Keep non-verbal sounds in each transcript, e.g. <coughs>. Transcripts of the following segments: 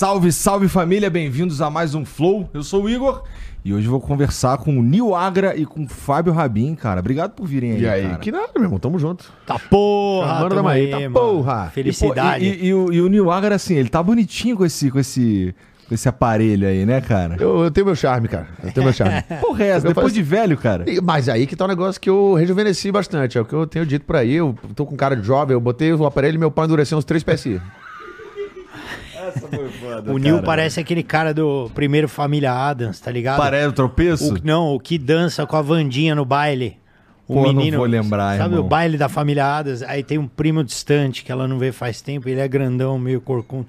Salve, salve família, bem-vindos a mais um Flow. Eu sou o Igor e hoje vou conversar com o Nil Agra e com o Fábio Rabin, cara. Obrigado por virem aí, E aí? cara. Que nada, meu irmão. Tamo junto. Tá porra, Chamando tamo da Maí, aí, tá mano. porra. E, pô, Felicidade. E, e- e o, e o Nil Agra, assim, ele tá bonitinho com esse, com esse, com esse aparelho aí, né, cara? Eu, eu tenho meu charme, cara. Eu tenho meu charme. <laughs> Porra, é essa? Depois faço- de velho, cara. Mas aí que tá um negócio que eu rejuvenesci bastante. É o que eu tenho dito por aí. Eu tô com cara de jovem. Eu botei o aparelho e meu pau endureceu uns 3 PSI. Essa foi foda, o Nil parece aquele cara do primeiro Família Adams, tá ligado? Parece o tropeço? O, não, o que dança com a Vandinha no baile. O Pô, não menino. vou lembrar, Sabe irmão. o baile da família Adams? Aí tem um primo distante que ela não vê faz tempo. Ele é grandão, meio corcunda.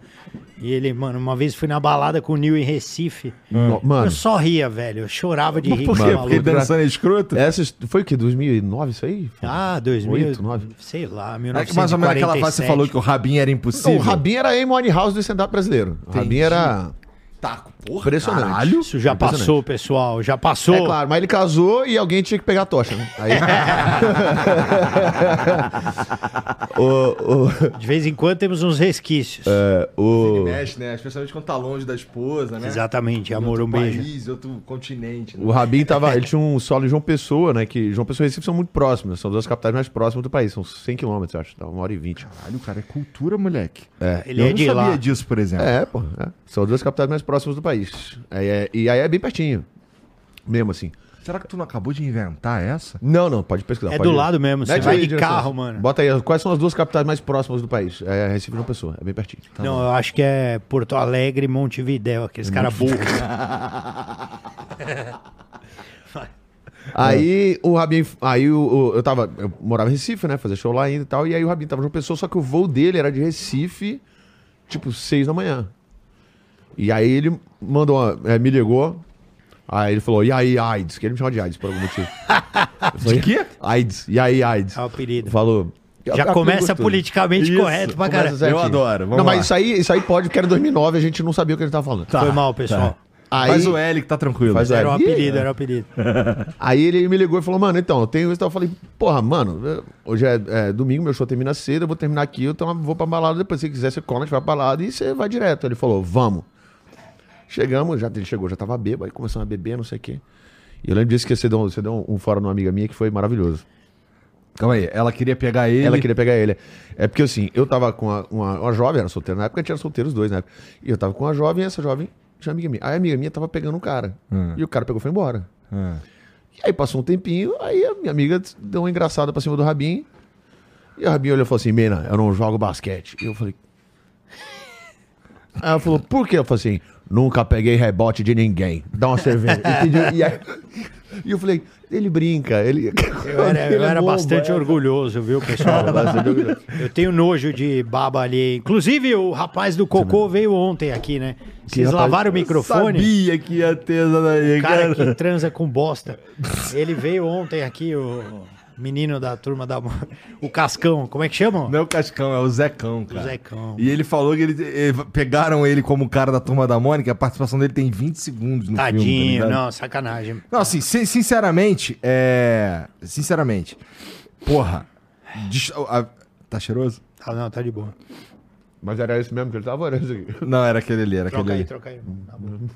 E ele, mano, uma vez fui na balada com o Nil em Recife. Mano, Eu só ria, velho. Eu chorava de rir. Por quê? Porque dançando é escroto? essa foi o que? 2009 isso aí? Ah, 2000. Oito, nove? Sei lá, É 1947. que mais ou menos aquela fase você falou que o Rabin era impossível. o Rabin era a House do stand-up brasileiro. O Rabin era Tá, porra, impressionante. caralho. Isso já Impressionante. passou, pessoal. Já passou. É claro, mas ele casou e alguém tinha que pegar a tocha, né? Aí... <laughs> <laughs> o, o, De vez em quando temos uns resquícios. é, o, Mexe, né? Especialmente quando tá longe da esposa, né? Exatamente, amor, um beijo. país, outro continente. né? O Rabin tava. <laughs> Ele tinha um solo em João Pessoa, né? Que João Pessoa e Recife são muito próximos. São duas capitais mais próximas do país. São 100 quilômetros, eu acho. Dá uma hora e vinte. Caralho, cara, é cultura, moleque. É. Ele Eu é não de sabia lá. disso, por exemplo. É, pô. é. São duas capitais mais próximas do país. Aí é- e aí é bem pertinho. Mesmo assim. Será que tu não acabou de inventar essa? Não, não, pode pesquisar. É pode do ir. lado mesmo, você Mete vai aí, de direção. carro, mano. Bota aí, quais são as duas capitais mais próximas do país? É Recife e João Pessoa. É bem pertinho. não, eu acho que é Porto Alegre e Montevidéu, aqueles caras burros. <laughs> Aí o Rabin. Aí o, o- eu tava. Eu morava em Recife, né? Fazer show lá ainda e tal. E aí o Rabin tava em João Pessoa, só que o voo dele era de Recife, tipo, seis da manhã. E aí ele mandou, uma- é, me ligou. Aí ele falou, e aí, AIDS? Que ele me chama de AIDS por algum motivo. De quê? AIDS. E aí, AIDS? É o apelido. Falou. Já Apelido começa gostoso. politicamente Isso, correto pra Começa caralho. certinho. Eu adoro, vamos Não, lá. mas isso aí, isso aí pode, porque era 2009, a gente não sabia o que ele tava falando. Foi mal, pessoal. Aí, Faz o L que tá tranquilo. Faz o Era o Ih, apelido, era o apelido. <laughs> Aí ele me ligou e falou, mano, então, eu tenho isso. Então eu falei, porra, mano, eu- hoje é, é domingo, meu show termina cedo, eu vou terminar aqui, então eu vou pra balada, depois se quiser você come, a gente vai pra balada e você vai direto. Ele falou, vamos. Chegamos, já, ele chegou, já tava bêbado, aí começamos a beber, não sei o quê. E eu lembro disso que você deu, você deu um, um fora numa amiga minha que foi maravilhoso. Calma aí, ela queria pegar ele. Ela queria pegar ele. É porque assim, eu tava com uma, uma, uma jovem, era solteira, na época a gente era solteiro os dois, né? E eu tava com uma jovem e essa jovem tinha amiga minha. Aí a amiga minha tava pegando um cara. Hum. E o cara pegou e foi embora. Ah. E aí passou um tempinho, aí a minha amiga deu uma engraçada pra cima do Rabin. E o Rabin olhou e falou assim: Mena, eu não jogo basquete. E eu falei. <laughs> Aí ela falou: Por quê? Eu falei assim: Nunca peguei rebote de ninguém. Dá uma cerveja. <laughs> E, pediu- e aí- e eu falei: Ele brinca. Ele, Eu era, eu <laughs> ele é era bobo, bastante é. orgulhoso, viu, pessoal? <laughs> Eu tenho nojo de baba ali. Inclusive, o rapaz do Cocô veio ontem aqui, né? Vocês rapaz? lavaram o microfone? Sabia que ia ter essa daí, O cara cara. que transa com bosta. Ele veio ontem aqui, o menino da turma da. O Cascão, como é que chama? Não é o Cascão, é o Zecão, cara. O Zecão. E ele falou que ele, eh, pegaram ele como cara da turma da Mônica, a participação dele tem 20 segundos no filme. tá Tadinho, ligado? não, sacanagem. Não, assim, sin- sinceramente, é. Sinceramente, porra. Tá cheiroso? Tá, não, tá de boa. Mas era esse mesmo que ele tava, era esse aqui. Não, era aquele ali, era Troca aquele aí, ali. troca aí. Tá bom.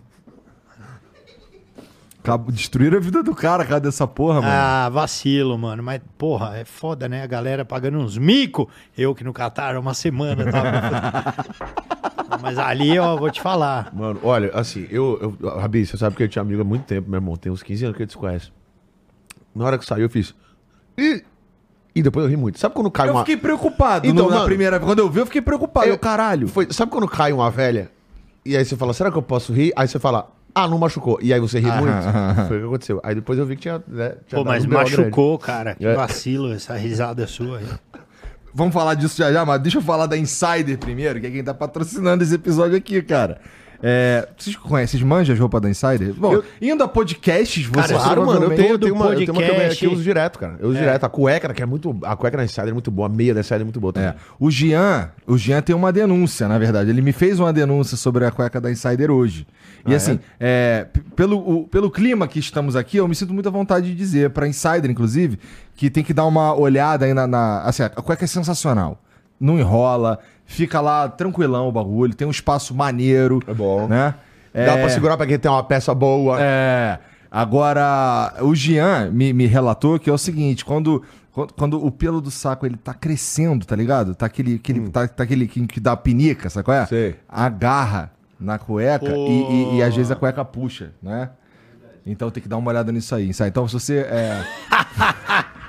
Destruíram a vida do cara, cara, dessa porra, mano. Ah, vacilo, mano. Mas, porra, é foda, né? A galera pagando uns mico. Eu que no Catar, uma semana tava. <laughs> Mas ali, ó, vou te falar. Mano, olha, assim, eu, eu Rabi, você sabe que eu tinha amigo há muito tempo, meu irmão. Tem uns 15 anos que a gente se conhece. Na hora que saiu, eu fiz. E, e depois eu ri muito. Sabe quando cai Eu uma. fiquei preocupado Então, no- na mano, primeira Quando eu vi, eu fiquei preocupado. Eu- Eu, caralho. Foi, sabe quando cai uma velha? E aí você fala, será que eu posso rir? Aí você fala, ah, não machucou. E aí você ri muito. <laughs> Foi o que aconteceu. Aí depois eu vi que tinha. Né, tinha Pô, mas um grande. machucou, cara. Que É. vacilo essa risada sua aí. Vamos falar disso já já, mas deixa eu falar da Insider primeiro, que é quem tá patrocinando esse episódio aqui, cara. É, vocês conhecem, vocês manjam as roupas da Insider? Bom, Eu- indo a podcasts, Cara, vocês Claro, mano, eu tenho, eu tenho, uma, eu tenho uma podcast- câmera que eu uso direto, cara. Eu uso direto. A cueca, que é muito. A cueca da Insider é muito boa, a meia da Insider é muito boa também. É. O Jean, o Jean tem uma denúncia, na verdade. Ele me fez uma denúncia sobre a cueca da Insider hoje. E Ah, assim, é, pelo, o- pelo clima que estamos aqui, eu me sinto muita vontade de dizer, pra Insider, inclusive, que tem que dar uma olhada aí na. na- assim, a cueca é sensacional. Não enrola, fica lá tranquilão o bagulho, tem um espaço maneiro. É bom. Né? Dá pra segurar pra quem tem uma peça boa. É. Agora, o Jean me, me relatou que é o seguinte: quando, quando, quando o pelo do saco ele tá crescendo, tá ligado? Tá aquele, aquele, tá, tá aquele que, que dá pinica, sabe qual é? Sei. Agarra na cueca e, e- e às vezes a cueca puxa, né? Então tem que dar uma olhada nisso aí, sabe? Então se você. É... <laughs>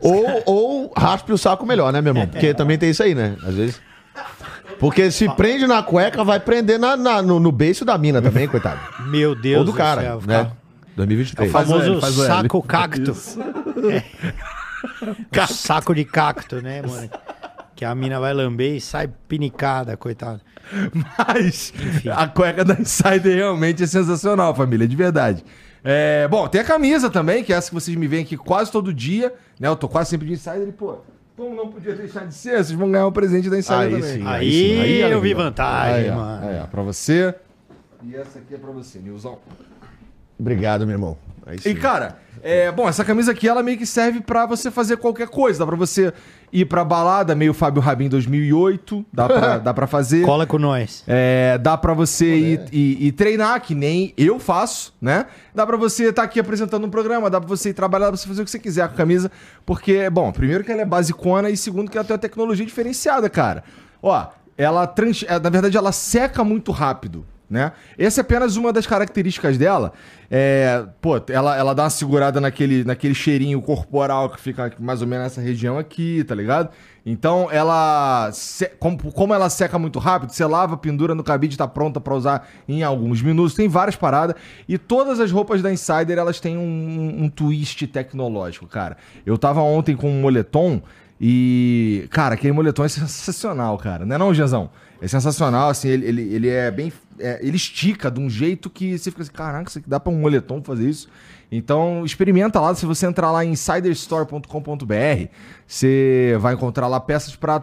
Ou, ou raspe o saco melhor, né, meu irmão? Porque também tem isso aí, né? Às vezes. Porque se prende na cueca, vai prender na, na- no, no beiço da mina também, coitado. Meu Deus ou do cara, céu, né? fica- 2023. O famoso faz o L. saco cacto. É. O <laughs> saco de cacto, né, mano? Que a mina vai lamber e sai pinicada, coitado. Mas a cueca da Insider realmente é sensacional, família, de verdade. É, bom, tem a camisa também, que é essa que vocês me veem aqui quase todo dia, né? Eu tô quase sempre de Insider e, pô, como não podia deixar de ser, vocês vão ganhar um presente da Insider Aí também. sim. Aí, sim, aí é eu vi vantagem, Aí, mano. aí, ó, pra você. E essa aqui é pra você, Nilzão. Obrigado, meu irmão. Aí sim. E, cara, é, bom, essa camisa aqui, ela meio que serve pra você fazer qualquer coisa. Dá pra você ir pra balada, meio Fábio Rabin 2008, dá pra, <laughs> dá pra fazer. Cola com nós. É, dá pra você ir, ir- ir treinar, que nem eu faço, né? Dá pra você estar aqui apresentando um programa, dá pra você ir trabalhar, dá pra você fazer o que você quiser com a camisa. Porque, bom, primeiro que ela é basicona e segundo que ela tem uma tecnologia diferenciada, cara. Ó, ela, trans, é, na verdade, ela seca muito rápido, né? Essa é apenas uma das características dela. É, pô, ela, ela dá uma segurada naquele, naquele cheirinho corporal que fica mais ou menos nessa região aqui, tá ligado? Então, ela. se- como, como ela seca muito rápido, você lava, pendura no cabide, tá pronta pra usar em alguns minutos. Tem várias paradas. E todas as roupas da Insider, elas têm um, um twist tecnológico, cara. Eu tava ontem com um moletom e. Cara, aquele moletom é sensacional, cara. Não é não, Genzão? É sensacional, assim, ele, ele, ele é bem. É, ele estica de um jeito que você fica assim, caraca, isso aqui dá pra um moletom fazer isso. Então, experimenta lá. Se você entrar lá em insiderstore.com.br, você vai encontrar lá peças pra.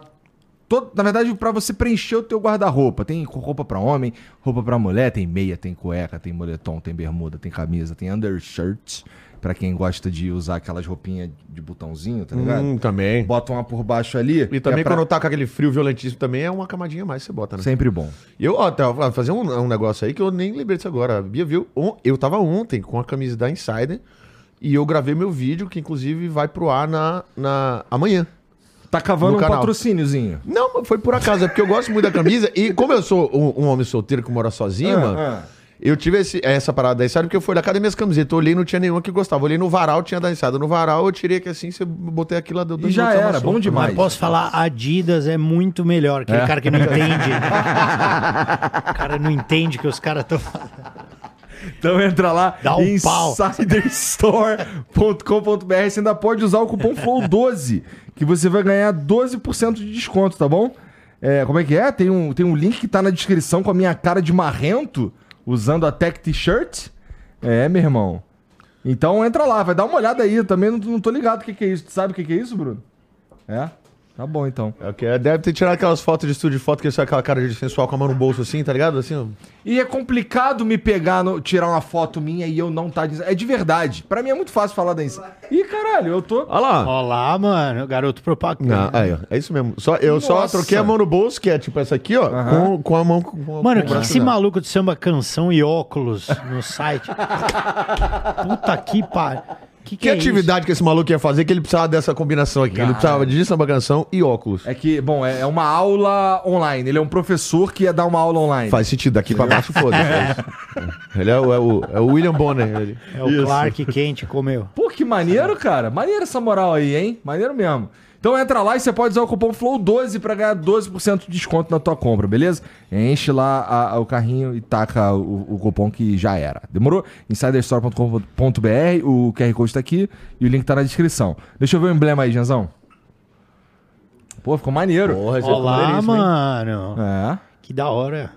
todo- na verdade, pra você preencher o teu guarda-roupa. Tem roupa pra homem, roupa pra mulher, tem meia, tem cueca, tem moletom, tem bermuda, tem camisa, tem undershirt. Pra quem gosta de usar aquelas roupinhas de botãozinho, tá ligado? Hum, também. Bota uma por baixo ali. E também é pra- quando tá com aquele frio violentíssimo também é uma camadinha a mais que você bota, né? Sempre bom. Eu, ó, tava fazer um, um negócio aí que eu nem lembrei disso agora. A Bia viu, eu tava ontem com a camisa da Insider e eu gravei meu vídeo, que inclusive vai pro ar na, na amanhã. Tá cavando um patrocíniozinho. Não, foi por acaso, é porque eu gosto muito da camisa e como eu sou um, um homem solteiro que mora sozinho, Ah, mano, ah. Eu tive esse- essa parada da Insider porque eu fui lá, cadê minhas camisetas? Eu olhei não tinha nenhuma que gostava. Eu olhei no varal, tinha da Insider. No varal eu tirei aqui assim, você botei aquilo lá. deu dois E já era, bom demais. Mas posso falar, Adidas é muito melhor. Aquele É. cara que não entende. <laughs> o cara não entende que os caras estão falando. Então entra lá Dá um pau. insiderstore.com.br. Você ainda pode usar o cupom FLOW12, que você vai ganhar 12% de desconto, tá bom? É, como é que é? Tem um, tem um link que tá na descrição com a minha cara de marrento, usando a Tech T-shirt. É, meu irmão. Então entra lá, vai dar uma olhada aí. Também não, não tô ligado o que, que é isso. Tu sabe o que, que é isso, Bruno? É? Tá bom, então. É, ok. Deve ter tirado aquelas fotos de estúdio de foto que ele sai aquela cara de sensual com a mão no bolso assim, tá ligado? Assim. E é complicado me pegar, no- tirar uma foto minha e eu não tá dizendo. É de verdade. Pra mim é muito fácil falar da Insider. Ih, caralho, eu tô. Olha lá. Olha lá, mano, garoto propaganda. Não, aí, é isso mesmo. Só, eu só Nossa. troquei a mão no bolso, que é tipo essa aqui, ó, com, com a mão. Com, com Mano, o que, esse dela. maluco de samba canção e óculos no site? <laughs> Puta que pariu. Que, que, Que é atividade que esse maluco ia fazer que ele precisava dessa combinação aqui? Ele precisava de samba canção e óculos. É que, bom, é é uma aula online. Ele é um professor que ia dar uma aula online. Faz sentido, daqui pra baixo, foda-se. é isso. <laughs> ele é o, é, o, é o William Bonner. Ele. isso? É o Clark Kent comeu. Pô, que maneiro, cara. Maneiro essa moral aí, hein? Maneiro mesmo. Então entra lá e você pode usar o cupom FLOW12 pra ganhar 12% de desconto na tua compra, beleza? Enche lá a- a- o carrinho e taca o, o cupom que já era. Demorou? Insiderstore.com.br, o QR Code tá aqui e o link tá na descrição. Deixa eu ver o emblema aí, Janzão. Pô, ficou maneiro. Porra, é Olá, mano. É. Que da hora.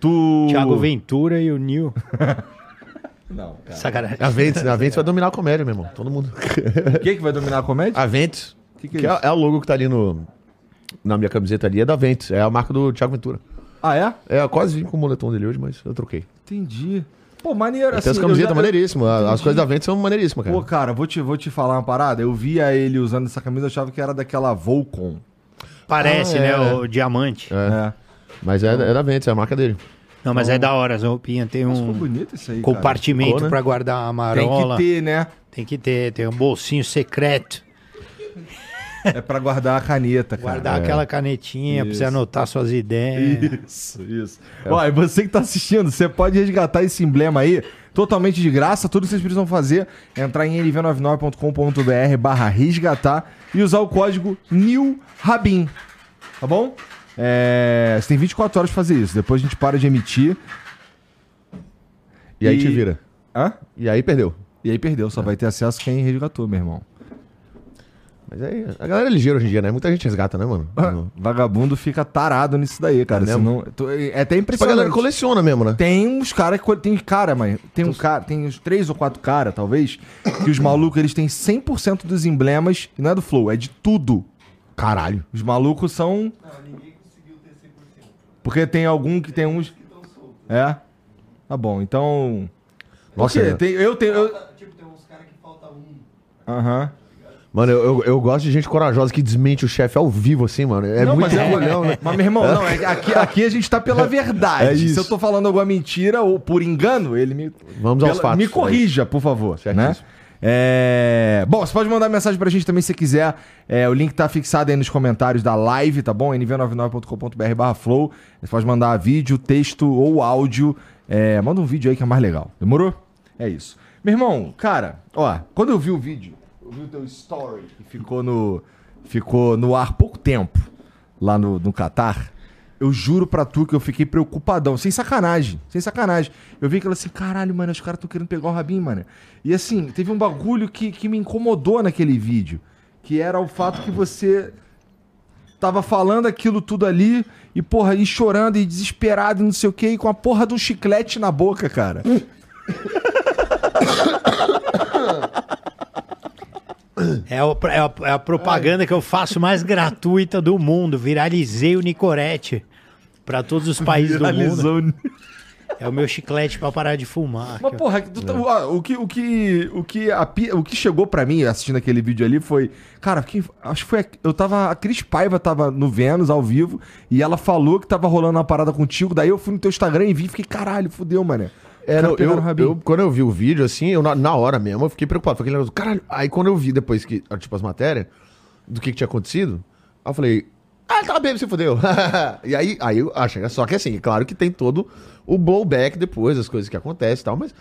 Tu. Thiago Ventura e o Nil. <laughs> Não, cara. Sacanagem. A Ventes, a Ventes vai dominar a comédia, meu irmão. Todo mundo. O que, que vai dominar a comédia? A Ventes, que, que, que é é, isso? é o logo que tá ali no, na minha camiseta ali, é da Ventes. É a marca do Thiago Ventura. Ah, é? É, eu quase vim com o moletom dele hoje, mas eu troquei. Entendi. Pô, maneiro. Tem assim, as eu camisetas já- maneiríssimas. As Entendi. coisas da Ventes são maneiríssimas, cara. Pô, cara, vou te, vou te falar uma parada. Eu via ele usando essa camisa, eu achava que era daquela Volcom. Parece, Ah, né? é, né? O diamante. É. É. Mas é, é da Ventus, é a marca dele. Não, mas é da hora, as roupinhas. Tem Mas ficou um bonito isso aí, compartimento Ficou, né? pra guardar a Tem marola. que ter, né? Tem que ter. Tem um bolsinho secreto. É pra guardar a caneta, cara. Guardar aquela canetinha pra você anotar suas ideias. Isso, isso. Ó, e você que tá assistindo, você pode resgatar esse emblema aí totalmente de graça. Tudo que vocês precisam fazer é entrar em nv99.com.br barra resgatar e usar o código NILRABIN. Tá bom? É, você tem 24 horas pra fazer isso. Depois a gente para de emitir. E aí E- te vira. Hã? E aí perdeu. E aí perdeu. Só vai ter acesso quem resgatou, meu irmão. Mas aí, a galera é ligeira hoje em dia, né? Muita gente resgata, né, mano? No- Vagabundo fica tarado nisso daí, cara. É mesmo? Senão, tô- é até Tipo, a impressionante. galera coleciona mesmo, né? Tem uns caras que. Tem cara, mãe. Tem um cara. Tem uns três ou quatro caras, talvez. Que os malucos, eles têm 100% dos emblemas. E não é do Flow, é de tudo. Caralho. Os malucos são. Porque tem algum que tem uns. É? Tá bom, então. Nossa, Porque é. tem, eu tenho. eu- Tipo, tem uns caras que falta um. Aham. Mano, eu, eu, eu gosto de gente corajosa que desmente o chefe ao vivo, assim, mano. É não, muito mas, é, orgulhão, né? <laughs> mas, meu irmão, não, é aqui, aqui a gente tá pela <laughs> verdade. É. Se eu tô falando alguma mentira ou por engano, ele me. Vamos aos pela- fatos. Me corrija, por favor. Né? Certíssimo. É... Bom, você pode mandar mensagem pra gente também se quiser. É, o link tá fixado aí nos comentários da live, tá bom? nv99.com.br barra flow. Você pode mandar vídeo, texto ou áudio. É, manda um vídeo aí que é mais legal. Demorou? É isso. Meu irmão, cara, ó, quando eu vi o vídeo, eu vi o teu story que ficou no, ficou no ar pouco tempo lá no, no Catar. Eu juro pra tu que eu fiquei preocupadão, sem sacanagem, sem sacanagem. Eu vi aquilo assim, caralho, mano, os caras estão querendo pegar o Rabin, mano. E assim, teve um bagulho que, que me incomodou naquele vídeo, que era o fato que você tava falando aquilo tudo ali e, porra, e chorando e desesperado e não sei o que, e com a porra de um chiclete na boca, cara. É, o- é a, é a propaganda que eu faço mais gratuita do mundo. Viralizei o Nicorete pra todos os países do mundo. Viralizou. É o meu chiclete pra parar de fumar. Mas, porra, tá- o, que, o, que, o, que a o que chegou pra mim assistindo aquele vídeo ali foi. Cara, quem- acho que foi. a- Eu tava. A Cris Paiva tava no Vênus ao vivo e ela falou que tava rolando uma parada contigo. Daí eu fui no teu Instagram e vi e fiquei, caralho, fudeu, mano. É, não, eu, eu- quando eu vi o vídeo, assim, eu, na, na hora mesmo, eu fiquei preocupado. Aquele negócio, caralho. Aí quando eu vi depois que, tipo, as matérias, do que, que tinha acontecido, aí eu falei, ah, ele tava bêbado, se fudeu. <laughs> e aí, aí eu achei, só que assim, claro que tem todo o blowback depois, as coisas que acontecem e tal, mas,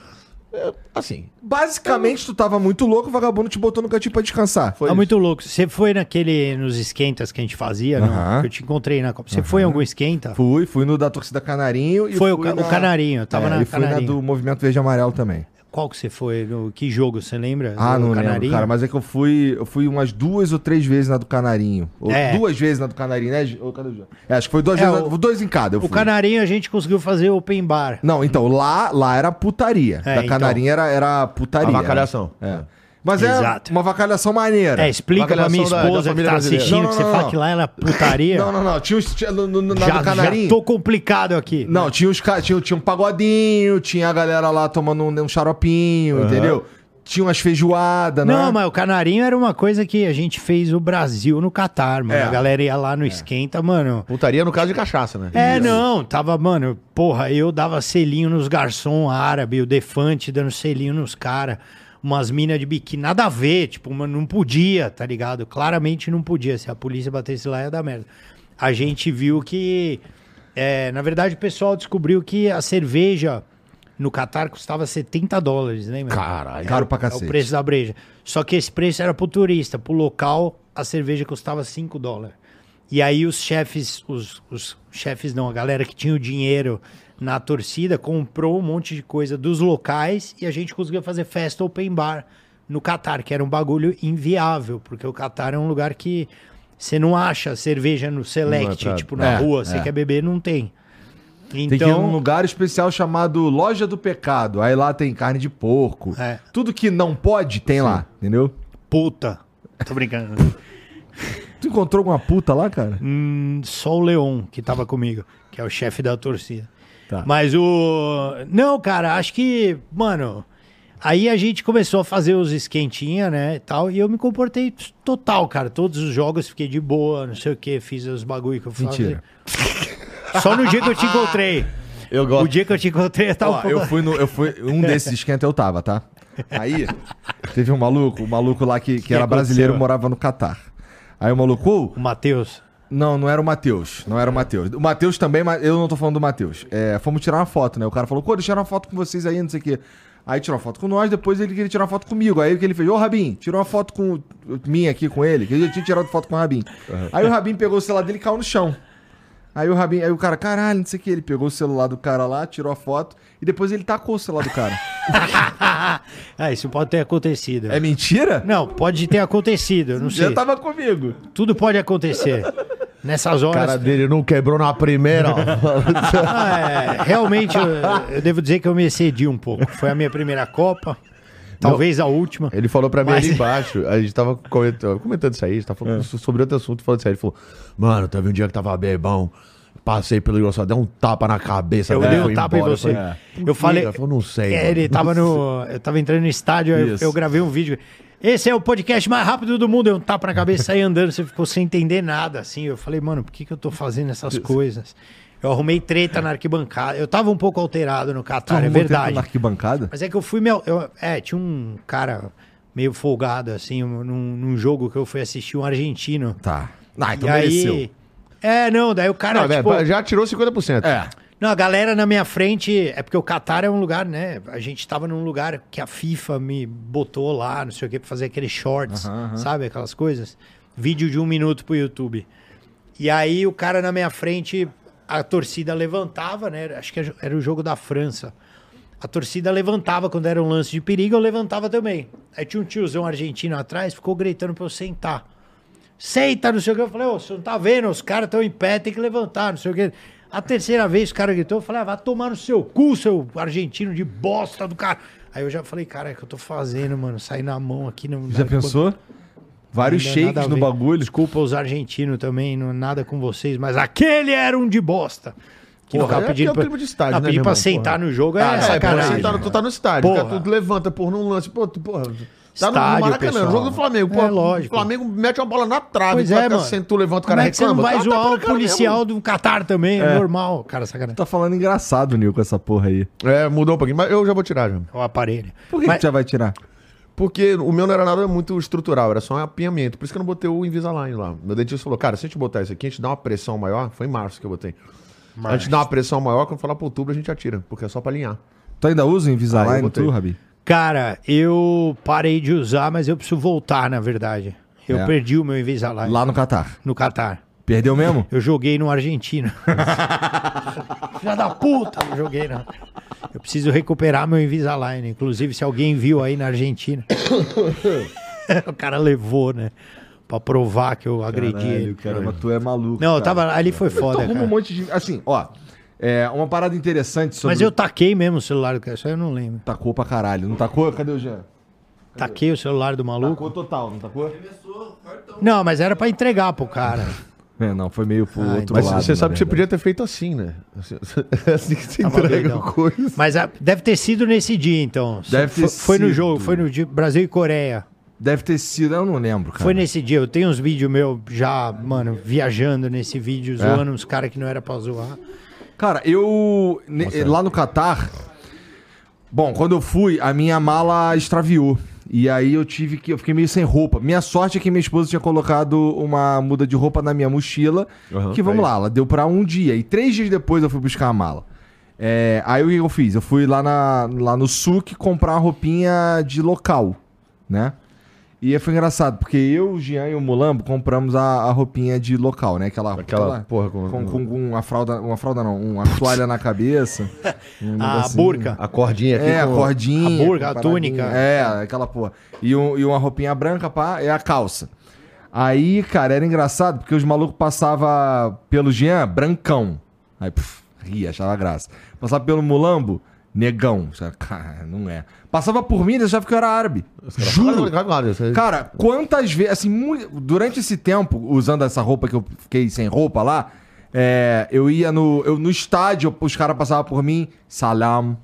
é, assim, Basicamente, tu tava muito louco, o vagabundo te botou no cantinho pra descansar. foi Tá isso. muito louco. Você foi naquele, nos esquentas que a gente fazia? Aham. Que eu te encontrei na Copa. Você foi em algum esquenta? Fui, fui no da torcida Canarinho e Foi o fui ca- o Canarinho, eu tava é, na e fui na Canarinho. do Movimento Verde e Amarelo também. Qual que você foi? No, que jogo, você lembra? Ah, Do não lembro, cara, mas é que eu fui, eu fui umas duas ou três vezes na do Canarinho. Ou É. duas vezes na do Canarinho, né? Gi- Ou cadê o Gi- É, acho que foi duas É, vezes, o- na- dois em cada. Eu O. Canarinho a gente conseguiu fazer open bar. Não, então, lá, lá era putaria. É, da então. Canarinho era, era putaria. Avacalhação. É. Mas é Exato. uma vacalhação maneira. É, explica pra minha da- da esposa que família tá brasileira. assistindo Não, que não, você não, fala não. que lá era putaria. Não, não, não. Tinha, os, tinha no, no, na já, já tô complicado aqui. Não, tinha os ca- tinha, tinha um pagodinho, tinha a galera lá tomando um, um xaropinho, entendeu? Tinha umas feijoadas, né? Não, mas o Canarinho era uma coisa que a gente fez o Brasil no Catar, mano. É. A galera ia lá no esquenta, mano. Putaria no caso de cachaça, né? É, não, tava, mano, porra, eu dava selinho nos garçom árabe, o Defante dando selinho nos caras, umas minas de biquíni, nada a ver, tipo, mano, não podia, tá ligado? Claramente não podia, se a polícia batesse lá ia dar merda. A gente viu que, é, na verdade, o pessoal descobriu que a cerveja no Catar custava 70 dólares, lembra? Caralho. Caro pra É cacete. o preço da breja. Só que esse preço era pro turista. Pro local, a cerveja custava 5 dólares. E aí os chefes, os, os chefes não, a galera que tinha o dinheiro na torcida comprou um monte de coisa dos locais e a gente conseguiu fazer festa open bar no Catar, que era um bagulho inviável, porque o Catar é um lugar que você não acha cerveja no Select, é tipo na É, rua, você é. quer beber, não tem. Tem que ir Então, num lugar especial chamado Loja do Pecado. Aí lá tem carne de porco. É. Tudo que não pode, tem lá, entendeu? puta. Tô brincando. <laughs> Tu encontrou alguma puta lá, cara? Hum, só o Leon que tava comigo, que é o chefe da torcida. Tá. Mas o. Não, cara, acho que, mano, Aí a gente começou a fazer os esquentinha, né, e tal, e eu me comportei total, cara. Todos os jogos fiquei de boa, não sei o que, fiz os bagulho que eu fazia. Mentira. <laughs> Só no dia que eu te encontrei. Eu O gosto. dia que eu te encontrei, eu tava Ó, eu fui no. Eu fui, um desses esquenta eu tava, tá? Aí, teve um maluco, um maluco lá que, que era brasileiro aconteceu? morava no Catar. Aí o maluco, O Matheus. Não, não era o Matheus. Não era o Matheus. O Matheus também, mas eu não tô falando do Matheus. É, fomos tirar uma foto, né? O cara falou, pô, deixa eu tirar uma foto com vocês aí, não sei o quê. Aí tirou uma foto com nós, depois ele queria tirar uma foto comigo. Aí o que ele fez? Ô, Rabin, tirou uma foto com minha aqui com ele, que ele já tinha tirado foto com o Rabin. Aí o Rabin pegou o celular dele e caiu no chão. Aí o Rabin, aí o cara, caralho, não sei o que, ele pegou o celular do cara lá, tirou a foto e depois ele tacou o celular do cara. <laughs> ah, isso pode ter acontecido. é mentira? Não, pode ter acontecido, eu não sei. Já tava comigo. Tudo pode acontecer. Nessas O horas. cara dele não quebrou na primeira. <laughs> Ah, é, realmente, eu, eu devo dizer que eu me excedi um pouco. Foi a minha primeira Copa, talvez a última. Ele falou pra mim Mas- ali embaixo, a gente tava comentando, comentando isso aí, a gente tava falando so- sobre outro assunto, falando isso aí. Ele falou, mano, teve um dia que tava bebão, passei pelo engraçado, dei um tapa na cabeça. Eu dei um tapa em embora." você. Eu falei, "Por Eu quê?" falei. Ele falou, não sei. É, mano." ele tava no. <laughs> Eu tava entrando no estádio, eu, eu gravei um vídeo. Esse é o podcast mais rápido do mundo. Eu um tapa na cabeça, saí andando, você ficou sem entender nada, assim. Eu falei, mano, por que, que eu tô fazendo essas coisas? Eu arrumei treta na arquibancada. Eu tava um pouco alterado no Catar, é verdade. Na arquibancada? Mas é que eu fui meu. eu- é, tinha um cara meio folgado, assim, um- num, num jogo que eu fui assistir um argentino. Tá. Ah, então e mereceu. aí. É, não, daí o cara. Não, tipo, velho, já tirou 50%. É. não, a galera na minha frente. É porque o Qatar é um lugar, né? A gente tava num lugar que a FIFA me botou lá, não sei o que, pra fazer aqueles shorts, Aham, aham. sabe? Aquelas coisas. Vídeo de um minuto pro YouTube. E aí o cara na minha frente, a torcida levantava, né? Acho que era o jogo da França. A torcida levantava quando era um lance de perigo, eu levantava também. Aí tinha um tiozão argentino atrás, ficou gritando pra eu sentar. Senta, não sei o que. Eu falei, ô, você não tá vendo? Os caras estão em pé, tem que levantar, não sei o que. A terceira vez o cara gritou, eu falei, ah, vai tomar no seu cu, seu argentino de bosta do cara. Aí eu já falei, cara, é que eu tô fazendo, mano? Sair na mão aqui. Não, Já pensou? Vários shakes no bagulho. Desculpa os argentinos também, não é nada com vocês, mas aquele era um de bosta. Que Porra, é pedindo que é o pra, clima de estádio, né, pra irmão? sentar Porra. no jogo é Ah, é, sacanagem. você tá, tu tá no estádio, Porra. cara, tu levanta por num lance, pô, tu, porra. Tá no- no, Estádio, Maracanã, pessoal. no jogo do Flamengo. Pô, É, lógico. O Flamengo mete uma bola na trave, Pois tu é, mano. levanta, o Como cara é que você não reclama. vai Ah, tá zoar pra o cara policial do Catar também? É, normal, cara, sacanagem. Tá falando engraçado, Nil, com essa porra aí. mesmo. É, mudou um pouquinho, mas eu já vou tirar já. O aparelho. Por que, Mas- que já vai tirar? Porque o meu não era nada muito estrutural, era só um apinhamento. Por isso que eu não botei o Invisalign lá. Meu dentista falou, cara, se a gente botar isso aqui, a gente dá uma pressão maior. Foi em março que eu botei. A gente dá uma pressão maior, quando falar pro outubro a gente atira, porque é só pra alinhar. Tu ainda usa o Invisalign, tu, Rabi? Cara, eu parei de usar, mas eu preciso voltar, na verdade. Eu É. perdi o meu Invisalign Lá no Catar. no Catar. Perdeu mesmo? Eu joguei no Argentina. <laughs> Filha da puta, eu joguei não. Eu preciso recuperar meu Invisalign. Inclusive, se alguém viu aí na Argentina. <coughs> o cara levou, né? Pra provar que eu agredi ele. cara, mas tu é maluco. Não, eu cara. tava. Ali foi Tu foda, arruma cara. um monte de. Assim, ó. É, uma parada interessante sobre. Mas eu taquei mesmo o celular do cara, isso aí eu não lembro. Tacou pra caralho. Não tacou? Cadê o Jean? Taquei o celular do maluco. Tacou total, não tacou? Não, mas era pra entregar pro cara. É, não, foi meio pro Ah, outro Mas lado. você na sabe que você podia ter feito assim, né? Assim, <laughs> assim que você Tava entrega doidão. coisas. Mas ah, deve ter sido nesse dia, então. Deve foi, ter foi no sido. jogo, foi no dia Brasil e Coreia. Deve ter sido, eu não lembro, cara. Foi nesse dia. Eu tenho uns vídeos meus já, mano, viajando nesse vídeo, É? zoando uns caras que não era pra zoar. Cara, eu. ne- lá no Catar. Bom, quando eu fui, a minha mala extraviou. E aí eu tive que. Eu fiquei meio sem roupa. Minha sorte é que minha esposa tinha colocado uma muda de roupa na minha mochila. Aham, que vamos é lá, ela deu pra um dia. E três dias depois eu fui buscar a mala. É, aí o que eu fiz? Eu fui lá, na, lá no SUC comprar uma roupinha de local, né? E aí foi engraçado, porque eu, o Jean e o Mulambo compramos a, a roupinha de local, né? Aquela, Aquela porra com- com, com, com uma fralda, uma fralda não, uma toalha na cabeça. <laughs> um A burca. A cordinha aqui É, a cordinha. a burca, a túnica. É, aquela porra. E, um- e uma roupinha branca, pá, é a calça. Aí, cara, era engraçado porque os malucos passavam pelo Jean, brancão. Aí, pff, ria, achava graça. Passava pelo Mulambo, negão. Cara, não é. Passava por mim, eles achavam que eu era árabe. Juro. Cara, quantas vezes, assim, durante esse tempo, usando essa roupa que eu fiquei sem roupa lá, é, eu ia no, eu, no estádio, os caras passavam por mim, salam,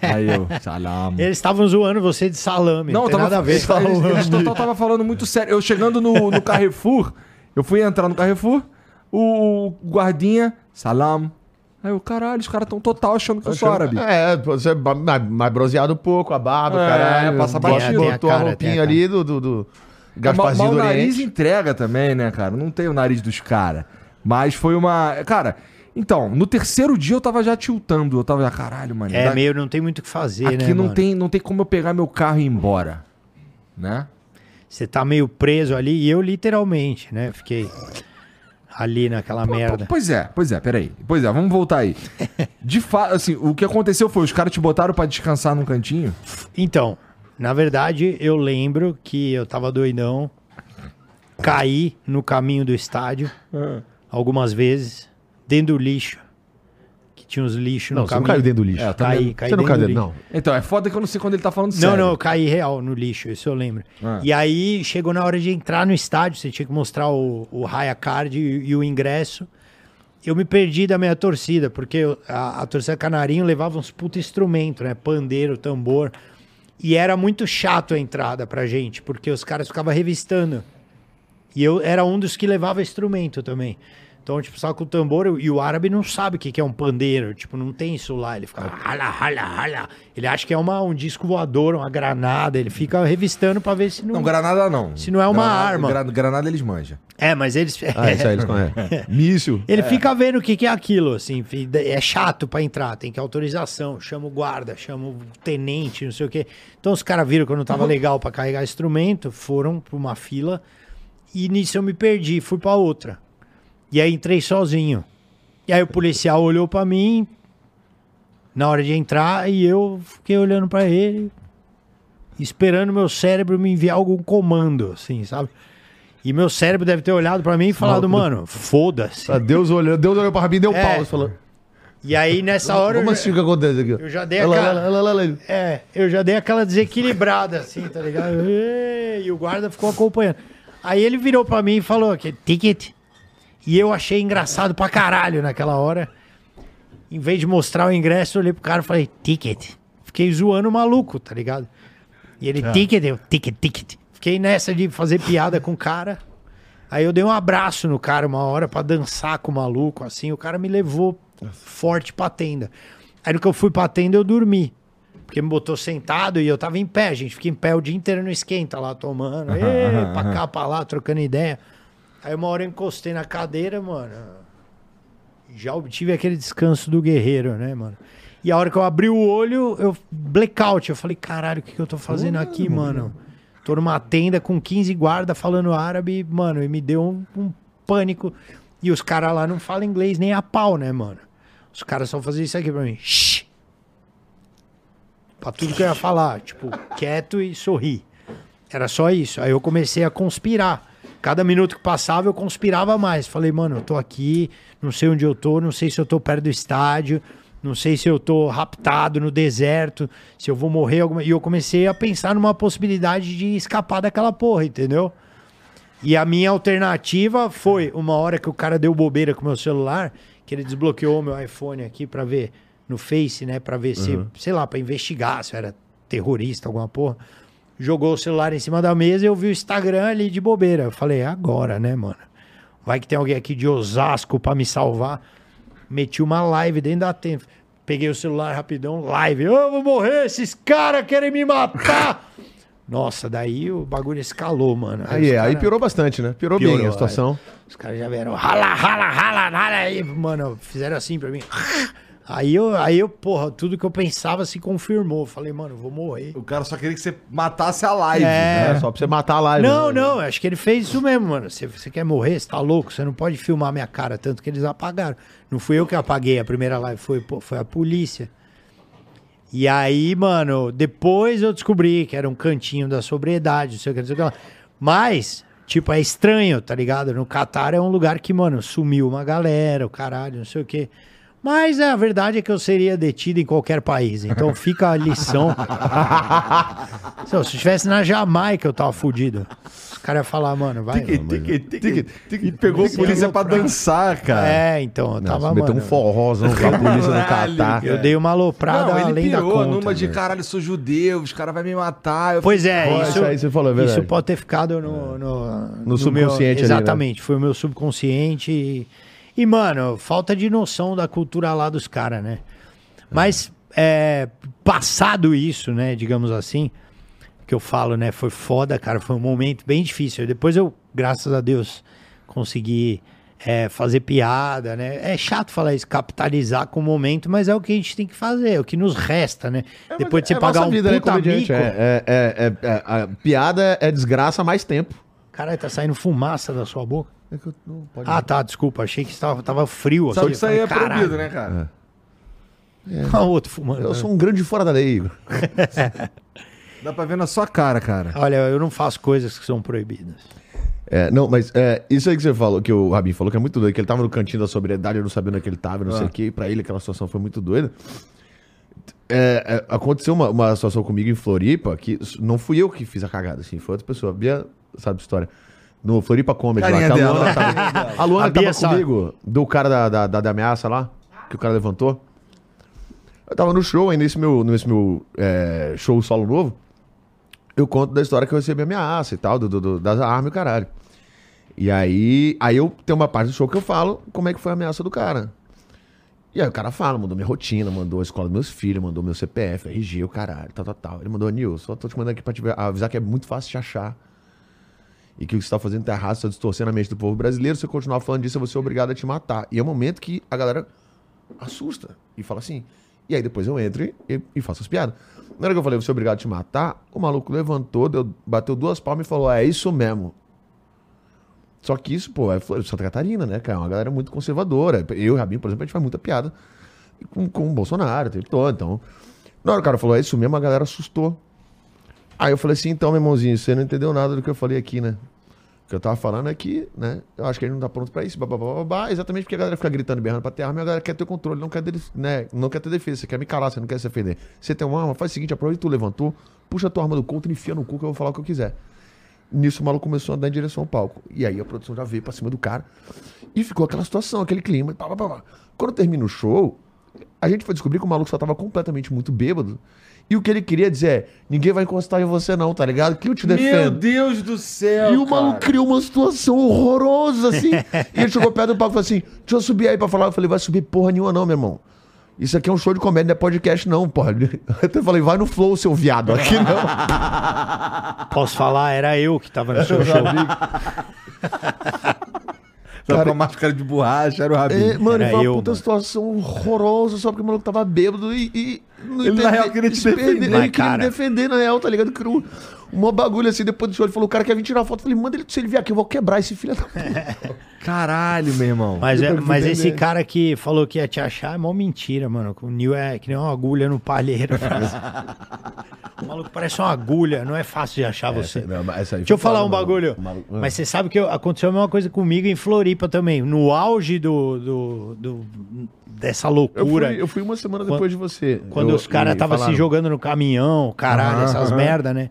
Aí eu, <laughs> salam. Eles estavam zoando você de salame. Não, Não, tava, nada a ver. eles, eles, eles total tava falando muito sério. Eu chegando no, no Carrefour, eu fui entrar no Carrefour, o guardinha, salam. Aí eu, caralho, os caras tão total achando que eu sou árabe. É, você é mais, bronzeado um pouco, a barba, É, caralho. passa batido. Botou a a cara, roupinha tem a ali do, do, do Mas Gasparzinho mas do o nariz Oriente. entrega também, né, cara? Não tem o nariz dos caras. Mas foi uma. Cara, então, no terceiro dia eu tava já tiltando. Eu tava já, caralho, mano. É, dá- meio não tem muito o que fazer, Aqui né, não, mano? tem, não tem como eu pegar meu carro e ir embora. Né? Você tá meio preso ali, e eu literalmente, né? Fiquei ali naquela merda. Pois é, pois é, peraí. Pois é, vamos voltar aí. De fato, assim, o que aconteceu foi, os caras te botaram pra descansar num cantinho. Então, na verdade, eu lembro que eu tava doidão, caí no caminho do estádio algumas vezes, dentro do lixo, tinha uns lixos Não, no você não caminho. caiu dentro do lixo. É, Caí, caí Você não caiu dentro, não. Então, é foda que eu não sei quando ele tá falando Não, sério. não, eu caí real no lixo, isso eu lembro. Ah. E aí chegou na hora de entrar no estádio, você tinha que mostrar o, o Raya Card e, e o ingresso. Eu me perdi da minha torcida, porque a, a torcida Canarinho levava uns puta instrumento, né? Pandeiro, tambor. E era muito chato a entrada pra gente, porque os caras ficavam revistando. E eu era um dos que levava instrumento também. Então, tipo, só com o tambor, e o árabe não sabe o que é um pandeiro. Tipo, não tem isso lá. Ele fica. Hala, hala, hala. Ele acha que é uma, um disco voador, uma granada. Ele fica revistando pra ver se não. Não, granada não. Se não é uma Granada- arma. gra- Granada eles manjam. É, mas eles. Ah, isso aí eles <laughs> conhecem. Míssil. Ele fica vendo o que, que é aquilo, assim. É chato pra entrar, tem que autorização. Chama o guarda, chama o tenente, não sei o quê. Então os caras viram que eu não tava legal pra carregar instrumento, foram pra uma fila. E nisso eu me perdi, fui pra outra. E aí entrei sozinho. E aí o policial olhou pra mim na hora de entrar e eu fiquei olhando pra ele, esperando meu cérebro me enviar algum comando, assim, sabe? E meu cérebro deve ter olhado pra mim e falado, mano, foda-se. Ah, Deus olhou, Deus olhou pra mim e deu É. pausa. Falou, E aí, nessa hora. já- assim que acontece aqui? eu já dei lá, aquela- olha lá. É, eu já dei aquela desequilibrada, assim, tá ligado? <laughs> E o guarda ficou acompanhando. Aí ele virou pra mim e falou ticket. E eu achei engraçado pra caralho naquela hora. Em vez de mostrar o ingresso, eu olhei pro cara e falei, ticket. Fiquei zoando o maluco, tá ligado? E ele, ticket, eu, ticket, ticket. Fiquei nessa de fazer piada com o cara. Aí eu dei um abraço no cara uma hora pra dançar com o maluco, assim. O cara me levou forte pra tenda. Aí no que eu fui pra tenda, eu dormi. Porque me botou sentado e eu tava em pé. Gente fica em pé o dia inteiro no esquenta lá, tomando. Ê, pra cá, pra lá, trocando ideia. Aí uma hora eu encostei na cadeira, mano. Já obtive aquele descanso do guerreiro, né, mano? E a hora que eu abri o olho, eu blackout. Eu falei, caralho, o que, que eu tô fazendo aqui, mano? Tô numa tenda com 15 guardas falando árabe, mano, e me deu um, um pânico. E os caras lá não falam inglês nem a pau, né, mano? Os caras só faziam isso aqui pra mim. Shh. Pra tudo que eu ia falar, tipo, quieto e sorrir. Era só isso. Aí eu comecei a conspirar. Cada minuto que passava, eu conspirava mais. Falei, mano, eu tô aqui, não sei onde eu tô, não sei se eu tô perto do estádio, não sei se eu tô raptado no deserto, se eu vou morrer alguma. E eu comecei a pensar numa possibilidade de escapar daquela porra, entendeu? E a minha alternativa foi uma hora que o cara deu bobeira com o meu celular, que ele desbloqueou o meu iPhone aqui pra ver no Face, né, Pra ver se, sei lá, pra investigar se eu era terrorista, alguma porra. Jogou o celular em cima da mesa e eu vi o Instagram ali de bobeira. Eu falei, é agora, né, mano? Vai que tem alguém aqui de Osasco pra me salvar. Meti uma live dentro da tenda. Peguei o celular rapidão, live. Eu vou morrer, esses caras querem me matar. Nossa, daí o bagulho escalou, mano. Aí, é, aí cara- piorou bastante, né? Piorou, Piorou, bem a situação. Os caras já vieram, rala, rala, rala, rala. Aí, mano, fizeram assim pra mim. Aí eu, aí eu, porra, tudo que eu pensava se confirmou. Falei, mano, eu vou morrer. O cara só queria que você matasse a live. É. né? É, só pra você matar a live. Não, né? não, acho que ele fez isso mesmo, mano. Você, você quer morrer? Você tá louco? Você não pode filmar minha cara, tanto que eles apagaram. Não fui eu que apaguei a primeira live, foi, pô, foi a polícia. E aí, mano, depois eu descobri que era um cantinho da sobriedade, não sei o que, não sei o que lá. Mas, tipo, é estranho, tá ligado? No Catar é um lugar que, mano, sumiu uma galera, o caralho, não sei o que. Mas é, a verdade é que eu seria detido em qualquer país. Então <laughs> fica a lição. <laughs> Se eu estivesse na Jamaica, eu tava fudido. Os caras iam falar, mano, vai. Tique, tique, tique, tique. Pegou a polícia pra dançar, cara. É, então, eu tava, meteu um mano. forrozão com a polícia no Catar. Eu dei uma aloprada além da pirou conta. numa de caralho, sou judeu, os caras vão me matar. Eu Pois é, isso, isso aí você falou, é isso pode ter ficado no, no, No subconsciente ali, né? Exatamente, foi o meu subconsciente. E, mano, falta de noção da cultura lá dos caras, né? Mas, é, passado isso, né, digamos assim, que eu falo, né, foi foda, cara, foi um momento bem difícil. Depois eu, graças a Deus, consegui é, fazer piada, né? É chato falar isso, capitalizar com o momento, mas é o que a gente tem que fazer, é o que nos resta, né? Depois de você É pagar um vida, né, puta comediante? mico... É, é, é, é, é, a piada é desgraça mais tempo. Caralho, tá saindo fumaça da sua boca. É que eu não pode Ah, tá, desculpa. Achei que estava, tava frio aqui. que isso aí é falei, proibido, caralho. né, cara? Olha o outro fumando. Eu sou um grande fora da lei. <laughs> Dá pra ver na sua cara, cara. Olha, eu não faço coisas que são proibidas. É, não, mas é, isso aí que você falou, que o Rabin falou, que é muito doido, que ele tava no cantinho da sobriedade, eu não sabia onde é que ele tava, não sei Ah. o que, e pra ele aquela situação foi muito doida. É, é, aconteceu uma, uma situação comigo em Floripa, que não fui eu que fiz a cagada, assim, foi outra pessoa. A Bia sabe a história. No Floripa Comedy lá, Carinha que a dela. Luana tava, <laughs> a Luana A Bia tava sabe. comigo, do cara da, da, da, da ameaça lá, que o cara levantou. Eu tava no show, aí nesse meu, nesse meu é, show solo novo, eu conto da história que eu recebi ameaça e tal, do, do- do- das armas e o caralho. E aí, aí eu tenho uma parte do show que eu falo como é que foi a ameaça do cara. E aí o cara fala, mandou minha rotina, mandou a escola dos meus filhos, mandou meu CPF, RG, o caralho, tal, tal, tal. Ele mandou, Nil, só tô te mandando aqui pra te avisar que é muito fácil te achar. E que o que você tá fazendo tá errado, você tá distorcendo a mente do povo brasileiro, se você continuar falando disso, eu vou ser obrigado a te matar. E é um momento que a galera assusta e fala assim. E aí depois eu entro e, e- e faço as piadas. Na hora que eu falei, você é obrigado a te matar, o maluco levantou, deu- bateu duas palmas e falou, é isso mesmo. Só que isso, pô, é Flor- Santa Catarina, né, cara? É uma galera muito conservadora. Eu e o Rabinho, por exemplo, a gente faz muita piada com, com o Bolsonaro o tempo todo. Então, na hora que o cara falou, é isso mesmo, a galera assustou. Aí eu falei assim, então, meu irmãozinho, você não entendeu nada do que eu falei aqui, né? O que eu tava falando é que, né, eu acho que ele não tá pronto pra isso, babá, exatamente porque a galera fica gritando berrando pra ter arma e a galera quer ter controle, não quer, ter, né, não quer ter defesa, você quer me calar, você não quer se defender. Você tem uma arma, faz o seguinte, aproveita tu levantou, puxa a tua arma do contra e enfia no cu que eu vou falar o que eu quiser. Nisso o maluco começou a andar em direção ao palco. E aí a produção já veio pra cima do cara. E ficou aquela situação, aquele clima. pá, pá. Quando termina o show, a gente foi descobrir que o maluco só tava completamente muito bêbado. E o que ele queria dizer é: ninguém vai encostar em você, não, tá ligado? Que eu te Meu defendo. Deus do céu, E o maluco cara. criou uma situação horrorosa, assim. <laughs> e ele chegou perto do palco e falou assim: Deixa eu subir aí pra falar. Eu falei: Vai subir porra nenhuma, não, meu irmão. Isso aqui é um show de comédia, não é podcast, não, porra. <laughs> Eu até falei: Vai no flow, seu viado. Aqui não. <laughs> Posso falar, era eu que tava no seu show. Só Cara- com a máscara de borracha, era o Rabinho. É, mano, Era foi uma eu, puta mano. situação horrorosa só porque o maluco tava bêbado e. e não Ele, na real, queria te defender. Ele queria cara- me defender, na real, tá ligado? Criou um bagulho assim, depois do show, ele falou: o cara quer vir tirar foto. Eu falei, manda ele, se ele vier aqui, eu vou quebrar esse filho da puta. <laughs> Caralho, meu irmão. Mas, é, eu mas esse cara que falou que ia te achar é mó mentira, mano. O Nil é que nem uma agulha no palheiro. <laughs> o maluco parece uma agulha, não é fácil de achar você. Deixa eu falar um bagulho. Mas você sabe que eu- aconteceu a mesma coisa comigo em Floripa também. No auge do, do- do- dessa Eu loucura. fui, eu fui uma semana Quando- depois de você. Quando Eu- os caras estavam se jogando no caminhão, caralho, essas aham. merda, né?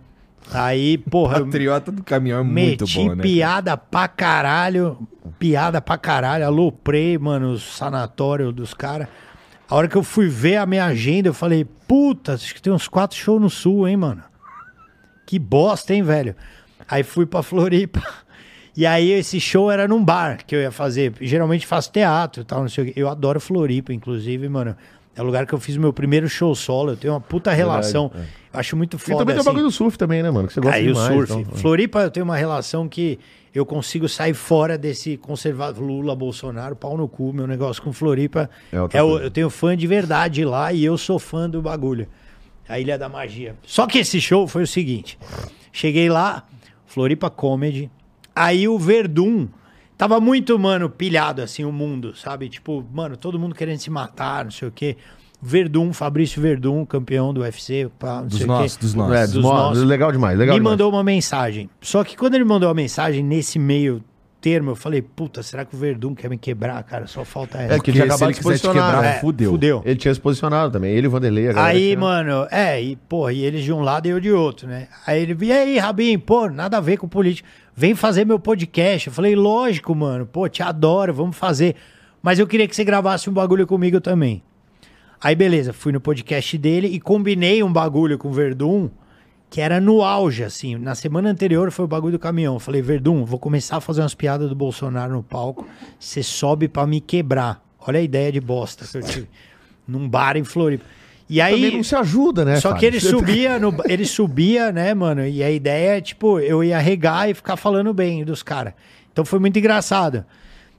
Aí, porra, Patriota do caminhão é muito bom, né? piada pra caralho, piada pra caralho, aloprei, mano, o sanatório dos caras. A hora que eu fui ver a minha agenda, eu falei, puta, acho que tem uns quatro shows no sul, hein, mano? Que bosta, hein, velho? Aí fui pra Floripa. <laughs> E aí esse show era num bar que eu ia fazer. Geralmente faço teatro e tal, não sei o quê. Eu adoro Floripa, inclusive, mano. É o lugar que eu fiz o meu primeiro show solo. Eu tenho uma puta relação. Eu acho muito E foda. também tem o assim. bagulho do surf também, né, mano? Que você gosta Aí o demais. surf. então. Floripa, eu tenho uma relação que eu consigo sair fora desse conservador Lula, Bolsonaro, pau no cu. Meu negócio com Floripa. É É o- eu tenho fã de verdade lá e eu sou fã do bagulho. A Ilha da Magia. Só que esse show foi o seguinte: cheguei lá, Floripa Comedy. Aí o Verdun. Tava muito, mano, pilhado assim o mundo, sabe? Tipo, mano, todo mundo querendo se matar, não sei o quê. Verdun, Fabrício Verdun, campeão do UFC, pá, não Dos sei nossos, o quê. dos É, nossos. dos mo- nossos. legal demais, legal me demais. mandou uma mensagem. Só que quando ele mandou a mensagem, nesse meio termo. Eu falei, puta, será que o Verdun quer me quebrar, cara? Só falta essa. É que ele acabou ele de se posicionar. quebrar, né? fudeu. Fudeu. Ele tinha se posicionado também. Ele e o Vanderlei. Aí, tinha- mano, é, e, pô, e eles de um lado e eu de outro, né? Aí ele, e aí, Rabin, pô, nada a ver com política. Vem fazer meu podcast. Eu falei, lógico, mano, pô, te adoro, vamos fazer. Mas eu queria que você gravasse um bagulho comigo também. Aí, beleza, fui no podcast dele e combinei um bagulho com o Verdun, que era no auge, assim. Na semana anterior foi o bagulho do caminhão. Eu falei, Verdun, vou começar a fazer umas piadas do Bolsonaro no palco. Você sobe pra me quebrar. Olha a ideia de bosta que eu tive. <laughs> Num bar em Floripa. E aí. Também não se ajuda, né? Só Fábio? que ele subia, no, ele subia, né, mano? E a ideia é, tipo, eu ia regar e ficar falando bem dos caras. Então foi muito engraçado.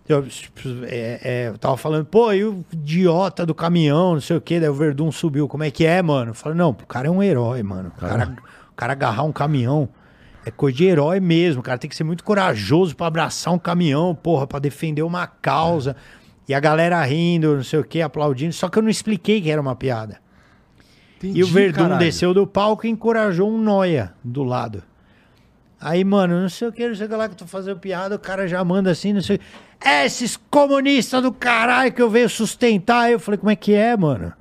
Eu, tipo, é, é, eu tava falando, pô, e o idiota do caminhão, não sei o quê, daí o Verdun subiu. Como é que é, mano? Eu falei, não, o cara é um herói, mano. O cara, cara agarrar um caminhão é coisa de herói mesmo. O cara tem que ser muito corajoso pra abraçar um caminhão, porra, pra defender uma causa. E a galera rindo, não sei o quê, aplaudindo. Só que eu não expliquei que era uma piada. E o Verdun desceu do palco e encorajou um noia do lado. Aí, mano, não sei o que, não sei o que lá que eu tô fazendo piada, o cara já manda assim, não sei. É, esses comunistas do caralho que eu venho sustentar. Aí eu falei, como é que é, mano?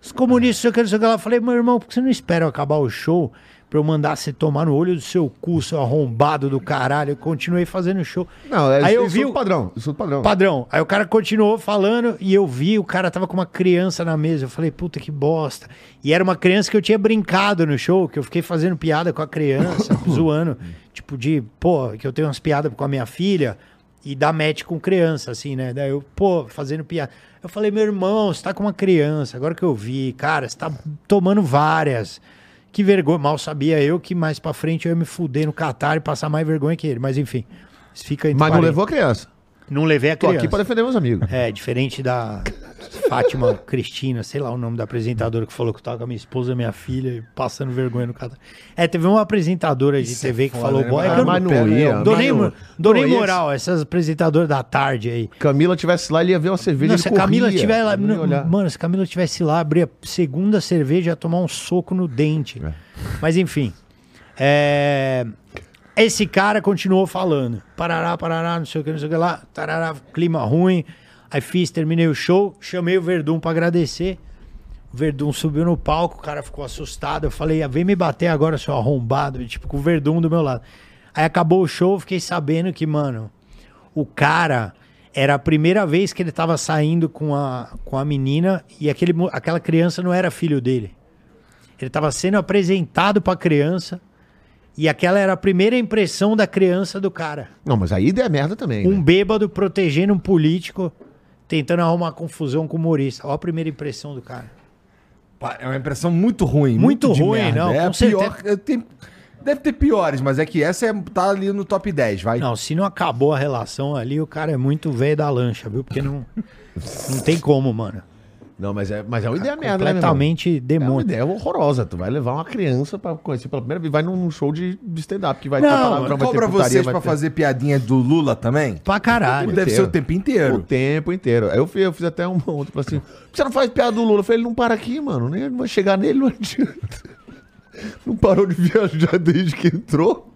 Os comunistas, não sei o que, não sei o que lá. Eu falei, meu irmão, por que você não espera eu acabar o show pra eu mandar você tomar no olho do seu cu, seu arrombado do caralho? Eu continuei fazendo show. Não, é Aí eu isso vi é o- padrão. Isso é padrão. Padrão. Aí o cara continuou falando e eu vi, o cara tava com uma criança na mesa. Eu falei, puta que bosta. E era uma criança que eu tinha brincado no show, que eu fiquei fazendo piada com a criança, <coughs> zoando. Tipo de, pô, que eu tenho umas piadas com a minha filha e dá match com criança, assim, né? Daí eu, pô, fazendo piada. Eu falei, meu irmão, você tá com uma criança, agora que eu vi, cara, você tá tomando várias. Que vergonha. Mal sabia eu que mais pra frente eu ia me fuder no Catar e passar mais vergonha que ele. Mas enfim, fica entre Mas não parênteses. levou a criança. Não levei a Tô criança. aqui pra defender meus amigos. É, diferente da Fátima Cristina, sei lá o nome da apresentadora que falou que eu tava com a minha esposa e minha filha passando vergonha no caso. É, teve uma apresentadora de TV que foda, falou, né? "Bom, é que eu não, dou mas nem, moral, essas apresentadoras da tarde aí. Camila tivesse lá, ele ia ver uma cerveja. Não, se a Camila tiver lá, não mano, se a Camila tivesse lá, abrir a segunda cerveja, ia tomar um soco no dente. É. Mas enfim, é, esse cara continuou falando, parará, parará, não sei o que, não sei o que lá, tarará, clima ruim. Aí fiz, terminei o show, chamei o Verdun pra agradecer. O Verdun subiu no palco, o cara ficou assustado. Eu falei, "Ah, vem me bater agora, seu arrombado. Tipo, com o Verdun do meu lado. Aí acabou o show, fiquei sabendo que, mano, o cara era a primeira vez que ele tava saindo com a, com a menina e aquele, aquela criança não era filho dele. Ele tava sendo apresentado pra criança e aquela era a primeira impressão da criança do cara. Não, mas aí é merda também. Um né? bêbado protegendo um político, tentando arrumar confusão com o humorista. Olha a primeira impressão do cara. É uma impressão muito ruim. Muito de ruim, não, É com pior. tem- deve ter piores, mas é que essa é, tá ali no top 10, vai. Não, se não acabou a relação ali, o cara é muito velho da lancha, viu? Porque não, não tem como, mano. Não, mas é, mas é uma ideia merda, né, irmão? Completamente É uma demônio. ideia horrorosa. Tu vai levar uma criança pra conhecer pela primeira vez. Vai num show de, de stand-up que vai Não, ter palavrão, vai ter Cobra putaria, vocês vai pra ter- fazer piadinha do Lula também? Pra caralho. Deve ser o tempo O inteiro. tempo inteiro. Aí eu fiz, eu fiz até um outro, tipo assim, "Por que você não faz piada do Lula? Eu falei, ele não para aqui, mano. Nem vai chegar nele, não adianta. <laughs> Não parou de viajar desde que entrou.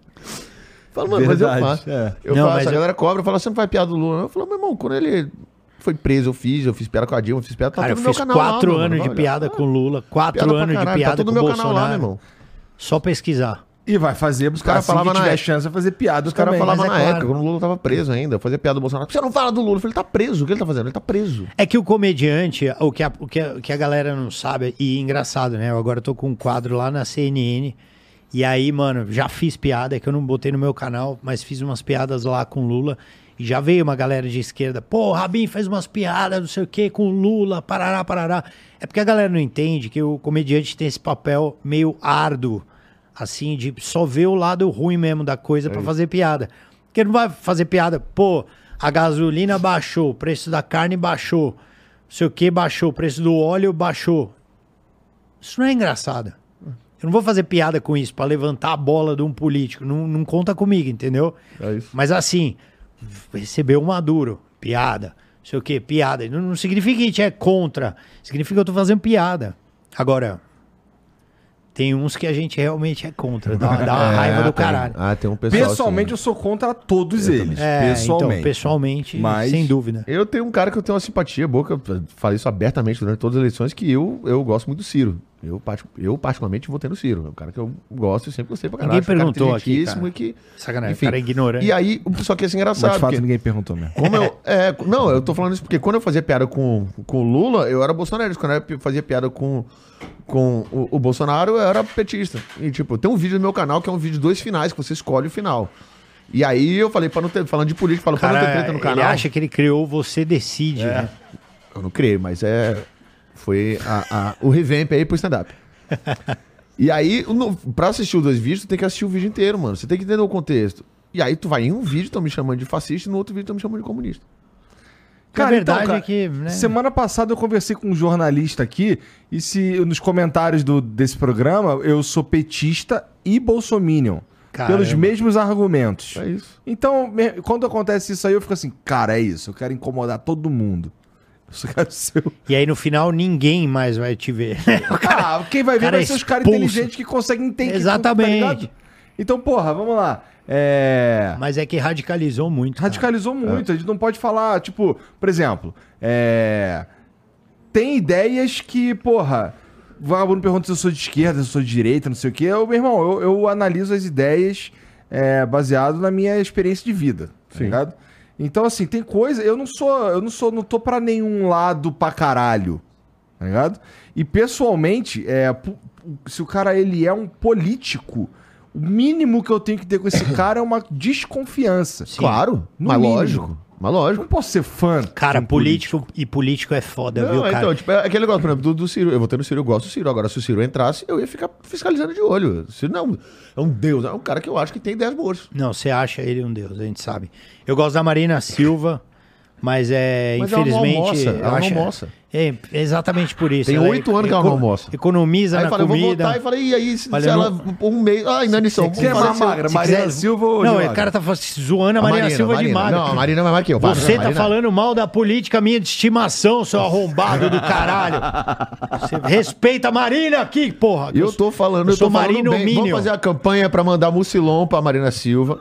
Fala, mano, mas eu Verdade, faço. é. Eu Não, faço, mas a eu- galera cobra, fala, você não faz piada do Lula? Eu falo, meu irmão, quando ele foi preso, eu fiz, eu fiz piada com a Dilma, eu fiz piada, tá Cara, eu fiz lá, quatro mano, anos de piada com Lula, quatro Piada anos de caralho, piada tá com Bolsonaro. canal lá, meu irmão. Só pesquisar. E vai fazer, os caras assim falavam que na chance de fazer piada Os caras falavam mas na é claro. época, quando o Lula tava preso ainda, eu fazia piada do Bolsonaro. Você não fala do Lula? Eu falei, ele tá preso. O que ele tá fazendo? Ele tá preso. É que o comediante, o que a, o que a, o que a galera não sabe, e engraçado, né? Eu agora tô com um quadro lá na CNN. E aí, mano, já fiz piada, é que eu não botei no meu canal, mas fiz umas piadas lá com Lula. E já veio uma galera de esquerda, pô, o Rabin fez umas piadas, não sei o quê, com Lula, parará, parará. É porque a galera não entende que o comediante tem esse papel meio árduo, assim, de só ver o lado ruim mesmo da coisa pra fazer piada. Porque não vai fazer piada, pô, a gasolina baixou, o preço da carne baixou, não sei o que baixou, o preço do óleo baixou. Isso não é engraçado. Eu não vou fazer piada com isso pra levantar a bola de um político. Não, não conta comigo, entendeu? É isso. Mas assim, recebeu o Maduro, piada, não sei o que, piada. Não, não significa que a gente é contra, significa que eu tô fazendo piada. Agora, Tem uns que a gente realmente é contra. Dá, dá <laughs> uma raiva do tem. caralho. Ah, tem um pessoal Pessoalmente, assim. eu sou contra todos eles. É, pessoalmente. então, pessoalmente, Mas- sem dúvida. Eu tenho um cara que eu tenho uma simpatia boa, que eu falei isso abertamente durante todas as eleições, que eu, eu gosto muito do Ciro. Eu, eu particularmente, votei no Ciro. É um cara que eu gosto e sempre gostei pra caralho. Ninguém cara perguntou aqui, cara. e que... Sacanagem, Enfim. o cara é ignorante. E aí, só que assim, Mas engraçado, de fato, porque ninguém perguntou mesmo. como eu... É, não, eu tô falando isso porque quando eu fazia piada com, com o Lula, eu era bolsonarista. Quando eu fazia piada com, com o, o Bolsonaro, eu era petista. E, tipo, tem um vídeo no meu canal que é um vídeo de dois finais, que você escolhe o final. E aí eu falei, pra não ter, falando de política, falo, pra não ter Cara, treta no ele canal. acha que ele criou Você Decide, né? Eu não criei, mas é. Foi a, a- o revamp aí pro stand-up. e aí, no, pra assistir os dois vídeos, tu tem que assistir o vídeo inteiro, mano. Você tem que entender o contexto. E aí, tu vai em um vídeo, estão me chamando de fascista, e no outro vídeo, estão me chamando de comunista. a verdade é que, né? Semana passada eu conversei com um jornalista aqui e se nos comentários do, desse programa eu sou petista e bolsominion. Caramba. Pelos mesmos argumentos. É isso. Então, quando acontece isso aí, eu fico assim, cara, é isso, eu quero incomodar todo mundo. E aí no final ninguém mais vai te ver. O cara- Ah, quem vai ver vai é ser os caras inteligentes que conseguem entender. Exatamente. tá então, porra, vamos lá. É... Mas é que radicalizou muito. cara. Radicalizou muito. A gente não pode falar, tipo, por exemplo, é... tem ideias que, porra, o vagabundo pergunta se eu sou de esquerda, se eu sou de direita, não sei o quê. Eu, meu irmão, eu, eu analiso as ideias é, baseado na minha experiência de vida, tá ligado? Então, assim, tem coisa. Eu não sou. Eu não sou. Não tô pra nenhum lado pra caralho. Tá ligado? E pessoalmente, é, se o cara ele é um político, o mínimo que eu tenho que ter com esse <coughs> cara é uma desconfiança. Claro, No mas mínimo. lógico. Mas Eu lógico. não posso ser fã. Cara, de um político, e político é foda, viu, Não, cara? então, tipo, é aquele negócio, por exemplo, do, do Ciro. Eu votei no Ciro, eu gosto do Ciro. Agora, se o Ciro entrasse, eu ia ficar fiscalizando de olho. O Ciro não é um deus, é um cara que eu acho que tem ideias boas. Não, você acha ele um deus, a gente sabe. Eu gosto da Marina Silva, mas é, Mas ela não infelizmente... almoça, eu ela não acho- almoça. É, exatamente por isso. Tem oito anos que ela não almoça. Economiza Aí na eu falei, eu vou comida. votar e falei, e aí, se, Falei, se ela não- um mês. Ah, inanição. Se- Quem é mais magra, Mariana Silva ou Não, o cara tá zoando a Marina Silva de magra. Não, a Marina é mais magra que eu. Você tá falando mal da política minha de estimação, seu arrombado do caralho. Você respeita a Marina aqui, porra. Eu tô falando, eu, tô falando Marino bem. Vamos fazer a campanha pra mandar Mucilon pra Marina Silva,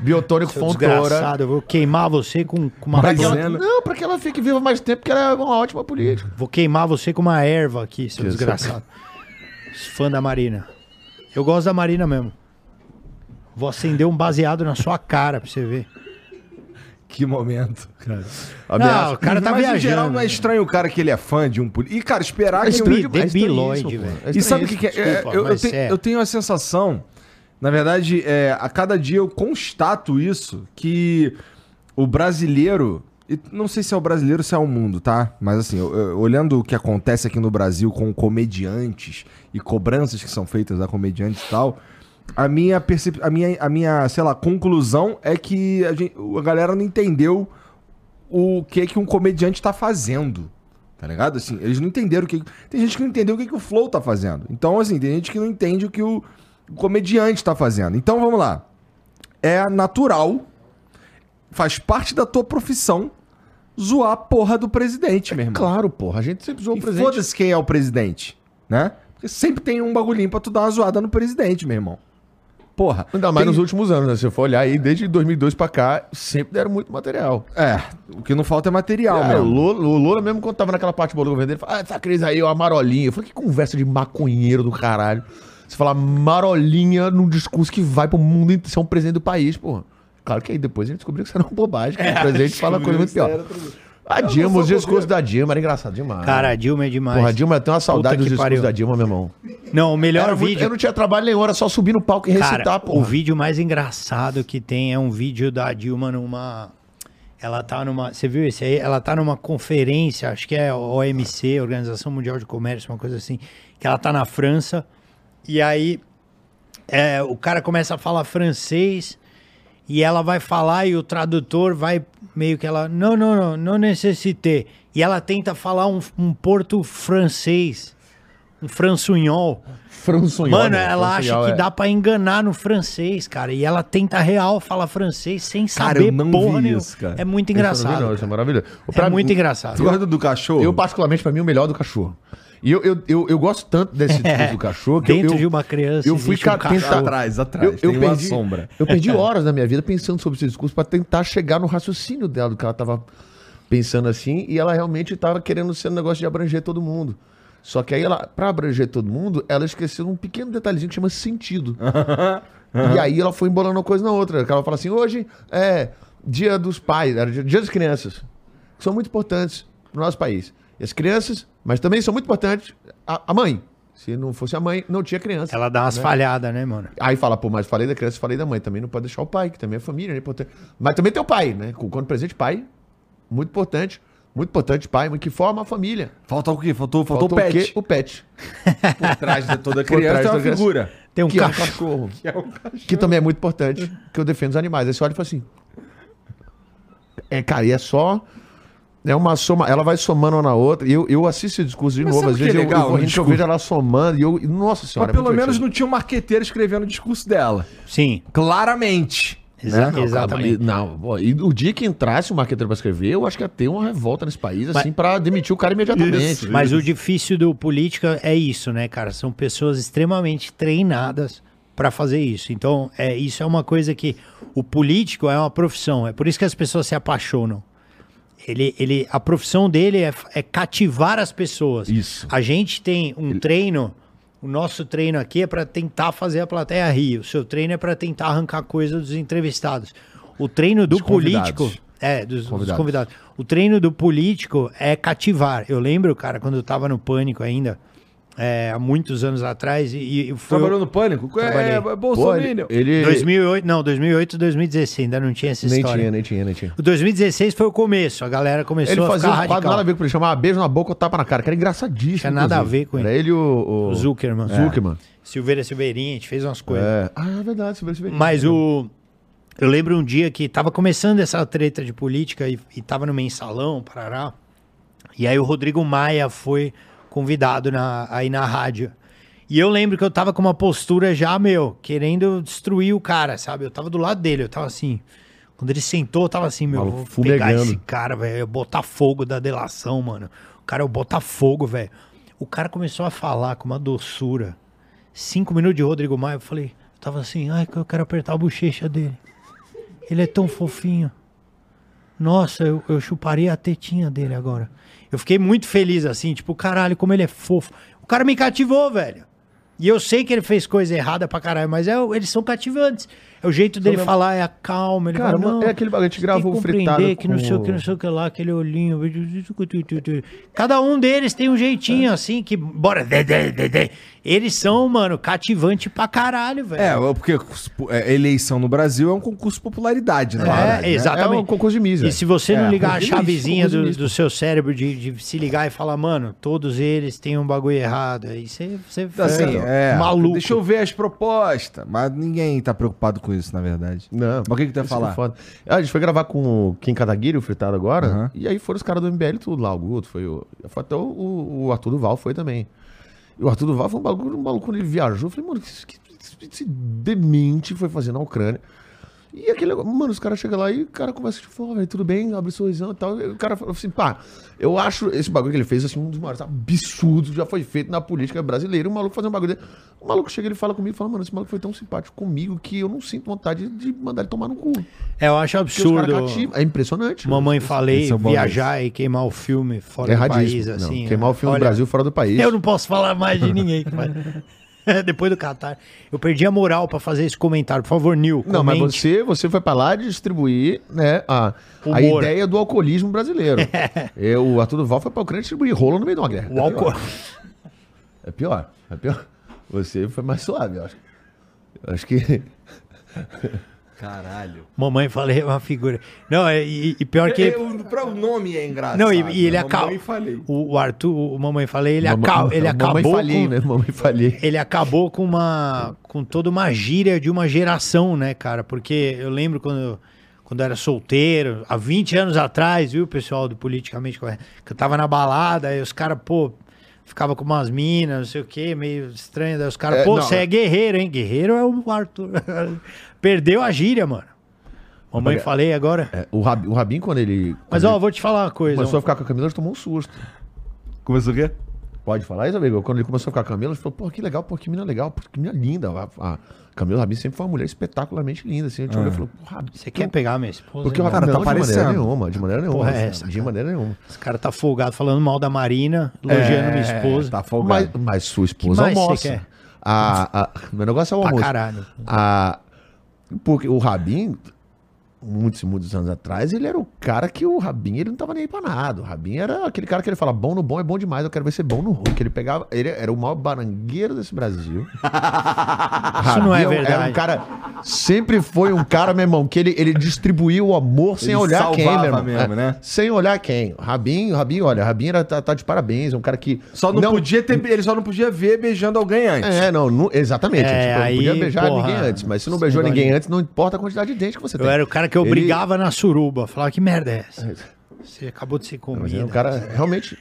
Biotônico Seu Fontoura. desgraçado, eu vou queimar você com, com uma Pra ela, não, pra que ela fique viva mais tempo, porque ela é uma ótima política. Vou queimar você com uma erva aqui, seu desgraçado. Fã da Marina. Eu gosto da Marina mesmo. Vou acender um baseado na sua cara pra você ver. Que momento, cara. Não, o cara tá Mas, viajando. em geral, não é né? estranho o cara que ele é fã de um político. E, cara, esperar que... estranho eu- demais. debilóide, velho. É E sabe o que, que é? Desculpa, eu, eu é. eu tenho a sensação, na verdade, é, a cada dia eu constato isso, que o brasileiro. Não sei se é o brasileiro ou se é o mundo, tá? Mas assim, eu- eu- olhando o que acontece aqui no Brasil com comediantes e cobranças que são feitas a comediantes e tal, a minha, percep... a minha, a minha sei lá, conclusão é que a, gente- a galera não entendeu o que que um comediante tá fazendo. Tá ligado? Assim, eles não entenderam o que. Tem gente que não entendeu o que, que o Flow tá fazendo. Então, assim, tem gente que não entende o que o, o comediante tá fazendo. Então, vamos lá. É natural, faz parte da tua profissão, zoar a porra do presidente, meu irmão. Claro, porra. A gente sempre E o presente. foda-se quem é o presidente, né? Porque sempre tem um bagulhinho pra tu dar uma zoada no presidente, meu irmão. Porra. Ainda mais tem- nos últimos anos, né? Se você for olhar aí, desde 2002 pra cá, sempre deram muito material. É, o que não falta é material, o, mesmo. Lula, o Lula mesmo quando tava naquela parte boa do governo dele, falava, ah, essa crise aí, o Amarolinha. Eu falei, que conversa de maconheiro do caralho. Você falar marolinha num discurso que vai pro mundo inteiro, ser um presidente do país, porra. Claro que aí depois a gente descobriu que isso era uma bobagem, que o presidente fala coisa muito pior. A Dilma, os discursos da Dilma era engraçado demais. Cara, a Dilma é demais. Porra, a Dilma tem uma saudade dos discursos pariu. da Dilma, meu irmão. Não, o melhor Era muito- vídeo. eu não tinha trabalho nenhum, era só subir no palco e recitar, Cara, porra. o vídeo mais engraçado que tem é um vídeo da Dilma numa. Ela tá numa. Você viu esse aí? Ela tá numa conferência, acho que é OMC, Organização Mundial de Comércio, uma coisa assim. Que ela tá na França. E aí é, o cara começa a falar francês e ela vai falar e o tradutor vai meio que ela. Não, não, não, não necessitei. E ela tenta falar um, um porto francês. Um fransunhol. François, Mano, né? ela acha François, que é. dá pra enganar no francês, cara. E ela tenta real falar francês sem Cara, saber eu não porra vi isso, cara. É muito engraçado. isso é cara. maravilhoso. É Pra- muito engraçado. Tu gosta do cachorro? Eu, particularmente, pra mim, o melhor do cachorro. E eu, eu, eu, eu gosto tanto desse discurso do cachorro que eu- Dentro eu, de uma criança eu fui um ca- cachorro. tentar- Atrás, atrás. eu, eu tem uma perdi, sombra. eu perdi <laughs> horas da minha vida pensando sobre esse discurso pra tentar chegar no raciocínio dela, do que ela tava pensando assim, e ela realmente tava querendo ser um negócio de abranger todo mundo. Só que aí, ela, pra abranger todo mundo, ela esqueceu um pequeno detalhezinho que chama sentido. <laughs> E aí ela foi embolando uma coisa na outra. Que ela fala assim: hoje é dia dos pais, era dia dia das crianças, que são muito importantes no nosso país. E as crianças, mas também são muito importantes a, a mãe. Se não fosse a mãe, não tinha criança. Ela dá umas falhadas, né, mano? Aí fala, pô, mas falei da criança, falei da mãe. Também não pode deixar o pai, que também é família, né? Importante. Mas também tem o pai, né? Quando presente, pai. Muito importante. Muito importante, pai, mas que forma a família. Falta o quê? Faltou, faltou, Faltou o pet. quê? O pet. <laughs> Por trás de toda criança tem uma figura. Tem um que é um cachorro. cachorro. Que também é muito importante, que eu defendo os animais. Aí você olha e fala assim. É, cara, e é só. É uma soma. Ela vai somando uma na outra. Eu, eu assisto esse discurso de Mas novo. Às o é vezes eu, legal eu, eu discurso? vejo ela somando. E eu. e, Nossa senhora. Mas é pelo muito menos não tinha um marqueteiro escrevendo o discurso dela. Sim. Claramente. Exa- Não, exatamente. cara, e- Não, e o dia que entrasse o marqueteiro pra escrever, eu acho que ia ter uma revolta nesse país, assim, pra demitir o cara imediatamente. Isso. Mas o difícil do política é isso, né, cara? São pessoas extremamente treinadas pra fazer isso. Então, é, isso é uma coisa que o político é uma profissão. É por isso que as pessoas se apaixonam. Ele, ele, a profissão dele é, é cativar as pessoas. Isso. A gente tem um treino. O nosso treino aqui é para tentar fazer a plateia rir. O seu treino é para tentar arrancar coisa dos entrevistados. O treino do Dos político. É, dos dos Convidados. convidados. O treino do político é cativar. Eu lembro, cara, quando eu tava no pânico ainda, é, há muitos anos atrás, e, e foi. Trabalhou no Pânico? É, Pô, Bolsonaro. ele, ele 2008, não, 2008, 2016, ainda não tinha essa nem história. tinha, nem tinha, nem tinha. O 2016 foi o começo, a galera começou Ele a fazia ficar um quadro nada a ver com ele, chamava beijo na boca ou tapa na cara, que era engraçadíssimo. Tinha nada a inclusive. ver com Era ele. ele e o, o... O Zuckerman. Zuckerman. Silveira Silveirinha, a gente fez umas coisas. É. Ah, é verdade, Silveira Silveirinha. Mas o. Eu lembro um dia que tava começando essa treta de política e, e tava no mensalão, parará. E aí o Rodrigo Maia foi convidado na, aí na rádio. E eu lembro que eu tava com uma postura já, meu, querendo destruir o cara, sabe? Eu tava do lado dele, eu tava assim. Quando ele sentou, eu tava assim, meu, vou pegar fumegando. esse cara, velho. Eu botar fogo da delação, mano. O cara é o Botafogo, velho. O cara começou a falar com uma doçura. Cinco minutos de Rodrigo Maia, eu falei, eu tava assim, ai, que eu quero apertar a bochecha dele. Ele é tão fofinho. Nossa, eu, eu chuparia a tetinha dele agora. Eu fiquei muito feliz assim, tipo, caralho, como ele é fofo. O cara me cativou, velho. E eu sei que ele fez coisa errada pra caralho, mas é, eles são cativantes. É o jeito dele mesmo. falar, é a calma. Ele Cara, fala, mano, não, é aquele bagulho, a gente gravou o fritado que não sei o que, não sei o que lá, aquele olhinho. <laughs> Cada um deles tem um jeitinho assim que, bora. Eles são, mano, cativante pra caralho, velho. É, porque é, eleição no Brasil é um concurso de popularidade, né? É, É exatamente. um concurso de mísera. E se você não É, ligar a chavezinha do, do seu cérebro de, de se ligar e falar, mano, todos eles têm um bagulho errado, aí você, você Assim, fica é, maluco. Deixa eu ver as propostas. Mas ninguém tá preocupado com isso, na verdade. Não. Mas o que que tu ia é falar? foda. Ah, a gente foi gravar com o Kim Kataguiri, o fritado agora. Aham. E aí foram os caras do MBL tudo lá. O Guto, foi o. Foi até o, o Arthur Duval foi também. E o Arthur Duval foi um bagulho, um maluco quando ele viajou. Eu falei, mano, que, que, que esse demente foi fazer na Ucrânia. E aquele, mano, os caras chegam lá e o cara conversa tipo, ó, velho, tudo bem, abre sorrisão e tal. E o cara falou assim, pá, eu acho esse bagulho que ele fez, assim, um dos maiores absurdos que já foi feito na política brasileira. O maluco fazer um bagulho dele. O maluco chega e ele fala comigo e fala, mano, esse maluco foi tão simpático comigo que eu não sinto vontade de mandar ele tomar no cu. É, eu acho absurdo. É impressionante. Mamãe falei, esse é viajar e queimar o filme fora É do país, erradíssimo. Não, assim. queimar o filme olha, do Brasil fora do país. Eu não posso falar mais de ninguém. <laughs> mas- <laughs> Depois do Qatar. Eu perdi a moral pra fazer esse comentário. Por favor, Nil, Não, mas você, você foi pra lá distribuir né, a, a ideia do alcoolismo brasileiro. Eu, <laughs> o Arthur Duval foi pra Ucrânia distribuir rolo no meio de uma guerra. O álcool... É pior. É pior. Você foi mais suave, eu acho. Eu acho que. Caralho. Mamãe falei é uma figura. Não, é- e, e pior que... o, pra o nome é engraçado. Não, e, e ele né? acabou. Mamãe falei. O, o Arthur, o Mamãe Falei, ele, Mamãe- aca- ele Mamãe acabou. falhei, com, né? Mamãe falhei. Ele acabou com uma. com toda uma gíria de uma geração, né, cara? Porque eu lembro quando, quando eu era solteiro, há 20 anos atrás, viu, pessoal do Politicamente Correto, que eu tava na balada, aí os caras, pô. Ficava com umas minas, não sei o quê, meio estranho. Daí os caras, É, pô, não, você é guerreiro, hein? Guerreiro é o Arthur. Perdeu a gíria, mano. Mamãe Mas- falei agora. É, o, Rabin, o Rabin, quando ele. Mas, quando ó, ele vou te falar uma coisa. começou a ficar com a camisa, ele tomou um susto. Começou o quê? Pode falar isso, amigo? Quando ele começou a ficar com a Camila, ele falou, pô, que legal, pô, que menina legal, pô, que menina linda. A, a Camila Rabin sempre foi uma mulher espetacularmente linda, assim. A gente olhou e falou, pô, Rabin, Você quer pegar minha esposa? Porque o Cara, tá não, de maneira parecendo. nenhuma, de maneira nenhuma. Porra é assim, essa, de cara? maneira nenhuma. Esse cara tá folgado falando mal da Marina, elogiando minha esposa. Tá folgado. Mas, mas sua esposa mais você almoça. quer? A, a, meu negócio é o Pra almoço. caralho. A, porque o Rabin, muitos e muitos anos atrás, ele era o cara que o Rabin, ele não tava nem aí pra nada. O Rabin era aquele cara que ele fala, bom no bom é bom demais, eu quero ver ser bom no ruim. Que ele pegava, ele era o maior barangueiro desse Brasil. <laughs> Isso não é verdade. Era um cara, sempre foi um cara, meu irmão, que ele, ele distribuía o amor sem Ele olhar quem, meu irmão. mesmo, É, né? Sem olhar quem. Rabin, Rabin, olha, Rabin era, tá, tá de parabéns, é um cara que... Só não, podia ter. Ele só não podia ver beijando alguém antes. É, não, não- exatamente. É, tipo, não aí, podia beijar porra, ninguém antes, mas se não beijou ninguém antes, não importa a quantidade de dente que você Eu tem. era o cara que eu Ele- brigava na suruba. Falava, que merda é essa? Você acabou de ser é um cara realmente.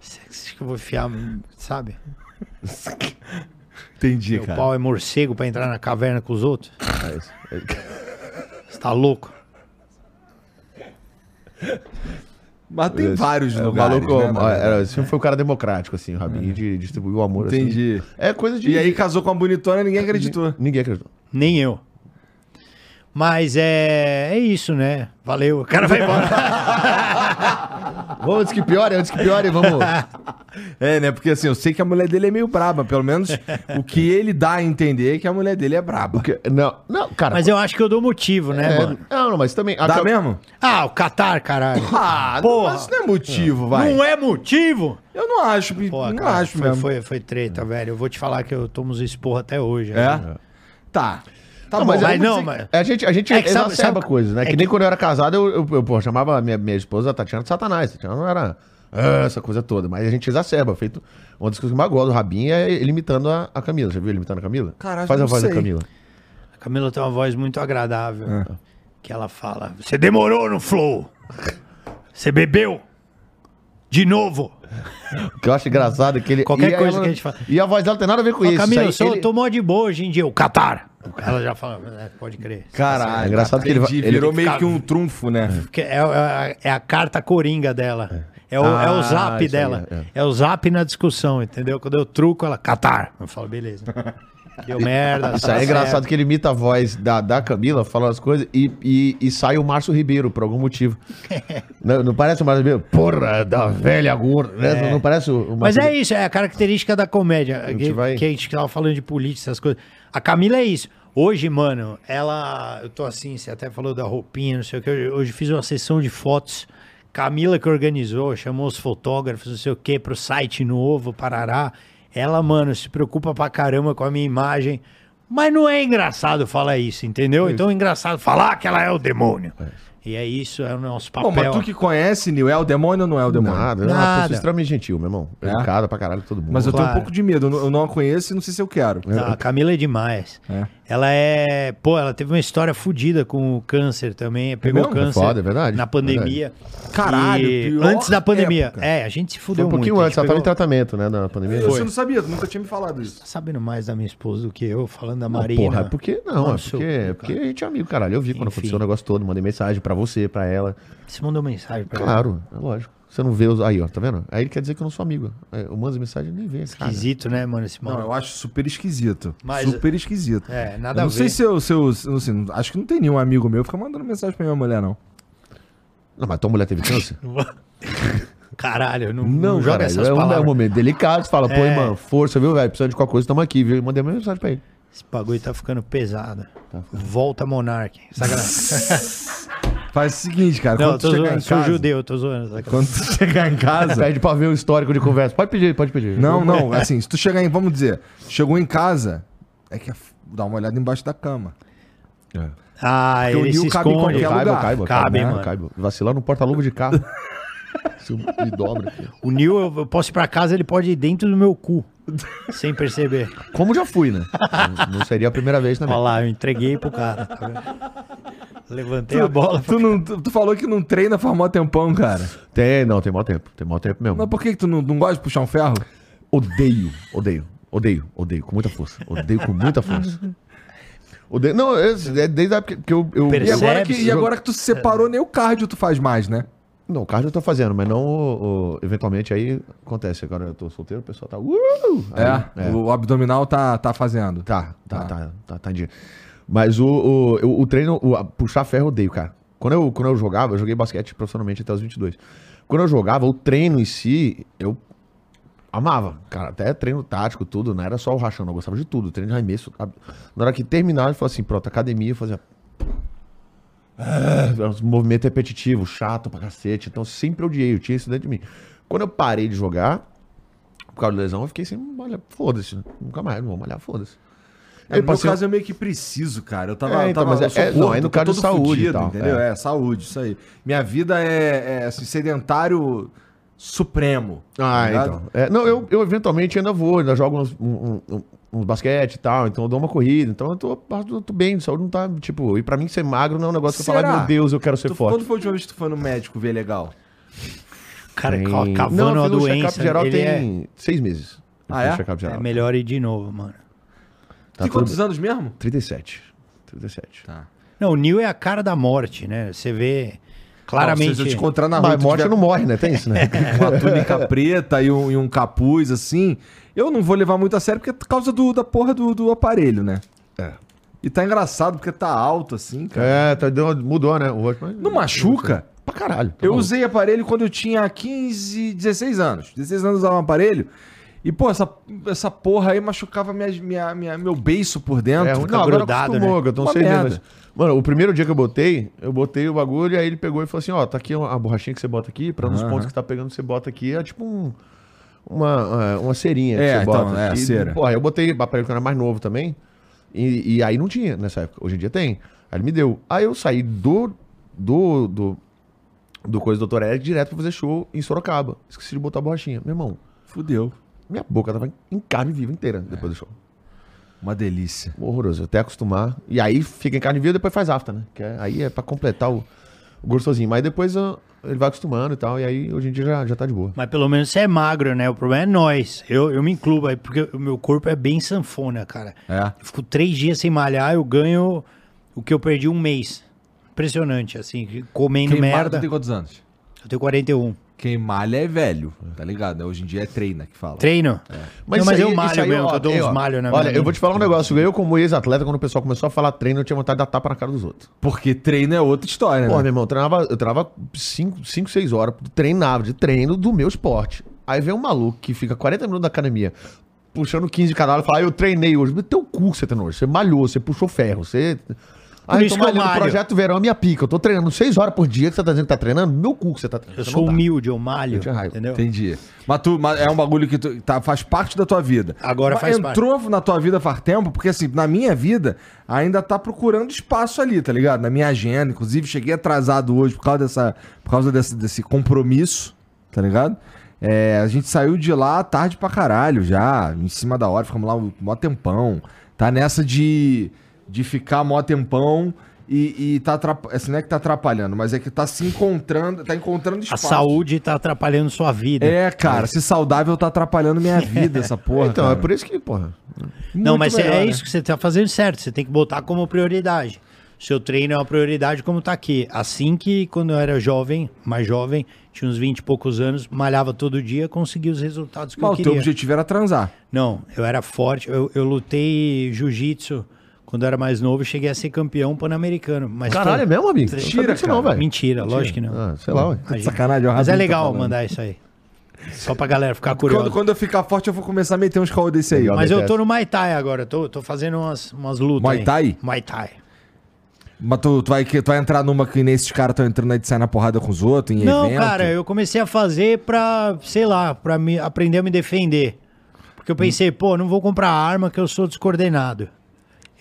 Você acha que eu vou enfiar, sabe? Entendi, Meu pau é morcego pra entrar na caverna com os outros? É isso. <laughs> Você tá louco? Mas tem vários É, o lugares. maluco né, era, verdade. sempre foi um cara democrático, assim, o Rabin, de distribuir o amor. assim. Entendi. É coisa de. E aí casou com a bonitona e ninguém acreditou. Ninguém acreditou. Nem eu. Mas é, é isso, né? Valeu. O cara vai embora. <laughs> Vamos antes que piore, antes que piore, vamos. É, né? Porque assim, eu sei que a mulher dele é meio braba. Pelo menos o que ele dá a entender é que a mulher dele é braba. Porque, não, não, cara. Mas eu acho que eu dou motivo, né, é, mano? não, não, mas também. Dá mesmo? Ah, o Qatar, caralho. Ah, Porra. Não, isso não é motivo, vai. Não é motivo? Eu não acho. Pô, não cara, acho foi, mesmo. foi, foi treta, velho. Eu vou te falar que eu tomo os esporros até hoje. É? né? Tá. Tá Não, bom. mas, mas eu não, dizer mas- A gente, a gente É que sabe- exacerba sabe- coisas, né? é que, que- nem quando eu era casado, eu, eu, eu, pô, chamava minha, minha esposa Tatiana de Satanás. Tatiana não era ah, essa coisa toda, mas a gente exacerba. Feito uma das coisas que eu mais gosto do Rabin é ele imitando a, a Camila. Já viu ele imitando a Camila? Caralho, Faz a não voz sei. da Camila. A Camila tem uma voz muito agradável. É. Que ela fala: Você demorou no flow. Você bebeu. De novo. O que eu acho engraçado é que ele. Qualquer e coisa ela- que a gente fala. E a voz dela tem nada a ver com Ô, isso. Camila, eu Isso aí, ele- tô mó de boa hoje em dia. O Qatar. Ela já fala: "É, Pode crer. Caralho. É engraçado que ele ele virou meio ficar- que um trunfo, né? É, é- é a carta coringa dela. É o, é Ah, o zap isso aí, dela. é. É. o zap na discussão, entendeu? Quando eu truco, ela, Qatar. Eu falo, beleza. <laughs> Deu merda. Isso tá aí é engraçado que ele imita a voz da, da Camila falando as coisas e, e, e sai o Márcio Ribeiro por algum motivo. <laughs> não, não parece o Márcio Ribeiro? Porra, da velha gorda. né? Não, não parece o, o Mas é isso, é a característica da comédia. gente que, vai- que a gente tava falando de política, essas coisas. A Camila é isso. Hoje, mano, ela. Eu tô assim, você até falou da roupinha, não sei o que. Hoje fiz uma sessão de fotos. Camila que organizou, chamou os fotógrafos, não sei o que, pro site novo, Parará. Ela, mano, se preocupa pra caramba com a minha imagem. Mas não é engraçado falar isso, entendeu? Então é engraçado falar que ela é o demônio. E é isso, é o nosso papel. mas tu que conhece, Nil, é o demônio ou não é o demônio? Nada, é uma Nada. pessoa extremamente gentil, meu irmão. É? Educada pra caralho todo mundo. Mas eu tenho um Claro. pouco de medo. Eu não- Eu não a conheço e não sei se eu quero. Não, a Camila é demais. É. Ela é. Pô, ela teve uma história fodida com o câncer também. Pegou mesmo? câncer É foda, é verdade, na pandemia. Caralho, E pior Antes da pandemia. época. É, a gente se Foi fudeu um pouquinho muito. antes, ela tava em pegou- tratamento, né, na pandemia. Você não sabia, nunca tinha me falado isso. Tá sabendo mais da minha esposa do que eu, falando da Não, Marina. porra, é porque. Não, é porque, cu, porque a gente é amigo, caralho. Eu vi quando Enfim. aconteceu o negócio todo, mandei mensagem pra você, pra ela. Você mandou mensagem pra ela. Claro, é lógico. Você não vê os. Aí, ó, tá vendo? Aí ele quer dizer que eu não sou amigo. Eu mando as mensagens e nem vê. Cara. Esquisito, né, mano, esse Não, mano. eu acho super esquisito. Mas- super esquisito. É, nada eu não a sei ver. se eu, se eu- se eu- assim, acho que não tem nenhum amigo meu que fica mandando mensagem pra minha mulher, não. Não, mas tua mulher teve câncer? <laughs> Caralho, não, Não, não joga cara, essas é um, é um momento delicado. Você fala, pô, É. irmão, força, viu, velho? Precisando de qualquer coisa, tamo aqui, viu? E mandei uma mensagem pra ele. Esse bagulho tá ficando pesado. Volta Monark. Sacanagem. <laughs> Faz o seguinte, cara. Não, quando tô tu chegar zoando, em sou casa. judeu, tô zoando. sacanagem. Quando tu chegar em casa. Pede pra ver o histórico de conversa. Pode pedir, pode pedir. Não, não, assim, se tu chegar em, vamos dizer, chegou em casa, é que é f- dá uma olhada embaixo da cama. Ah, Porque o ele Nil se cabe em esconde. qualquer Caiba, lugar. caiba, Cabe, caiba, mano. caiba. Vacilar no porta-luva de carro. <laughs> Se eu me dobra aqui. O Nil, eu, eu posso ir pra casa, ele pode ir dentro do meu cu. sem perceber. Como já fui, né? <laughs> Não- Não seria a primeira vez também. Olha lá, eu entreguei pro cara. tá vendo? Levantei a bola. Tu, não- tu- tu falou que não treina faz mó tempão, cara. Tem, não, tem mau tempo. Tem mau tempo mesmo. Mas por que, que tu não, não gosta de puxar um ferro? Odeio, odeio, odeio, odeio, com muita força. Odeio com muita força. Odeio, não, é, é desde a época que eu. eu E Percebe? agora que, e agora que tu se separou, nem o cardio tu faz mais, né? Não, o cardio eu tô fazendo, mas não o, o- eventualmente aí acontece. Agora eu tô solteiro, o pessoal tá. Uh! Aí, É, o abdominal tá, tá fazendo. Tá, tá, Tá. tá, tá, tá em dia. Mas o, o, o treino, o, puxar ferro eu odeio, cara. Quando eu, quando eu jogava, eu joguei basquete profissionalmente até os 22. Quando eu jogava, o treino em si, eu amava. Cara, até treino tático, tudo, não era só o rachão, eu gostava de tudo. Treino de arremesso. Na hora que terminava, eu falava assim, pronto, academia, eu fazia... Ah, um movimento repetitivo, chato pra cacete. Então eu sempre odiei, eu tinha isso dentro de mim. Quando eu parei de jogar, por causa da lesão, eu fiquei sem malhar. Foda-se, nunca mais, não vou malhar, foda-se. É, Aí no passei- caso eu meio que preciso, cara. Eu tava. É, eu então, tava mas é- eu sou é- não, é no caso de todo saúde e tal, entendeu? é. É. saúde, isso aí. Minha vida é, é assim, sedentário supremo. tá Ah, ligado? então. É, não, eu, eu eventualmente ainda vou, ainda jogo uns, um, um- uns basquete e tal, então eu dou uma corrida. Então eu tô, eu tô bem, de saúde não tá, tipo, e pra mim ser magro não é um negócio que eu Será? falar, meu Deus, eu quero ser Tu- forte. Quando foi a última vez que tu foi no médico ver legal? Cara, Tem- ca- cavando não, eu um doença. check-up geral ele é- tem seis meses. Eu Ah, é? é, melhor ir de novo, mano. Tá Tem quantos bem. anos mesmo? 37. 37. Tá. Não, o Neil é a cara da morte, né? Você vê claramente. se eu te encontrar na rua, Mas morte tiver não morre, né? Tem isso, né? <laughs> uma túnica <laughs> preta e um, e um capuz, assim, eu não vou levar muito a sério porque é por causa do, da porra do, do aparelho, né? É. E tá engraçado porque tá alto, assim, cara. É, tá, deu, mudou, né? O rosto, mas- Não machuca? Pra caralho. tá Eu maluco. usei aparelho quando eu tinha 15, 16 anos. 16 anos eu usava um aparelho. E, pô, essa, essa porra aí machucava minha, minha, minha- meu beiço por dentro. É, não, agora grudado, acostumou, né? que eu tô Uma seis merda. Mano, o primeiro dia que eu botei, eu botei o bagulho e aí ele pegou e falou assim, ó, tá aqui a borrachinha que você bota aqui, pra nos Aham. pontos que tá pegando, você bota aqui, é tipo um, uma, é, uma cerinha É, que você então, bota. é, E, cera. Porra, eu botei aparelho quando era mais novo também, e, e aí não tinha nessa época, hoje em dia tem. Aí ele me deu. Aí eu saí do, do, do, do coisa do Dr. Eric direto pra fazer show em Sorocaba. Esqueci de botar a borrachinha. Meu irmão, Fudeu. Minha boca tava em carne viva inteira depois do show. Uma delícia. Horroroso, até acostumar. E aí fica em carne viva e depois faz afta, né? Que é- aí é pra completar o, o gostosinho. Mas depois ó, ele vai acostumando e tal. E aí hoje em dia já, já tá de boa. Mas pelo menos você é magro, né? O problema é nós. Eu, eu me incluo aí, porque o meu corpo é bem sanfona, cara. É. Eu fico três dias sem malhar, eu ganho o que eu perdi um mês. Impressionante, assim, comendo Quem malha, merda. tu tem quantos anos? Eu tenho 41. Quem malha é velho, tá ligado? Hoje em dia é treina que fala. Treino? Não, mas isso eu aí- malho isso aí, mesmo, ó, eu dou uns malhos na Olha, minha eu vou te falar um negócio. Eu, como ex-atleta, quando o pessoal começou a falar treino, eu tinha vontade de dar tapa na cara dos outros. Porque treino é outra história, Pô, né? meu irmão, eu treinava, eu treinava 5, 6 horas, treinava de treino do meu esporte. Aí vem um maluco que fica 40 minutos na academia, puxando 15 de cada lado e fala, ah, eu treinei hoje. Mas teu cu que você treinou hoje. Você malhou, você puxou ferro, você... Aí eu isso tô que eu malho. Projeto Verão, é minha pica. Eu tô treinando 6 horas por dia que você tá dizendo que tá treinando, meu cu que você tá treinando. Eu sou humilde, eu malho. Eu raiva. Entendeu? Entendi. Mas, tu, mas é um bagulho que tu, tá, faz parte da tua vida. Agora Mas faz entrou na tua vida faz tempo, porque assim, na minha vida, ainda tá procurando espaço ali, tá ligado? Na minha agenda. Inclusive, cheguei atrasado hoje por causa, dessa, por causa desse, desse compromisso, tá ligado? É, a gente saiu de lá tarde pra caralho já, em cima da hora, ficamos lá um mó tempão. Tá nessa de, de ficar mó tempão e, e tá atrapalhando. Assim, não é que tá atrapalhando, mas é que tá se encontrando, tá encontrando A espaço. saúde tá atrapalhando sua vida. É, cara, se saudável tá atrapalhando minha <laughs> vida, essa porra. Então, cara. é por isso que, porra... Não, mas melhor, é né? isso que você tá fazendo certo. Você tem que botar como prioridade. Seu treino é uma prioridade como tá aqui. Assim que quando eu era jovem, mais jovem, tinha uns 20 e poucos anos, malhava todo dia, conseguia os resultados que Mas eu o teu queria. objetivo era transar. Não, eu era forte. Eu, eu lutei jiu-jitsu quando eu era mais novo e cheguei a ser campeão pan-americano. Mas Caralho, é foi- mesmo, amigo? Eu não Mentira, disso não, velho. Mentira, lógico que não. Ah, sei lá, ué. Imagina. Sacanagem, o Mas é tá legal falando. mandar isso aí. Só pra galera ficar curiosa. Quando, quando eu ficar forte, eu vou começar a meter uns caô desse aí. Ó. Mas eu tô no Muay Thai agora, tô, tô fazendo umas, umas lutas. Muay aí. Thai? Muay Thai. Mas tu, tu vai, tu vai entrar numa que nesses caras estão entrando aí de sair na porrada com os outros, em Não, evento? cara, eu comecei a fazer pra, sei lá, pra me, aprender a me defender. Porque eu pensei, pô, não vou comprar arma que eu sou descoordenado.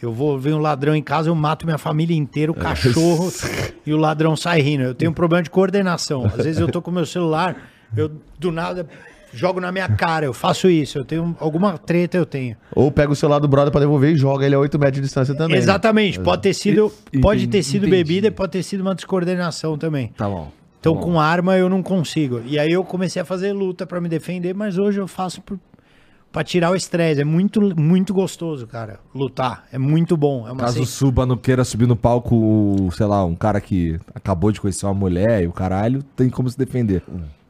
Eu vou ver um ladrão em casa, eu mato minha família inteira, o cachorro, <laughs> e o ladrão sai rindo. Eu tenho um problema de coordenação. Às vezes eu tô com meu celular, eu do nada jogo na minha cara, eu faço isso. Eu tenho alguma treta, eu tenho. Ou pega o celular do brother pra devolver e joga ele a 8 metros de distância também. né? Exatamente, pode ter sido, E- pode ter sido entendi. bebida e pode ter sido uma descoordenação também. Tá bom. Então, tá bom. com arma eu não consigo. E aí eu comecei a fazer luta pra me defender, mas hoje eu faço por, pra tirar o estresse. É muito, muito gostoso, cara, lutar. É muito bom. É uma Caso suba, não queira subir no palco, sei lá, um cara que acabou de conhecer uma mulher e o caralho, tem como se defender.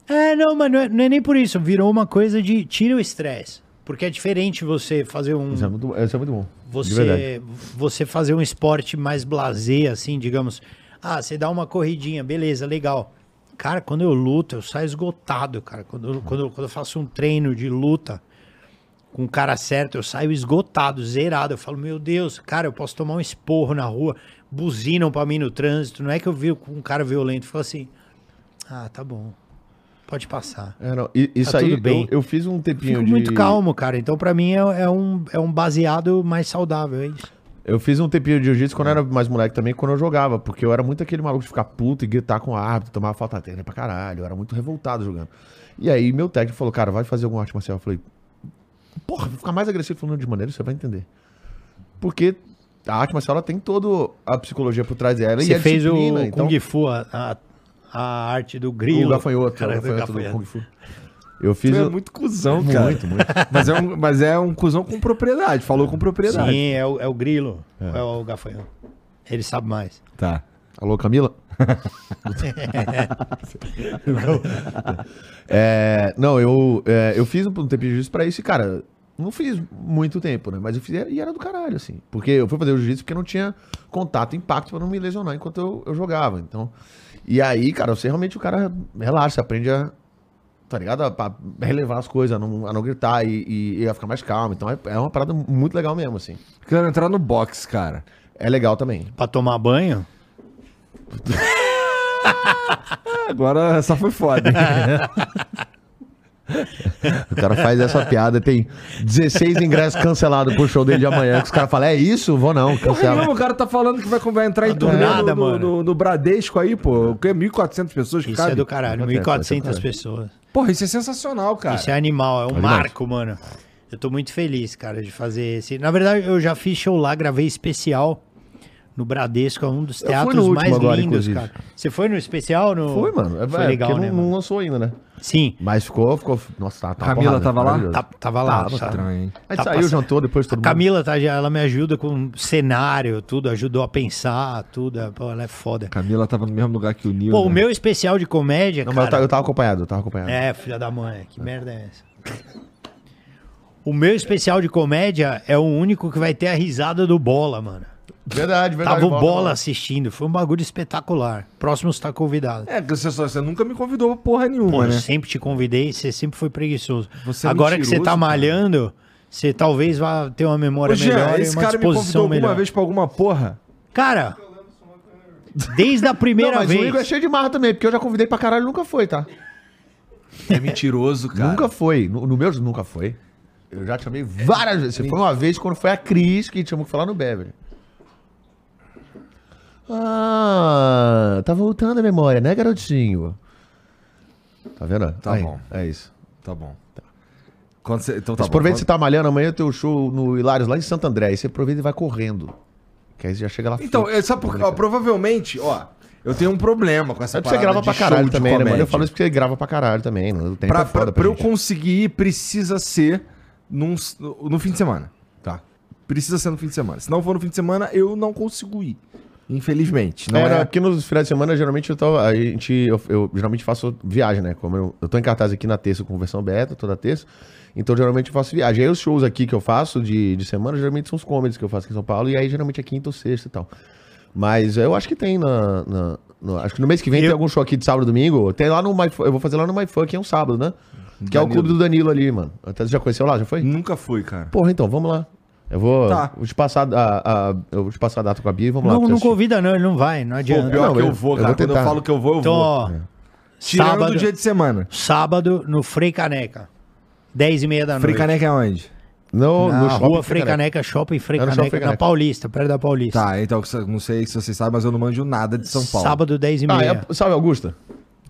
É, não, mas não é, não é nem por isso. Virou uma coisa de tira o estresse. Porque é diferente você fazer um. Isso é muito, isso é muito bom. Você, você fazer um esporte mais blazer, assim, digamos. Ah, você dá uma corridinha, beleza, legal. Cara, quando eu luto, eu saio esgotado, cara. Quando, eu- quando, eu- quando eu faço um treino de luta com o cara certo, eu saio esgotado, zerado. Eu falo, meu Deus, cara, eu posso tomar um esporro na rua, buzinam pra mim no trânsito. Não é que eu vi um cara violento falo assim, ah, tá bom, pode passar. É, não, i- isso Tá aí, tudo bem. Eu, eu fiz um tempinho Fico de... muito calmo, cara. Então, pra mim, é, é um, é um baseado mais saudável, é isso. Eu fiz um tempinho de jiu-jitsu quando eu era mais moleque também, quando eu jogava, porque eu era muito aquele maluco de ficar puto e gritar com o árbitro, tomar falta técnica pra caralho, eu era muito revoltado jogando. E aí meu técnico falou, cara, vai fazer alguma arte marcial. Eu falei, porra, vou ficar mais agressivo falando de maneira, você vai entender. Porque a arte marcial ela tem toda a psicologia por trás dela e Você a fez o então... Kung Fu, a, a, a arte do grilo. O gafanhoto, Cara, o do gafanhoto do. Kung Fu. Eu fiz... Tu é muito cuzão, cara. muito, muito. <laughs> Mas é, um, mas é um cuzão com propriedade, falou com propriedade. Sim, é o, é o grilo. É. o gafanhoto. Ele sabe mais. Tá. Alô, Camila? <laughs> <laughs> É, não, eu, é, eu fiz um, um tempinho de jiu-jitsu pra isso e, cara, não fiz muito tempo, né? Mas eu fiz e era do caralho, assim. Porque eu fui fazer o jiu-jitsu porque não tinha contato, impacto pra não me lesionar enquanto eu, eu jogava. Então, e aí, cara, você realmente, o cara relaxa, aprende a, tá ligado? A, a relevar as coisas, a não, a não gritar e, e- e a ficar mais calmo. Então é, é uma parada muito legal mesmo, assim. Quero entrar no box, cara. É legal também. Pra tomar banho? <laughs> Agora só foi foda. <laughs> <laughs> O cara faz essa piada, tem 16 ingressos cancelados pro show dele de amanhã. Que os caras falam, é isso? Vou não, cancela. o cara tá falando que vai, vai entrar em turnê nada, no, no, mano. no- no Bradesco aí, pô. O que? 1.400 pessoas que Isso cabe? é do caralho. Isso é do 1.400 caralho. pessoas. Porra, isso é sensacional, cara. Isso é animal, é um Animais. marco, mano. Eu tô muito feliz, cara, de fazer esse. Na verdade, eu já fiz show lá, gravei especial no Bradesco, é um dos teatros mais agora, lindos, inclusive. cara. Você foi no especial? No... Foi, mano. É, Foi é, legal, porque né? não, mano? não lançou ainda, né? Sim, Mas ficou, ficou. Nossa, tá, tá Camila porrada, tava lá? tá- tava lá. Tava, tá. Estranho, hein? A gente tá saiu, passando. jantou depois todo A mundo. Camila, tá, ela me ajuda com cenário, tudo, ajudou a pensar, tudo. é, Pô, ela é foda. Camila tava no mesmo lugar que o Nil. Pô, o né? meu especial de comédia, Não, mas eu cara... tava, eu tava acompanhado, eu tava acompanhado. É, filha da mãe, que merda é essa? O meu especial de comédia é o único que vai ter a risada do Bola, mano. Verdade, verdade. Tava o Bola assistindo, foi um bagulho espetacular. Próximo está convidado. É, você, só- você nunca me convidou pra porra nenhuma, Pô, eu né? sempre te convidei, você sempre foi preguiçoso. Você é Agora que você tá malhando, você talvez vá ter uma memória Ô, Jean, melhor e esse uma cara me convidou disposição alguma melhor. vez pra alguma porra? Cara, desde a Não, primeira mas o Igor é vez... cheio de marra também, porque eu já convidei pra caralho e nunca foi, tá? É mentiroso, cara. Nunca foi. No, no meu nunca foi. Eu já te chamei várias vezes. Você foi uma vez quando foi a Cris que chamou que falar no Beverly. Ah, tá voltando a memória, né, garotinho? Tá vendo? Tá Aí, bom. É isso. Tá bom. Quando você, então tá Mas bom. aproveita que você tá malhando, amanhã tem o show no Hilários lá em Santo André. Aí você aproveita e vai correndo. Que aí você já chega lá Então, feito. é, sabe por, ó, provavelmente, ó, eu tenho um problema com essa É porque você parada grava pra caralho também, né, mano? Eu falo isso porque você grava pra caralho também. Não tem Pra, pra, pra, pra eu gente. conseguir ir, precisa ser num, no fim de semana. Tá. Precisa ser no fim de semana. Se não for no fim de semana, eu não consigo ir. Infelizmente. Não é, é, não, é porque nos finais de semana, geralmente, eu, tô, a gente, eu, eu geralmente faço viagem, né? Como eu, eu tô em cartaz aqui na terça com versão beta, toda terça. Então, geralmente, eu faço viagem. Aí, os shows aqui que eu faço de, de semana, geralmente são os comedies que eu faço aqui em São Paulo. E aí, geralmente, é quinta ou sexta e tal. Mas eu acho que tem na... na- no- acho que no mês que vem Eu- tem algum show aqui de sábado e domingo. Tem lá no My Eu vou fazer lá no My Funk, é um sábado, né? Que é o Danilo. clube do Danilo ali, mano. Até você já conheceu lá? Já foi? Nunca fui, cara. Porra, então, vamos lá. Eu vou, Tá. vou te passar a, a- eu vou te passar a data com a Bia e vamos lá. Não, pra não convida não, ele não vai, não Pô, adianta. pior Não, que eu, eu- vou, eu cara. vou Quando eu falo que eu vou, eu Então, vou. ó, Tirando sábado, do dia de semana. sábado no Frei Caneca, 10 e meia da noite. Frei Caneca é onde? No, Na no rua Frei Caneca. Caneca, Shopping Frei É Caneca, Shopping Frei na Caneca. Paulista, perto da Paulista. Tá, então, não sei se vocês sabem, mas eu não manjo nada de São Paulo. Sábado, 10 e Ah, meia. é, salve, Augusta.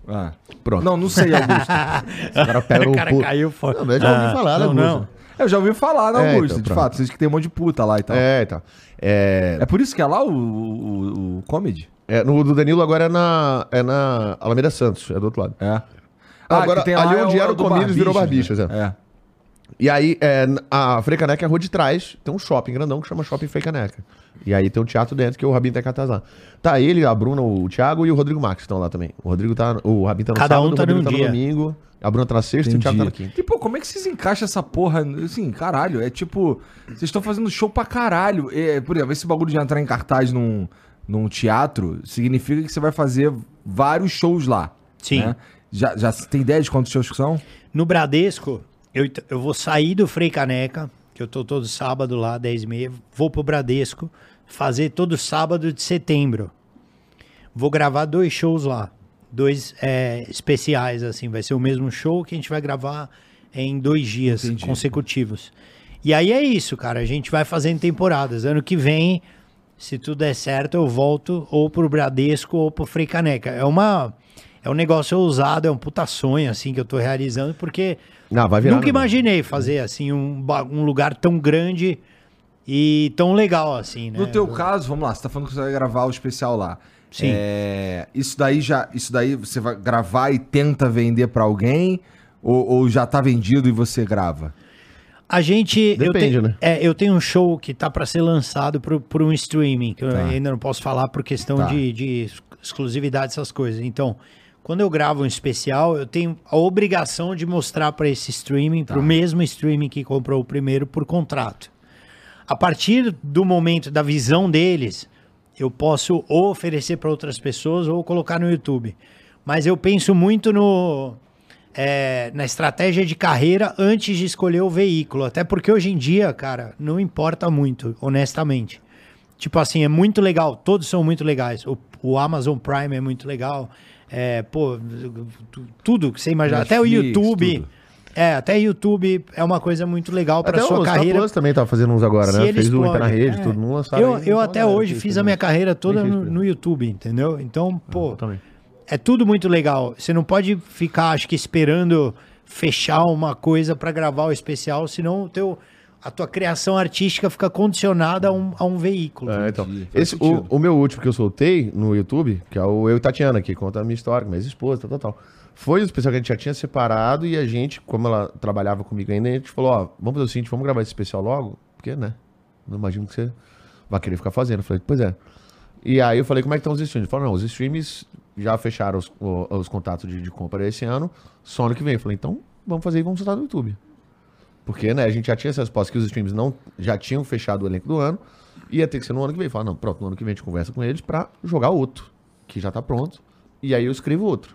Ah. Pronto. Não, não sei, Augusto. <laughs> O cara pega o o cara caiu fora. Não, eu já ouvi falar, né, não, Augusto? não. Eu já ouvi falar na É, Augusto, então, de pronto. fato. Vocês que tem um monte de puta lá e tal. É, então. É, É por isso que é lá o, o, o comedy? é, no do Danilo agora é na, é na Alameda Santos, é do outro lado. É. Agora, que tem ali lá onde é era o do virou Barbixas, né? E aí, é, a Frei Caneca é a rua de trás, tem um shopping grandão que chama Shopping Frei Caneca. E aí tem um teatro dentro que é o Rabin tem Cartaz lá. Tá ele, a Bruna, o Thiago e o Rodrigo Max estão lá também. O Rodrigo tá. O Rabin tá no Cada um sábado, tá o Rodrigo tá no dia. domingo. A Bruna tá na sexta e o Thiago tá na quinta. E, pô, como é que vocês encaixam essa porra? Assim, caralho, é tipo. Vocês estão fazendo show pra caralho. É, por exemplo, esse bagulho de entrar em cartaz num, num teatro significa que você vai fazer vários shows lá. Sim. né? Já, já tem ideia de quantos shows que são? No Bradesco, eu, eu vou sair do Frei Caneca, que eu tô todo sábado lá, 10 e meia, vou pro Bradesco, fazer todo sábado de setembro. Vou gravar dois shows lá, dois é, especiais, assim, vai ser o mesmo show que a gente vai gravar em dois dias Entendi. consecutivos. E aí é isso, cara, a gente vai fazendo temporadas. Ano que vem, se tudo der certo, eu volto ou pro Bradesco ou pro Frei Caneca. É uma... É um negócio ousado, é um puta sonho, assim, que eu tô realizando, porque Não, vai virar. Nunca né, imaginei fazer assim um, um lugar tão grande e tão legal assim, né? No teu caso, vamos lá, você tá falando que você vai gravar o especial lá. Sim. É, isso daí já. Isso daí você vai gravar e tenta vender pra alguém? Ou, ou já tá vendido e você grava? A gente eu, Depende, te- né? é, eu tenho um show que tá para ser lançado por, por um streaming que eu Tá. ainda não posso falar por questão Tá. de, de exclusividade essas coisas. Então, quando eu gravo um especial, eu tenho a obrigação de mostrar para esse streaming, Tá. para o mesmo streaming que comprou o primeiro por contrato. A partir do momento da visão deles, eu posso ou oferecer para outras pessoas ou colocar no YouTube. Mas eu penso muito no é, na estratégia de carreira antes de escolher o veículo. Até porque hoje em dia, cara, não importa muito, honestamente. Tipo assim, é muito legal, todos são muito legais. O, o Amazon Prime é muito legal. É, pô, tu- tudo que você imagina. Até o YouTube. tudo. É, até YouTube é uma coisa muito legal para sua carreira. Plus também tá fazendo uns agora, Se né? Fez o Entrar na Rede, é. tudo. Não lançaram Eu, então até galera hoje fiz a minha carreira toda no, no YouTube, entendeu? Então, pô, Eu também. é tudo muito legal. Você não pode ficar, acho que, esperando fechar uma coisa pra gravar o especial, senão o teu, a tua criação artística fica condicionada a um, a um veículo. É, então. Esse, o, o meu último que eu soltei no YouTube, que é o Eu e Tatiana, que conta a minha história, com minha esposa, tal, tal, tal. Foi um especial que a gente já tinha separado e a gente, como ela trabalhava comigo ainda, a gente falou, ó, vamos fazer o seguinte, vamos gravar esse especial logo, porque, né? Não imagino que você vai querer ficar fazendo. Eu falei, pois é. E aí eu falei, como é que estão os streams? Ele falou, não, os streams já fecharam os, o- os contatos de, de compra esse ano, só ano que vem. Eu falei, então vamos fazer e vamos soltar no YouTube. Porque, né, a gente já tinha essa resposta que os streams não, já tinham fechado o elenco do ano, ia ter que ser no ano que vem. Falar, não, pronto, no ano que vem a gente conversa com eles pra jogar outro, que já tá pronto, e aí eu escrevo outro.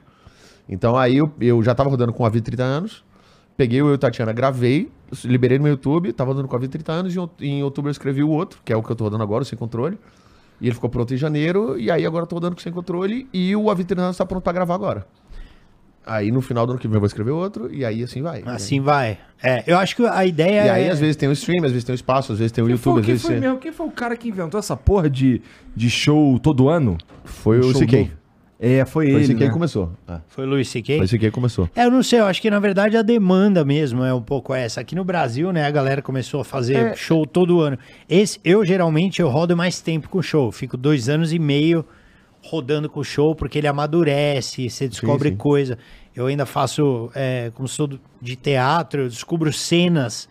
Então aí eu, eu já tava rodando com a Vida 30 anos, peguei o Eu e Tatiana, gravei, liberei no meu YouTube, tava rodando com a Vida 30 anos, e em out- em outubro eu escrevi o outro, que é o que eu tô rodando agora, o Sem Controle, e ele ficou pronto em janeiro, e aí agora eu tô rodando com Sem Controle, e o A Vida 30 anos tá pronto pra gravar agora. Aí no final do ano que vem eu vou escrever outro, e aí assim vai. Assim vai. É, eu acho que a ideia E aí, é. às vezes tem o stream, às vezes tem o espaço, às vezes tem o Quem YouTube, foi, às quem vezes foi mesmo? Quem foi o cara que inventou essa porra de, de show todo ano? foi Um o CK. É, foi, Foi ele. o CK né? que começou. É. Foi o Luiz C.K.? Foi o CK que começou. É, eu não sei, eu acho que na verdade a demanda mesmo é um pouco essa. Aqui no Brasil, né, a galera começou a fazer É. show todo ano. Esse, eu geralmente eu rodo mais tempo com show, fico dois anos e meio rodando com show, porque ele amadurece, você descobre sim. coisa. Eu ainda faço, é, como sou de teatro, eu descubro cenas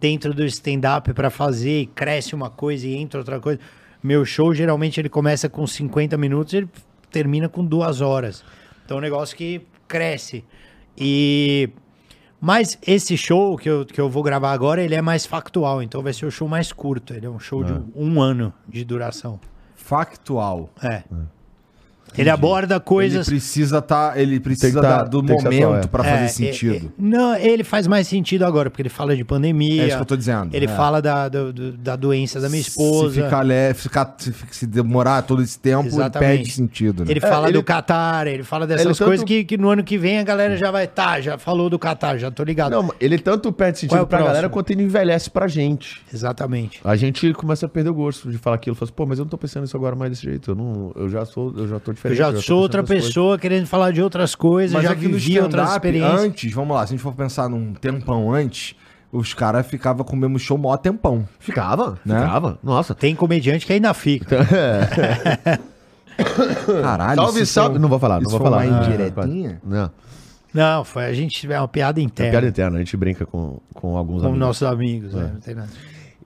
dentro do stand-up pra fazer, e cresce uma coisa e entra outra coisa. Meu show, geralmente, ele começa com 50 minutos e ele termina com duas horas. Então, é um negócio que cresce. E... Mas esse show que eu, que eu vou gravar agora, ele é mais factual. Então, vai ser o show mais curto. Ele é um show de um ano de duração. Factual. É. Ele aborda coisas... Ele precisa tá, ele precisa tá- da- do atual, momento é. pra fazer É, sentido. é, é, não, ele faz mais sentido agora, porque ele fala de pandemia. É isso que eu tô dizendo, Ele é. fala da, do- do- da doença da minha esposa. Se ficar leve, ficar, se, demorar todo esse tempo, Exatamente. perde sentido, né? Ele fala ele- do Qatar, ele fala dessas ele tanto- coisas que, que no ano que vem a galera já vai. Tá, já falou do Qatar, já tô ligado. Não, ele tanto perde Qual é sentido o pra próximo? galera quanto ele envelhece pra gente. Exatamente. A gente começa a perder o gosto de falar aquilo. Fala assim, pô, mas eu não tô pensando nisso agora mais desse jeito. Eu, não, eu já sou, eu já tô Eu diferente. já tô sou outra pessoa querendo falar de outras coisas, Mas já aqui vivi outras experiências. antes, vamos lá, se a gente for pensar num tempão antes, os caras ficavam com o mesmo show mó tempão. coisas. Ficava, Né? ficava. Nossa. Tem comediante que ainda fica. <laughs> Caralho, salve, salve. foi Não vou falar, não vou falar. uma Ah, indiretinha? Não. Não, foi a gente é uma piada É interna. piada interna, a gente brinca com, com alguns com amigos. nossos amigos, né? Não tem nada.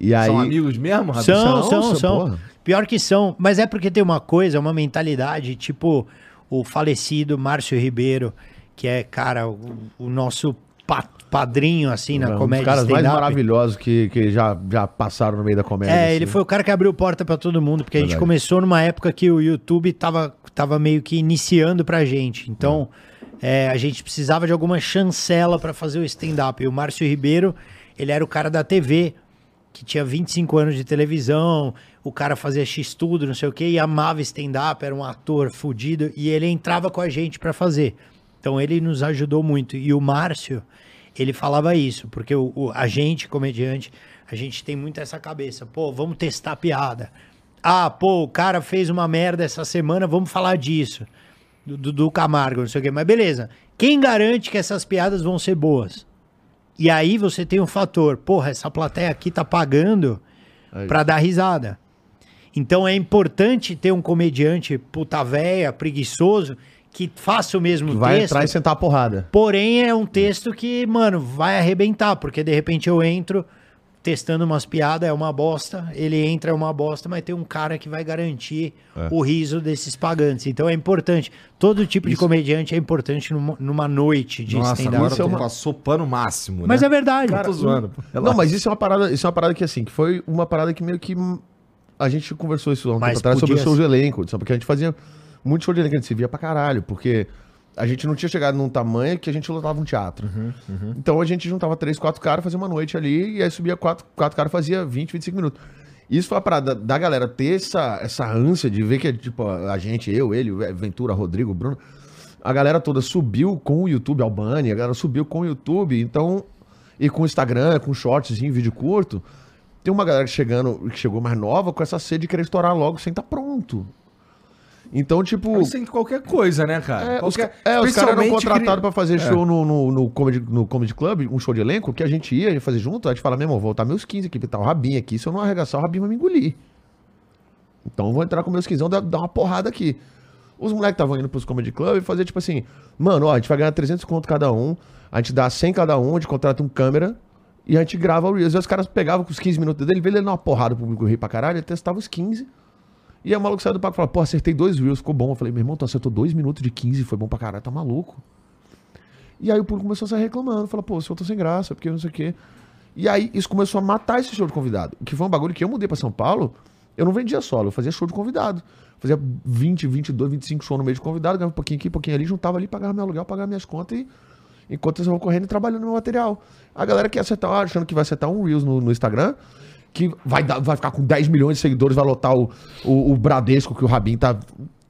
E aí, São amigos mesmo, Rabi? São, São, são, são. Pior que são. Mas é porque tem uma coisa, uma mentalidade, tipo o falecido Márcio Ribeiro, que é, cara, o, o nosso pa- padrinho, assim, na um dos comédia caras mais maravilhosos que, que já, já passaram no meio da comédia. É, assim. ele foi o cara que abriu porta pra todo mundo, porque a gente Verdade. começou numa época que o YouTube tava, tava meio que iniciando pra gente. Então, é, a gente precisava de alguma chancela pra fazer o stand-up. E o Márcio Ribeiro, ele era o cara da TV, que tinha 25 anos de televisão, o cara fazia X-Tudo, não sei o quê, e amava stand-up, era um ator fudido, e ele entrava com a gente pra fazer. Então, ele nos ajudou muito. E o Márcio, ele falava isso, porque o, o- a gente, comediante, a gente tem muito essa cabeça. Pô, vamos testar a piada. Ah, pô, o cara fez uma merda essa semana, vamos falar disso. Do- do Camargo, não sei o quê. Mas beleza. Quem garante que essas piadas vão ser boas? E aí você tem um fator, porra, essa plateia aqui tá pagando pra dar risada. Então é importante ter um comediante puta véia, preguiçoso, que faça o mesmo Vai texto. entrar e sentar a porrada. Porém, é um texto que, mano, vai arrebentar, porque de repente eu entro testando umas piadas, é uma bosta, ele entra, é uma bosta, mas tem um cara que vai garantir É. o riso desses pagantes. Então é importante. Todo tipo de comediante é importante numa, numa noite de Nossa, stand-up. agora Isso é uma- passou pano máximo, Mas né? é verdade. Tô zoando. Não, mas isso é uma parada, isso é uma parada que assim, que foi uma parada que meio que a gente conversou isso há um Mas tempo atrás sobre o show de elenco, sabe? Porque a gente fazia muito show de elenco, a gente se via pra caralho, porque a gente não tinha chegado num tamanho que a gente lotava um teatro. Uhum, Então a gente juntava três, quatro caras, fazia uma noite ali, e aí subia quatro, quatro caras, fazia 20, 25 minutos. Isso foi a parada da galera ter essa, essa ânsia de ver que, tipo, a gente, eu, ele, Ventura, Rodrigo, Bruno, a galera toda subiu com o YouTube, Albânia, a galera subiu com o YouTube, então, e com o Instagram, com shorts, vídeo curto, tem uma galera chegando, que chegou mais nova com essa sede de querer estourar logo sem estar pronto. Então, tipo. Em qualquer coisa, né, cara? É, os, qualquer... ca- é, os caras eram contratados cri- pra fazer show no, no, no, comedy, no Comedy Club, um show de elenco, que a gente ia, ia fazer junto, a gente fala, meu irmão, vou voltar meus 15 aqui, tá o Rabinho aqui, se eu não arregaçar, o Rabinho vai me engolir. Então eu vou entrar com meus 15, dar, dar uma porrada aqui. Os moleques estavam indo pros Comedy Club e fazer tipo assim, mano, ó, a gente vai ganhar 300 conto cada um, a gente dá 100 cada um, a gente contrata um câmera e a gente grava o Reels. E os caras pegavam com os 15 minutos dele, vê ele dar uma porrada pro público rir pra caralho, ele testava os 15. E aí o maluco saiu do palco e falou, pô, acertei dois Reels, ficou bom. Eu falei, meu irmão, tu acertou dois minutos de 15, foi bom pra caralho, tá maluco. E aí o público começou a sair reclamando, falou, pô, o senhor tá sem graça, porque não sei o quê. E aí isso começou a matar esse show de convidado. Que foi um bagulho que eu mudei pra São Paulo, eu não vendia solo, eu fazia show de convidado. Fazia 20, 22, 25 shows no meio de convidado, ganhava um pouquinho aqui, um pouquinho ali, juntava ali, pagava meu aluguel, pagava minhas contas e enquanto eu estava correndo e trabalhando meu material. A galera que acertar, achando que vai acertar um Reels no, no Instagram, que vai, dar, vai ficar com 10 milhões de seguidores, vai lotar o, o, o Bradesco, que o Rabin tá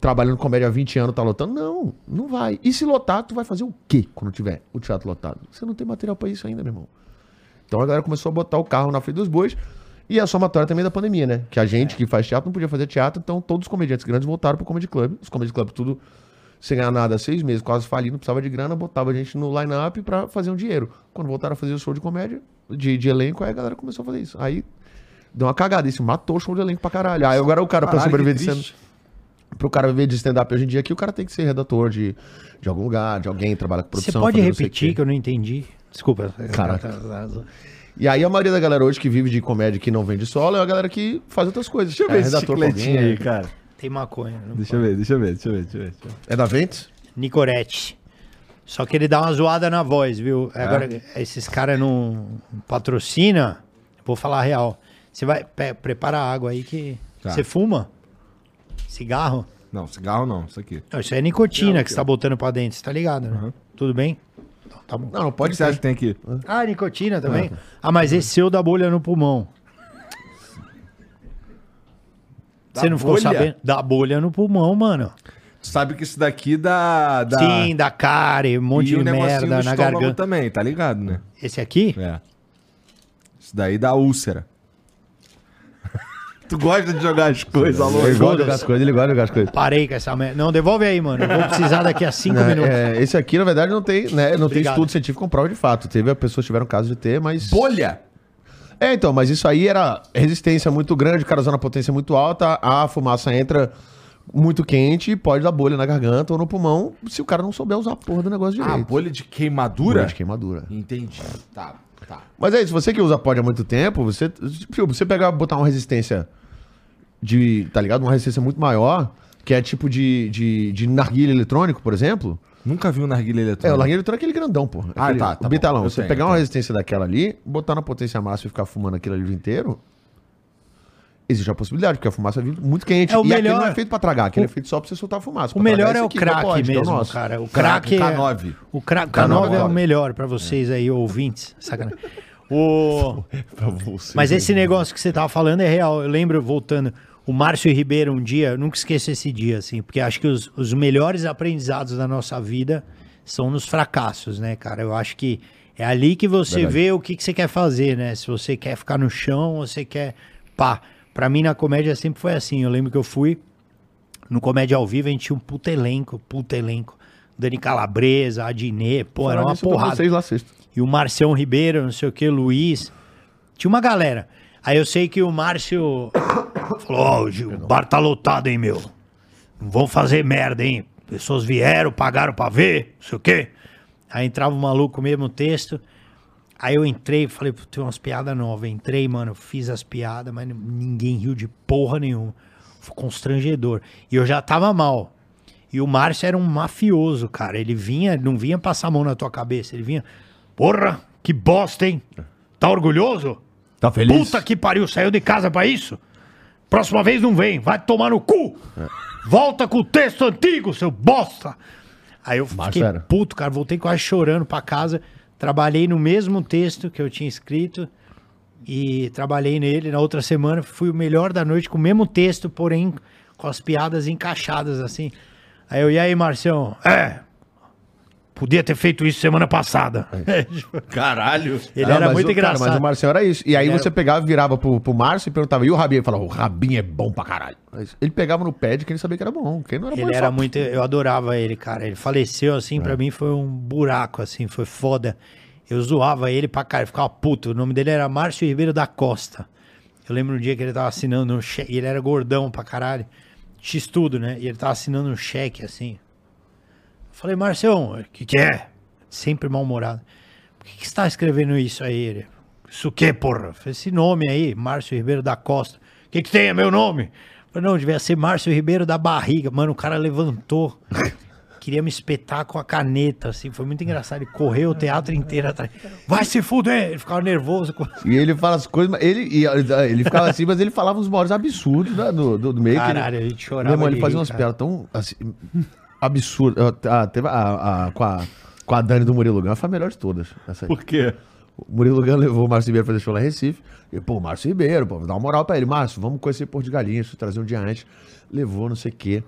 trabalhando comédia há 20 anos, tá lotando. Não, não vai. E se lotar, tu vai fazer o quê quando tiver o teatro lotado? Você não tem material pra isso ainda, meu irmão. Então a galera começou a botar o carro na frente dos bois. E a somatória também da pandemia, né? Que a gente que faz teatro não podia fazer teatro, então todos os comediantes grandes voltaram pro Comedy Club. Os Comedy Club tudo sem ganhar nada há seis meses, quase falindo, precisava de grana, botava a gente no line-up pra fazer um dinheiro. Quando voltaram a fazer o show de comédia, de, de elenco, aí a galera começou a fazer isso. Aí deu uma cagada, isso matou o show de elenco pra caralho. Aí agora o cara, pra Caralho, sobreviver que de stand pro cara viver de stand-up hoje em dia aqui, o cara tem que ser redator de, de algum lugar, de alguém que trabalha com Você produção. pode sei o repetir que eu não entendi? Desculpa. Caraca. E aí a maioria da galera hoje que vive de comédia que não vende solo é a galera que faz outras coisas. Deixa eu é ver esse redator alguém, aí, cara. Tem maconha. Deixa eu ver, deixa eu ver, deixa eu ver, deixa eu ver. É da Ventes? Nicorete. Só que ele dá uma zoada na voz, viu? É? Agora, esses caras não patrocina, vou falar a real. Você vai, pe- prepara a água aí que. Tá. Você fuma? Cigarro? Não, cigarro não, isso aqui. Não, isso é nicotina que você tá botando pra dentro, você tá ligado, né? Tudo bem? Então, tá bom. Não, não pode você acha ser. que tem aqui? Ah, nicotina também? Ah, mas esse seu dá bolha no pulmão. Você não ficou bolha? sabendo? Dá bolha no pulmão, mano. Tu sabe que isso daqui dá... dá... Sim, dá cárie, um monte e de merda na garganta. também, tá ligado, né? Esse aqui? É. Isso daí dá úlcera. Tu gosta de jogar as coisas, alô? Ele gosta de jogar as coisas, ele gosta de jogar as coisas. Parei com essa merda. Não, devolve aí, mano. Eu vou precisar daqui a cinco Né, minutos. é, esse aqui, na verdade, não tem, né, não tem Obrigado. estudo científico com prova de fato. Teve, pessoas tiveram caso de ter, mas. Bolha! É, então, mas isso aí era resistência muito grande, o cara usando a potência muito alta, a fumaça entra muito quente e pode dar bolha na garganta ou no pulmão se o cara não souber usar a porra do negócio Ah, direito. bolha de queimadura? Bolha de queimadura. Entendi. Tá, tá. Mas é isso, você que usa pod há muito tempo, você, tipo, você pegar botar uma resistência de, tá ligado? Uma resistência muito maior, que é tipo de, de, de narguilha eletrônico, por exemplo. Nunca vi um narguilha É, o eletrônico. narguilha eletrônico é aquele grandão, porra. Ah, Aquele- tá, tá O bitalão. Você tenho, pegar uma resistência daquela ali, botar na potência máxima e ficar fumando aquilo ali o dia inteiro, existe a possibilidade, porque a fumaça vem muito quente. É o e aquele melhor- não é feito pra tragar, aquele o- é feito só pra você soltar a fumaça. O melhor é o crack pod, que é o mesmo, nosso. cara. O Crack, crack, é... K9. O crack K9 K9 é é o melhor pra vocês aí, ouvintes. Sacanagem. <laughs> O... Pra você. Mas esse negócio que você tava falando é real. Eu lembro, voltando, o Márcio Ribeiro um dia, eu nunca esqueço esse dia, assim, porque acho que os, os melhores aprendizados da nossa vida são nos fracassos, né, cara? Eu acho que é ali que você Verdade. vê o que, que você quer fazer, né? Se você quer ficar no chão, ou você quer. Pá. Pra mim, na comédia sempre foi assim. Eu lembro que eu fui no Comédia ao Vivo, a gente tinha um puta elenco, puta elenco. Dani Calabresa, Adnê, pô, era uma porrada vocês lá sexta. e o Marcião Ribeiro, não sei o que, Luiz. Tinha uma galera. Aí eu sei que o Márcio falou: Ó, Gil, o bar tá lotado, hein, meu? Não vão fazer merda, hein? Pessoas vieram, pagaram pra ver, não sei o quê. Aí entrava o maluco, o mesmo texto. Aí eu entrei, falei, "Pô, tem umas piadas novas. Entrei, mano, fiz as piadas, mas ninguém riu de porra nenhuma. Foi constrangedor. E eu já tava mal. E o Márcio era um mafioso, cara. Ele vinha, não vinha passar a mão na tua cabeça. Ele vinha, porra, que bosta, hein? Tá orgulhoso? Tá feliz? Puta que pariu, saiu de casa pra isso? Próxima vez não vem, vai tomar no cu. Volta com o texto antigo, seu bosta. Aí eu fiquei era. puto, cara, voltei quase chorando pra casa. Trabalhei no mesmo texto que eu tinha escrito e trabalhei nele. Na outra semana fui o melhor da noite com o mesmo texto, porém com as piadas encaixadas assim. Aí eu, e aí, Marcião? É, podia ter feito isso semana passada. <laughs> Caralho. Ele Não, era mas muito o- cara, engraçado. mas o Marcelo era isso. E aí Ele você pegava, virava pro, pro Márcio e perguntava, e o Rabinho? Ele falava, o Rabinho é bom pra caralho. Mas Ele pegava no pé de quem ele sabia que era bom. Quem não era bom, Ele só- era muito. Eu adorava ele, cara. Ele faleceu assim, pra mim foi um buraco, assim, foi foda. Eu zoava ele pra cara, ficava puto. O nome dele era Márcio Ribeiro da Costa. Eu lembro um dia que ele tava assinando um cheque. Ele era gordão pra caralho. X tudo, né? E ele tava assinando um cheque assim. Falei, Marcião, o que, que é? Sempre mal-humorado. Por que, que você tá escrevendo isso aí? Ele, isso o quê, porra? Falei, esse nome aí, Márcio Ribeiro da Costa. O que, que tem? É meu nome? Falei, não, devia ser Márcio Ribeiro da Barriga. Mano, o cara levantou. <laughs> Queria me espetar com a caneta, assim. Foi muito engraçado. Ele correu o teatro inteiro atrás. Vai se fuder! Ele ficava nervoso. E ele fala as coisas, mas ele, ele ficava assim, mas ele falava os maiores absurdos né, do, do, do meio. que Caralho, ele, a gente chorava Meu irmão, ele fazia umas piadas tão assim, absurdas. Ah, teve a, a- com, a, com a Dani do Murilo Gans, foi a melhor de todas. Essa aí. Por quê? O Murilo Gans levou o Márcio Ribeiro pra fazer show lá em Recife. E, pô, Márcio Ribeiro, pô, dá uma moral pra ele. Márcio, vamos conhecer Porto de Galinhas, trazer um dia antes. Levou, não sei o quê.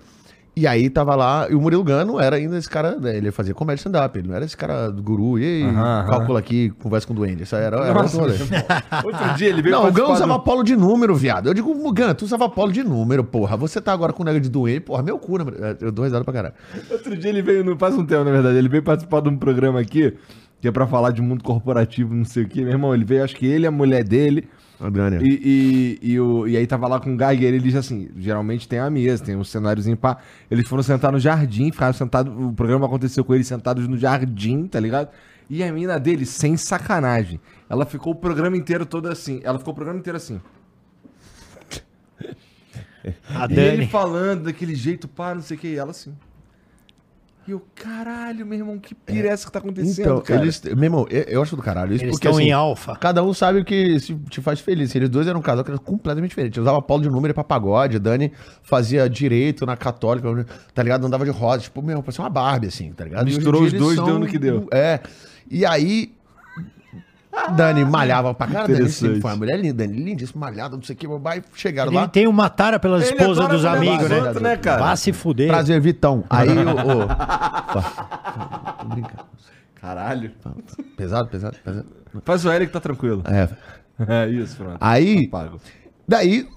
E aí tava lá, e o Murilo Gans não era ainda esse cara, né, ele fazia comédia stand-up, ele não era esse cara do guru, e aí, calcula aqui, conversa com o duende. Isso aí era, era Nossa, <laughs> outro dia ele veio Não, o participar usava do- polo de número, viado. Eu digo, Gans, tu usava polo de número, porra. Você tá agora com nega de duende, porra, meu cu, né? Eu dou risada pra caralho. Outro dia ele veio, no, faz um tempo na verdade, ele veio participar de um programa aqui, que é pra falar de mundo corporativo, não sei o quê. Meu irmão, ele veio, acho que ele, a mulher dele, A Dani. e, e, e, o, e aí tava lá com o Geiger, ele disse assim, geralmente tem a mesa, tem um cenáriozinho pá. Eles foram sentar no jardim, ficaram sentados, o programa aconteceu com eles sentados no jardim, tá ligado? E a mina dele, sem sacanagem, ela ficou o programa inteiro todo assim, ela ficou o programa inteiro assim. A E ele Dani. falando daquele jeito, pá, não sei o que, e ela assim. E eu, caralho, meu irmão, que pira é essa que tá acontecendo, Então, cara? eles. Meu irmão, eu, eu acho do caralho. Isso Eles porque, estão assim, em alfa. Cada um sabe o que se- te faz feliz. Eles dois eram um casal que era completamente diferente. Eu usava polo de número pra pagode. Dani fazia direito na católica, tá ligado? Andava de rosa. Tipo, meu, parecia uma Barbie, assim, tá ligado? Misturou os dois, deu no que deu. É. E aí. Dani malhava pra caralho. Dani sempre foi uma mulher linda. Dani lindíssima, malhada, não sei o que. Vai, chegaram Ele lá. tem uma tara pela Ele esposa adora dos mulher amigos, né? outros, né, cara? Vá se fuder. Prazer, Vitão. Aí o. o... Tô brincando. Caralho. Pesado, pesado, pesado. Faz o L que tá tranquilo. É. É isso, pronto. Aí, Apago. Daí,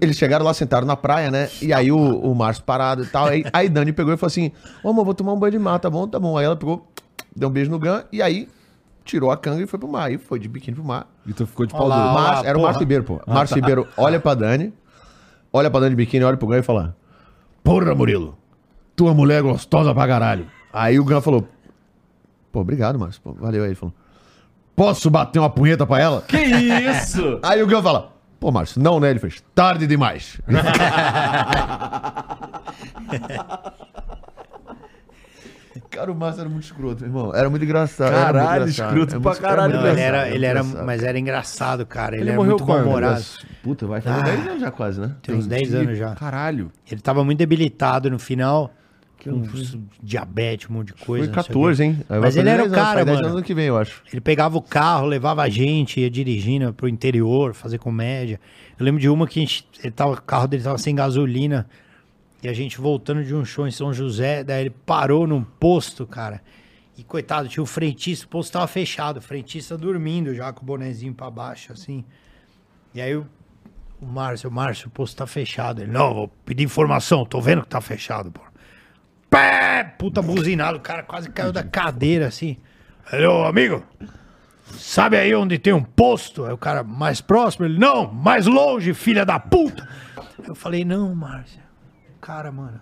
eles chegaram lá, sentaram na praia, né? E aí o, o Márcio parado e tal. Aí, aí Dani pegou e falou assim: Ô, amor, vou tomar um banho de mar, tá bom? Tá bom. Aí ela pegou, deu um beijo no Gan e aí tirou a canga e foi pro mar. Aí foi de biquíni pro mar. E tu ficou de pau duro. era o porra. Márcio Ribeiro, pô. Márcio Ribeiro olha pra Dani, olha pra Dani de biquíni, olha pro Gan e fala: porra, Murilo, tua mulher é gostosa pra caralho. Aí o Gun falou, pô, obrigado, Márcio, pô, valeu aí. Ele falou, posso bater uma punheta pra ela? Que isso? <laughs> Aí o Gun fala, pô, Márcio, não, né? Ele fez, tarde demais. <laughs> Cara, o Márcio era muito escroto, irmão. Era muito engraçado. era muito Caralho, engraçado. escroto Era pra muito- caralho, Não, ele engraçado, era, ele era, engraçado. mas era engraçado, cara. Ele, Ele era morreu muito mal-humorado. Puta, vai fazer 10 anos já quase, né? Tem uns 10 anos já. Caralho. Ele tava muito debilitado no final. Com diabetes, um monte de coisa. Foi não sei o 14, quê. hein? Aí Mas ele era o 10 anos, cara, 10 mano. anos ano que vem, eu acho. Ele pegava o carro, levava a gente, ia dirigindo pro interior, fazer comédia. Eu lembro de uma que a gente, ele tava, o carro dele tava sem gasolina. E a gente voltando de um show em São José, daí ele parou num posto, cara. E coitado, tinha o frentista, o posto tava fechado, o frentista dormindo já com o bonezinho pra baixo, assim. E aí o, o Márcio, o Márcio, o posto tá fechado. Ele, não, vou pedir informação, tô vendo que tá fechado, pô. Pé! Puta buzinado, o cara quase caiu da cadeira, assim. Alô, amigo, sabe aí onde tem um posto? Aí o cara, mais próximo, ele, não, mais longe, filha da puta. Eu falei, não, Márcio. Cara, mano.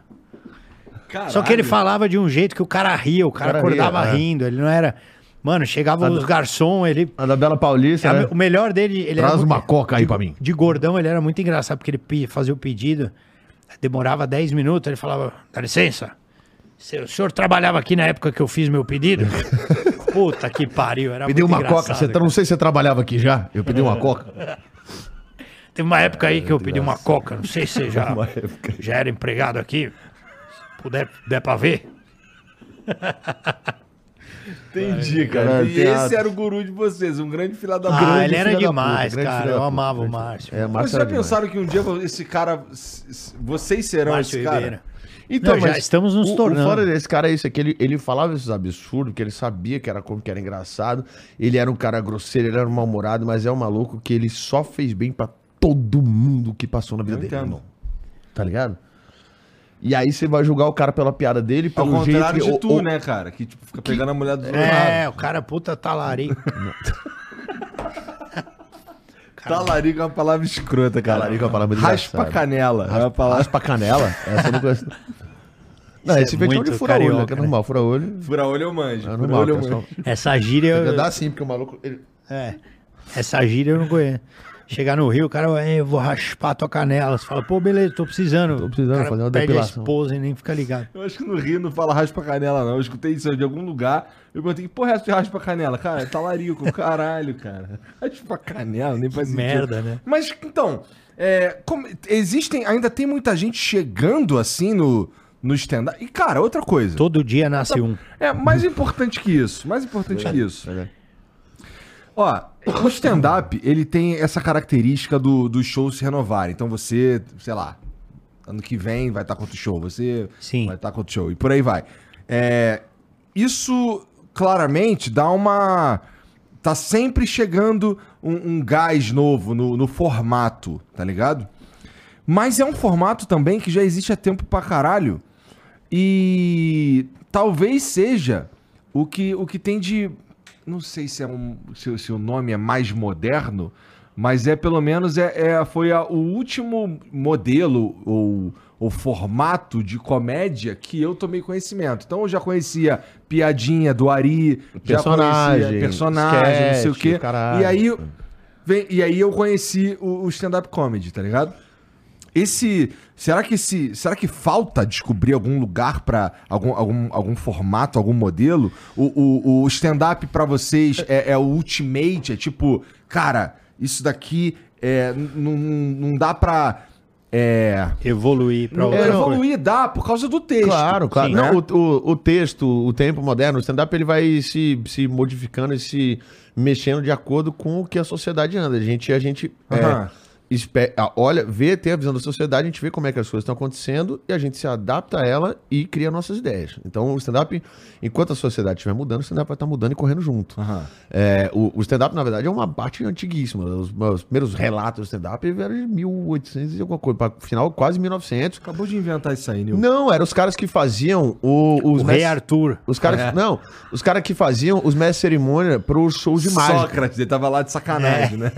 Só que ele falava de um jeito que o cara ria, o cara, cara acordava ria, é. rindo, ele não era... Mano, chegava os garçom, ele... A da Bela Paulista, É, né? O melhor dele... Ele Traz era uma muito- coca aí de, pra mim. De gordão, ele era muito engraçado, porque ele fazia o pedido, demorava 10 minutos, ele falava, dá licença, o senhor trabalhava aqui na época que eu fiz meu pedido? <laughs> Puta que pariu, era Pedi muito uma engraçado, coca. Você tá, não sei se você trabalhava aqui já. Eu pedi uma coca. Teve uma época aí que eu pedi uma coca, não sei se você já, <laughs> já era empregado aqui, se puder, der pra ver. Entendi, cara. E esse era o guru de vocês, um grande filho da Ah, puta. ele era filho da demais, cara, eu da amava o Márcio. É, Vocês Márcio já era demais. pensaram que um dia esse cara. Vocês serão Márcio esse cara? Ribeira. Então, Não, já mas estamos nos o, tornando. O fora desse cara é isso, é que ele, ele falava esses absurdos, que ele sabia que era como que era engraçado. Ele era um cara grosseiro, ele era um mal-humorado, mas é um maluco que ele só fez bem pra todo mundo que passou na vida Eu dele, entendo. irmão. Tá ligado? E aí você vai julgar o cara pela piada dele, Ao pelo jeito contrário que... de o- tu, o- né, cara? Que tipo, fica pegando a mulher do outro É, lado. o cara puta talarico. <laughs> <laughs> Talarico é uma palavra escrota, cara. Talarico é uma palavra Raspa engraçada. canela. É uma palavra. Raspa canela? Essa eu não conheço. Não, Isso esse é feitiço muito de fura-olho, né? Que é né? normal, fura-olho. Fura-olho eu manjo. É normal, eu pessoal. manjo. Essa gíria. Tem que eu- andar assim, porque o maluco... ele- É. Essa gíria eu não conheço. Chegar no Rio, o cara, "É, eu vou raspar tua canela. Você fala, pô, beleza, tô precisando. Tô precisando o cara fazer uma pede depilação. a esposa e nem fica ligado. Eu acho que no Rio não fala raspa canela, não. Eu escutei isso de algum lugar. Eu perguntei, que porra é essa de raspa canela? Cara, é talarico, <laughs> caralho, cara. Raspa canela, nem faz. Merda, né? Mas, então, é, como- existem, ainda tem muita gente chegando assim no, no stand-up. E, cara, outra coisa. Todo dia nasce um. É, mais importante que isso, mais importante que isso. É. Ó, o stand-up, ele tem essa característica do, dos shows se renovarem. Então você, sei lá, ano que vem vai estar com outro show, você Sim. vai estar com outro show, e por aí vai. É, isso, claramente, dá uma... Tá sempre chegando um, um gás novo no, no formato, tá ligado? Mas é um formato também que já existe há tempo pra caralho. E talvez seja o que, o que tem de. Não sei se, é um, se, se o nome é mais moderno, mas é pelo menos é, é- foi a- o último modelo ou, ou formato de comédia que eu tomei conhecimento. Então eu já conhecia piadinha do Ari, já Personagem, conhecia personagem, não sei o sketch, quê. caralho. E aí, vem, e aí eu conheci o, o stand-up comedy, tá ligado? Esse. Será que esse. Será que falta descobrir algum lugar pra. algum, algum, algum formato, algum modelo? O, o, o stand-up pra vocês é, é o ultimate? É tipo, cara, isso daqui é, não não dá pra. É. Evoluir pra Não, outra coisa. evoluir dá por causa do texto. Claro, claro. Sim, Não, né? o, o, o texto, o tempo moderno, o stand-up, ele vai se, se modificando e se mexendo de acordo com o que a sociedade anda. A gente, a gente é, olha, vê, tem a visão da sociedade, a gente vê como é que as coisas estão acontecendo e a gente se adapta a ela e cria nossas ideias. Então, o stand-up, enquanto a sociedade estiver mudando, o stand-up vai estar mudando e correndo junto. Aham. É, o o stand-up, na verdade, é uma parte antiguíssima. Os, os primeiros relatos do stand-up eram de 1800 e alguma coisa, para final quase 1900. Acabou de inventar isso aí, Nil. Não, eram os caras que faziam o- os O mestres- Rei Arthur. Os caras, É. não, os caras que faziam os mestres cerimônia pros shows de mágica. Sócrates, ele tava lá de sacanagem, né?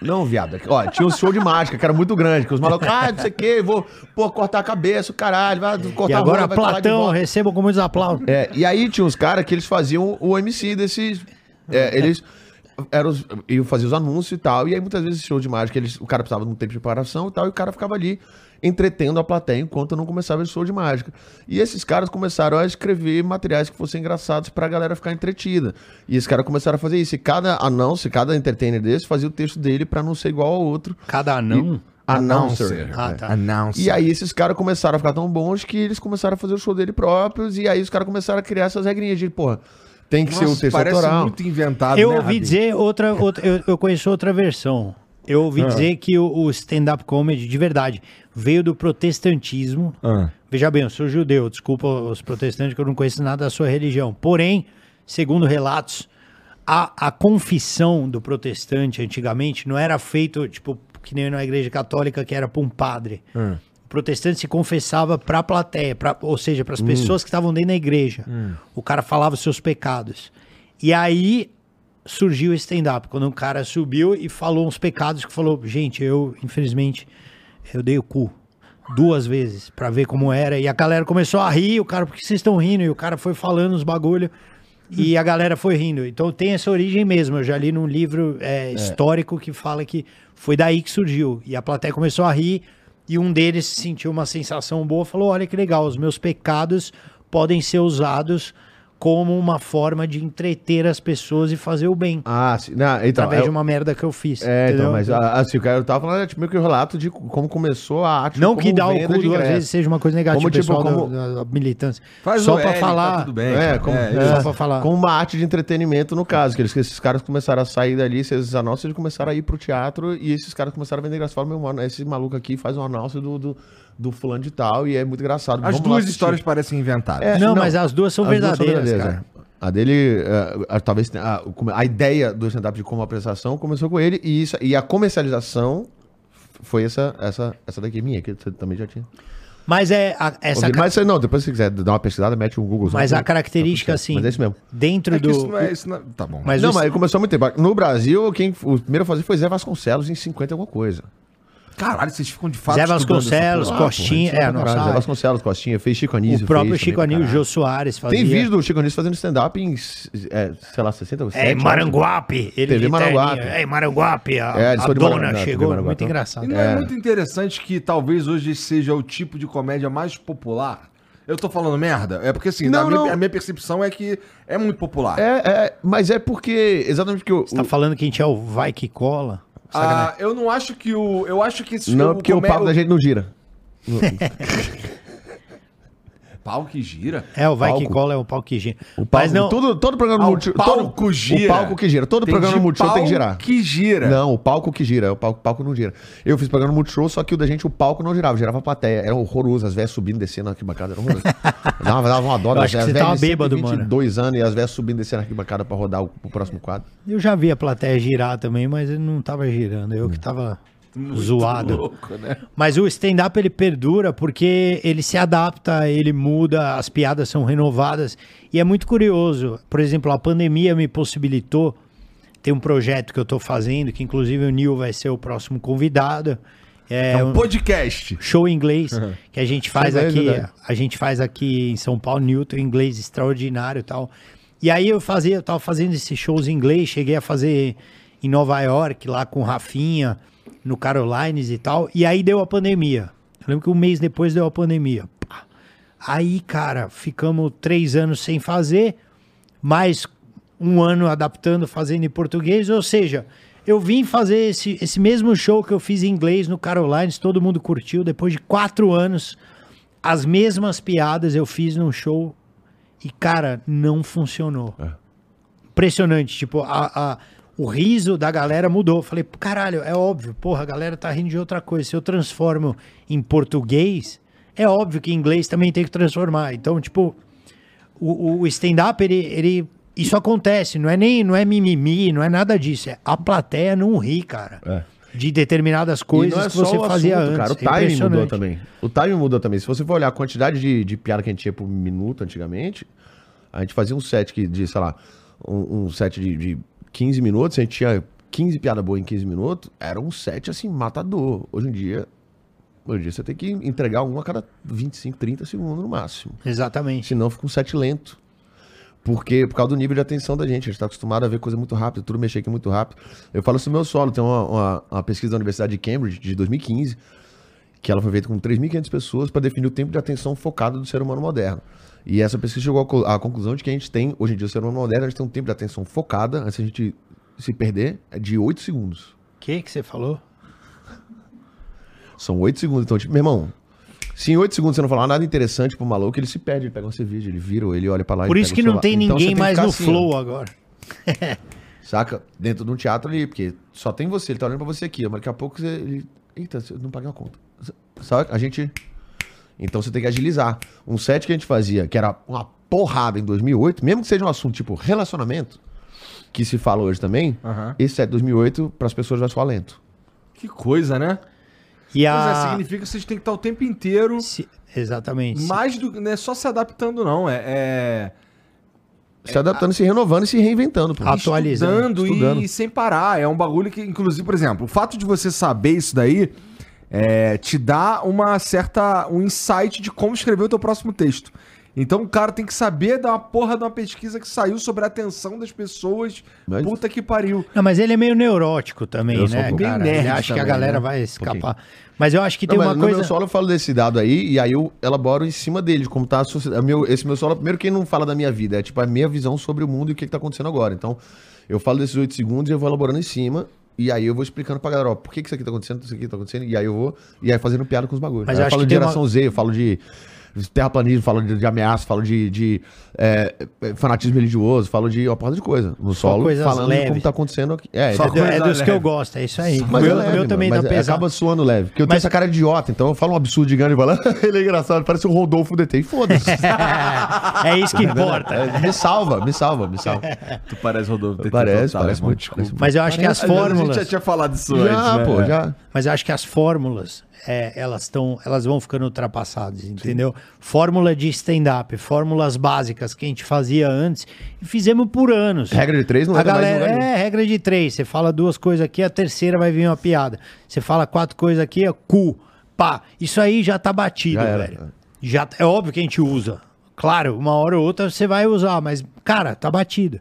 Não, viado. Ó, tinha um show de mágica, que era muito grande, que os malucos, ah, não sei o quê, vou, pô, cortar a cabeça, caralho, vai cortar E a agora, rola, falar de Platão, recebam com muitos aplausos. É, e aí tinha uns caras que eles faziam o MC desses. é, eles eram os, iam fazer os anúncios e tal. E aí muitas vezes show de mágica, eles, o cara precisava de um tempo de preparação e tal, e o cara ficava ali entretendo a plateia enquanto não começava esse show de mágica. E esses caras começaram a escrever materiais que fossem engraçados pra galera ficar entretida. E esses caras começaram a fazer isso. E cada anúncio, cada entertainer desse fazia o texto dele pra não ser igual ao outro. Cada anão. Announcer. Ah, É. tá. Announcer. E aí esses caras começaram a ficar tão bons que eles começaram a fazer o show dele próprios. E aí os caras começaram a criar essas regrinhas de, porra, tem que ser o Nossa, texto parece autoral. muito inventado, Eu né, ouvi Rabi? dizer outra, outra eu, eu conheço outra versão. Eu ouvi Ah. dizer que o, o stand-up comedy, de verdade, veio do protestantismo. Ah. Veja bem, eu sou judeu, desculpa os protestantes que eu não conheço nada da sua religião. Porém, segundo relatos, a, a confissão do protestante antigamente não era feito, tipo, que nem na igreja católica, que era para um padre. Ah. O protestante se confessava para a plateia, pra, ou seja, para as Hum. pessoas que estavam dentro da igreja. O cara falava os seus pecados. E aí surgiu o stand-up, quando um cara subiu e falou uns pecados que falou, gente, eu, infelizmente, eu dei o cu duas vezes pra ver como era. E a galera começou a rir, o cara, por que vocês estão rindo? E o cara foi falando os bagulho. E a galera foi rindo. Então tem essa origem mesmo. Eu já li num livro é, histórico que fala que foi daí que surgiu. E a plateia começou a rir. E um deles sentiu uma sensação boa. Falou: Olha que legal, os meus pecados podem ser usados como uma forma de entreter as pessoas e fazer o bem. Ah, sim. Não, então, através é, de uma merda que eu fiz. É, então, entendeu? mas ah, assim, o cara eu tava falando, é tipo meio que o relato de como começou a arte Não que dar o cu duas ingresso. vezes seja uma coisa negativa, Como, tipo, pessoal da- como- da, da militância. Faz Só o pra L, falar. tá tudo bem. É, como, É, é, só pra falar. como uma arte de entretenimento no caso, que eles, que esses caras começaram a sair dali, esses anúncios, eles começaram a ir pro teatro e esses caras começaram a vender ingresso. Falaram, meu mano, esse maluco aqui faz um anúncio do, do, do fulano de tal e é muito engraçado. As Vamos duas histórias parecem inventadas. É, não, não, mas as duas são As duas são verdadeiras, verdadeiras, cara. é. A dele, a- talvez a, a ideia do stand-up de como apresentação começou com ele e, isso, e a comercialização foi essa, essa, essa daqui minha, que você também já tinha. Mas é a- essa. ca- Mas não, depois se quiser dar uma pesquisada, mete um Google. Mas a característica, assim, Mas é isso mesmo. dentro É do. isso não é, isso não é- Tá bom. Mas não, o- mas começou há muito tempo. No Brasil, quem, o primeiro a fazer foi Zé Vasconcelos em 50 e alguma coisa. Caralho, vocês ficam de fato Zé Vasconcelos. Costinha. Porra, É, caralho. Zé. Vasconcelos, Costinha, fez Chico Anísio. O próprio fez Chico também, Anísio. Jô Soares fazia. Tem vídeo do Chico Anísio fazendo stand-up em, é, sei lá, 60 ou É, 70, em Maranguape. Ele TV Maranguape. É, em Maranguape. A, É, a dona chegou. Maranguape, Muito então. engraçado. E não é. muito interessante que talvez hoje seja o tipo de comédia mais popular? Eu tô falando merda? É porque assim, Não, a, minha, a minha percepção é que é muito popular. É, é, mas é porque, exatamente porque o, Você tá falando que a gente é o vai que cola? Ah, eu não acho que o. Eu acho que esse Não, porque o papo da gente não gira. <laughs> Pau que gira. É, o vai que Palco. cola é o pau que gira. O palco, Mas não. todo, todo programa Ah, Multishow. palco gira. O palco que gira. Todo Tem programa Multishow tem que girar. que gira. Não, o palco que gira. O palco, palco não gira. Eu fiz programa Multishow, só que o da gente, o palco não girava, girava a plateia. Era horroroso, as velhas subindo, descendo na arquibancada. Era horroroso. <laughs> dava, dava uma dó que velhas. tava bêbado, mano. 122 anos e as velhas subindo, descendo na arquibancada pra rodar o, o próximo quadro. Eu já vi a plateia girar também, mas ele não tava girando. Eu que tava zoado. Louco, né? Mas o stand-up ele perdura porque ele se adapta, ele muda, as piadas são renovadas. E é muito curioso. Por exemplo, a pandemia me possibilitou. Tem um projeto que eu tô fazendo, que inclusive o Nil vai ser o próximo convidado. É, É um um podcast. show em inglês que a gente faz inglês, aqui. A gente faz aqui em São Paulo, Newton, inglês extraordinário e tal. E aí eu fazia, eu tava fazendo esses shows em inglês, cheguei a fazer em Nova York, lá com Rafinha, no Carolines e tal. E aí deu a pandemia. Eu lembro que um mês depois deu a pandemia. Pá. Aí, cara, ficamos três anos sem fazer, mais um ano adaptando, fazendo em português. Ou seja, eu vim fazer esse, esse mesmo show que eu fiz em inglês no Carolines, todo mundo curtiu. Depois de quatro anos, as mesmas piadas eu fiz num show e, cara, não funcionou. Impressionante. Tipo, a, a- o riso da galera mudou. Falei, caralho, é óbvio, porra, a galera tá rindo de outra coisa. Se eu transformo em português, é óbvio que em inglês também tem que transformar. Então, tipo, o, o stand-up, ele, ele. Isso acontece, não é nem não é mimimi, não é nada disso. É a plateia não ri, cara. É. De determinadas coisas que você fazia assunto, antes. cara. O É timing mudou também. O timing mudou também. Se você for olhar a quantidade de, de piada que a gente tinha por minuto antigamente, a gente fazia um set que, de, sei lá, um, um set de, de 15 minutos, a gente tinha 15 piadas boas em 15 minutos, era um set assim, matador. Hoje em dia, hoje em dia você tem que entregar uma a cada 25, 30 segundos no máximo. Exatamente. Senão fica um set lento. Porque, por causa do nível de atenção da gente, a gente tá acostumado a ver coisa muito rápido, tudo mexer aqui muito rápido. Eu falo isso no meu solo, tem uma, uma, uma pesquisa da Universidade de Cambridge, de 2015, que ela foi feita com 3.500 pessoas para definir o tempo de atenção focado do ser humano moderno. E essa pesquisa chegou à co- à conclusão de que a gente tem, hoje em dia, o ser humano moderno, a gente tem um tempo de atenção focada, antes a gente se perder, é de 8 segundos. O que que você falou? São 8 segundos. Então, tipo, meu irmão, se em 8 segundos você não falar nada interessante pro maluco, ele se perde, ele pega uma cerveja, ele vira, ele olha pra lá e Por isso que não tem Então, ninguém mais no assim, flow agora. <laughs> Saca? Dentro de um teatro ali, porque só tem você, ele tá olhando pra você aqui, mas daqui a pouco você, ele. Eita, eu não paguei a conta. Sabe? A gente. Então você tem que agilizar. Um set que a gente fazia, que era uma porrada em 2008, mesmo que seja um assunto tipo relacionamento, que se fala hoje também, Aham. esse set de 2008, pras pessoas vai soar lento. Que coisa, né? E Pois é, a... significa que vocês têm que estar o tempo inteiro Se- Exatamente. mais do não é só se adaptando, não. É, é Se adaptando, se renovando e se reinventando. Pô. A- Atualizando, estudando, estudando. e sem parar. É um bagulho que, inclusive, por exemplo, o fato de você saber isso daí é, te dá uma certa. um insight de como escrever o teu próximo texto. Então o cara tem que saber da porra de uma pesquisa que saiu sobre a atenção das pessoas. Mas- Puta que pariu. Não, mas ele é meio neurótico também, Eu sou né, um cara? Bem Ele nerd acha que a galera né? vai escapar. Mas eu acho que tem Não, uma mas no coisa... meu solo eu falo desse dado aí, e aí eu elaboro em cima dele, de como tá a sociedade. Meu, esse meu solo, primeiro quem não fala da minha vida, é tipo a minha visão sobre o mundo e o que, que tá acontecendo agora. Então, eu falo desses oito segundos e eu vou elaborando em cima, e aí eu vou explicando pra galera, ó, por que, que isso aqui tá acontecendo, isso aqui tá acontecendo, e aí eu vou, e aí fazendo piada com os bagulhos. Mas Aí eu eu falo de geração Z, eu falo de terraplanismo, falo de, de ameaça, falo de, de é, fanatismo religioso, falo de uma porrada de coisa. No solo, coisas falando de como leves. tá acontecendo aqui. É, Só É, é, é dos que eu leve. gosto, é isso aí. mas o é meu, leve, meu mano, também mas dá é- pesado. acaba suando leve. Porque eu tenho Mas- essa cara de idiota, então eu falo um absurdo gigante e falo, <laughs> ele é engraçado, parece o Rodolfo DT. E foda-se. <laughs> é isso que <laughs> importa. É, me salva, me salva, me salva. Tu parece Rodolfo. TT Parece, total, parece muito. Parece Mas eu acho que as vezes A fórmulas... gente já tinha falado isso Já, antes, né? pô, já. Mas eu acho que as fórmulas, é, elas estão, elas vão ficando ultrapassadas, entendeu? Fórmula de stand-up, fórmulas básicas que a gente fazia antes e fizemos por anos. Regra de três não a mais galera, nenhum. é regra de três. Você fala duas coisas aqui, a terceira vai vir uma piada. Você fala quatro coisas aqui, é cu, pá. Isso aí já tá batido, Já velho. Já é óbvio que a gente usa. Claro, uma hora ou outra você vai usar, mas cara, tá batido.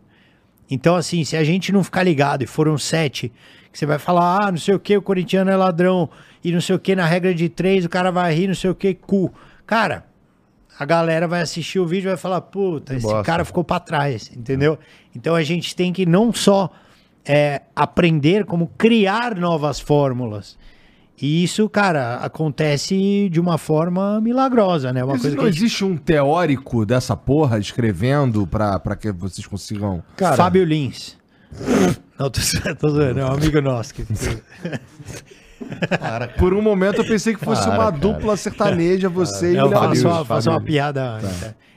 Então, assim, se a gente não ficar ligado e foram sete, que você vai falar, ah, não sei o que, o corintiano é ladrão, e não sei o que, na regra de três, o cara vai rir, não sei o que, cu. Cara, a galera vai assistir o vídeo e vai falar, puta, esse bosta. cara ficou pra trás, entendeu? Então a gente tem que não só é, aprender, como criar novas fórmulas. E isso, cara, acontece de uma forma milagrosa, né? Uma Mas coisa que não gente... existe um teórico dessa porra escrevendo pra, pra que vocês consigam. Cara, Fábio Lins. <laughs> Não, tô, tô zoando, é um amigo nosso. Que... <laughs> <laughs> Por um momento eu pensei que fosse Para, uma cara. dupla sertaneja, você e o Lins. uma, faço uma piada.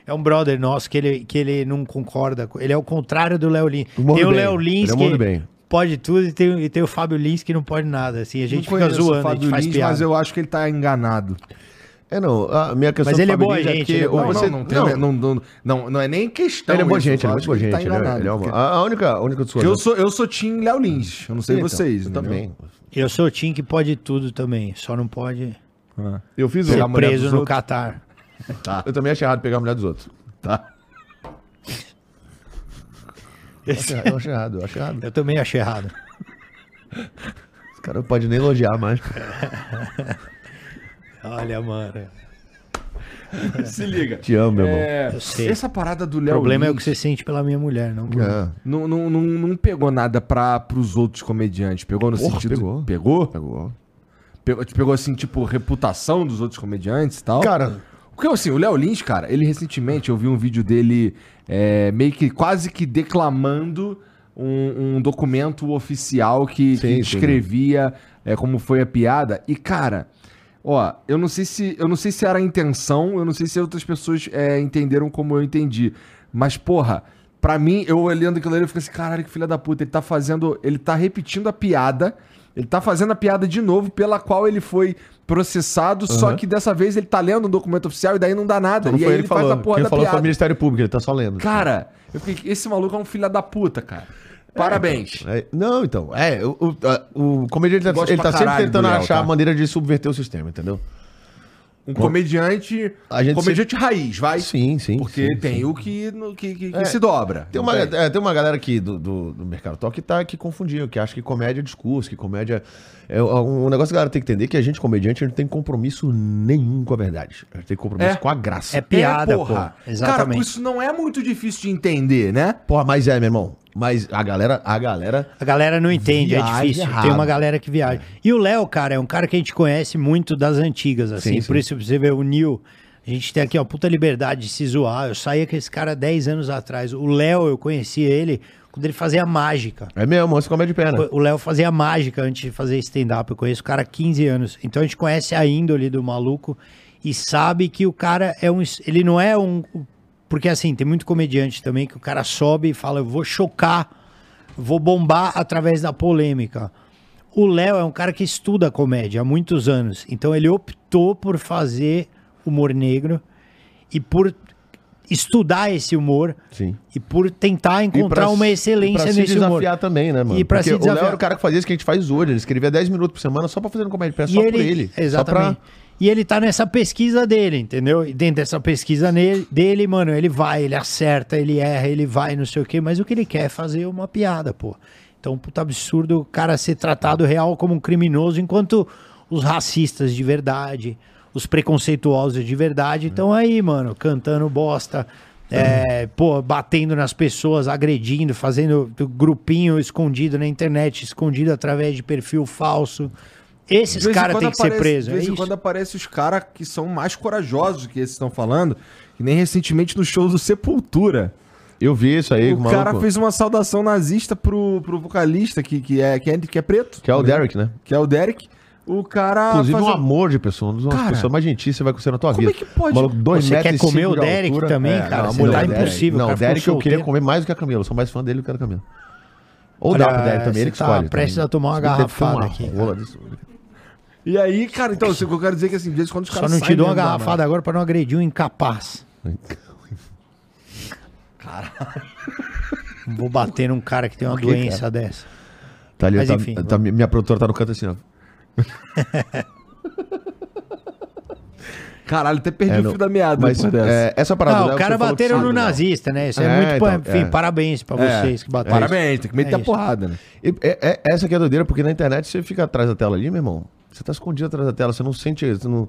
É um brother nosso que ele, que ele não concorda. Ele é o contrário do Léo Lins. Tem do o bem. Léo Lins é que bem. pode tudo e tem, e tem o Fábio Lins que não pode nada. Assim, a gente Não fica zoando, a Fábio gente faz Lins, piada. mas eu acho que ele tá enganado. É, não, a minha questão Mas ele do é Fábio boa gente, que ele é Não, você- não, não, tem- não, não, não, não é nem questão. Ele é boa isso, gente, ele é muito boa que gente. tá ele é- enganado, ele é uma- porque- a, a única, a única Porque eu sou, eu sou Tim Léo Lins, eu não sei Então, vocês. eu entendeu? também. Eu sou o Tim que pode tudo também. Só não pode Ah. Eu fiz Pegar o... a mulher preso dos no outros. Catar. Eu também achei errado pegar a mulher dos outros. Tá. Eu achei- Eu achei errado, eu achei errado. Eu também achei errado. Os caras não podem nem elogiar mais. <laughs> Olha, mano. <laughs> Se liga. Te amo, meu irmão. É, Eu sei. essa parada do O Léo problema é o Lins que você sente pela minha mulher, não. É. não, não, não, não pegou nada pra, pros outros comediantes. Pegou no Porra, sentido. pegou. Pegou? Pegou. Pegou, te pegou assim, tipo, reputação dos outros comediantes e tal? Cara, Porque assim, o Léo Lins, cara, ele recentemente eu vi um vídeo dele é, meio que quase que declamando um, um documento oficial que, Sim, que descrevia é, como foi a piada. E, cara, ó, eu não sei se. Eu não sei se era a intenção, eu não sei se outras pessoas é, entenderam como eu entendi. Mas, porra, pra mim, eu olhando aquilo ali, eu fiquei assim, caralho, que filha da puta, ele tá fazendo. Ele tá repetindo a piada. Ele tá fazendo a piada de novo, pela qual ele foi processado, só Aham. que dessa vez ele tá lendo um documento oficial e daí não dá nada. então não e aí ele faz falou. a porra Quem da falou foi o piada. Ministério Público, ele tá só lendo. Cara, eu fiquei, esse maluco é um filho da puta, cara. Parabéns. É, não, então. É, o, o, o comediante ele tá, ele tá sempre tentando Léo, achar tá? a maneira de subverter o sistema, entendeu? Um comediante. A gente comediante raiz, vai. Sim, sim. Porque sim, tem sim. o que, no- que, que- que É. se dobra. Tem uma, é, tem uma galera aqui do, do, do Mercado Talk que tá que confundindo, que acha que comédia é discurso, que comédia. É, um negócio que a galera tem que entender é que a gente, comediante, a gente não tem compromisso nenhum com a verdade. A gente tem compromisso É. com a graça. É piada, É, pô. porra. Cara, Exatamente. isso não é muito difícil de entender, né? Porra, mas é, meu irmão. Mas a galera, a galera. A galera não entende, é difícil. errado. Tem uma galera que viaja. E o Léo, cara, é um cara que a gente conhece muito das antigas, assim. Sim, Por sim. isso você vê o Nil. A gente tem aqui, ó, puta liberdade de se zoar. Eu saía com esse cara 10 anos atrás. O Léo, eu conheci ele quando ele fazia mágica. É mesmo, esse comédia de perna. O Léo fazia mágica antes de fazer stand-up. Eu conheço o cara há 15 anos. Então a gente conhece a índole do maluco e sabe que o cara é um. Ele não é um. Porque assim, tem muito comediante também que o cara sobe e fala: eu vou chocar, vou bombar através da polêmica. O Léo é um cara que estuda comédia há muitos anos. Então ele optou por fazer humor negro e por estudar esse humor Sim. e por tentar encontrar pra uma excelência e pra se nesse humor. desafiar também, né, mano? E pra Porque se O Léo desafiar. era o cara que fazia isso que a gente faz hoje. Ele escrevia 10 minutos por semana só pra fazer no comédia só ele, por ele. Exatamente. Pra... E ele tá nessa pesquisa dele, entendeu? E dentro dessa pesquisa nele, dele, mano, ele vai, ele acerta, ele erra, ele vai, não sei o quê, mas o que ele quer é fazer uma piada, pô. Então, puta absurdo o cara ser tratado real como um criminoso, enquanto os racistas de verdade, os preconceituosos de verdade estão aí, mano, cantando bosta, é, pô, batendo nas pessoas, agredindo, fazendo grupinho escondido na internet, escondido através de perfil falso. Esses caras têm que ser aparece- presos. De É vez em quando aparecem os caras que são mais corajosos que esses estão falando, que nem recentemente no show do Sepultura. Eu vi isso aí, o com cara maluco. fez uma saudação nazista pro, pro vocalista que, que, é, que, é, que é preto. Que é o tá ligado? Derek, né? Que é o Derek. O cara. Inclusive, um amor de pessoa, uma das pessoas mais gentis você vai conhecer na tua como vida. é que pode? Maluco, dois Você metros quer comer o de Derek altura. também, É, cara? não, amor tá Derek. impossível, o Não, o Derek eu queria comer mais do que a Camila. Eu sou mais fã dele do que a Camila. Ou Olha, dá pro Derek também, ele que tá escolhe. prestes também. a tomar uma garrafada uma aqui, rola disso. E aí, cara, então, assim, o que eu quero dizer é que assim, de vez em quando os Só caras não te saem dou uma mesmo da garrafada agora pra não agredir um incapaz. Vou bater num cara que tem uma doença dessa. Tá ali, Mas tá, enfim, tá- minha produtora tá no canto assim, ó. <laughs> Caralho, até perdi É, o não- fio da meada Mas é, essa parada Não, Léo, o que cara bateram no nazista, né? Isso é, É, muito. então, enfim, é. parabéns pra É, vocês que bateram. Parabéns, tem que meter É a porrada, né? E- é- é- essa aqui é a doideira, porque na internet você fica atrás da tela ali, meu irmão. Você tá escondido atrás da tela, você não sente. Você não,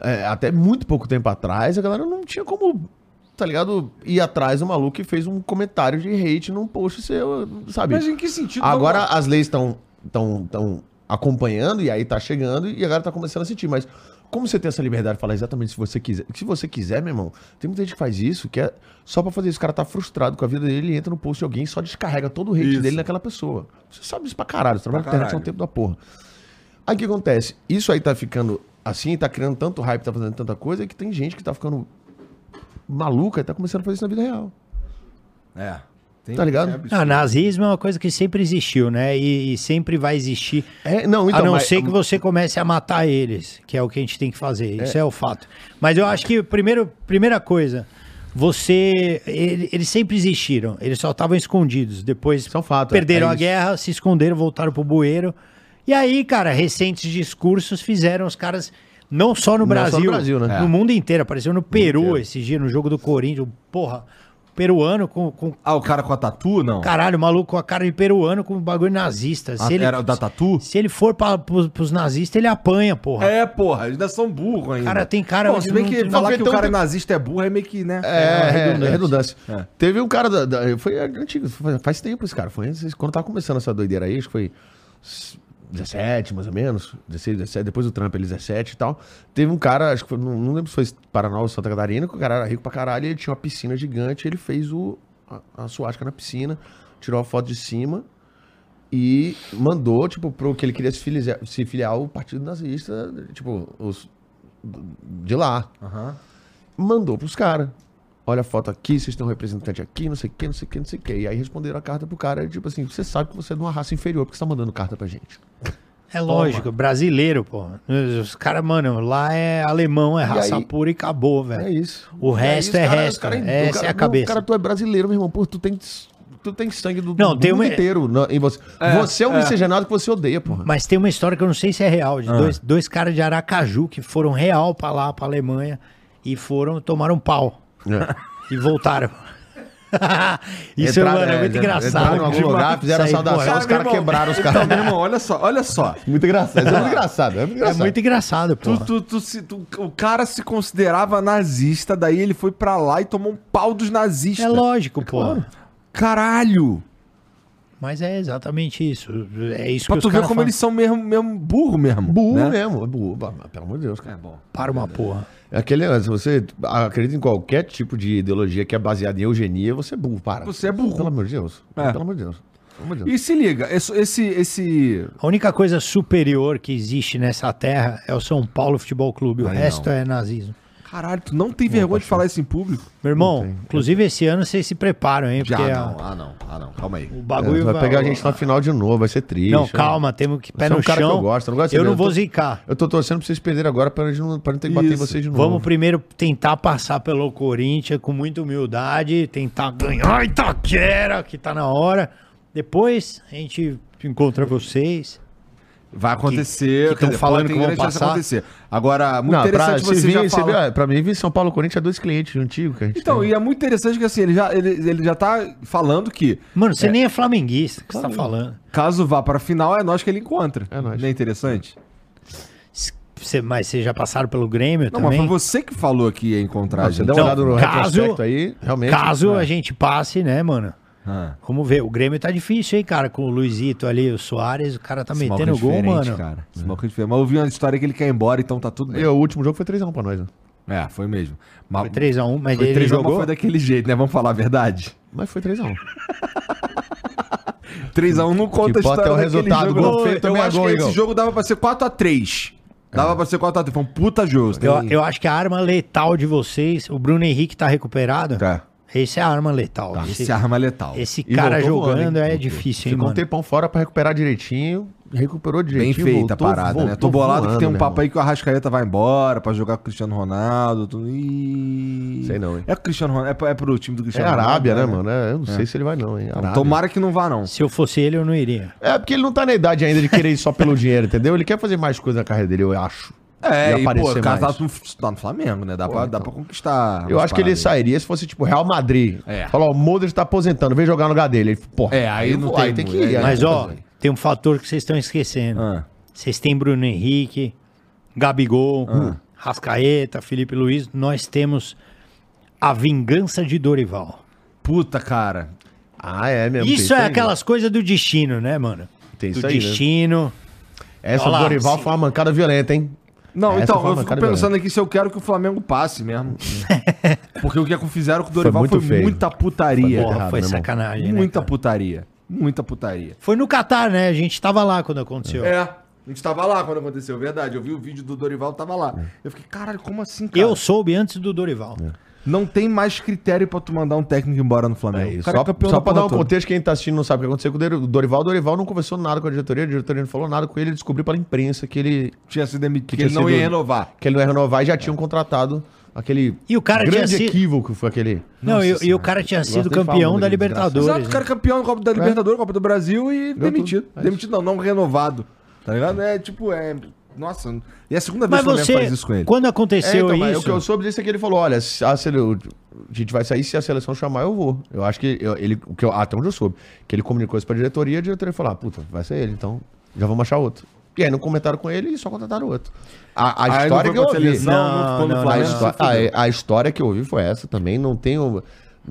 é, até muito pouco tempo atrás, a galera não tinha como, tá ligado? Ir atrás do maluco que fez um comentário de hate num post seu, sabe? Mas em que sentido? Agora Vamos- as leis estão tão, tão acompanhando e aí tá chegando e a galera tá começando a sentir. Mas como você tem essa liberdade de falar exatamente se você quiser? Se você quiser, meu irmão, tem muita gente que faz isso, que é só pra fazer isso. O cara tá frustrado com a vida dele, ele entra no post de alguém e só descarrega todo o hate Isso. dele naquela pessoa. Você sabe isso pra caralho, você trabalha na internet há um tempo da porra. Aí o que acontece? Isso aí tá ficando assim, tá criando tanto hype, tá fazendo tanta coisa, que tem gente que tá ficando maluca e tá começando a fazer isso na vida real. É. Tem- Tá ligado? é. Ah, nazismo é uma coisa que sempre existiu, né? E, e sempre vai existir. É, não, então, a não mas- ser que você comece a matar eles, que é o que a gente tem que fazer. Isso é, o fato. Mas eu acho que, primeiro, primeira coisa, você. ele- eles sempre existiram. Eles só estavam escondidos. Depois é um fato, é- perderam é a guerra, se esconderam, voltaram pro bueiro. E aí, cara, recentes discursos fizeram os caras. Não só no Não Brasil, só no Brasil, né? no É. mundo inteiro. Apareceu no Peru inteiro. esse dia, no jogo do Corinthians. Porra, peruano com, com Ah, o cara com a tatu, não? Caralho, maluco com a cara de peruano com bagulho nazista. Ah, Se ele, Era o da tatu? se ele for pra, pros, pros nazistas, ele apanha, porra. É, porra, eles ainda são burros ainda. Cara, tem cara de se bem não- que não- falar que o cara tem- nazista é burro é meio que, né? É, é, redundância. é redundância. É. Teve um cara da, da- Foi antigo, faz tempo esse cara. Foi quando tava começando essa doideira aí, acho que foi 17, mais ou menos. 16, 17, depois do Trump, ele 17 e tal. Teve um cara, acho que foi, não, não lembro se foi Paraná ou Santa Catarina, que o cara era rico pra caralho, e ele tinha uma piscina gigante, ele fez o, a, a suástica na piscina, tirou a foto de cima e mandou, tipo, pro que ele queria se filiar, se filiar ao partido nazista, tipo, os de lá Aham. mandou pros caras. Olha a foto aqui, vocês têm um representante aqui, não sei o que, não sei o que, não sei o que. E aí responderam a carta pro cara, tipo assim, você sabe que você é de uma raça inferior, porque você tá mandando carta pra gente. É lógico, brasileiro, pô. Os caras, mano, lá é alemão, é raça aí- pura e acabou, É velho. isso. O E aí resto é cara- resto, cara- essa o é a cara- não, cabeça. Cara, tu é brasileiro, meu irmão, pô, tu tem, tu tem sangue do, Não, do tem mundo uma- inteiro na- em você. você é um miscigenado que você odeia, porra. Mas tem uma história que eu não sei se é real, Ah. de dois, dois caras de Aracaju que foram real pra lá, pra Alemanha, e foram, tomaram pau. É. <laughs> E voltaram. <laughs> Isso, Entraram, mano, é é, muito engraçado. entraram em algum demais. lugar, fizeram aí, saudação, pô, os caras quebraram os Então, caras. meu irmão, olha só, olha só. <laughs> Muito engraçado. É muito engraçado. É muito É engraçado. muito engraçado, pô. Tu, tu, tu- o cara se considerava nazista, daí ele foi pra lá e tomou um pau dos nazistas. É lógico, pô. Caralho! Mas é exatamente isso. É isso Pra que tu os ver como falam. eles são mesmo, mesmo burro mesmo. Burro né? mesmo. é Burro. Pelo amor de Deus, cara. É bom. Para uma porra. É aquele lance, você acredita em qualquer tipo de ideologia que é baseada em eugenia, você é burro, para. Você é burro. Pelo amor de Deus. É. Pelo amor de Deus. Pelo amor de Deus. E se liga, esse, esse, A única coisa superior que existe nessa terra é o São Paulo Futebol Clube. O Aí resto não. é nazismo. Caralho, tu não tem vergonha de falar isso em público? Meu irmão, inclusive esse ano vocês se preparam, hein? Já Porque não, ah não, ah não, calma aí. o É, bagulho vai pegar a gente na final de novo, vai ser triste. Não, né? calma, temos que pé é um no cara chão. que eu gosto, eu não gosto de eu não eu vou tô- zicar. Eu tô torcendo pra vocês perderem agora pra gente não, pra não ter que bater vocês de novo. Vamos primeiro tentar passar pelo Corinthians com muita humildade, tentar ganhar Itaquera, que tá na hora. Depois a gente encontra vocês. Vai acontecer, que quer tão dizer, falando que vão passar. acontecer. Agora, muito Não, pra, interessante se você vir, já você falar... vê, pra mim, vir São Paulo Corinthians é dois clientes antigos que a gente Então, tem. e é muito interessante que assim, ele já, ele, ele já tá falando que Mano, você nem é flamenguista, o que você tá falando? caso vá pra final, é nós que ele encontra. É nós. Não é interessante? Você, mas vocês já passaram pelo Grêmio Não, mas também? foi você que falou que ia encontrar a Não, você gente. dá uma Então, olhada no caso- retrospecto aí, realmente. Caso é. a gente passe, né, mano? Ah, Vamos ver. O Grêmio tá difícil, hein, cara? Com o Luizito ali, o Soares, o cara tá esse metendo é gol, mano. Cara. Esse maluco é diferente. Mas eu vi uma história que ele quer ir embora, então tá tudo bem. E o último jogo foi 3x1 pra nós, né? É, foi mesmo. Mas, Foi 3x1, mas foi ele 3 a 1, mas jogou. foi daquele jeito, né? Vamos falar a verdade. Mas foi 3x1. 3x1 <laughs> não conta Que a pode história ter o resultado, jogo. gol feio Eu é acho gol, que esse jogo dava pra ser 4x3. Dava pra ser 4x3. Foi um puta jogo. Você Eu, tem- eu acho que a arma letal de vocês, o Bruno Henrique tá recuperado. Tá. Esse é a arma letal. Tá, esse, Esse arma letal. esse E cara voltou jogando voando, hein? é Voltou. difícil, hein, Ficou um mano? tempão fora pra recuperar direitinho, recuperou Bem direitinho. feita voltou, a parada, né? Tô voltou bolado que voando, tem um papo irmão. aí que o Arrascaeta vai embora pra jogar com o Cristiano Ronaldo. Tudo... Ih... Sei não, hein? É o Cristiano Ronaldo, é, é pro time do É Cristiano Arábia, né, Ronaldo, mano? É, eu não sei se ele vai não, hein? Arábia. Tomara que não vá, não. Se eu fosse ele, eu não iria. É porque ele não tá na idade ainda de querer ir só pelo <laughs> dinheiro, entendeu? Ele quer fazer mais coisa na carreira dele, eu acho. É, e, pô, o cara tá mais. no, tá no Flamengo, né? Dá, pra, dá pra conquistar. Eu acho que ele aí. sairia se fosse tipo Real Madrid. É. Falou, ó, o Modric tá aposentando, vem jogar no lugar dele. Ele, porra, É, aí eu não tem aí tem que ir. aí Mas, ó, fazer. tem um fator que vocês estão esquecendo. Ah. Vocês têm Bruno Henrique, Gabigol, Ah. Rascaeta, Felipe Luiz. Nós temos a vingança de Dorival. Puta, cara. Ah, é mesmo. Isso é aí, aquelas coisas do destino, né, mano? Tem do isso aí, né? destino. Essa Olha do Dorival sim. foi uma mancada violenta, hein? Não, Essa então, foi eu fico pensando aqui se eu quero que o Flamengo passe mesmo. <laughs> Porque o que fizeram com o Dorival muito foi, feio. muita putaria. Porra, errado, foi né, sacanagem, né, muita cara? putaria. Muita putaria. Foi no Catar, né? A gente tava lá quando aconteceu. É. A gente tava lá quando aconteceu, verdade. Eu vi o vídeo do Dorival, tava lá. Eu fiquei, caralho, como assim, cara? Eu soube antes do Dorival. Não tem mais critério pra tu mandar um técnico embora no Flamengo. É isso. Cara Só, é só pra dar um toda. contexto, quem tá assistindo não sabe o que aconteceu com o Dor- o Dorival. O Dorival não conversou nada com a diretoria, a diretoria não falou nada com ele, ele descobriu pela imprensa que ele, Tinha sido demitido, que tinha ele não ia renovar. que ele não ia renovar e já tinham contratado aquele E o cara tinha grande sido- equívoco que foi aquele. Não, Nossa e, e o cara tinha sido campeão da Libertadores. Exato, o cara é campeão da Copa da Libertadores, Copa do Brasil e Ganhou demitido. tudo. É demitido não, não renovado. Tá ligado? É tipo, é. Nossa. E é a segunda vez Mas que o Flamengo você, faz isso com ele. quando É, aconteceu então, mas isso... o que eu soube disso é que ele falou: olha, a, sele- a gente vai sair se a seleção chamar, eu vou. Eu acho que eu- ele, o que eu, até onde eu soube, que ele comunicou isso pra diretoria, a diretoria falou: ah, puta, vai ser ele, então já vamos achar outro. E aí não comentaram com ele e só contrataram outro. A, a não história que eu ouvi. não não, A, fudeu. a- a história que eu ouvi foi essa também. Não tenho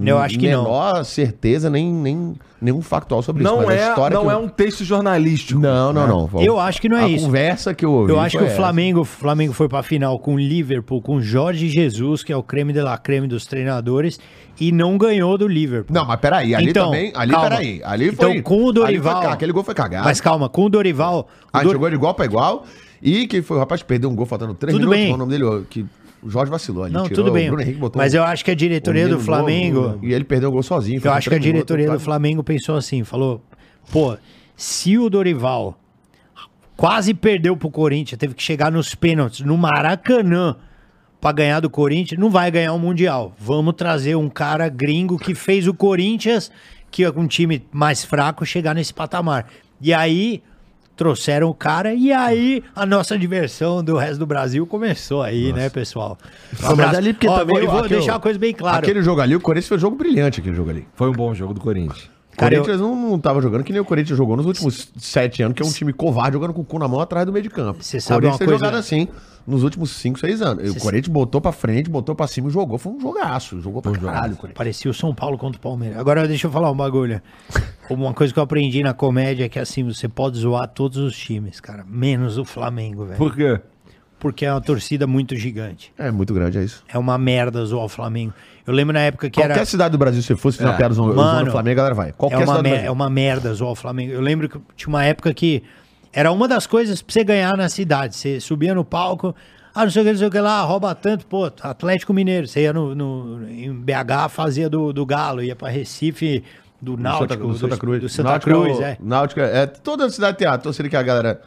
Eu acho que não. menor certeza, nem, nem nenhum factual sobre isso. Não, a é, história não é eu- um texto jornalístico. Não, não, não. Eu acho que não é a isso. conversa que eu ouvi. Eu acho que o. Flamengo, Flamengo foi pra final com o Liverpool, com Jorge Jesus, que é o creme de la creme dos treinadores, e não ganhou do Liverpool. Não, mas peraí, ali Então, também. Ali, calma. peraí. Ali Então, foi. com o Dorival- foi aquele gol foi cagado. Mas calma, com o Dorival. o Aí Dor- jogou de igual pra igual. E que foi o rapaz que perdeu um gol faltando três Tudo minutos. bem. o nome dele? Que o Jorge vacilou. Não, tirou tudo bem. Bruno Henrique botou Mas um- eu acho que a diretoria um do Flamengo. novo, E ele perdeu o gol sozinho. Eu acho que a diretoria do quase- Flamengo pensou assim, falou, pô, se o Dorival quase perdeu pro Corinthians, teve que chegar nos pênaltis no Maracanã pra ganhar do Corinthians, não vai ganhar o Mundial. Vamos trazer um cara gringo que fez o Corinthians, que um time mais fraco chegar nesse patamar. E aí trouxeram o cara e aí a nossa diversão do resto do Brasil começou aí, né, pessoal? Um mas ali porque Ó, também vou, vou aquele- deixar uma coisa bem clara. Aquele jogo ali, o Corinthians fez um jogo brilhante, aquele jogo ali. Foi um bom jogo do Corinthians. O Corinthians não, não tava jogando que nem o Corinthians jogou nos últimos sete anos, que é um time covarde jogando com o cu na mão atrás do meio de campo. Você o sabe Corinthians uma tem coisa- jogado assim nos últimos cinco, seis anos. Cê o Corinthians botou pra frente, botou pra cima e jogou. Foi um jogaço. Jogou pra caralho o Corinthians. Parecia o São Paulo contra o Palmeiras. Agora deixa eu falar um bagulho. Uma coisa que eu aprendi na comédia é que assim, você pode zoar todos os times, cara. Menos o Flamengo, velho. Por quê? Porque é uma torcida muito gigante. É muito grande, é isso. É uma merda zoar o Flamengo. Eu lembro na época que Qualquer era. cidade do Brasil, se fosse fazer uma É. piada usando Mano, usando o Flamengo, a galera vai. É Qualquer uma, cidade do mer- Brasil. é uma merda zoar o Flamengo. Eu lembro que tinha uma época que era uma das coisas pra você ganhar na cidade. Você subia no palco, ah, não sei o que, não sei o que lá, rouba tanto, pô, Atlético Mineiro. Você ia no, no- em BH, fazia do, do Galo, ia pra Recife, do Náutico, Santa, do Santa Cruz. Do Santa Náutico Cruz, o- é. Náutico é. Toda cidade tem a torcida que a galera.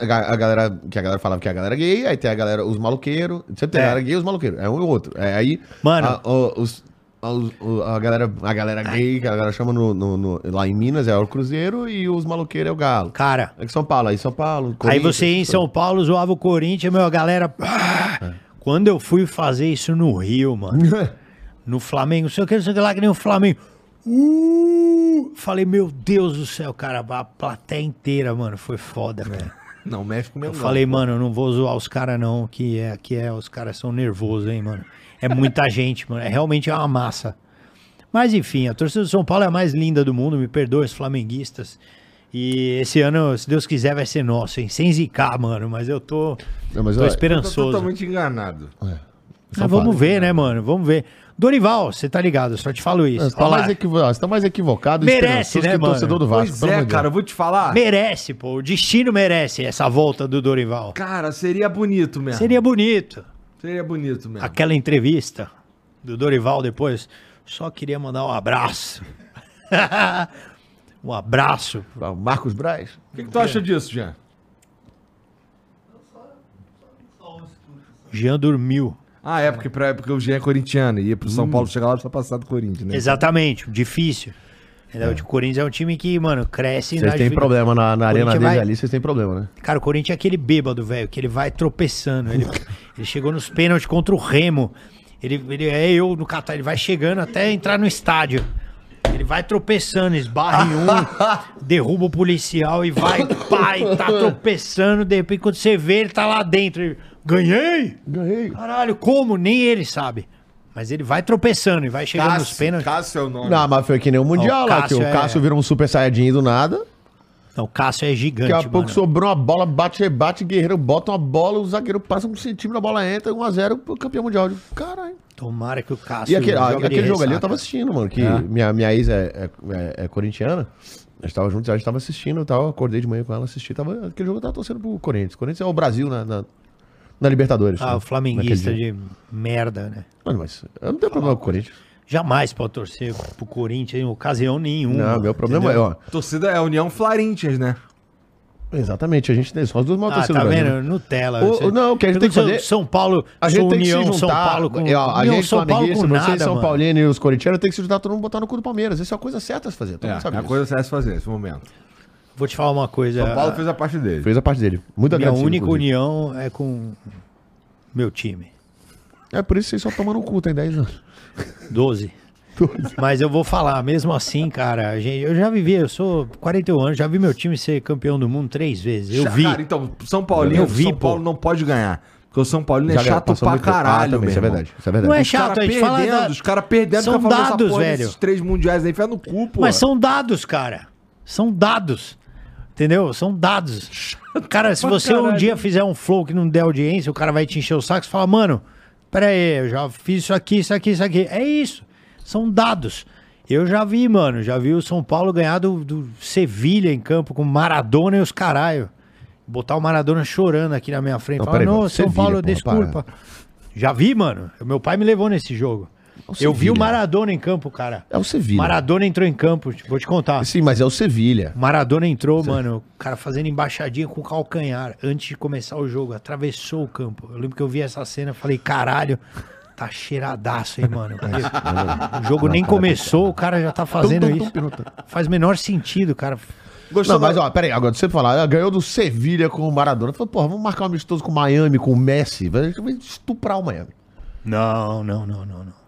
A ga- a galera, que a galera falava que é a galera gay, aí tem a galera, os maloqueiros, sempre tem É. a galera gay e os maloqueiros, é um e outro. É, aí, Mano. a, o- os, a, o- a galera, a galera gay, que a galera chama no, no- no- lá em Minas é o Cruzeiro e os maloqueiros é o Galo. Cara, É que São Paulo, aí São Paulo. aí você ia em São Paulo, zoava o Corinthians, meu, a galera... ah, Quando eu fui fazer isso no Rio, mano, <laughs> no Flamengo, não sei o que, não sei o que lá, que nem o Flamengo. Uh! Falei, meu Deus do céu, cara, a plateia inteira, mano, foi foda, velho. Não, mexe com o meu Eu falei, mano, eu não vou zoar os caras não, que é, que é, os caras são nervosos, hein, mano. É muita <laughs> gente, mano, é realmente é uma massa. Mas enfim, a torcida do São Paulo é a mais linda do mundo, me perdoe os flamenguistas. E esse ano, se Deus quiser, vai ser nosso, hein? Sem zicar, mano, mas eu tô, Não, mas, tô olha, Tô esperançoso. totalmente enganado. Mas vamos ver, né, mano? Vamos ver. Dorival, você tá ligado, eu só te falo isso. Você tá, mais equivo... você tá mais equivocado Merece, esperançoso né, que o mano? torcedor do Vasco. Pois é, amor de cara, eu Deus. vou te falar. Merece, pô. O destino merece essa volta do Dorival. Cara, seria bonito mesmo. Seria bonito. Seria bonito mesmo. aquela entrevista do Dorival depois, só queria mandar um abraço. <laughs> um abraço. Ah, o Marcos Braz. O que, que tu acha disso, Jean? Jean dormiu. Ah, é, porque, pra, porque o Jean é corintiano. E ia pro Hum. São Paulo chegar lá só passar do Corinthians, né? Exatamente, difícil. Entendeu? O Corinthians é um time que, mano, cresce Vocês têm problema na, na arena dele vai- ali, vocês têm problema, né? Cara, o Corinthians é aquele bêbado, velho, que ele vai tropeçando. Ele, <laughs> ele chegou nos pênaltis contra o Remo. Ele, ele é eu no Catar, ele vai chegando até entrar no estádio. Ele vai tropeçando, esbarra em um, <laughs> derruba o policial e vai, pai, tá <laughs> tropeçando. De repente, quando você vê, ele tá lá dentro. Ele, Ganhei! Ganhei. Caralho, como? Nem ele sabe. Mas ele vai tropeçando e vai chegando nos pênaltis. Cássio é o nome. Não, mas foi que nem o Mundial o lá, que o Cássio é- Cássio vira um super saiyajin do nada. Não, o Cássio é gigante, Daqui a pouco mano. sobrou uma bola, bate, rebate, guerreiro bota uma bola, o zagueiro passa um centímetro, a bola entra, 1x0 pro campeão mundial. Caralho. Tomara que o Cássio E aquele, ah, aquele jogo ali eu ressaca. tava assistindo, mano. Que minha, minha ex é, é, é- é corintiana. A gente tava juntos, a gente tava assistindo e tal. Acordei de manhã com ela, assisti. Tava, aquele jogo eu tava torcendo pro Corinthians. Corinthians é o Brasil na, na, na Libertadores. Ah, né? o flamenguista de merda, né? Mano, mas eu não tenho problema com o Corinthians. Jamais pode torcer pro Corinthians em ocasião nenhuma. Não, meu problema entendeu? é, ó. Torcida é a União Florentias, né? Exatamente, a gente tem só as duas maiores Ah, torcidas tá do Brasil. vendo? Nutella. O- Você- o- não, o que a gente tem que São- fazer- São Paulo, A gente tem que União, se juntar. São Paulo com... ó, a União, gente, São Paulo com vocês, nada, São mano. Paulino e os corintianos, tem que se juntar todo mundo botar no cu do Palmeiras. Essa é a coisa certa a se fazer. Todo É, mundo sabe é a coisa certa a se fazer nesse momento. Vou te falar uma coisa. São Paulo a- fez a parte dele. Fez a parte dele. Muito Minha única inclusive. união é com meu time. É por isso que vocês só tomando cu, tem 10 anos. 12. <laughs> Mas eu vou falar, mesmo assim, cara, gente, eu já vivi, eu sou 41 anos, já vi meu time ser campeão do mundo três vezes. Eu vi. Cara, então, São Paulino, Eu vi, São pô. Paulo não pode ganhar. Porque o São Paulino é chato pra muito. Ah, caralho, também, meu Isso é verdade. Isso é verdade. Não é Os chato, caras a gente fala perdendo, da- os caras perdendo São essa dados, porra velho. desses três mundiais aí, enfia no cu, pô. Mas são dados, cara. São dados. Entendeu? São dados. Cara, se você um caralho. dia fizer um flow que não der audiência, o cara vai te encher o saco e fala, mano, pera aí, eu já fiz isso aqui, isso aqui, isso aqui. É isso. São dados. Eu já vi, mano, já vi o São Paulo ganhar do, do Sevilha em campo com Maradona e os caralho. Botar o Maradona chorando aqui na minha frente. Não, Falar, não, São Sevilha, Paulo, porra, desculpa. Já vi, mano. Meu pai me levou nesse jogo. Eu vi o. Maradona em campo, cara. É o Sevilha. Maradona entrou em campo, vou te contar. Sim, mas é o Sevilha. Maradona entrou, mano, o cara fazendo embaixadinha com o calcanhar antes de começar o jogo, atravessou o campo. Eu lembro que eu vi essa cena, falei, caralho, tá cheiradaço, hein, mano? Porque o jogo nem começou, o cara já tá fazendo Tum, tum, isso. Faz menor sentido, cara. Não, mas ó, peraí, agora você falar, ganhou do Sevilha com o Maradona. Falou, porra, vamos marcar um amistoso com o Miami, com o Messi. Vai estuprar o Miami. Não, não, não, não, não.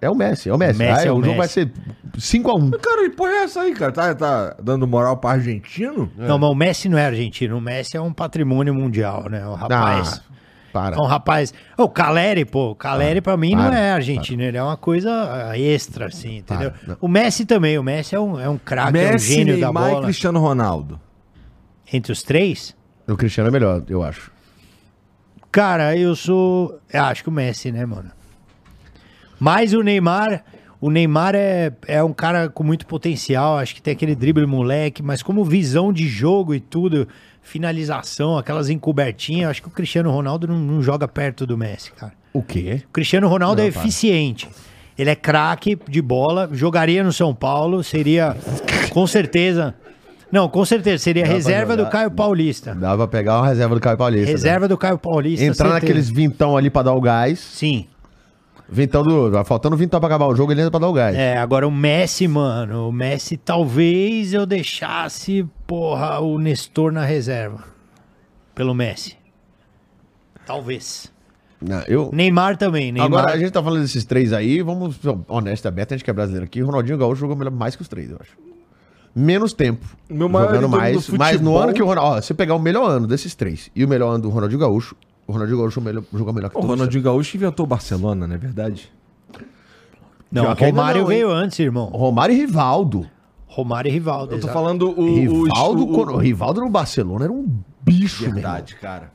É o Messi, é o Messi. Messi Aí é o o jogo vai ser 5x1. Cara, que porra é essa aí, cara? Tá, tá dando moral pra argentino? Não, mas o Messi não é argentino. O Messi é um patrimônio mundial, né? O rapaz. Ah, para. Um rapaz. Ô, O Caleri, pô, o Caleri pra mim não para, é argentino, ele é uma coisa ah, extra, assim, entendeu? Para, não. o Messi também, o Messi é um, é um craque, é um Messi, gênio da Neymar e bola. Cristiano Ronaldo. Entre os três, O Cristiano é melhor, eu acho. cara, eu sou. Eu acho que o Messi, né, mano? Mas o Neymar. O Neymar é, é um cara com muito potencial, acho que tem aquele drible moleque, mas como visão de jogo e tudo, finalização, aquelas encobertinhas, acho que o Cristiano Ronaldo não, não joga perto do Messi, cara. O quê? O Cristiano Ronaldo Não, é para. eficiente. Ele é craque de bola, jogaria no São Paulo, seria com certeza. Não, com certeza, seria pra reserva do. Caio Paulista. Dá pra pegar uma reserva do Caio Paulista. Reserva do Caio Paulista. né? Entrar certeza. naqueles vintão ali pra dar o gás. Sim. Vintão do. Vai faltando vintão pra acabar o jogo, ele entra pra dar o gás. É, agora o Messi, mano. O Messi talvez eu deixasse, porra, o Nestor na reserva. Pelo Messi. Talvez. Não, eu. Neymar também. Neymar. Agora, a gente tá falando desses três aí, vamos ser honesto, aberto, a gente que é brasileiro aqui. Ronaldinho Gaúcho jogou melhor- mais que os três, eu acho. Menos tempo. Meu maior jogando mais. do Mas no ano que o Ronaldinho. Ó, se pegar o melhor ano desses três e o melhor ano do Ronaldinho Gaúcho, o Ronaldinho Gaúcho melhor, jogou melhor que O todos. Ronaldinho Gaúcho inventou o Barcelona, não é verdade? Não, ainda Romário não, veio antes, irmão. Romário e Rivaldo. Romário e Rivaldo. Eu tô exato. falando o... Rivaldo, o, quando- o Rivaldo no Barcelona era um bicho, meu irmão. Verdade, cara.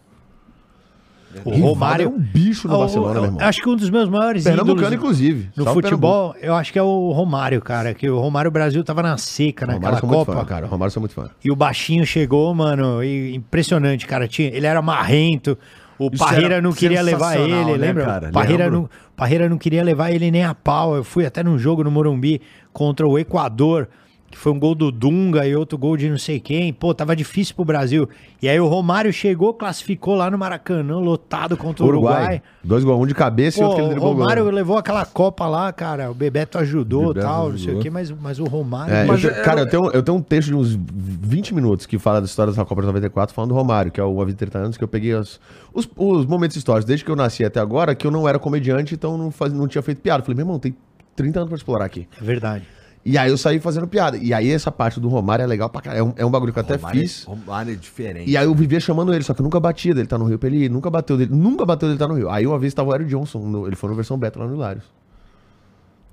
O Romário era um bicho no Ó, Barcelona, eu- meu irmão. Acho que um dos meus maiores Pernambucano, ídolos inclusive. no futebol, eu acho que é o Romário, cara. Que o Romário Brasil tava na seca Pernambuco. naquela Romário sou muito Copa. fã, cara. Romário sou muito fã. E o baixinho chegou, mano, e impressionante, cara. Tinha, ele era marrento. O Isso Parreira não queria levar ele, né, lembra? cara? Parreira, Lembro. não, Parreira não queria levar ele nem a pau. Eu fui até num jogo no Morumbi contra o Equador, que foi um gol do Dunga e outro gol de não sei quem. Pô, tava difícil pro Brasil. E aí o Romário chegou, classificou lá no Maracanã, lotado contra o Uruguai. Uruguai. Dois gols, um de cabeça e Pô, outro que ele o. Romário gol. levou aquela Copa lá, cara. O Bebeto ajudou e tal, não sei o ajudou. quê, mas, mas o Romário. É, Mas eu te- é- cara, eu tenho, eu tenho um texto de uns 20 minutos que fala da história da Copa de 94, falando do Romário, que é o Vida de 30 anos, que eu peguei os, os, os momentos históricos, desde que eu nasci até agora, que eu não era comediante, então não, faz, não tinha feito piada. Eu falei, meu irmão, tem 30 anos pra explorar aqui. É verdade. E aí eu saí fazendo piada. E aí essa parte do Romário é legal pra caralho. É um, é um bagulho que eu até Romário- fiz. Romário é diferente. E aí eu vivia chamando ele, só que eu nunca batia dele tá no Rio pra ele ir. Nunca bateu dele, nunca bateu dele tá no Rio. Aí uma vez tava o Aero Johnson, no- ele foi na versão beta lá no Hilários.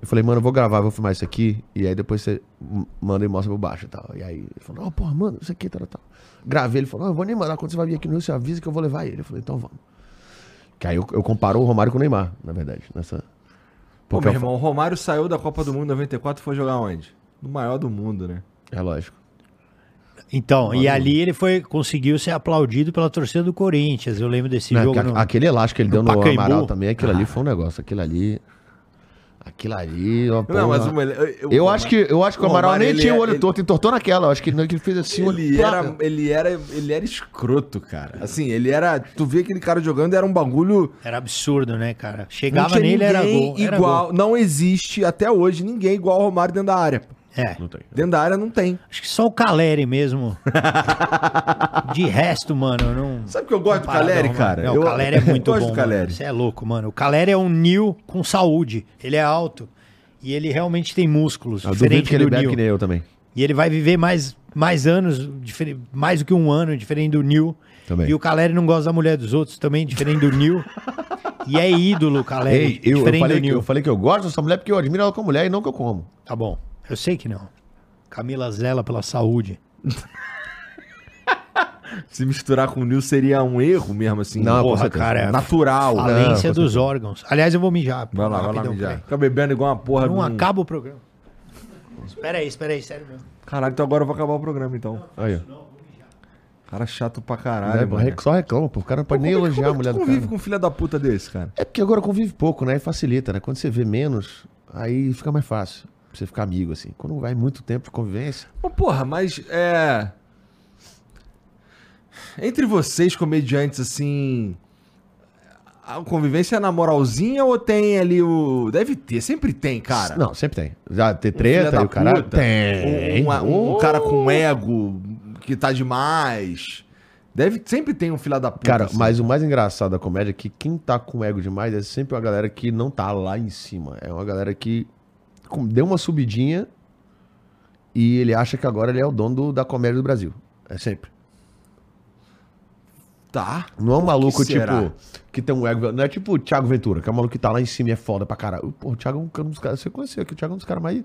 Eu falei, mano, eu vou gravar, vou filmar isso aqui. E aí depois você manda e mostra por baixo e tal. E aí ele falou, ó, porra, mano, isso aqui, tal, tal. Gravei, ele falou, não, eu vou nem mandar. Quando você vai vir aqui no Rio, você avisa que eu vou levar ele. Eu falei, então vamos. Que aí eu, eu comparo o Romário com o Neymar, na verdade. Nessa... Pô, meu eu fa- irmão, o Romário saiu da Copa do Mundo 94 e foi jogar onde? No maior do mundo, né? É lógico. Então, e ali ele foi conseguiu ser aplaudido pela torcida do Corinthians. Eu lembro desse Não, jogo. aquele- no- Aquele elástico que ele deu no Pacaembu. Amaral também, aquilo ali foi um negócio. Aquilo ali. Aquilo ali. ó, Não, porra. mas o mele- eu, Eu acho que, eu acho que o Amaral nem tinha é- o olho ele- torto, entortou naquela. Eu acho que ele, ele fez assim. Ele placa. era, ele, era, ele era escroto, cara. Assim, ele era. Tu via aquele cara jogando, era um bagulho. Era absurdo, né, cara? Chegava nele, era gol. Era igual. gol. Não existe até hoje ninguém igual ao Romário dentro da área. É. Não tem. Dentro da área não tem. Acho que só o Caleri mesmo. <laughs> De resto, mano, não. Sabe que eu gosto do Caleri, cara? Não, Eu- o Caleri é muito eu <laughs> gosto bom. do Caleri. Você é louco, mano. O Caleri é um Nil com saúde. Ele é alto. E ele realmente tem músculos. Eu diferente que ele do bebe Nil. que nem eu também. E ele vai viver mais, mais anos, mais do que um ano, diferente do Nil. Também. E o Caleri não gosta da mulher dos outros também, diferente do Nil. e é ídolo o Caleri, Ei, eu, eu diferente falei do que, Nil. eu falei que eu gosto dessa mulher porque eu admiro ela como mulher e não que eu como. Tá bom, eu sei que não. Camila zela pela saúde. <laughs> Se misturar com o Nil seria um erro mesmo, assim. Não, Porra, cara, é natural. falência com dos órgãos. Aliás, eu vou mijar. Vai lá, vai lá mijar. Fica bebendo igual uma porra. Não de um- acaba o programa. Espera aí, espera aí, sério mesmo. Caralho, então agora eu vou acabar o programa, então. Aí, ó. Cara chato pra caralho, pô, mano. rec- só reclama, pô. O cara não pode nem Como é elogiar a como é mulher do convive cara. com um filho da puta desse, cara? É porque agora convive pouco, né? E facilita, né? Quando você vê menos, aí fica mais fácil. Pra você ficar amigo, assim. Quando vai muito tempo de convivência. Mas, porra, mas é. Entre vocês, comediantes, assim. a convivência é na moralzinha ou tem ali o. Deve ter, sempre tem, cara. Não, sempre tem. Já ter filho treta e o cara. puta, Tem. Um, um- um cara com ego que tá demais. Deve, sempre tem um filho da puta. Cara, assim. mas o mais engraçado da comédia é que quem tá com ego demais é sempre uma galera que não tá lá em cima. É uma galera que deu uma subidinha e ele acha que agora ele é o dono do- da comédia do Brasil. É sempre. Tá. Não é um maluco, será? tipo, que tem um ego. Não é tipo o Thiago Ventura, que é um maluco que tá lá em cima e é foda pra caralho. Pô, o Thiago é um dos caras. Você conheceu aqui, o Thiago é um dos caras mais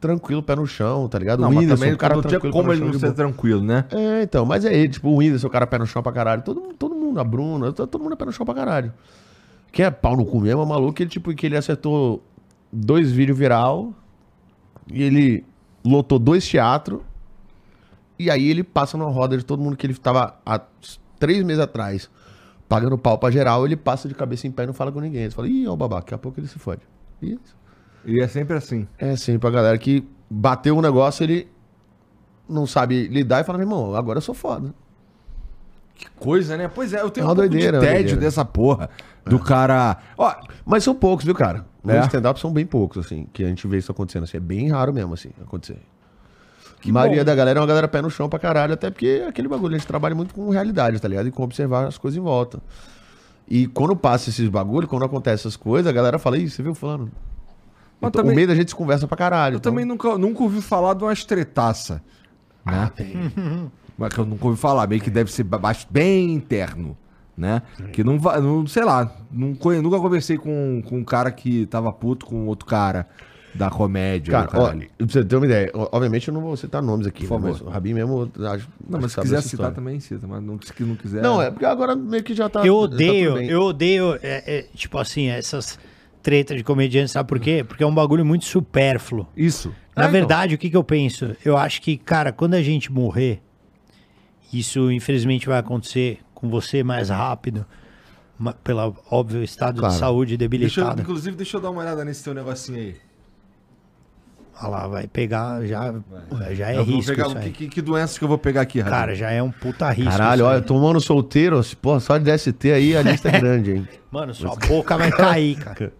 tranquilo, pé no chão, tá ligado? Não, o Whindersson, também um cara não tinha tranquilo, como ele não ser tranquilo, né? É, então, mas é ele, tipo, o Whindersson, o cara pé no chão pra caralho. Todo, mundo- todo mundo, a Bruna, to- todo mundo é pé no chão pra caralho. Quem é pau no cu mesmo é maluco, que ele, tipo, que ele acertou dois vídeos viral e ele lotou dois teatros e aí ele passa numa roda de todo mundo que ele tava há três meses atrás pagando pau pra geral, ele passa de cabeça em pé e não fala com ninguém. Você fala, ih, ó o babaca, daqui a pouco ele se fode. Isso. E é sempre assim. É sempre a galera que bateu um negócio, ele não sabe lidar e fala, meu irmão, agora eu sou foda. Que coisa, né? Pois é, eu tenho É um doideira, é de uma tédio doideira. dessa porra. Do cara. Ó, Mas são poucos, viu, cara? No É? stand-up são bem poucos, assim, que a gente vê isso acontecendo. Assim, é bem raro mesmo, assim, acontecer. Que a maioria bom. da galera é uma galera pé no chão pra caralho, até porque é aquele bagulho, a gente trabalha muito com realidade, tá ligado? E com observar as coisas em volta. E quando passa esses bagulho, quando acontece essas coisas, a galera fala, ih, você viu fulano? Mas Então, também- O meio da gente se conversa pra caralho. eu então- também nunca, nunca ouvi falar de uma estretaça. Né? Mas que eu nunca ouvi falar, meio que deve ser bem interno. Né? Que não vai. Não, sei lá, não nunca conversei com, com um cara que tava puto com outro cara da comédia. Cara, ó, pra você ter uma ideia, obviamente eu não vou citar nomes aqui, Por né, mas o Rabin mesmo. Acho, não, acho mas se quiser citar história. também cita, mas não, se não quiser. Não, é porque agora meio que já tá. Eu tá odeio, bem. eu odeio, é, é, tipo assim, essas tretas de comediante, sabe por quê? Porque é um bagulho muito supérfluo. Isso. Na É, então. verdade, o que, que eu penso? Eu acho que, cara, quando a gente morrer, isso infelizmente vai acontecer com você mais rápido, ma- pelo óbvio estado Claro. de saúde Deixa eu, debilitado. inclusive, deixa eu dar uma olhada nesse teu negocinho aí. Olha lá, vai pegar, já, já é eu vou risco pegar isso que, aí. que, que doenças que eu vou pegar aqui, Rabi? Cara, já é um puta risco. Caralho, isso aí. olha, tomando solteiro, pô, só de DST aí a lista é <laughs> grande, hein? Mano, sua boca vai cair, cara.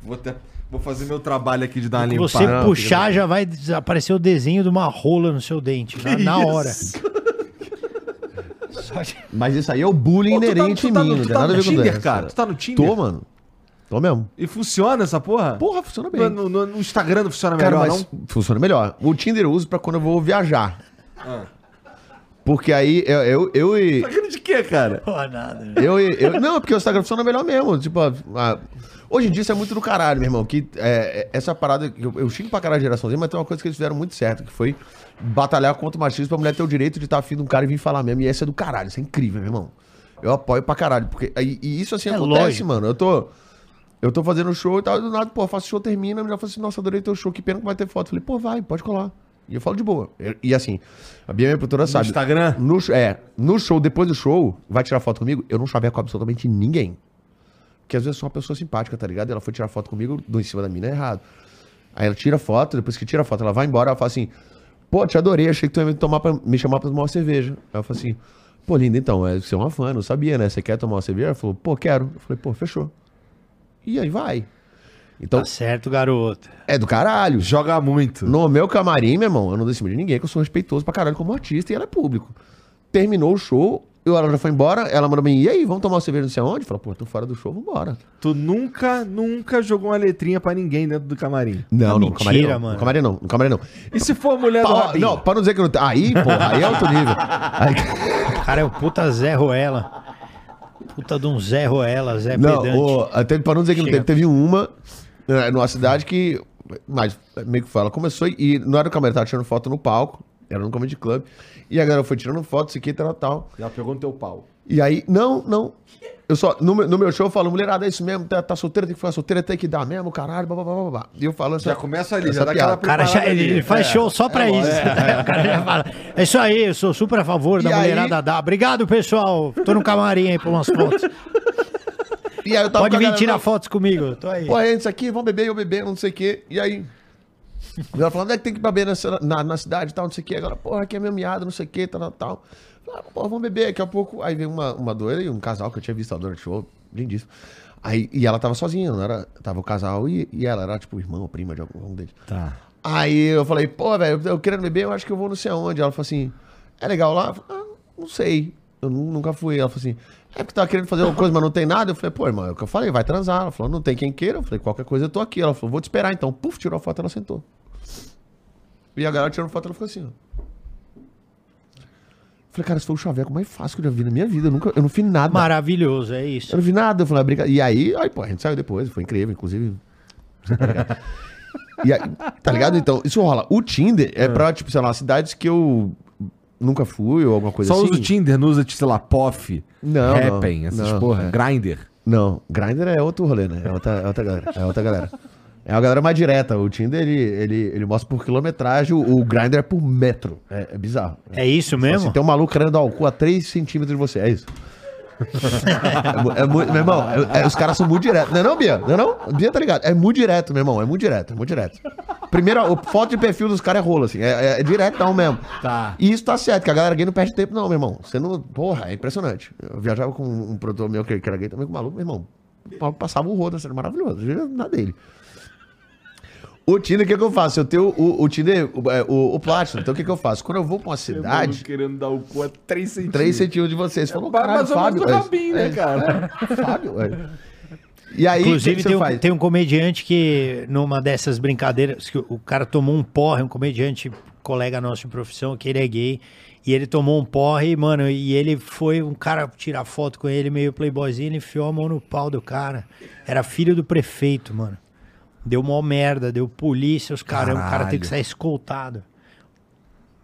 Vou, até- vou fazer meu trabalho aqui de dar uma Se limpada. você puxar, já vai desaparecer o desenho de uma rola no seu dente. Na, na hora. <laughs> Mas isso aí é o bullying Ô, tu tá- inerente tu em tá mim, no- não tu tem tá nada a no ver com Tinder, doença. cara? Tu tá no Tinder? Tô, mano. Tô mesmo. E funciona essa porra? Porra, funciona bem. No, no- no Instagram não funciona Cara, melhor, mas não? funciona melhor. O Tinder eu uso pra quando eu vou viajar. Ah. Porque aí eu, eu, eu e. Instagram de quê, cara? Pô, nada. Eu, e- eu, não, porque o Instagram funciona melhor mesmo. Tipo, a- a- hoje em dia isso é muito do caralho, meu irmão. Que é, é- essa parada. Eu, eu xingo pra caralho a geraçãozinha, mas tem uma coisa que eles fizeram muito certo, que foi batalhar contra o machismo pra mulher ter o direito de estar afim de um cara e vir falar mesmo. E essa é do caralho, isso é incrível, meu irmão. Eu apoio pra caralho. Porque, e, e isso assim É acontece, lógico. mano. Eu tô. Eu tô fazendo show e tal, e do nada, pô, faço show, termina, a mulher fala assim, nossa, adorei teu show, que pena que vai ter foto. Eu falei, pô, vai, pode colar. E eu falo de boa. E, e assim, a Bia, minha produtora, sabe. Instagram? No, é, no show, depois do show, vai tirar foto comigo, eu não chaveco absolutamente ninguém. Porque às vezes sou uma pessoa simpática, tá ligado? Ela foi tirar foto comigo, do em cima da mina é errado. Aí ela tira foto, depois que tira a foto, ela vai embora, ela fala assim, pô, te adorei, achei que tu ia me, tomar pra, me chamar pra tomar uma cerveja. Aí eu falo assim, pô, linda, então, é, você é uma fã, não sabia, né? Você quer tomar uma cerveja? Ela falou, pô, quero. Eu falei, pô, fechou. E aí vai. Então, Tá certo, garoto. é do caralho. Joga muito. No meu camarim, meu irmão, eu não dou em cima de ninguém, que eu sou respeitoso pra caralho como artista e ela é público. Terminou o show, eu, ela já foi embora, ela mandou mim, e aí, vamos tomar uma cerveja não sei aonde? Falei, pô, tô fora do show, vambora. Tu nunca, nunca jogou uma letrinha pra ninguém dentro do camarim. Não, Ah, não, no camarim mentira, não. mano. No camarim não, no camarim não. E se for a mulher do Rabinho? não, pra não dizer que não tem. Aí, porra, aí é outro nível. <laughs> Aí- O cara é o puta Zé Ruela. Puta de um Zé Ruela, Zé não, pedante. o, até pra não dizer que não Chega. teve, teve uma é, numa cidade que. Mas meio que fala, começou e não era o camarim, tava tirando foto no palco, era no Comedy Club. E a galera foi tirando foto, isso aqui, tal, tal. Já pegou no teu pau. E aí, não, não. Eu só, no, meu- no meu show eu falo, mulherada, é isso mesmo, tá, tá solteira, tem que ficar solteira, tem que dar mesmo, caralho, blá, blá, blá, blá. E eu falo essa, Já começa ali, já dá aquela O cara já, ele, ali. ele faz É. show só pra isso. <laughs> O cara já fala, é isso aí, eu sou super a favor da E aí- mulherada dar. Obrigado, pessoal. Tô no camarim aí por umas fotos. E aí eu tava Pode com a vir galera, tirar não, fotos comigo. Tô aí. Pô, é isso aqui, vamos beber, eu beber, não sei o quê. E aí. Ela falando, onde é que tem que beber nessa- na, na cidade e tal, não sei o quê. Agora, porra, aqui é minha miada, não sei o quê, tal, tal, tal. Falei, ah, Pô, vamos beber. Daqui a pouco, aí veio uma, uma doida e um casal que eu tinha visto a dona de show lindíssimo. Aí, e ela tava sozinha, não era, tava o casal e, e ela era, tipo, irmã ou prima de algum deles. Tá. Aí eu falei, pô, velho, eu querendo beber, eu acho que eu vou não sei aonde. Ela falou assim, é legal lá? Eu falei, ah, não sei. Eu nu- nunca fui. Ela falou assim, é porque tava querendo fazer uma coisa, mas não tem nada. Eu falei, pô, irmão, é o que eu falei, vai transar. Ela falou, não tem quem queira. Eu falei, qualquer coisa eu tô aqui. Ela falou, vou te esperar então. Puf, tirou a foto, ela sentou. E a galera tirando foto, ela ficou assim, ó. Falei, cara, esse foi o chaveco mais fácil que eu já vi na minha vida. Eu, nunca, eu não fiz nada. Maravilhoso, é isso. Eu não vi nada. Eu falei, ah, brinca- E aí, aí, pô, a gente saiu depois, foi incrível, inclusive. Tá <laughs> ligado? E aí, tá ligado? Então, isso rola. O Tinder é pra, tipo, sei lá, cidades que eu nunca fui ou alguma coisa Só assim. usa o Tinder, não usa, sei lá, POF, Não, Happen, não, essas não, porra, é. Grindr. Não, Grindr é outro rolê, né? É outra, é outra galera. É outra galera. É uma galera mais direta. O Tinder, ele, ele, ele mostra por quilometragem, o, o Grindr é por metro. É, é bizarro. É isso Assim, mesmo? tem um maluco querendo dar o cu a 3 centímetros de você, é isso. É, é muito, meu irmão, é- é- os caras são muito diretos. Não é não, Bia? Não é não? Bia tá ligado? É muito direto, meu irmão. É muito direto, é muito direto. Primeiro, a foto de perfil dos caras é rolo, assim. É, é, é diretão mesmo. Tá. E isso tá certo, que a galera gay não perde tempo, não, meu irmão. Você não. Porra, é impressionante. Eu viajava com um produtor meu que, era gay também com maluco, meu irmão. Passava o rodo, sendo maravilhoso. Eu ia Na dele. O Tinder, o que, que eu faço? Eu tenho o, o Tinder, o, é, o, o Platinum. Então o que, que eu faço? Quando eu vou pra uma cidade. querendo dar o cu a 3 centímetros. 3 centímetros de vocês. Falou, Ba- caralho, Fábio. do é, rabinho, né, é, cara? é, <laughs> Fábio, é. E aí, Inclusive, o que que tem, um, tem um comediante que, numa dessas brincadeiras, que o- o cara tomou um porre, um comediante, colega nosso de profissão, que ele é gay, e ele tomou um porre, mano, e ele foi um cara tirar foto com ele, meio playboyzinho, ele enfiou a mão no pau do cara. Era filho do prefeito, mano. Deu mó merda, deu polícia, os caramba, o cara tem que sair escoltado.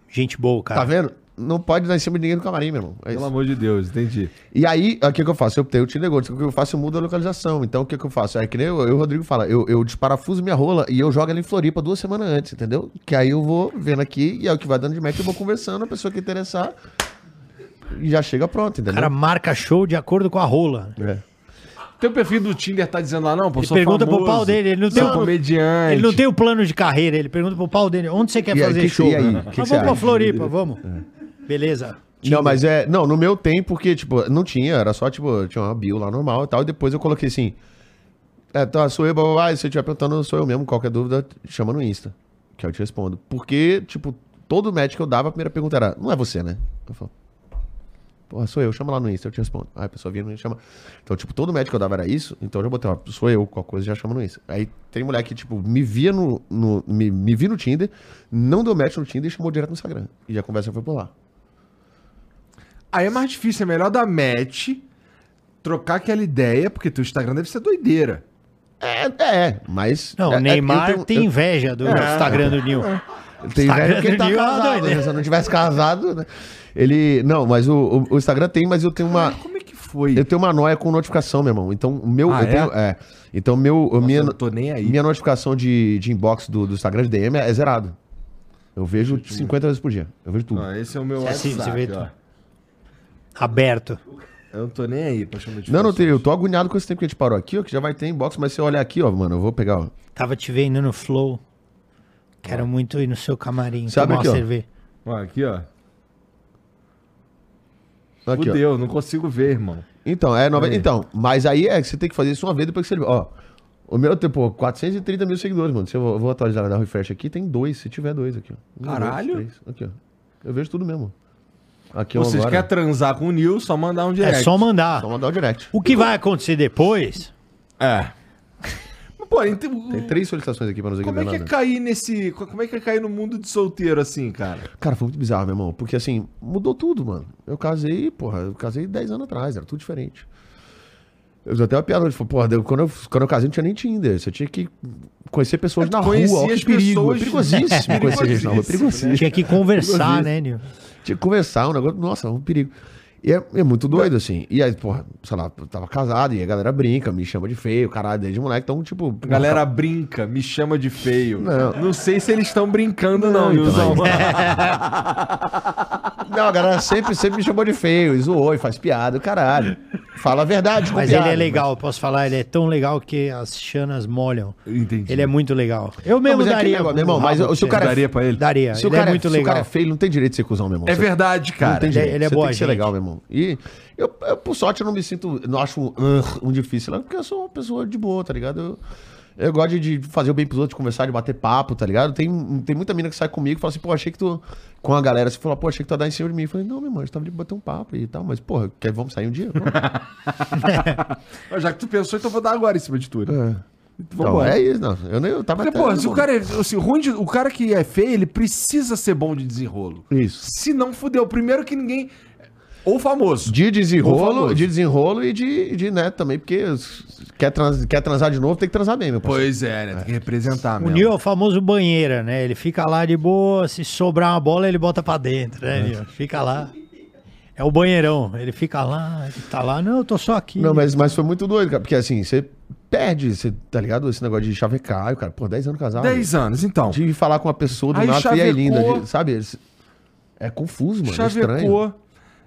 Gente boa, cara. Tá vendo? Não pode dar em cima de ninguém no camarim, meu irmão. É Pelo isso. amor de Deus, entendi. E aí, o que, que eu faço? Eu tenho o Tinder. O que eu faço? Eu mudo a localização. Então, o que, que eu faço? É que nem eu, eu o Rodrigo fala. Eu, eu desparafuso minha rola e eu jogo ela em Floripa duas semanas antes, entendeu? Que aí eu vou vendo aqui e é o que vai dando de match. Eu vou conversando, a pessoa que interessar e já chega pronto, O entendeu? cara marca show de acordo com a rola. É. Teu perfil do Tinder tá dizendo lá, não, pô, Ele sou pergunta famoso, pro pau dele, ele não tem sou um- comediante. Ele não tem o plano de carreira, ele pergunta pro pau dele, onde você quer E fazer que que- show? e aí, que que vamos pra acha? Floripa, vamos. Beleza. Não, mas é. Não, no meu tem, porque, tipo, não tinha, era só, tipo, tinha uma bio lá normal e tal. E depois eu coloquei assim. É, tá, sou eu, blá, blá, blá, e se eu estiver perguntando, sou eu mesmo. Qualquer dúvida, chama no Insta. Que eu te respondo. Porque, tipo, todo match que eu dava, a primeira pergunta era, não é você, né? Eu falo, porra, sou eu, chama lá no Insta, eu te respondo. Aí a pessoa vinha e chama. Então, tipo, todo match que eu dava era isso, então eu já botei, ó, sou eu, qualquer coisa já chama no Insta. Aí tem mulher que, tipo, me via no. no me, me vi no Tinder, não deu match no Tinder e chamou direto no Instagram. E a conversa foi por lá. Aí é mais difícil, é melhor dar match, trocar aquela ideia, porque teu Instagram deve ser doideira. É, é, mas. Não, é, o Neymar tenho- tem eu- inveja do Instagram do Nil. Tem Instagram inveja porque ele tá é casado, né? Se eu não tivesse casado, né? Ele. Não, mas o, o- o Instagram tem, mas eu tenho uma. Como é que foi? Eu tenho uma noia com notificação, meu irmão. Então, o meu. Ah, eu tenho, é? Então, meu, a minha, eu não tô nem aí. minha notificação de, de inbox do, do Instagram de DM é, é zerado. Eu vejo 50 vezes por dia. Eu vejo tudo. Ah, esse é o meu É assim, WhatsApp, você vê ó. Aberto. Eu não tô nem aí pra chamar de Não, não tem. Eu tô agoniado com esse tempo que a gente parou aqui, ó, que já vai ter inbox, mas se eu olhar aqui, ó, mano, eu vou pegar, ó. Tava te vendo no Flow. Quero muito ir no seu camarim, abre tomar aqui, uma ó. cerveja. Ó, aqui, ó. Aqui, ó. Fudeu, não consigo ver, irmão. Então, é nove... Aí. Então, mas aí é que você tem que fazer isso uma vez depois que você. Ó, o meu tem, pô, 430 mil seguidores, mano. Se eu vou, vou atualizar dar refresh aqui, tem dois, se tiver dois aqui, ó. Um, Caralho. dois, três. Aqui, ó. Eu vejo tudo mesmo. Aqui um vocês agora. querem transar com o Nil, só mandar um direct. É só mandar. Só mandar o direct. O que vai acontecer depois? É. Pô, então, Tem três solicitações aqui pra nos como é que é cair nesse... Como é que é cair no mundo de solteiro assim, cara? Cara, foi muito bizarro, meu irmão. Porque assim, mudou tudo, mano. Eu casei, porra, eu casei 10 anos atrás, era tudo diferente. Eu fiz até uma piada hoje, falei, porra, eu- quando, eu, quando eu casei não tinha nem Tinder. Você tinha que conhecer pessoas É, na rua. Ó, que perigo. pessoas- É perigosíssimo <laughs> conhecer gente na rua. É perigosíssimo. Tinha que conversar, né, Nil? Tinha que conversar, um negócio, nossa, um perigo. E é, é muito doido, assim. E aí, porra, sei lá, eu tava casado e a galera brinca, me chama de feio, caralho, desde moleque. Então, tipo. A galera brinca, me chama de feio. Não. Não, sei se eles estão brincando, não, Não, então. <laughs> Não, a galera sempre, sempre me chamou de feio, e zoou e faz piada, caralho. Fala a verdade. com Mas piada, ele é legal, posso falar, ele é tão legal que as chanas molham. Entendi. Ele é muito legal. Eu Não, mesmo mas é daria. negócio, pro meu irmão, mas o- se o cara é- Daria pra ele? Daria, Se o ele cara é muito se o cara legal. é feio, ele não tem direito de ser cuzão, meu irmão. É verdade, Não cara. tem Ele é- jeito. ele é Você boa tem que ser legal, meu irmão. E eu, eu, por sorte, eu não me sinto. Não acho um, um difícil, lá, porque eu sou uma pessoa de boa, tá ligado? Eu, eu gosto de, de fazer o bem pros outros, de conversar, de bater papo, tá ligado? Tem, tem muita mina que sai comigo e fala assim, pô, achei que tu. Com a galera, você falou, pô, achei que tu ia dar em cima de mim. Eu falei, não, meu irmão, a gente tava ali pra bater um papo e tal, mas, porra, quer, vamos sair um dia? <laughs> Mas Já que tu pensou, então vou dar agora em cima de tudo. É. Então, Vambora. é isso, não. Eu nem eu tava Porque, pô, se o cara é assim, ruim de, o cara que é feio, ele precisa ser bom de desenrolo. Isso. Se não fudeu, primeiro que ninguém ou famoso. De Ou desenrolo, famoso. de desenrolo e de, de né, também, porque quer, trans, quer transar de novo, tem que transar bem, meu parceiro. Pois é, né? Tem que representar O mesmo. Nil é o famoso banheira, né? Ele fica lá de boa, se sobrar uma bola, ele bota pra dentro, né, Nil? Fica lá. É o banheirão. Ele fica lá, ele tá lá, não, eu tô só aqui. Não, mas, mas foi muito doido, cara. Porque assim, você perde, você, tá ligado? Esse negócio de chavecar, e o cara, pô, 10 anos casado. 10 anos, então. De falar com uma pessoa do Aí nada e é chavecou. linda, de- sabe? É confuso, mano. É estranho.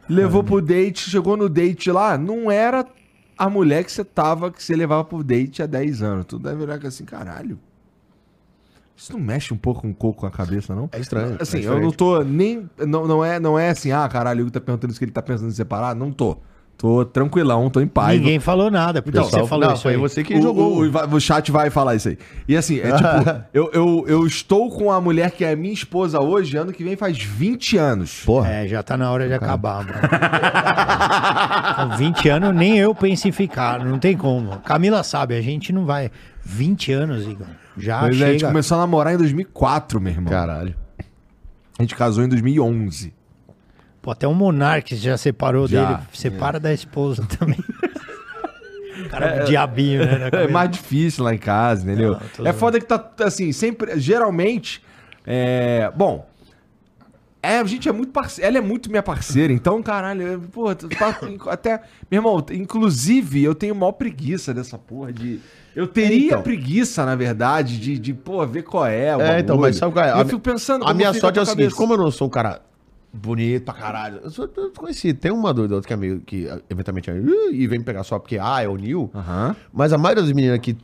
Levou pro date, chegou no date lá, não era a mulher que você tava, que você levava pro date há 10 anos. Tu deve virar assim, caralho. Isso não mexe um pouco com o coco na cabeça, não? É estranho. Assim, é eu não tô nem. Não, não, é, não é assim, ah, caralho, o Hugo tá perguntando isso que ele tá pensando em separar. Não tô. Tô tranquilão, tô em paz. Ninguém falou nada, porque Pessoal, você falou não, isso foi aí. você que o, jogou. O, o- chat vai falar isso aí. E assim, é tipo, <laughs> eu, eu, eu estou com a mulher que é minha esposa hoje, ano que vem faz 20 anos. Porra. É, já tá na hora de acabar, mano. <laughs> Com 20 anos, nem eu penso em ficar, não tem como. Camila sabe, a gente não vai. 20 anos, Igor. Já Pois é, a gente chega. começou a namorar em 2004, meu irmão. Caralho. A gente casou em 2011. Pô, até o Monark já separou Já. dele. Separa da esposa <laughs> também. Cara, é, diabinho, né? É mais difícil lá em casa, entendeu? Não, é foda que tá, assim, sempre, geralmente, é, bom, é, a gente é muito parceiro, ela é muito minha parceira, então, caralho, eu- porra, tá- até, meu irmão, inclusive, eu tenho maior preguiça dessa porra de, eu teria Então. preguiça, na verdade, de, de, pô, ver qual é o É, então, bagulho. mas sabe qual é? Eu A fico pensando, A minha sorte é o seguinte, como eu não sou um cara bonito pra caralho, eu sou eu conheci, tem uma doida outra que é meio que eventualmente é, "Uh", e vem me pegar só porque, ah, é o Neil, Aham. mas a maioria das meninas que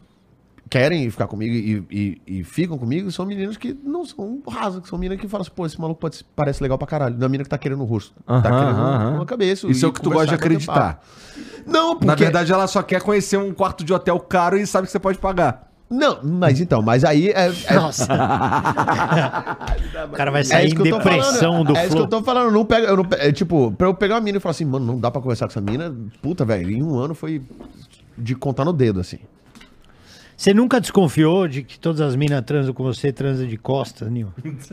querem ficar comigo e, e- e ficam comigo são meninas que não são rasas, que são meninas que falam assim, pô, esse maluco pode- parece legal pra caralho. Não é menina que tá querendo o rosto, tá Aham, querendo aham. uma cabeça. Isso é o que tu gosta de acreditar. Não, porque... Na verdade, ela só quer conhecer um quarto de hotel caro e sabe que você pode pagar. Não, mas então, mas aí é... é- <laughs> Nossa. o cara vai É sair isso em eu depressão falando. do É isso que flow. eu tô falando. Não pega, eu não, é, tipo, pra eu pegar uma mina e falar assim, mano, não dá pra conversar com essa mina. Puta, velho, em um ano foi de contar no dedo, assim. Você nunca desconfiou de que todas as minas transam com você, transam de costas, Nil? <laughs>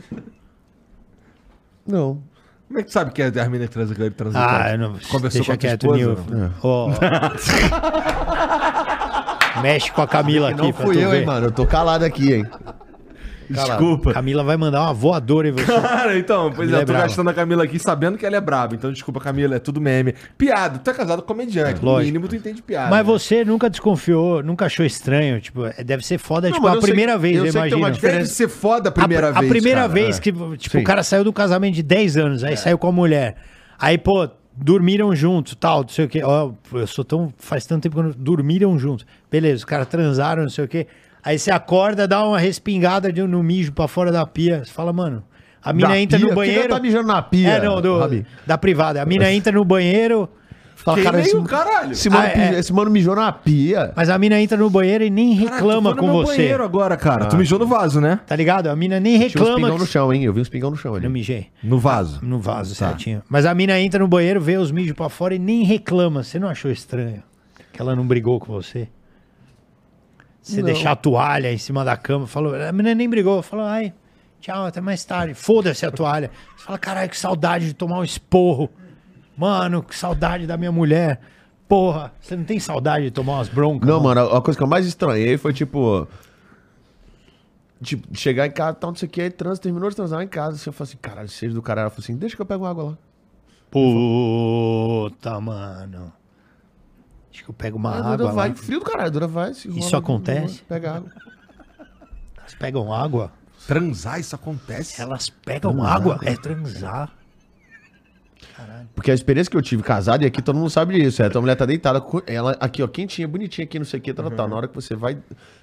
Não. Como é que tu sabe que é a mina transa com ele transa Ah, eu não. Conversou deixa com a quieto, esposa, Nil. Ó. <laughs> Mexe com a Camila aqui não pra fui eu, ver. hein, mano. Eu tô calado aqui, hein. Desculpa. Camila vai mandar uma voadora em você. Cara, então, pois Camila é, é eu tô brava. gastando a Camila aqui sabendo que ela é braba. Então, desculpa, Camila, é tudo meme. Piada, tu é casado com comediante. No Lógico. mínimo, tu entende piada. Mas né? você nunca desconfiou, nunca achou estranho? Tipo, é- deve ser foda, Não, tipo, a eu sei- primeira vez, eu eu sei que tem uma imagino. Deve ser foda a primeira a, vez. A primeira cara. vez É. que, tipo, Sim. o cara saiu do casamento de 10 anos, aí saiu com a mulher. Aí, pô, dormiram juntos, tal, não sei o quê. Ó, eu sou tão. Faz tanto tempo que eu não. Dormiram juntos. Beleza, os caras transaram, não sei o quê. Aí você acorda, dá uma respingada de, no mijo pra fora da pia. Você fala, mano. A mina Da entra pia? no que que banheiro. ela tá mijando na pia, É, não, do, Rabi? da privada. A mina <laughs> entra no banheiro. Fala, cara, esse, o caralho. esse, mano, Ah, é. esse mano mijou na pia. Mas a mina entra no banheiro e nem Caraca, reclama com você. banheiro agora, cara. Ah. Tu mijou no vaso, né? Tá ligado? A mina nem Tinha uns reclama. pingão que- no chão, hein? Eu vi uns pingão no chão ali. Não mijei. No vaso. No vaso, Tá. certinho. Mas a mina entra no banheiro, vê os mijos pra fora e nem reclama. Você não achou estranho? Que ela não brigou com você? Você Não. deixar a toalha em cima da cama, falou. A menina nem brigou, falou, ai, tchau, até mais tarde. Foda-se a toalha. Você fala, caralho, que saudade de tomar um esporro. Mano, que saudade da minha mulher. Porra, você não tem saudade de tomar umas broncas? Não, mano, a a coisa que eu mais estranhei foi, tipo... Tipo, chegar em casa, tal, não sei o que, aí trans, terminou de transar em casa. Assim, eu falei assim, caralho, seja do caralho. Ela falou assim, deixa que eu pego água lá. Puta, mano. Acho que eu pego uma a água. Dura lá. vai, frio do caralho, a Dura vai. se Isso enrola, acontece? Pega água. Elas pegam água? Transar, isso acontece. Elas pegam água? É transar. Porque a experiência que eu tive casado, e aqui todo mundo sabe disso, é, a tua mulher tá deitada, ela aqui, ó, quentinha, bonitinha aqui, não sei o que, tal, tal, tal. Na hora que você vai,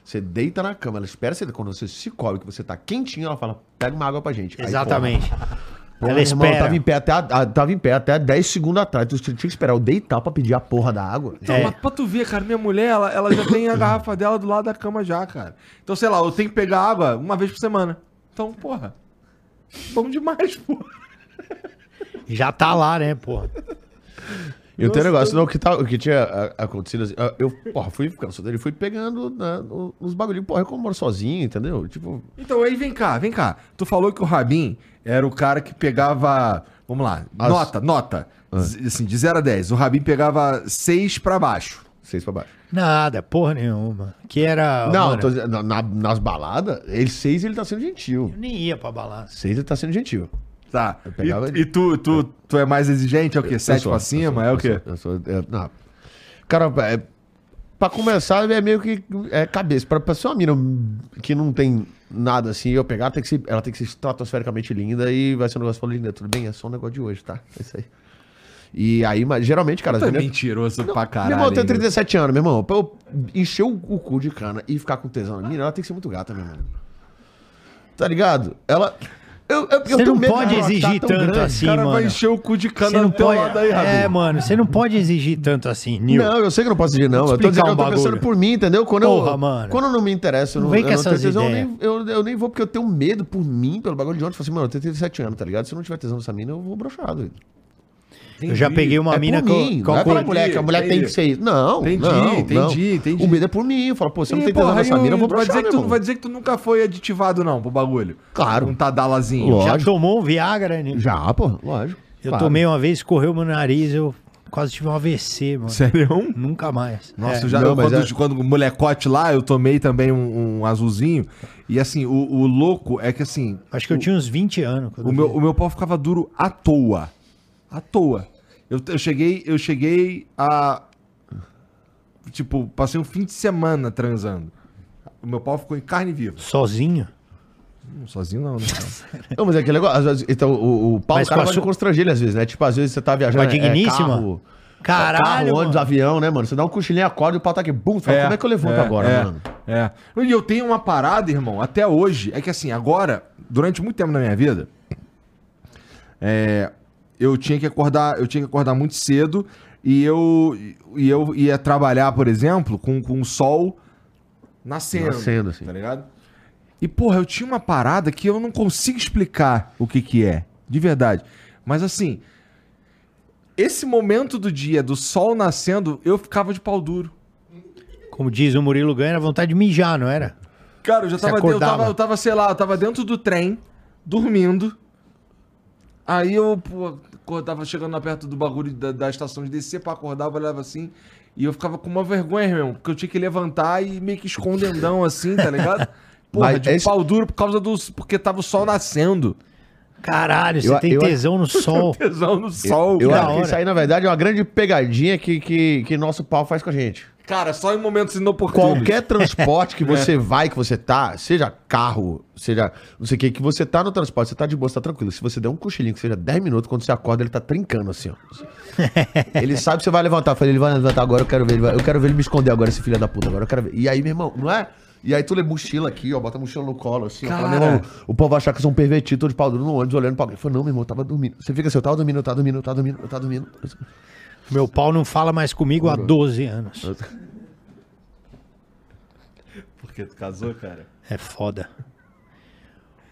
você deita na cama, ela espera você, quando você se cobre, que você tá quentinho, ela fala, pega uma água pra gente. Aí, Exatamente. porra, Ela irmão, espera. tava em pé até, a- a- tava em pé até 10 segundos atrás, tu tinha que esperar eu deitar pra pedir a porra da água. Então, É. mas pra tu ver, cara, minha mulher, ela, ela já tem a <coughs> garrafa dela do lado da cama já, cara. Então, sei lá, eu tenho que pegar água uma vez por semana. Então, porra. Bom demais, porra. Já tá lá, né, porra? E o teu negócio, não, o que, tá, o que tinha a- acontecido assim, eu, porra, fui ficando solteiro e fui pegando né, nos bagulhinhos, porra, eu como moro sozinho, entendeu? Tipo, Então, aí vem cá, vem cá. Tu falou que o Rabin era o cara que pegava. Vamos lá, As- nota, nota. Z- Assim, de 0 a 10. O Rabin pegava 6 pra baixo. seis pra baixo. Nada, porra nenhuma. Que era. não, mano, tô na- na- nas baladas, ele seis ele tá sendo gentil. Eu nem ia pra balada. Seis ele tá sendo gentil. Tá. E, e tu, tu, tu é mais exigente? É o quê? 7 Eu sou, pra eu cima? sou, é o eu quê? sou, Eu sou, é, não. Cara, é, pra começar, é meio que é cabeça. Pra, pra ser uma mina que não tem nada assim, eu pegar, tem que ser, ela tem que ser estratosfericamente linda e vai ser um negócio falando, linda, tudo bem? É só um negócio de hoje, tá? É isso aí. E aí, mas, geralmente, cara... Tu é mentiroso pra Meu caralho. irmão, eu tenho hein? 37 anos, meu irmão. Pra eu encher o, o cu de cana e ficar com tesão na mina, ela tem que ser muito gata, meu irmão. Tá ligado? Ela. Eu, eu, eu Você tenho não medo pode exigir tanto grande. assim, O cara vai mano. encher o cu de Você cana não no teu pode. lado aí, Rabin. É, mano, você não pode exigir tanto assim, Nil. Não, eu sei que eu não posso exigir, não. Eu tô dizendo que eu um tô bagulho. pensando por mim, entendeu? Quando Porra, eu, mano. Quando eu não me interesso, eu Não não, vem eu com essas tesão, eu nem, eu, eu nem vou porque eu tenho medo por mim, pelo bagulho de ontem. Eu falei assim, mano, eu tenho 37 anos, tá ligado? Se eu não tiver tesão nessa mina, eu vou broxar, doido. Eu já peguei uma é mina mim, eu, que não é pela mulher, que a mulher tem entendi. que ser isso. Não, Entendi, não, entendi, não. entendi. O medo é por mim. Eu falo, pô, você não tem tesão porra, nessa aí mina, eu vou dizer que tu vai dizer que tu nunca foi aditivado, não, pro bagulho. Claro. Um tadalazinho. Lógico. Já tomou um Viagra, Nil? Já, pô, lógico. Eu Claro. tomei uma vez, correu meu nariz, eu quase tive um AVC, mano. Sério? Nunca mais. Nossa, É. eu já, Não, quando, é- quando o molecote lá, eu tomei também um, um azulzinho. E assim, o, o louco é que assim, Acho que eu tinha uns 20 anos. o eu meu, o meu pau ficava duro à toa. À toa. Eu, eu cheguei, eu cheguei a. Tipo, passei um fim de semana transando. O meu pau ficou em carne viva. Sozinho? Hum, Sozinho não, né? <laughs> Não, mas é aquele negócio. Então, o, o pau, Mas o cara sua- constranger ele às vezes, né? Tipo, às vezes você tá viajando. Com a digníssima? carro, Caralho, carro, ônibus, mano. avião, né, mano? Você dá um cochilinho, acorda e o pau tá aqui. Bum, você fala, como é que eu levanto agora, é, mano? É. E eu tenho uma parada, irmão, até hoje. É que assim, agora, durante muito tempo na minha vida, é, eu tinha que acordar, eu tinha que acordar muito cedo e eu, e eu ia trabalhar, por exemplo, com, com o sol nascendo. Nascendo, assim. Tá ligado? E, porra, eu tinha uma parada que eu não consigo explicar o que que é. De verdade. Mas assim, esse momento do dia, do sol nascendo, eu ficava de pau duro. Como diz o Murilo Ganha, era vontade de mijar, não era? Cara, eu já tava, eu tava, eu tava, sei lá, eu tava dentro do trem, dormindo. Aí eu, pô, acordava chegando lá perto do bagulho da, da estação de descer pra acordar, eu olhava assim. E eu ficava com uma vergonha, mesmo, porque eu tinha que levantar e meio que escondendão assim, tá ligado? <laughs> Porra, Mas de esse- pau duro por causa do. Porque tava o sol nascendo. Caralho, você Eu- tem eu- tesão no <laughs> sol. Tesão no sol, Eu cara. acho que hora. isso aí, na verdade, é uma grande pegadinha que, que, que nosso pau faz com a gente. Cara, só em momentos inoportunos. Qualquer <laughs> transporte que você vai, que você tá, seja carro, seja não sei o que, que você tá no transporte, você tá de boa, você tá tranquilo. Se você der um cochilinho, que seja 10 minutos, quando você acorda, ele tá trincando assim, ó. <laughs> ele sabe que você vai levantar. Eu falei, ele vai levantar agora, eu quero ver ele. vai- eu quero ver ele me esconder agora, esse filho da puta. Agora eu quero ver. E aí, meu irmão, não é? E aí tu lê mochila aqui, ó, bota a mochila no colo, assim, ó. Fala, meu irmão, o povo vai achar que eu sou um pervertido, tô de pau duro no ônibus, olhando pra alguém. Eu falei, não, meu irmão, eu tava dormindo. Você fica assim, eu tava dormindo, eu tava dormindo, eu tava dormindo, eu tava dormindo. Meu pau não fala mais comigo há 12 anos. Porque tu casou, cara? É foda.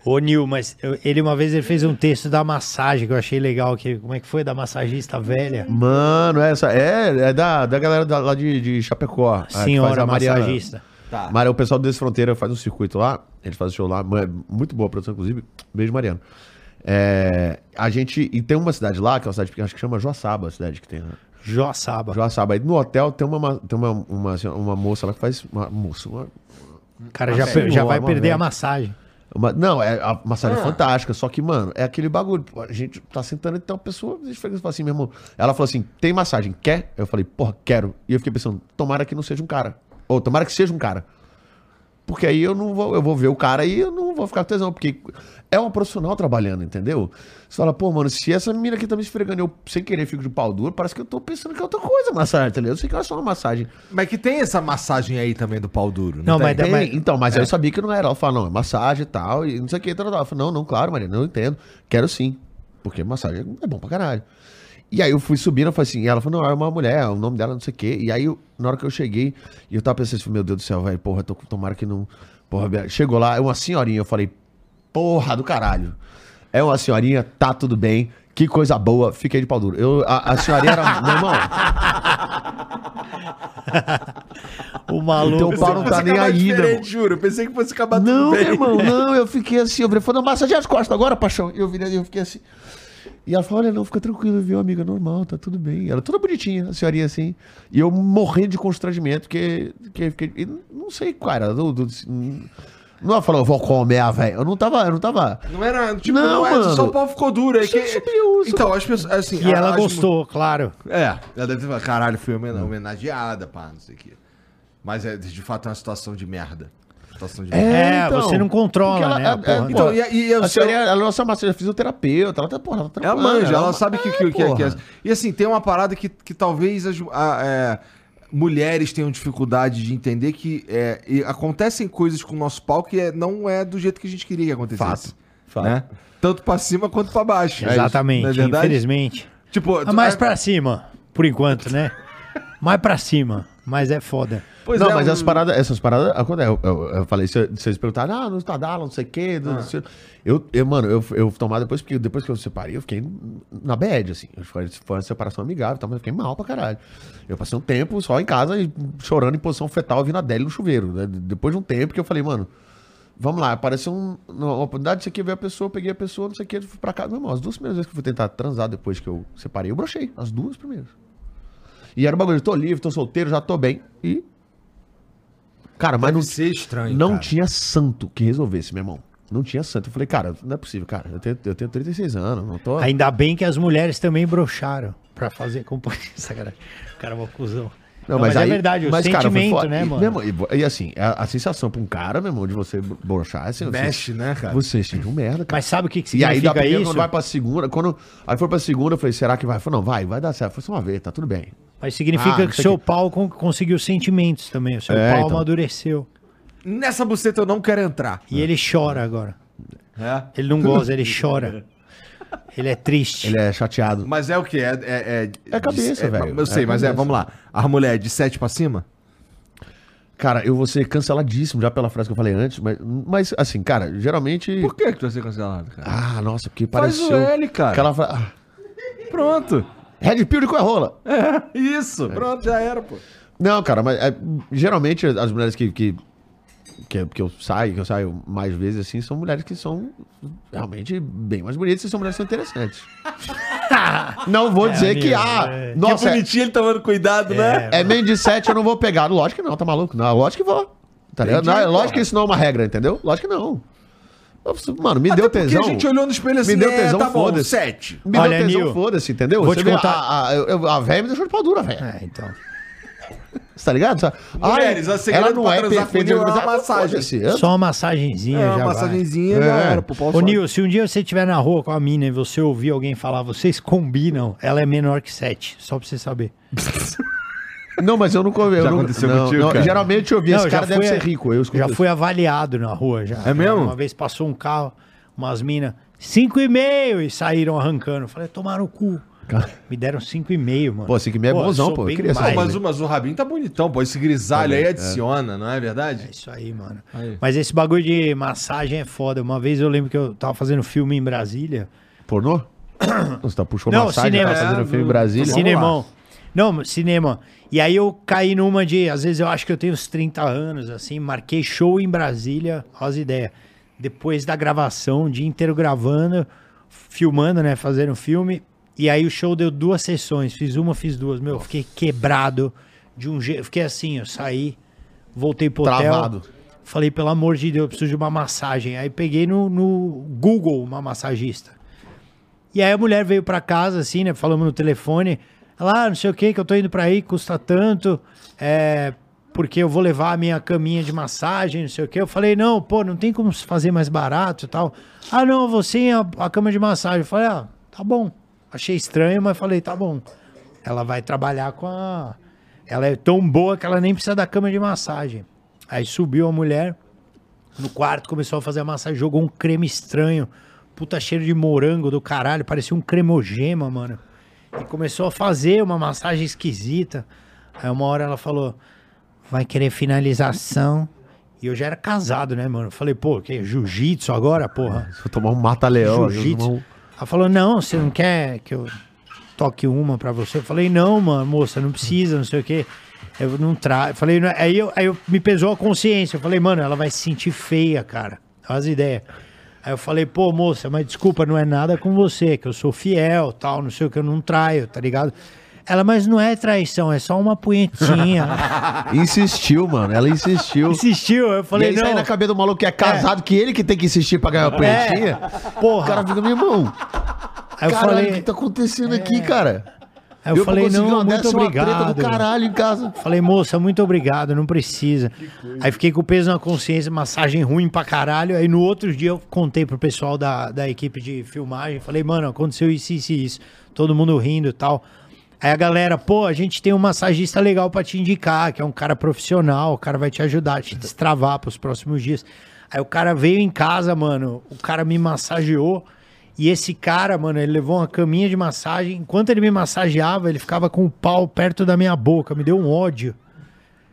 Ô, Nil, mas eu- ele uma vez ele fez um texto da massagem que eu achei legal. Que, como é que foi? Da massagista velha? Mano, essa é, é da, da galera da- lá de, de Chapecó. a que faz Senhora a Mariana. massagista. Tá. Mara, o pessoal do Desfronteira faz um circuito lá, eles fazem show lá, mu- muito boa a produção, inclusive. Beijo, Mariano. É, a gente. E tem uma cidade lá, que é uma cidade pequena, acho que chama Joaçaba, a cidade que tem. Né? Joaçaba. Joaçaba. Aí no hotel tem uma, ma- tem uma, uma, uma moça lá que faz. Uma moça. Uma, O cara já, per- já vai perder velha. a massagem. uma- não, é a massagem Ah. fantástica, só que, mano, é aquele bagulho. A gente tá sentando e tem uma pessoa, a gente fala assim, meu irmão. Ela falou assim: tem massagem, quer? Eu falei, porra, quero. E eu fiquei pensando, tomara que não seja um cara. Ou tomara que seja um cara. Porque aí eu não vou, eu vou ver o cara e eu não vou ficar com tesão, porque é um profissional trabalhando, entendeu? Você fala, pô, mano, se essa menina aqui tá me esfregando, eu sem querer fico de pau duro, parece que eu tô pensando que é outra coisa massagem, entendeu? Eu sei que é só uma massagem. Mas que tem essa massagem aí também do pau duro, Não, tem? mas Tem, mas- então, mas aí eu sabia que não era. Ela fala, não, é massagem e tal, e não sei o que. Tal, tal. Eu falei, não, não, claro, Maria, não entendo. Quero sim. Porque massagem é bom pra caralho. E aí eu fui subindo, eu falei assim, e ela falou, não, é uma mulher, o nome dela não sei o quê. E aí, eu- na hora que eu cheguei, eu tava pensando assim, meu Deus do céu, velho, porra, tô, tomara que não. Porra, chegou lá, é uma senhorinha, eu falei, porra do caralho. É uma senhorinha, tá tudo bem. Que coisa boa, fiquei de pau duro. Eu, a, a senhorinha era. Meu irmão, <laughs> O maluco. Teu pau não tá nem aí, meu juro. Eu pensei que fosse acabar Não, tudo bem. meu irmão, <laughs> não, eu fiquei assim, eu falei, não, massageia as costas agora, paixão. E eu virei, eu fiquei assim. E ela falou, olha, não, fica tranquilo, viu, amiga, normal, tá tudo bem. Ela toda bonitinha, a senhorinha assim. E eu morrendo de constrangimento, porque, porque, porque e não sei qual era. Do, do, não ela falou, eu vou comer a velha. Eu não tava, eu não tava. Não era, tipo, Não, não, é, mano. só o pau ficou duro. É Só que, subiu, então, as pessoas, assim... E ela as- gostou, claro. É, ela deve ter falado, caralho, fui homen- homenageada, pá, não sei o quê. Mas é, de fato é uma situação de merda. Situação de merda. É, você não controla, ela- né, a é- porra. é, Então, e, e a senhorinha, ela é nossa massagem fisioterapeuta, ela tá, porra, ela tá Ela manja, ela ma- sabe que, É, que, que, é- que é. E assim, tem uma parada que, que talvez as a- é, mulheres tenham dificuldade de entender que é, e acontecem coisas com o nosso pau que é- não é do jeito que a gente queria que acontecesse. Fato, fato. Né? Tanto pra cima quanto pra baixo. É isso, Exatamente, é verdade? infelizmente. Tipo, Ah, mais é- pra cima, por enquanto, né? Mais pra cima, mas é foda. pois não, é, mas um- essas paradas, essas paradas acontecem. Eu, eu, eu falei, vocês perguntaram, ah, no Estadala, não sei o quê. não sei- Eu, eu, mano, eu, eu tomar depois, porque depois que eu separei, eu fiquei na bad, assim. Foi, foi uma separação amigável, então, mas eu fiquei mal pra caralho. Eu passei um tempo só em casa, e chorando em posição fetal, vindo a Deli no chuveiro. né? Depois de um tempo que eu falei, mano, vamos lá, apareceu um, uma oportunidade, isso aqui, veio a pessoa, peguei a pessoa, não sei o que, fui pra casa. Meu irmão, as duas primeiras vezes que eu fui tentar transar depois que eu separei, eu brochei. As duas primeiras. E era um bagulho, tô livre, tô solteiro, já tô bem. E. Cara, mas Deve não, ser estranho, não cara. tinha santo que resolvesse, meu irmão. Não tinha santo. Eu falei, cara, não é possível, cara. Eu tenho, eu tenho 36 anos, não tô. Ainda bem que as mulheres também broxaram pra fazer companhia. <laughs> Sacanagem. O cara é uma cuzão. Não, mas, é aí- verdade, o mas, cara, sentimento, né, e, mano? meu irmão, e, e assim, a, a sensação pra um cara, meu irmão, de você brochar, assim, Mexe, né, cara? Você sente um merda, cara. Mas sabe o que, que E aí, da significa primeira, isso? quando vai pra segunda, quando. Aí foi pra segunda, eu falei, será que vai? Eu falei, não, vai, vai dar certo. Foi só uma vez, tá tudo bem. Mas significa Ah, que sei seu que- pau con- conseguiu sentimentos também. O seu É, pau então. amadureceu. Nessa buceta eu não quero entrar. E ele chora agora. É? Ele não goza, ele chora. Ele é triste. Ele é chateado. Mas é o quê? É, é, é, É cabeça, é- velho. Eu sei, É mas é, cabeça. vamos lá. A mulher é de 7 pra cima? Cara, eu vou ser canceladíssimo já pela frase que eu falei antes, mas, mas assim, cara, geralmente. Por que que tu vai ser cancelado, cara? Ah, nossa, porque Faz pareceu. o L, cara. Aquela fra... ah, Pronto. Red Pill de rola. É, isso. Pronto, já era, pô. Não, cara, mas é, geralmente as mulheres que, que, que, que eu saio, que eu saio mais vezes assim, são mulheres que são realmente bem mais bonitas e são mulheres que são interessantes. <laughs> não vou dizer que, amigo, ah, é. nossa, que é, bonitinho ele tomando cuidado, né? é meio de sete, eu não vou pegar. Lógico que não, tá maluco? Não, lógico que vou. Tá ligado? Não, é lógico que isso não é uma regra, entendeu? Lógico que não. Mano, me Até deu porque tesão. a gente olhou no espelho assim, Me deu é, tesão, tá bom, foda-se. 7. Me Olha, deu tesão, foda-se, entendeu? vou Você te vê, contar- A, a, eu- a velha me deixou de pau dura, velho. É, então. Você tá ligado? Mulheres, Ai, a ela não é perfeita, é mas uma massagem. Só uma massagenzinha É, já uma vai. massagenzinha já É. era pro pau Ô, Nil, se um dia você estiver na rua com a mina e você ouvir alguém falar, vocês combinam, ela é menor que 7, só pra você saber. Não, mas eu nunca ouvi. Já nunca- aconteceu não, contigo, não, cara? Geralmente eu vi, Não, esse já cara deve fui- ser rico. Eu Já fui avaliado na rua já. É mesmo? Uma vez passou um carro, umas minas, cinco e meio e saíram arrancando. Falei, tomaram o cu. Me deram cinco e meio, mano. Pô, cinco e meio é bonzão, pô. Eu queria mais, mas, né? o, mas o Rabinho tá bonitão, pô. Esse grisalho Também, aí adiciona, não é É verdade? isso aí, mano. Aí. Mas esse bagulho de massagem é foda. Uma vez eu lembro que eu tava fazendo filme em Brasília. Pornô? <coughs> Você tá puxou Não, massagem, cinema. tá fazendo É, filme em no- Brasília. Cinemão. Não, cinema. E aí eu caí numa de. Às vezes eu acho que eu tenho uns 30 anos, assim. Marquei show em Brasília. Olha as ideias. Depois da gravação, o dia inteiro gravando, filmando, né? Fazendo filme. E aí o show deu duas sessões. Fiz uma, fiz duas. Meu, fiquei quebrado de um jeito. Fiquei assim, eu saí, voltei pro hotel. Travado. Falei, pelo amor de Deus, eu preciso de uma massagem. Aí peguei no, no Google uma massagista. E aí a mulher veio pra casa, assim, né? Falamos no telefone. Ela, ah, não sei o que, que eu tô indo pra aí, custa tanto. É, porque eu vou levar a minha caminha de massagem, não sei o quê. Eu falei, não, pô, não tem como fazer mais barato e tal. Ah, não, você a, a cama de massagem. Eu falei, ah, tá bom. Achei estranho, mas falei, tá bom. Ela vai trabalhar com a. Ela é tão boa que ela nem precisa da cama de massagem. Aí subiu a mulher no quarto, começou a fazer a massagem, jogou um creme estranho. Puta cheiro de morango do caralho, parecia um cremogema, mano. E começou a fazer uma massagem esquisita. Aí uma hora ela falou: vai querer finalização. E eu já era casado, né, mano? Eu falei, pô, que jiu-jitsu agora, porra? Vou tomar um mata-leão. Jiu-jitsu. Ela falou, não, você não quer que eu toque uma pra você? Eu falei, não, mano, moça, não precisa, não sei o quê. Eu não trago. Falei, não- aí, eu, aí eu me pesou a consciência. Eu falei, mano, ela vai se sentir feia, cara. As ideias. Aí eu falei, pô, moça, mas desculpa, não é nada com você, que eu sou fiel, tal, não sei o que, eu não traio, tá ligado? Ela, mas não é traição, é só uma punhetinha. <laughs> Insistiu, mano. Ela insistiu. Insistiu, eu e falei, aí sai não. na cabeça do maluco que é casado, que ele que tem que insistir pra ganhar a punhetinha. O Porra. cara fica, meu irmão. Aí eu caralho, falei, o que tá acontecendo aqui, cara? aí eu falei consegui não, uma muito dessa, uma treta obrigado. do caralho em casa. Falei, moça, muito obrigado, não precisa. Aí fiquei com o peso na consciência, massagem ruim pra caralho. Aí no outro dia eu contei pro pessoal da, da equipe de filmagem. Falei, mano, aconteceu isso, isso e isso. Todo mundo rindo e tal. Aí a galera, pô, a gente tem um massagista legal pra te indicar, que é um cara profissional, o cara vai te ajudar te destravar pros próximos dias. Aí o cara veio em casa, mano, o cara me massageou. E esse cara, mano, ele levou uma caminha de massagem. Enquanto ele me massageava, ele ficava com o pau perto da minha boca. Me deu um ódio.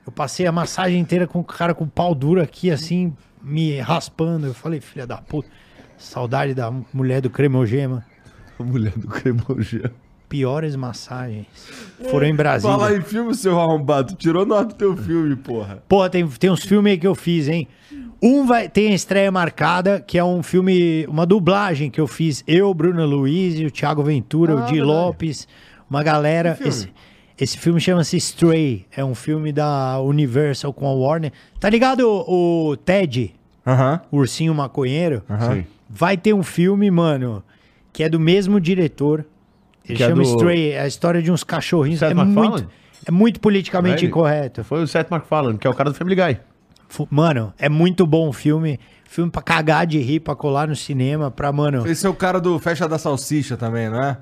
Eu passei a massagem inteira com o cara com o pau duro aqui, assim, me raspando. Eu falei, filha da puta, saudade da mulher do cremogema. A <laughs> mulher do cremogema. Piores massagens. Foram em Brasília. Fala em filme, seu arrombado. Tirou nota do teu filme, porra. Pô, tem, tem uns filmes aí que eu fiz, hein? Um vai tem a estreia marcada, que é um filme, uma dublagem que eu fiz. Eu, Bruno Luiz, o Thiago Ventura, o Di Lopes, uma galera. Esse, esse filme chama-se Stray. É um filme da Universal com a Warner. Tá ligado o, o Ted, Aham. o ursinho maconheiro? Sim. Vai ter um filme, mano, que é do mesmo diretor. Ele Que é chama do- Stray, é a história de uns cachorrinhos. Seth é MacFarlane? muito, é muito politicamente Ele? incorreto. Foi o Seth MacFarlane, que é o cara do Family Guy. Mano, é muito bom o filme. Filme pra cagar de rir, pra colar no cinema, pra, mano. Esse é o cara do Festa da Salsicha também, não é?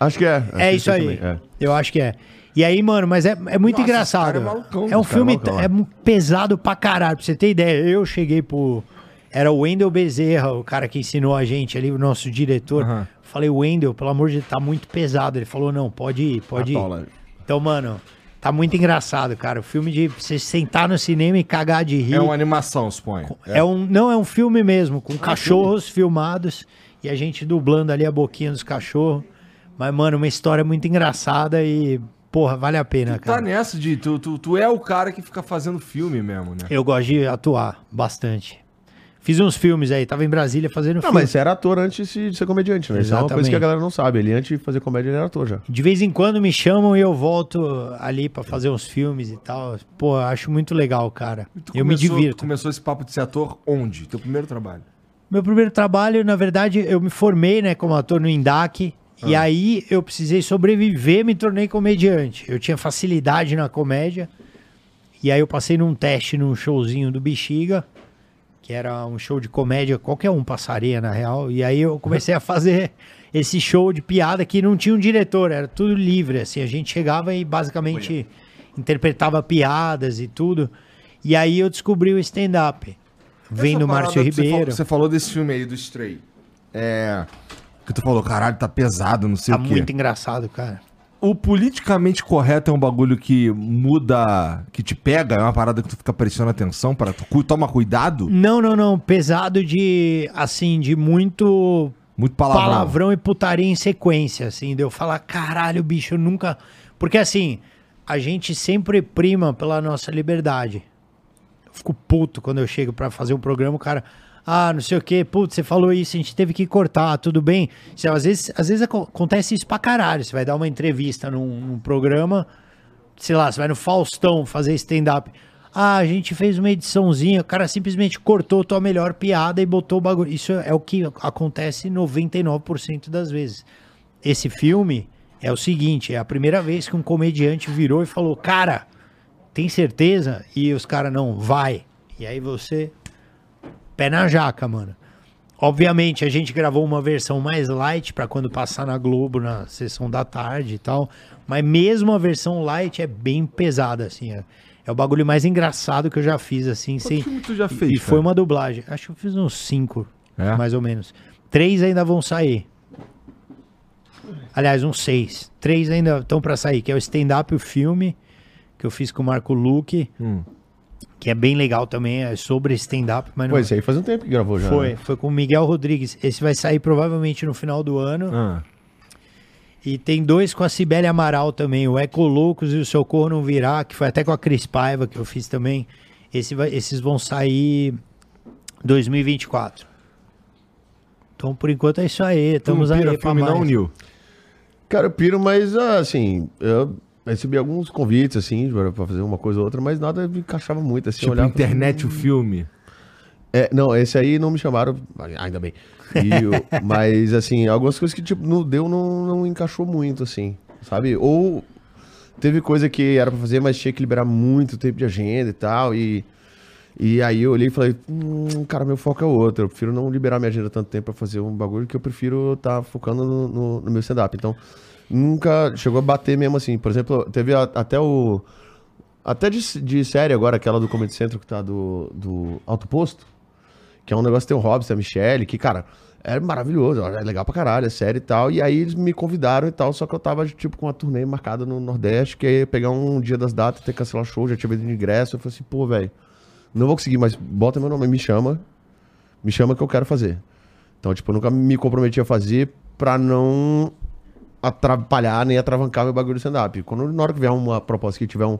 Acho que é. Acho É isso aí. é. Eu acho que é. E aí, mano, mas é, é muito Nossa, engraçado. é malucão, é um é filme malucão, é mu- pesado pra caralho. Pra você ter ideia, eu cheguei pro. Era o Wendel Bezerra, o cara que ensinou a gente ali, o nosso diretor. Aham. Falei, Wendel, pelo amor de Deus, tá muito pesado. Ele falou, não, pode ir, pode ir. Atola. Então, mano, tá muito engraçado, cara. O filme de você sentar no cinema e cagar de rir. É uma animação, suponho. É um, não, é um filme mesmo, com cachorros filmados e a gente dublando ali a boquinha dos cachorros. Mas, mano, uma história muito engraçada e, porra, vale a pena, Tá cara. nessa de. Tu, tu, tu é o cara que fica fazendo filme mesmo, né? Eu gosto de atuar bastante. Fiz uns filmes aí, tava em Brasília fazendo Não, filme. mas você era ator antes de ser comediante, né? Isso é uma coisa Exatamente. que a galera não sabe. Ele, antes de fazer comédia, ele era ator já. De vez em quando me chamam e eu volto ali pra fazer uns filmes e tal. Pô, eu acho muito legal, cara. Tu eu me começou- divirto. Começou esse papo de ser ator onde? Teu primeiro trabalho? Meu primeiro trabalho, na verdade, eu me formei, né, como ator no INDAC. E aí eu precisei sobreviver, me tornei comediante. Eu tinha facilidade na comédia. E aí eu passei num teste num showzinho do Bexiga, que era um show de comédia, qualquer um passaria, na real. E aí eu comecei a fazer <laughs> esse show de piada que não tinha um diretor, era tudo livre, assim. A gente chegava e basicamente interpretava piadas e tudo. E aí eu descobri o stand-up. Vendo Márcio que você Ribeiro. falou- Você falou desse filme aí, do Stray. É. Que tu falou, caralho, tá pesado, não sei Tá o quê. muito engraçado, cara. O politicamente correto é um bagulho que muda, que te pega, é uma parada que tu fica prestando atenção para tu toma cuidado. Não, não, não. Pesado de, assim, de muito Muito palavrão. palavrão, e putaria em sequência, assim. De eu falar, caralho, bicho, eu nunca. Porque, assim, a gente sempre prima pela nossa liberdade. Eu fico puto quando eu chego pra fazer um programa, o cara. Ah, não sei o que, putz, você falou isso, a gente teve que cortar, tudo bem. Você, às, vezes, às vezes aco- acontece isso pra caralho. Você vai dar uma entrevista num, num programa, sei lá, você vai no Faustão fazer stand-up. Ah, a gente fez uma ediçãozinha, o cara simplesmente cortou tua melhor piada e botou o bagulho. Isso é o que acontece 99% das vezes. Esse filme é o seguinte: é a primeira vez que um comediante virou e falou, cara, tem certeza? E os caras, não, vai. E aí você, pé na jaca, mano. Obviamente, a gente gravou uma versão mais light pra quando passar na Globo, na sessão da tarde e tal. Mas mesmo a versão light é bem pesada, assim. É, é o bagulho mais engraçado que eu já fiz, assim. sem... filme tu já e- fez, E foi uma dublagem. Acho que eu fiz uns cinco, É? mais ou menos. Três ainda vão sair. Aliás, uns seis. Três ainda estão pra sair, que é o stand-up e o filme, que eu fiz com o Marco Luque, Hum. Que é bem legal também, é sobre stand-up, mas não Pô, esse aí faz um tempo que gravou já. foi. né? Foi com o Miguel Rodrigues. Esse vai sair provavelmente no final do ano. Ah. E tem dois com a Cibele Amaral também, o Ecoloucos e o Socorro Não Virá, que foi até com a Cris Paiva que eu fiz também. Esse vai- esses vão sair 2024. Então, por enquanto é isso aí. Estamos aí pira filme mais. não, Nil? Cara, eu piro, mas ah, assim, eu recebi alguns convites, assim, pra fazer uma coisa ou outra, mas nada me encaixava muito, assim, Tipo, olhava- internet o filme. É, não, esse aí não me chamaram, ainda bem. E o- <laughs> mas, assim, algumas coisas que, tipo, não deu, não, não encaixou muito, assim, sabe? Ou teve coisa que era pra fazer, mas tinha que liberar muito tempo de agenda e tal, e, e aí eu olhei e falei, hum, cara, meu foco é outro, eu prefiro não liberar minha agenda tanto tempo pra fazer um bagulho que eu prefiro estar focando no, no- no meu stand-up. Então, nunca chegou a bater mesmo assim. Por exemplo, teve a- até o... Até de, de série agora, aquela do Comedy Central que tá do, do Alto Posto, que é um negócio que tem o Robson, a Michelle, que, cara, é maravilhoso, é legal pra caralho, é série e tal. E aí eles me convidaram e tal, só que eu tava, tipo, com uma turnê marcada no Nordeste, que ia pegar um dia das datas, ter que cancelar show, já tinha vendido ingresso. Eu falei assim, pô, velho, não vou conseguir, mas bota meu nome, me chama, me chama que eu quero fazer. Então, tipo, eu nunca me comprometi a fazer pra não atrapalhar nem atravancar meu bagulho de stand-up. Quando na hora que vier uma proposta que tiver um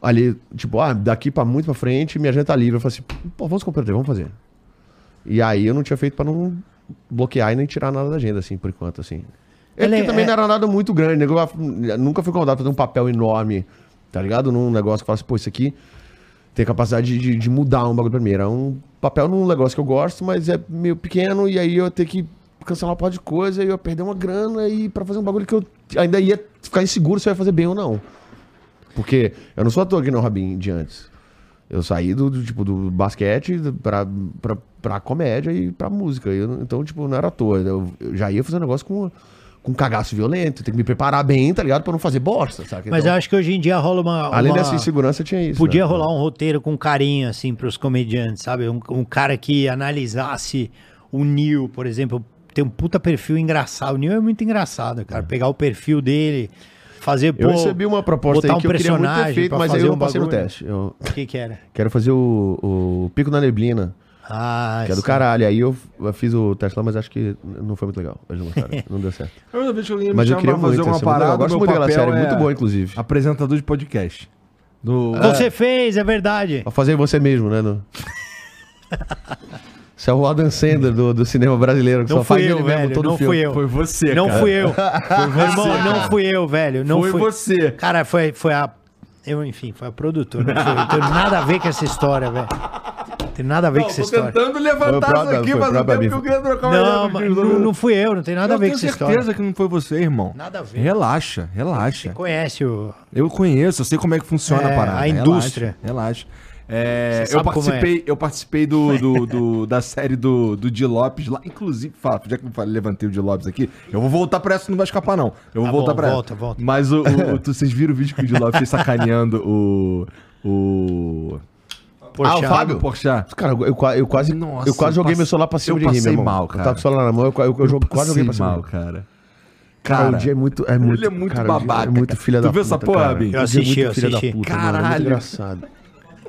ali, tipo, ah, daqui pra muito pra frente, minha agenda tá livre. Eu falei assim, pô, vamos comprometer, vamos fazer. E aí eu não tinha feito pra não bloquear e nem tirar nada da agenda, assim, por enquanto, assim. É Ele também é- não era nada muito grande, né? Nunca fui convidado pra ter um papel enorme, tá ligado? Num negócio que fala assim, pô, isso aqui tem capacidade de, de- mudar um bagulho pra mim. Era um papel num negócio que eu gosto, mas é meio pequeno, e aí eu ter que cancelar uma parte de coisa, e eu ia perder uma grana e pra fazer um bagulho que eu ainda ia ficar inseguro se eu ia fazer bem ou não. Porque eu não sou ator aqui no Rabin de antes. Eu saí do, do, tipo, do basquete pra, pra, pra comédia e pra música. Eu, então, tipo, não era ator. Eu, eu já ia fazer um negócio com, com cagaço violento. Tem que me preparar bem, tá ligado? Pra não fazer bosta, sabe? Mas Então, eu acho que hoje em dia rola uma. Além uma- dessa insegurança, tinha isso. Podia né? rolar um roteiro com carinho, assim, pros comediantes, sabe? Um, um cara que analisasse o Neil, por exemplo, tem um puta perfil engraçado. O Neil é muito engraçado, cara. Pegar o perfil dele, fazer, Eu pô, recebi uma proposta botar aí um que eu queria muito ter personagem feito, mas aí fazer eu um não passei no bagulho. teste. Eu O que que era? quero fazer o, o Pico na Neblina, Ah, que é do sim. caralho. Aí eu, fiz o teste lá, mas acho que não foi muito legal. Eles não <laughs> não deu certo. Vez que alguém me Mas eu queria pra fazer muito, uma é legal. parada, Eu gosto meu muito daquela papel série, é muito boa, inclusive. Apresentador de podcast. Do... Você fez, é verdade. Pra fazer você mesmo, né? No... <laughs> Você é o Adam Sandler do, do cinema brasileiro, que Não só faz fui eu, ele mesmo velho, todo não filme. fui eu. Foi você, não cara. fui eu. <laughs> Meu irmão, não fui eu, velho. Não Foi fui. você. Cara, foi, foi a. Eu, enfim, foi a produtora. Não foi. eu. Não tem nada a ver com essa história, velho. Tem nada a ver Não, com essa tô história. tentando levantar Foi isso aqui, foi mas o própria tempo que eu queria trocar uma Não, ideia mas não, não fui eu, não tem nada Eu a ver tenho com essa certeza história. que não foi você, irmão. Nada a ver. Relaxa, relaxa. Conhece o. Eu conheço, eu sei como é que funciona É, a parada. a indústria. Relaxa. relaxa. É, eu como participei, eu participei do, <laughs> do- do- da série do, do Di Lopes lá. Inclusive, fala, já que eu falei- levantei o Di Lopes aqui, eu vou voltar pra essa, não vai escapar, não. Eu vou Tá voltar bom, pra volta, essa. volta. Mas o, o- <laughs> tu- vocês viram o vídeo que o Di Lopes fez sacaneando o. O. Porchat. Ah, o Fábio? Porchat. Cara, eu, qua- eu quase, Nossa, eu quase eu joguei passe- meu celular pra cima eu de passei meu irmão. mal, Eu cara. tava com o celular na mão, eu, eu, eu jogo- quase joguei pra Passei cima. mal, cara. Cara, Cara, o dia é muito, é muito, ele é muito cara, o dia babaca, É muito filha Tu da viu essa puta, porra. Bim? Eu é assisti, muito eu filha da assisti. puta, mano, é muito Caralho. engraçado.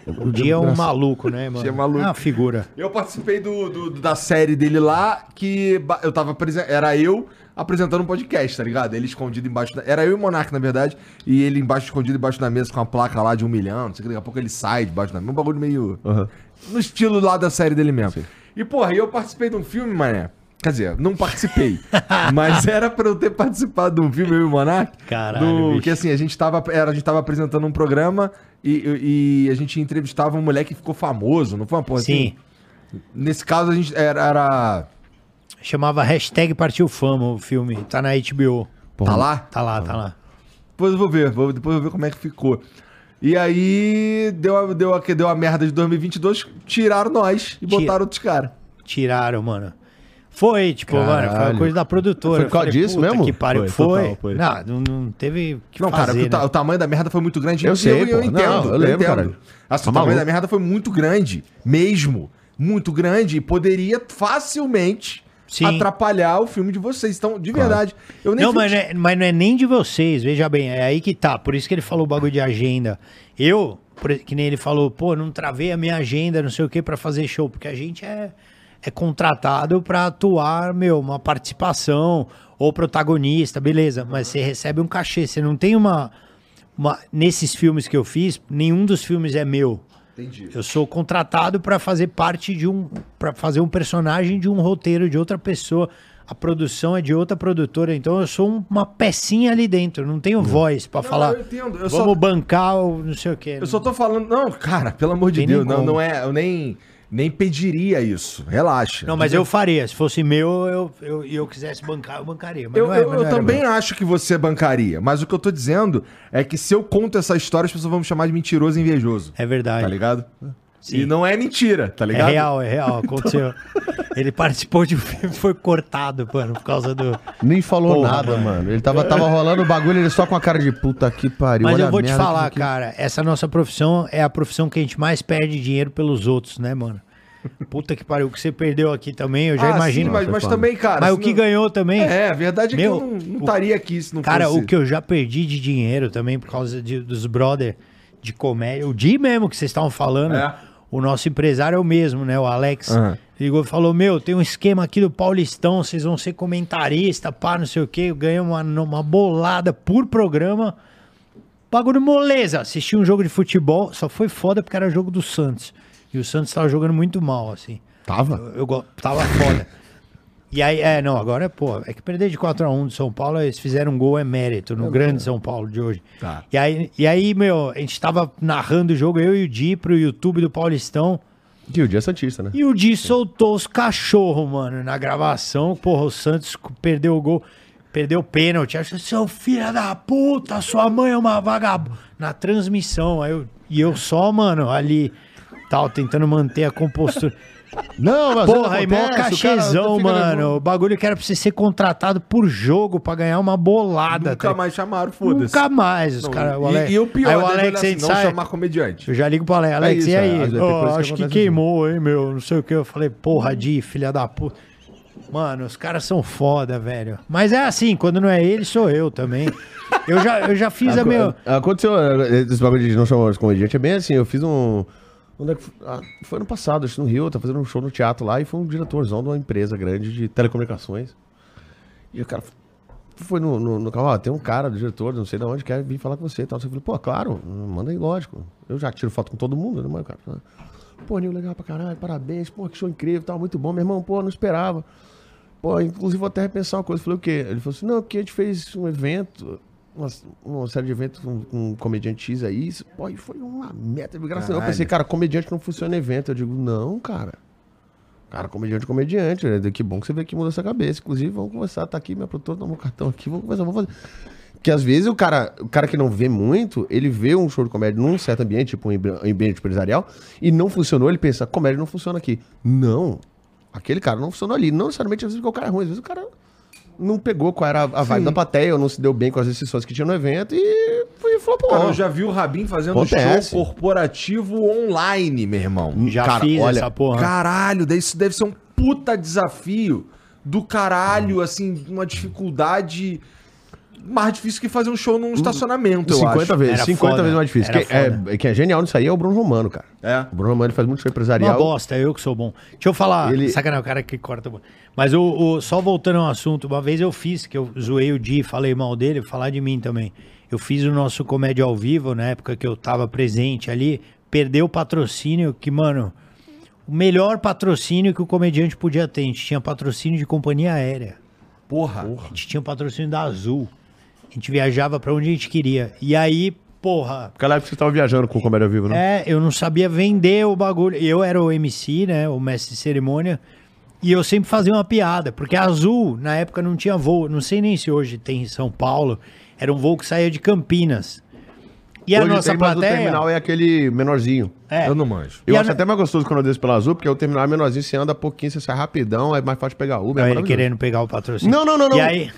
O dia é um maluco, né, mano? Dia é maluco. É uma figura. Eu participei do, do- da série dele lá, que eu tava Era eu apresentando um podcast, tá ligado? Ele escondido embaixo da. Era eu e o Monark, na verdade. E ele embaixo, escondido embaixo da mesa com uma placa lá de um milhão. Não sei o que, daqui a pouco ele sai debaixo da mesa. Um bagulho meio. Aham. No estilo lá da série dele mesmo. E, porra, eu participei de um filme, mané. Quer dizer, não participei. <laughs> mas era pra eu ter participado de um filme, eu e o Monark. Caralho, do- bicho. Que assim, a gente tava, era, a gente tava apresentando um programa e, e a gente entrevistava um moleque que ficou famoso, não foi uma porra Sim. assim? Nesse caso, a gente era. era- Chamava hashtag Partiu Fama o filme. Tá na HBO. Tá lá? Tá lá, tá lá. Depois eu vou ver, vou- depois eu vou ver como é que ficou. E aí deu a, deu, a, deu a merda de 2022, tiraram nós e Tira. botaram outros caras. Tiraram, mano. Foi, tipo, mano, foi uma coisa da produtora. Foi por causa Eu disso mesmo? Que pariu. Foi, Foi. total, foi. Não, não, não teve que Não, cara, fazer, o, ta- né? o tamanho da merda foi muito grande. Eu e sei, eu, pô. entendo. Não, eu lembro, caralho. Assim, Tá o tamanho maluco. da merda foi muito grande, mesmo. Muito grande e poderia facilmente Sim. atrapalhar o filme de vocês. Então, de verdade, eu nem Não, mas não, é, mas não é nem de vocês, veja bem, é aí que tá. Por isso que ele falou o bagulho de agenda. Eu, por- que nem ele falou, pô, não travei a minha agenda, não sei o que, pra fazer show, porque a gente é, é contratado pra atuar, meu, uma participação ou protagonista, beleza, mas você recebe um cachê, você não tem uma. uma nesses filmes que eu fiz, nenhum dos filmes é meu. Entendi. Eu sou contratado para fazer parte de um, para fazer um personagem de um roteiro de outra pessoa. A produção é de outra produtora, então eu sou um- uma pecinha ali dentro. Não tenho voz para Não, falar. eu entendo, eu vamos só- bancar o não sei o quê. Eu só tô falando. Não, cara, pelo amor de Deus, não, como. não é. Eu nem, nem pediria isso. Relaxa. Não, mas eu faria. Se fosse meu, eu, eu, e eu quisesse bancar, eu bancaria. Mas Eu, não é, eu- não eu era também meu. acho que você bancaria, mas o que eu tô dizendo é que se eu conto essa história, as pessoas vão me chamar de mentiroso e invejoso. É verdade. Tá ligado? Sim. E não é mentira, tá É ligado? real, é real. Aconteceu. Ele participou de um filme, foi cortado, mano, por causa do. Nem falou Porra, nada, mano. mano. Ele tava, tava rolando o bagulho, ele só com a cara de puta que pariu. Mas olha eu vou a te falar, que cara, essa nossa profissão é a profissão que a gente mais perde dinheiro pelos outros, né, mano? Puta que pariu, o que você perdeu aqui também, eu já Ah, imagino. sim, mas, mas também, cara. Mas o que não- ganhou também. É, a verdade é Meu, que eu não, estaria aqui se não Cara, fosse. o que eu já perdi de dinheiro também por causa de- dos brother de comédia. O Di mesmo que vocês estavam falando. É. O nosso empresário é o mesmo, né? O Alex. Aham. Ligou e falou: Meu, tem um esquema aqui do Paulistão, vocês vão ser comentarista, pá, não sei o quê. Eu ganhei uma, uma bolada por programa. Bagulho moleza. Assisti um jogo de futebol, só foi foda porque era jogo do Santos. E o Santos tava jogando muito mal, assim. Tava? Eu, eu tava foda. E aí, é, não, agora, pô, é que perder de 4x1 do São Paulo, eles fizeram um gol é mérito no grande São Paulo de hoje. Tá. E aí, e aí, meu, a gente tava narrando o jogo, eu e o Di, pro YouTube do Paulistão. Que o dia é Santista, né? E o Di soltou os cachorros, mano, na gravação. Porra, o Santos perdeu o gol, perdeu o pênalti. Acho seu filho da puta, sua mãe é uma vagabunda. Na transmissão, aí eu, e eu só, mano, ali, tal, tentando manter a compostura. Não, mas Porra, aí mó cachezão, mano. O bagulho que era pra você ser contratado por jogo pra ganhar uma bolada. Nunca tá? mais chamaram, foda-se. Nunca mais. Os Não, cara, o e- e, o pior, aí o né, Alex, assim, a gente não sai, chamar comediante. eu já ligo pro Alex, Alex, isso, e é, aí? Ó, coisa que acho que acontece assim. queimou, hein, meu, não sei o que. Eu falei, porra, Di, filha da puta. Mano, os caras são foda, velho. Mas é assim, quando não é ele, sou eu também. Eu já, eu já fiz a Aco- meu... Aconteceu, eh, esse bagulho de não chamar os comediantes, é bem assim, eu fiz um... Onde é que foi? Ah, foi ano passado, acho que no Rio, tava fazendo um show no teatro lá e foi um diretorzão de uma empresa grande de telecomunicações. E o cara foi no, no, no carro, tem um cara do diretor, não sei de onde, quer vir falar com você e tal. Eu falei, pô, claro, manda aí, lógico. Eu já tiro foto com todo mundo, né, mas o cara... Pô, Nil, legal pra caralho, parabéns, pô, que show incrível, tal, muito bom. Meu irmão, pô, não esperava. Pô, inclusive vou até repensar uma coisa. Eu falei, o quê? Ele falou assim, não, porque a gente fez um evento, uma, uma série de eventos com, com um comediante X aí. Isso, pô, e foi uma meta. Graças a Deus. Eu pensei, cara, comediante não funciona em evento. Eu digo, não, cara. Cara, comediante comediante. Né? Que bom que você veio aqui e mudou essa cabeça. Inclusive, vamos conversar, tá aqui, minha produtora, dá meu cartão aqui, vamos conversar, vamos fazer. Porque às vezes o cara, o cara que não vê muito, ele vê um show de comédia num certo ambiente, tipo um ambi- ambiente empresarial, e não funcionou, ele pensa, comédia não funciona aqui. Não. Aquele cara não funcionou ali. Não necessariamente às vezes porque o cara é ruim, às vezes o cara não pegou qual era a vibe da plateia, ou não se deu bem com as decisões que tinha no evento e foi flopou. Cara, eu já vi o Rabin fazendo Acontece. show corporativo online, meu irmão. Já Cara, fiz olha, essa porra. Caralho, isso deve ser um puta desafio do caralho, assim, uma dificuldade mais difícil que fazer um show num estacionamento, eu 50 acho. vezes, Era 50 foda. vezes mais difícil. Era Quem é, quem é genial nisso aí é o Bruno Romano, cara. É. O Bruno Romano ele faz muito show Uma empresarial. bosta, eu que sou bom. Deixa eu falar, Ele- sacanagem, o cara que corta. Mas o, o- só voltando ao assunto, uma vez eu fiz, que eu zoei o Di, falei mal dele, vou falar de mim também. Eu fiz o nosso comédia ao vivo, na época que eu tava presente ali, perdeu o patrocínio, que, mano, o melhor patrocínio que o comediante podia ter. A gente tinha patrocínio de companhia aérea. Porra. A gente tinha o patrocínio da Azul. A gente viajava pra onde a gente queria. E aí, porra, Aquela época você tava viajando com o Comédia Vivo, né? é, eu não sabia vender o bagulho. Eu era o MC, né? O mestre de cerimônia. E eu sempre fazia uma piada, porque a Azul, na época, não tinha voo. Não sei nem se hoje tem em São Paulo. Era um voo que saía de Campinas. E a Hoje nossa tem, mas o plateia? terminal é aquele menorzinho. É. Eu não manjo. Eu E a acho na- até mais gostoso quando eu desço pela azul, porque o terminal é menorzinho, você anda pouquinho, você sai rapidão, é mais fácil pegar Uber. Olha é ele querendo pegar o patrocínio. Não, não, não, não. E aí,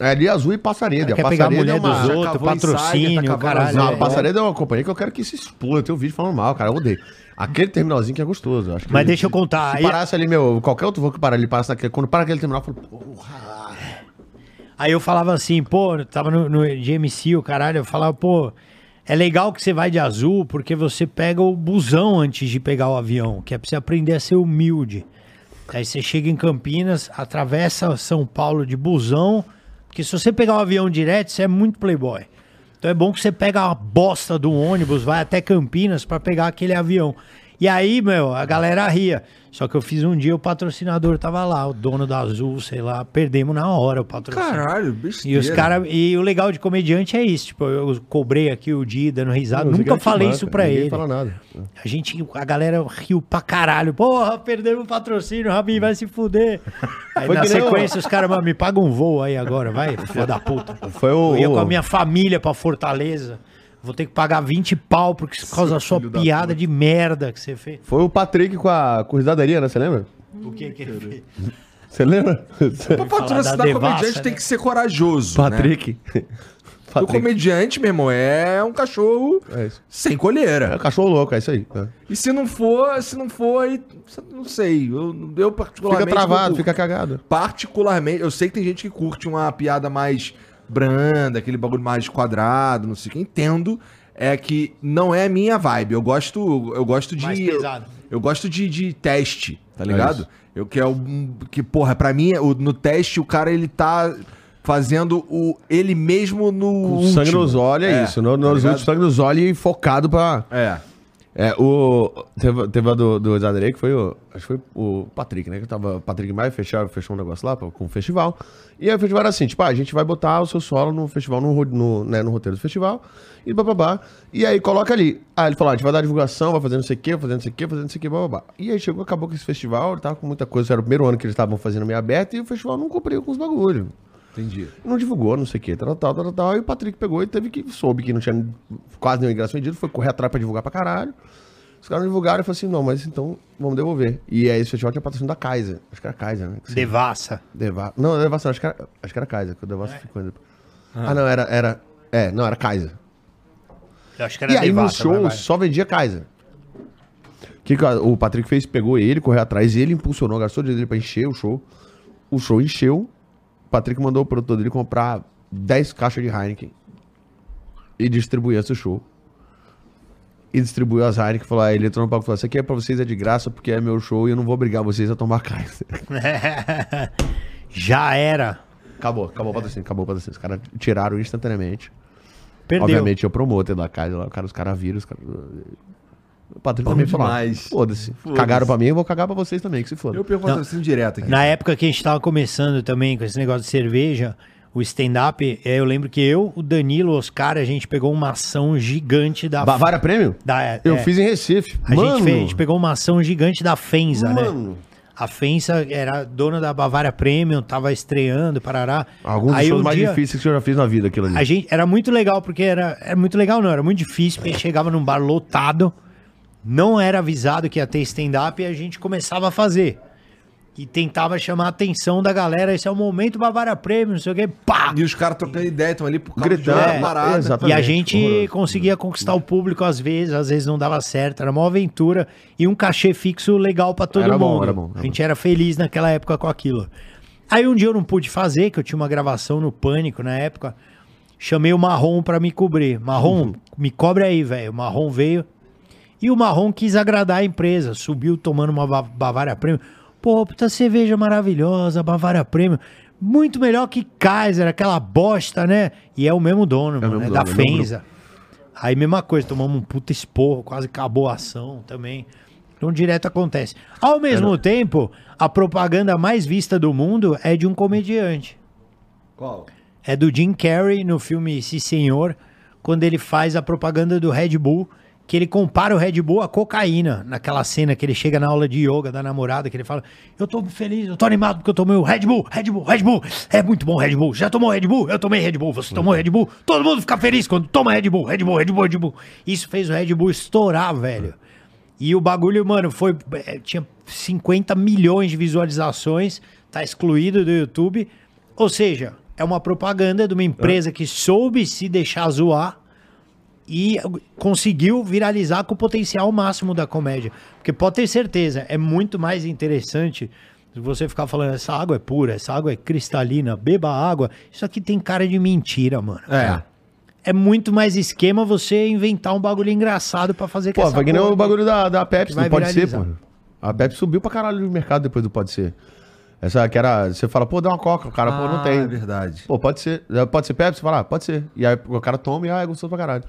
É ali azul e Passareda. quer a pegar a mulher é uma... dos outros, patrocínio, tá caralho. Não, a é. Passareda é uma companhia que eu quero que se exploda. Tem um vídeo falando mal, cara. Eu odeio. Aquele terminalzinho que é gostoso. eu Acho que Mas deixa eu contar, Se aí- parasse ali, meu, qualquer outro voo que parar, ele parasse naquele. Quando para aquele terminal, eu falo, porra. Aí eu falava assim, pô, eu tava no, no GMC, o caralho, eu falava, pô, é legal que você vai de azul porque você pega o busão antes de pegar o avião, que é pra você aprender a ser humilde. Aí você chega em Campinas, atravessa São Paulo de busão, porque se você pegar o avião direto, você é muito playboy. Então é bom que você pega a bosta do ônibus, vai até Campinas pra pegar aquele avião. E aí, meu, a galera ria. Só que eu fiz um dia, o patrocinador tava lá, o dono da Azul, sei lá, perdemos na hora o patrocínio. Caralho, E besteira. os cara, e o legal de comediante é isso, tipo, eu cobrei aqui o Di dando risada, Não, nunca falei isso pra ninguém ele. fala nada. A gente, a galera riu pra caralho. Porra, perdemos o patrocínio, Rabin vai se fuder. <laughs> Aí Foi na que nem sequência os caras, "Mano, me pagam um voo aí agora, vai, filha da puta. Foi o. Eu ia com a minha família pra Fortaleza. Vou ter que pagar 20 pau por causa da sua filho da piada de merda que você fez. Foi o Patrick com a risadaria, né? Você lembra? O que que ele fez? Você lembra? Pra patrocinar comediante devassa, tem né? que ser corajoso. Né? Patrick. O Patrick. comediante, meu irmão, é um cachorro É isso. sem É colheira. cachorro louco, é isso aí. É. E se não for, se não for, aí, não sei. Eu, eu Fica particularmente. travado, não fica cagado. Particularmente, eu sei que tem gente que curte uma piada mais branda, aquele bagulho mais quadrado, não sei o que. Entendo. É que não é a minha vibe. Eu gosto, eu gosto de. Mais pesado. Eu, gosto de, de teste, tá ligado? isso. eu quero. Que, porra, pra mim, o- no teste, o cara ele tá fazendo o ele mesmo no. O sangue último. nos olhos é, isso. No, tá nos últimos sangue nos olhos e focado pra. É. É, o. Teve, teve a do, do Exaderei, que foi o. Acho que foi o Patrick, né? Que tava. Patrick Maia fechou, fechou um negócio lá pra- com o festival. E aí o festival era assim: tipo, ah, a gente vai botar o seu solo no festival, no, no, né, no roteiro do festival. E bababá. E aí coloca ali. Ah, ele falou: ah, a gente vai dar divulgação, vai fazer não sei o quê, fazer não sei o quê, fazer não sei o quê, bababá. E aí chegou, acabou com esse festival, ele tava com muita coisa. Era o primeiro ano que eles estavam fazendo meio aberto e o festival não cumpriu com os bagulhos. Entendi. Não divulgou, não sei o que, tal, tal, tal, tal. E o Patrick pegou e teve que, soube que não tinha quase nenhum ingresso vendido, foi correr atrás pra divulgar pra caralho. Os caras não divulgaram e falou assim: não, mas então vamos devolver. E aí esse festival tinha patrocínio da Kaiser. Acho que era Kaiser, né? Que Devassa. Deva... Não, Devassa, não, acho que era, acho que era Kaiser, que o Devassa ficou ainda. Ah. não, era, era. É, não, era Kaiser. Eu acho que era E aí Devassa. vai, vai. só vendia Kaiser. O que, que o Patrick fez? Pegou ele, correu atrás, ele impulsionou, gastou dinheiro dele pra encher o show. O show encheu. O Patrick mandou o produtor dele comprar 10 caixas de Heineken e distribuir esse show. E distribuiu as Heineken, falou, ah, ele entrou no palco e falou, isso aqui é pra vocês, é de graça, porque é meu show e eu não vou obrigar vocês a tomar <laughs> Kaiser. <laughs> Já era. acabou, acabou o patrocínio, acabou o patrocínio. Os caras tiraram instantaneamente. Perdeu. Obviamente, eu promotor da Kaiser lá, os caras viram, os caras... O Patrick Bom também falou, foda-se. Foda-se. Cagaram pra mim, eu vou cagar pra vocês também, que se foda. Eu pego patrocínio direto aqui. Na época que a gente tava começando também com esse negócio de cerveja, o stand-up, é, eu lembro que eu, o Danilo, o Oscar, a gente pegou uma ação gigante da. Bavária Prêmio? da Eu é, fiz em Recife. A Mano, gente, fez, a gente pegou uma ação gigante da Fenza, né? mano. A Fenza era dona da Bavária Premium, tava estreando, parará. Alguns dos shows um mais dia, difíceis que eu já fiz na vida, aquilo ali. A gente, era muito legal, porque era, era muito legal, não, era muito difícil, porque a gente chegava num bar lotado, não era avisado que ia ter stand-up e a gente começava a fazer. E tentava chamar a atenção da galera, esse é o momento Bavária Premium, não sei o quê, pá! E os caras trocando ideia, estão ali por causa Gritando, de É, parada. exatamente. E a gente horroroso. conseguia conquistar o público às vezes, às vezes não dava certo, era uma aventura e um cachê fixo legal pra todo Era mundo. bom, era bom, era a gente era feliz naquela época com aquilo. Aí um dia eu não pude fazer, que eu tinha uma gravação no Pânico na época. Chamei o Marrom pra me cobrir. Marrom, Uhum. <laughs> me cobre aí, velho. O Marrom veio. E o Marrom quis agradar a empresa. Subiu tomando uma Ba- Bavária Premium. Pô, puta cerveja maravilhosa, Bavária Premium. Muito melhor que Kaiser, aquela bosta, né? E é o mesmo dono, mano, mesmo é da dono, é o mesmo Fenza. Aí mesma coisa, tomamos um puta esporro, quase acabou a ação também. Então direto acontece. Ao mesmo tempo, a propaganda mais vista do mundo é de um comediante. Qual? É do Jim Carrey no filme Sim Senhor, quando ele faz a propaganda do Red Bull, que ele compara o Red Bull à cocaína, naquela cena que ele chega na aula de yoga da namorada, que ele fala: Eu tô feliz, eu tô animado porque eu tomei o Red Bull, Red Bull, Red Bull. É muito bom Red Bull. Já tomou Red Bull? Eu tomei Red Bull. Você tomou Red Bull? Todo mundo fica feliz quando toma Red Bull, Red Bull, Red Bull, Red Bull. Isso fez o Red Bull estourar, velho. E o bagulho, mano, foi. é, Tinha 50 milhões de visualizações, tá excluído do YouTube. Ou seja, é uma propaganda de uma empresa que soube se deixar zoar e conseguiu viralizar com o potencial máximo da comédia. Porque pode ter certeza, é muito mais interessante você ficar falando essa água é pura, essa água é cristalina, beba água. Isso aqui tem cara de mentira, mano. É. É muito mais esquema você inventar um bagulho engraçado pra fazer Pô, essa vai que nem o bagulho da, da Pepsi, vai não pode ser, viralizar. pô. A Pepsi subiu pra caralho no mercado depois do pode ser. Essa que era. Você fala, pô, dá uma coca, o cara, pô, não Ah, tem. É verdade. Pô, pode ser. Pode ser Pepsi? Fala, ah, pode ser. E aí o cara toma e ah, é gostoso pra caralho.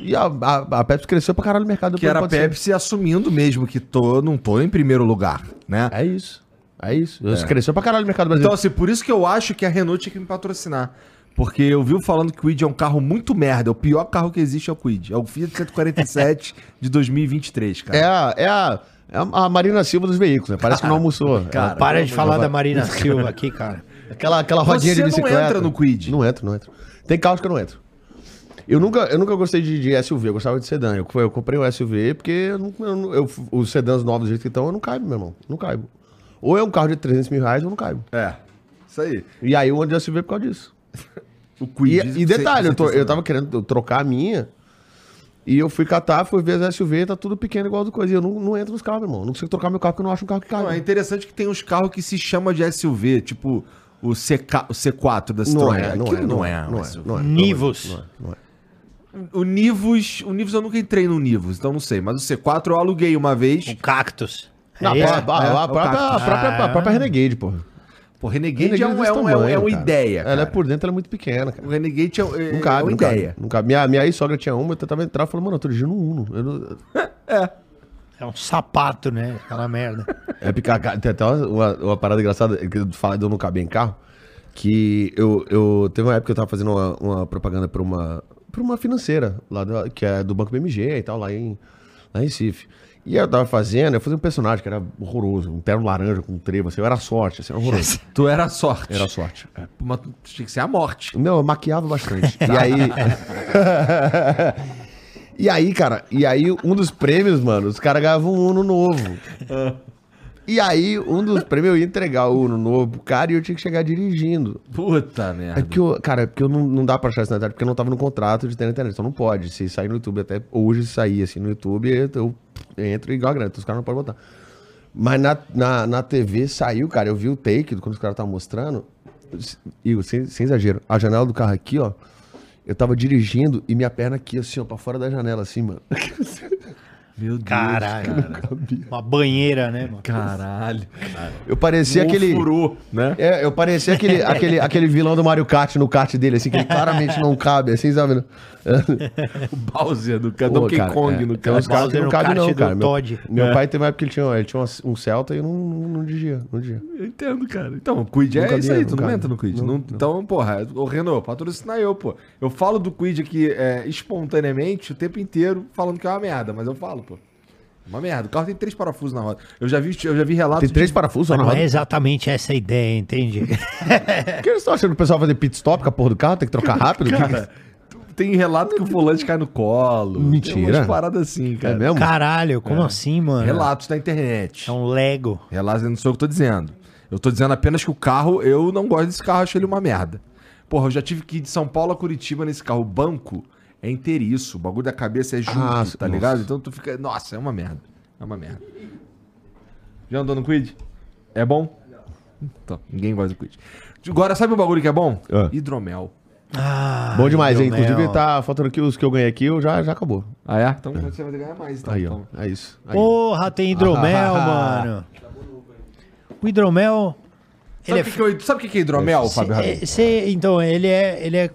E a, a, a Pepsi cresceu pra caralho no mercado Que era a Pode Ser. Pepsi assumindo mesmo que tô, não tô em primeiro lugar, né? É isso. É isso. Cresceu pra caralho no mercado brasileiro. Então, assim, por isso que eu acho que a Renault tinha que me patrocinar. Porque eu vi falando que o Quid é um carro muito merda. O pior carro que existe é o Quid. É o Fiat 147 <laughs> de 2023, cara. é, a, é, a, é a Marina Silva dos veículos, né? Parece que não almoçou. cara, É. Para de falar da Marina <laughs> Silva aqui, cara. Aquela, aquela rodinha Você de não bicicleta. entra no Quid. Não entro, não entro. Tem carros que eu não entro. Eu nunca, eu nunca gostei de, de SUV, eu gostava de sedã. Eu, eu comprei um SUV porque eu não- eu eu- os sedãs novos do jeito que estão, eu não caibo, meu irmão. Não caibo. Ou é um carro de 300 mil reais ou eu não caibo. É. Isso aí. E aí eu ando de SUV por causa disso. <laughs> O E, Quid. e detalhe, eu, tô- você- eu tava querendo trocar a minha. E eu fui catar, fui ver as SUV, tá tudo pequeno igual do coisa. E eu não, não entro nos carros, meu irmão. Não consigo trocar meu carro porque eu não acho um carro que Não, é interessante que tem uns carros que se chamam de SUV, tipo o, CK, o C4 da Não Citroën. é, não Aquilo é, não é, não é, não é. É, não é. O Nivus, o Nivus eu nunca entrei no Nivus, então não sei. Mas o C4 eu aluguei uma vez. O cactus. Não, É a, esse? a- a- a é, própria, o a, própria, cactus. a própria Renegade, porra. Pô, Renegade, é, um, é, um, é, um- é tamanho, uma cara. ideia. Ela é cara. por dentro, ela é muito pequena, cara. O Renegade é, é, Não cabe, é uma não ideia. cabe. Não cabe. Minha, minha ex-sogra tinha uma, eu tentava entrar e falei, mano, eu tô dirigindo um Uno. Eu não- <laughs> É um sapato, né? Aquela merda. É picar. ca- Tem até uma, uma, uma parada engraçada que eu falo de eu não caber em carro. Que eu, eu. Teve uma época que eu tava fazendo uma, uma propaganda pra uma, pra uma financeira, lá do, que é do Banco BMG e tal, lá em, lá em Recife. E eu tava fazendo, eu fazia um personagem que era horroroso, um terno laranja com um trevo, assim, eu era sorte, assim, era horroroso. Tu era sorte. Era sorte. Mas tu tinha que ser a morte. Não, eu maquiava bastante. e aí. <laughs> e aí, cara, e aí um dos prêmios, mano, os caras ganhavam um Uno novo. E aí, um dos prêmios eu ia entregar o Uno novo pro cara e eu tinha que chegar dirigindo. Puta É merda. porque eu, cara, é porque eu não, não dá pra achar isso na internet, porque eu não tava no contrato de ter na internet. Então não pode. Se sair no YouTube, até hoje se sair assim no YouTube, eu, eu entro igual a grana. Então os caras não podem botar. Mas na, na, na TV saiu, cara, eu vi o take quando os caras estavam mostrando. Igor, sem, sem exagero, a janela do carro aqui, ó. Eu tava dirigindo e minha perna aqui, assim, ó, pra fora da janela, assim, mano. <laughs> Meu Deus. Caralho. cara. <laughs> Uma banheira, né, mano? Caralho. Eu parecia aquele. Furou, né? É, eu parecia aquele, aquele, aquele vilão do Mario Kart no kart dele, assim, que ele claramente não cabe, assim, sabe? <laughs> O Bowser do Pô, Donkey cara, Kong é, no tem uns caras que não cabem kart não, cara. Meu, Todd. meu É. pai teve uma época que ele tinha, ele tinha um Celta e eu não, não, não dirigia, não dirigia. Eu entendo, cara. Então, o Quid é isso aí, tu não entra no Quid. Não, Não- não. Então, porra, o Renault, patrocina eu, pô. Eu falo do Quid aqui é, espontaneamente o tempo inteiro, falando que é uma merda, mas eu falo. É Uma merda. O carro tem três parafusos na roda. Eu já vi, eu já vi relatos. Tem três de- parafusos na Não roda. é exatamente essa a ideia, entende? Por <laughs> que eles estão achando que o pessoal vai fazer pit stop com a porra do carro? Tem que trocar rápido? Cara, tem relato que o volante cai no colo. Mentira. Tem umas paradas assim, é cara. mesmo? Caralho, como assim, mano? Relatos da internet. É um Lego. Relatos, não sou eu que tô dizendo. Eu tô dizendo apenas que o carro, eu não gosto desse carro, acho ele uma merda. Porra, eu já tive que ir de São Paulo a Curitiba nesse carro. O banco é inteiriço, o bagulho da cabeça é junto, Ah, tá nossa. ligado? Então tu fica. Nossa, é uma merda. É uma merda. Já andou no Quid? É bom? Então, ninguém gosta do Quid. Agora, sabe o bagulho que é bom? Ah. Hidromel. Ah, Bom demais, hein? Inclusive tá faltando aqui os que eu ganhei aqui, eu já, já acabou. Ah, é? Então você vai ganhar mais. Então. Aí, ó. Então. É isso. Aí. Porra, tem hidromel, <laughs> mano. O hidromel. Sabe Ele o que, que eu- sabe o que é hidromel, Fábio é, cê- então, ele é, ele é,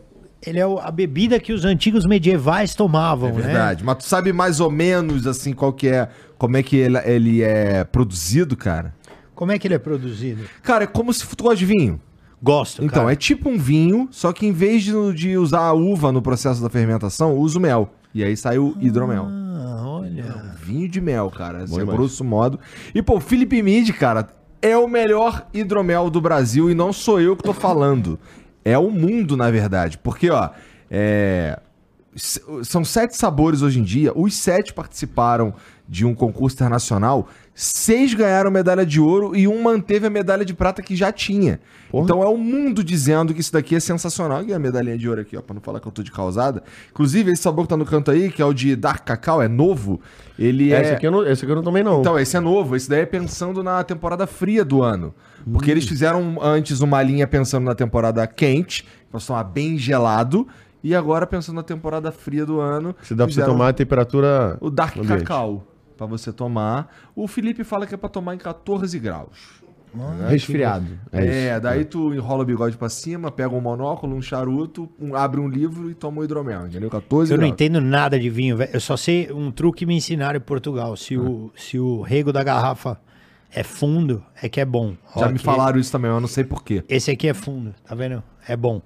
ele é a bebida que os antigos medievais tomavam, É né? verdade. Mas tu sabe mais ou menos, assim, qual que é... Como é que ele, ele é produzido, cara? Como é que ele é produzido? Cara, é como se tu gosta de vinho. Gosto, Então, cara. é tipo um vinho, só que em vez de, de usar a uva no processo da fermentação, usa o mel. E aí sai o hidromel. Ah, olha. Vinho de mel, cara. Assim, demais. grosso modo. E, pô, o Felipe Mid, cara, é o melhor hidromel do Brasil e não sou eu que tô falando. É o mundo, na verdade. Porque, ó, é, são sete sabores hoje em dia. Os sete participaram de um concurso internacional. Seis ganharam medalha de ouro e um manteve a medalha de prata que já tinha. Então é o mundo dizendo que isso daqui é sensacional. E a medalhinha de ouro aqui, ó, pra não falar que eu tô de causada. Inclusive, esse sabor que tá no canto aí, que é o de Dark Cacau, é novo. Ele é. Esse, aqui eu não, esse aqui eu não tomei, não. Então, esse é novo. Esse daí é pensando na temporada fria do ano. Porque eles fizeram antes uma linha pensando na temporada quente, pra você tomar bem gelado. E agora pensando na temporada fria do ano. Se dá pra você tomar a temperatura. O Dark ambiente. Cacau. Pra você tomar. O Felipe fala que é pra tomar em 14 graus. Resfriado. É, É, isso. daí tu enrola o bigode pra cima, pega um monóculo, um charuto, um- abre um livro e toma um hidromel, entendeu? 14 Eu não graus. entendo nada de vinho, velho. Eu só sei um truque que me ensinaram em Portugal. Se, o, se o rego da garrafa é fundo, é que é bom. Já Ó, me falaram isso também, eu não sei porquê. Esse aqui é fundo, tá vendo? É bom.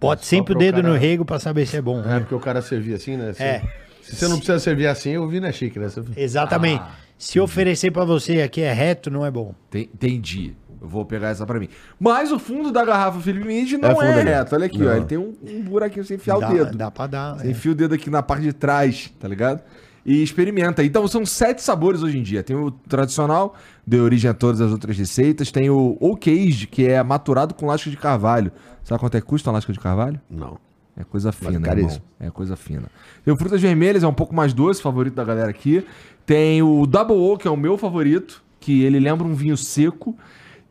Bote só sempre o dedo cara- no rego pra saber se é bom. É porque o cara servia assim, né? Assim. É. Se você não precisa servir assim, eu vi na chique, né? Você- Exatamente. Ah. Se oferecer pra você aqui é reto, não é bom. Tem- Entendi. Eu vou pegar essa pra mim. Mas o fundo da garrafa Felipe Mid não É é, reto. Olha aqui, Não. ó. Ele tem um, um buraquinho sem enfiar dá, o dedo. dá pra dar. Você é. enfia o dedo aqui na parte de trás, tá ligado? E experimenta. Então são sete sabores hoje em dia. Tem o tradicional, deu origem a todas as outras receitas. Tem o Oak Aged, que é maturado com lasca de carvalho. Sabe quanto é que custa uma lasca de carvalho? Não. É coisa fina, caríssimo. irmão. É coisa fina. Tem o Frutas Vermelhas, é um pouco mais doce, favorito da galera aqui. Tem o Double O, que é o meu favorito, que ele lembra um vinho seco.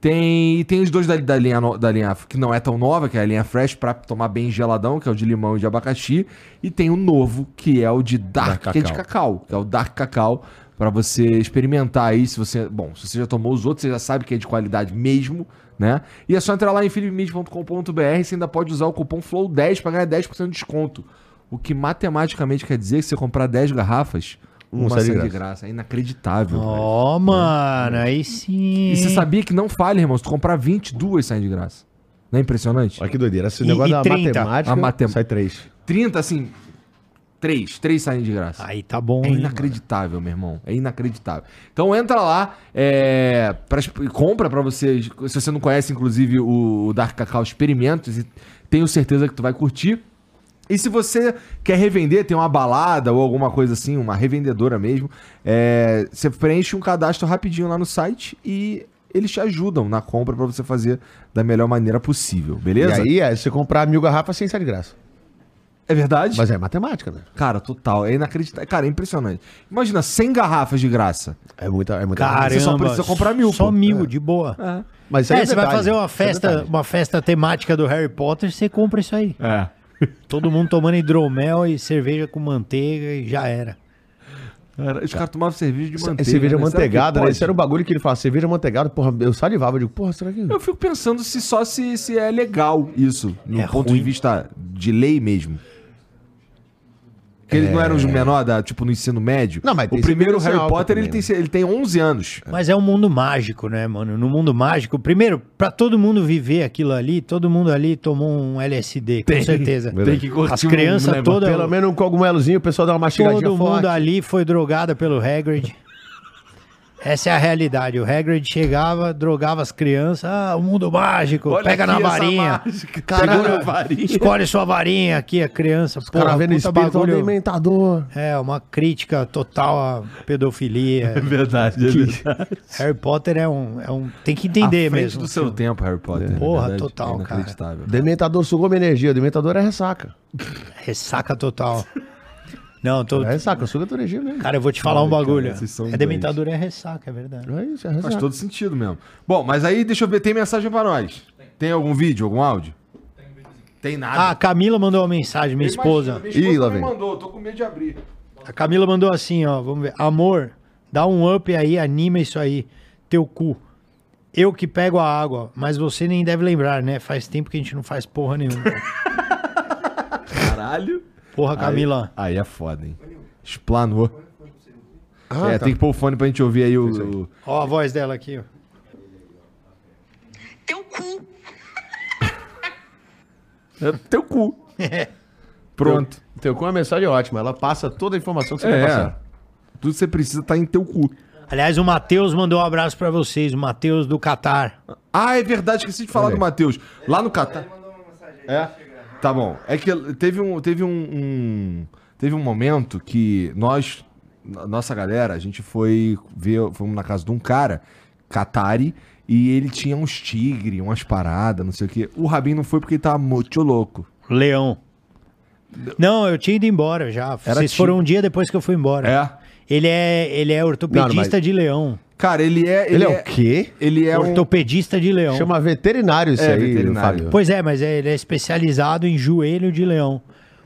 Tem, e tem os dois da, da linha, da linha que não é tão nova, que é a linha Fresh, pra tomar bem geladão, que é o de limão e de abacaxi. E tem o novo, que é o de Dark, Dark que é de Cacau. que é o Dark Cacau, pra você experimentar aí, se você... Bom, se você já tomou os outros, você já sabe que é de qualidade mesmo, né? E é só entrar lá em philipmid.com.br, você ainda pode usar o cupom FLOW10 pra ganhar 10% de desconto. O que matematicamente quer dizer que se você comprar 10 garrafas, Um uma sai de graça. graça. É inacreditável. Ó, mano, aí sim. E você sabia que não falha, irmão? Se tu comprar 20, duas saem de graça. Não é impressionante? Olha que doideira. Esse E- negócio e da 30? matemática A matem- sai três. 30, assim, três. Três saem de graça. Aí tá bom, É hein, inacreditável, meu irmão. É inacreditável. Então entra lá, é, pra, compra pra você. Se você não conhece, inclusive, o, o Dark Cacau, experimenta. e Tenho certeza que tu vai curtir. E se você quer revender, tem uma balada ou alguma coisa assim, uma revendedora mesmo, é, você preenche um cadastro rapidinho lá no site e eles te ajudam na compra pra você fazer da melhor maneira possível, beleza? E aí, é, se você comprar mil garrafas, sem sai de graça. É verdade? Mas é matemática, né? Cara, total. É inacreditável. Cara, é impressionante. Imagina 100 garrafas de graça. É muita, é muita Caramba, Você só precisa comprar mil, Só pô. mil, É. de boa. É. Mas isso aí É, você vai fazer uma isso é festa, uma festa temática do Harry Potter, você compra isso aí. É. <laughs> Todo mundo tomando hidromel e cerveja com manteiga e já era. Cara, os caras tomavam cerveja de manteiga. cerveja né? Manteigada, né? Esse era o bagulho que ele fala, cerveja manteigada, porra, eu salivava, eu digo, porra, será que... Eu fico pensando se só se, se é legal isso, no É ponto ruim. de vista de lei mesmo. Porque eles não eram os menor da, tipo, no ensino médio. Não, mas o tem primeiro Harry Potter, ele também, tem, ele tem 11 anos. Mas é um mundo mágico, né, mano? No mundo mágico, primeiro, pra todo mundo viver aquilo ali, todo mundo ali tomou um LSD, com certeza. Tem que curtir As um crianças lema. todas, Pelo menos um cogumelozinho, o pessoal dá uma mastigadinha todo mundo forte. ali foi drogado pelo Hagrid. Essa é a realidade. O Hagrid chegava, drogava as crianças. Ah, o mundo mágico, Olha pega na varinha. na varinha. Escolhe sua varinha aqui, a criança. Os caras vendo espírito ao dementador. É, uma crítica total à pedofilia. verdade, é verdade. Harry Potter é um, é um. Tem que entender mesmo. do seu tempo, Harry Potter. na Porra, verdade. total, É cara. inacreditável. Dementador sugou minha energia, dementador é ressaca. Ressaca total. Não, tô. É ressaca, suga tua energia, né? Cara, eu vou te falar um Ai, cara, bagulho. são é dementador é ressaca, é verdade. É isso, é Faz ressaca. todo sentido mesmo. Bom, mas aí deixa eu ver, tem mensagem pra nós? Tem algum vídeo, algum áudio? Tem nada. Ah, a Camila mandou uma mensagem, minha esposa. Minha esposa Ih, lá vem. mandou, tô com medo de abrir. A Camila mandou assim, ó. Vamos ver. Amor, dá um up aí, anima isso aí. Teu cu. Eu que pego a água, mas você nem deve lembrar, né? Faz tempo que a gente não faz porra nenhuma. <laughs> Caralho. Porra, Camila. Aí, aí é foda, hein? Explanou. Ah, é, tá. tem que pôr o fone pra gente ouvir aí o. o- Ó a voz dela aqui, ó. Teu cu. É teu cu. <laughs> Pronto. Teu cu é uma mensagem ótima. Ela passa toda a informação que você quer É. passar. Tudo que você precisa tá em teu cu. Aliás, o Matheus mandou um abraço pra vocês, o Matheus do Catar. Ah, é verdade, esqueci de falar do Matheus. Lá no Catar. É? Tá bom. É que teve um. Teve um, um- teve um momento que nós, nossa galera, a gente foi ver. Fomos na casa de um cara, Catari, e ele tinha uns tigres, umas paradas, não sei o quê. O Rabin não foi porque ele tava muito louco. Leão. Não, eu tinha ido embora já. Era Vocês ti- foram um dia depois que eu fui embora. É. Ele é, ele é ortopedista Não, mas- de leão. Cara, ele é. Ele, é, o quê? Ele é um. ortopedista de leão. Chama veterinário isso É, aí, veterinário. Fábio. Pois é, mas é- ele é especializado em joelho de leão.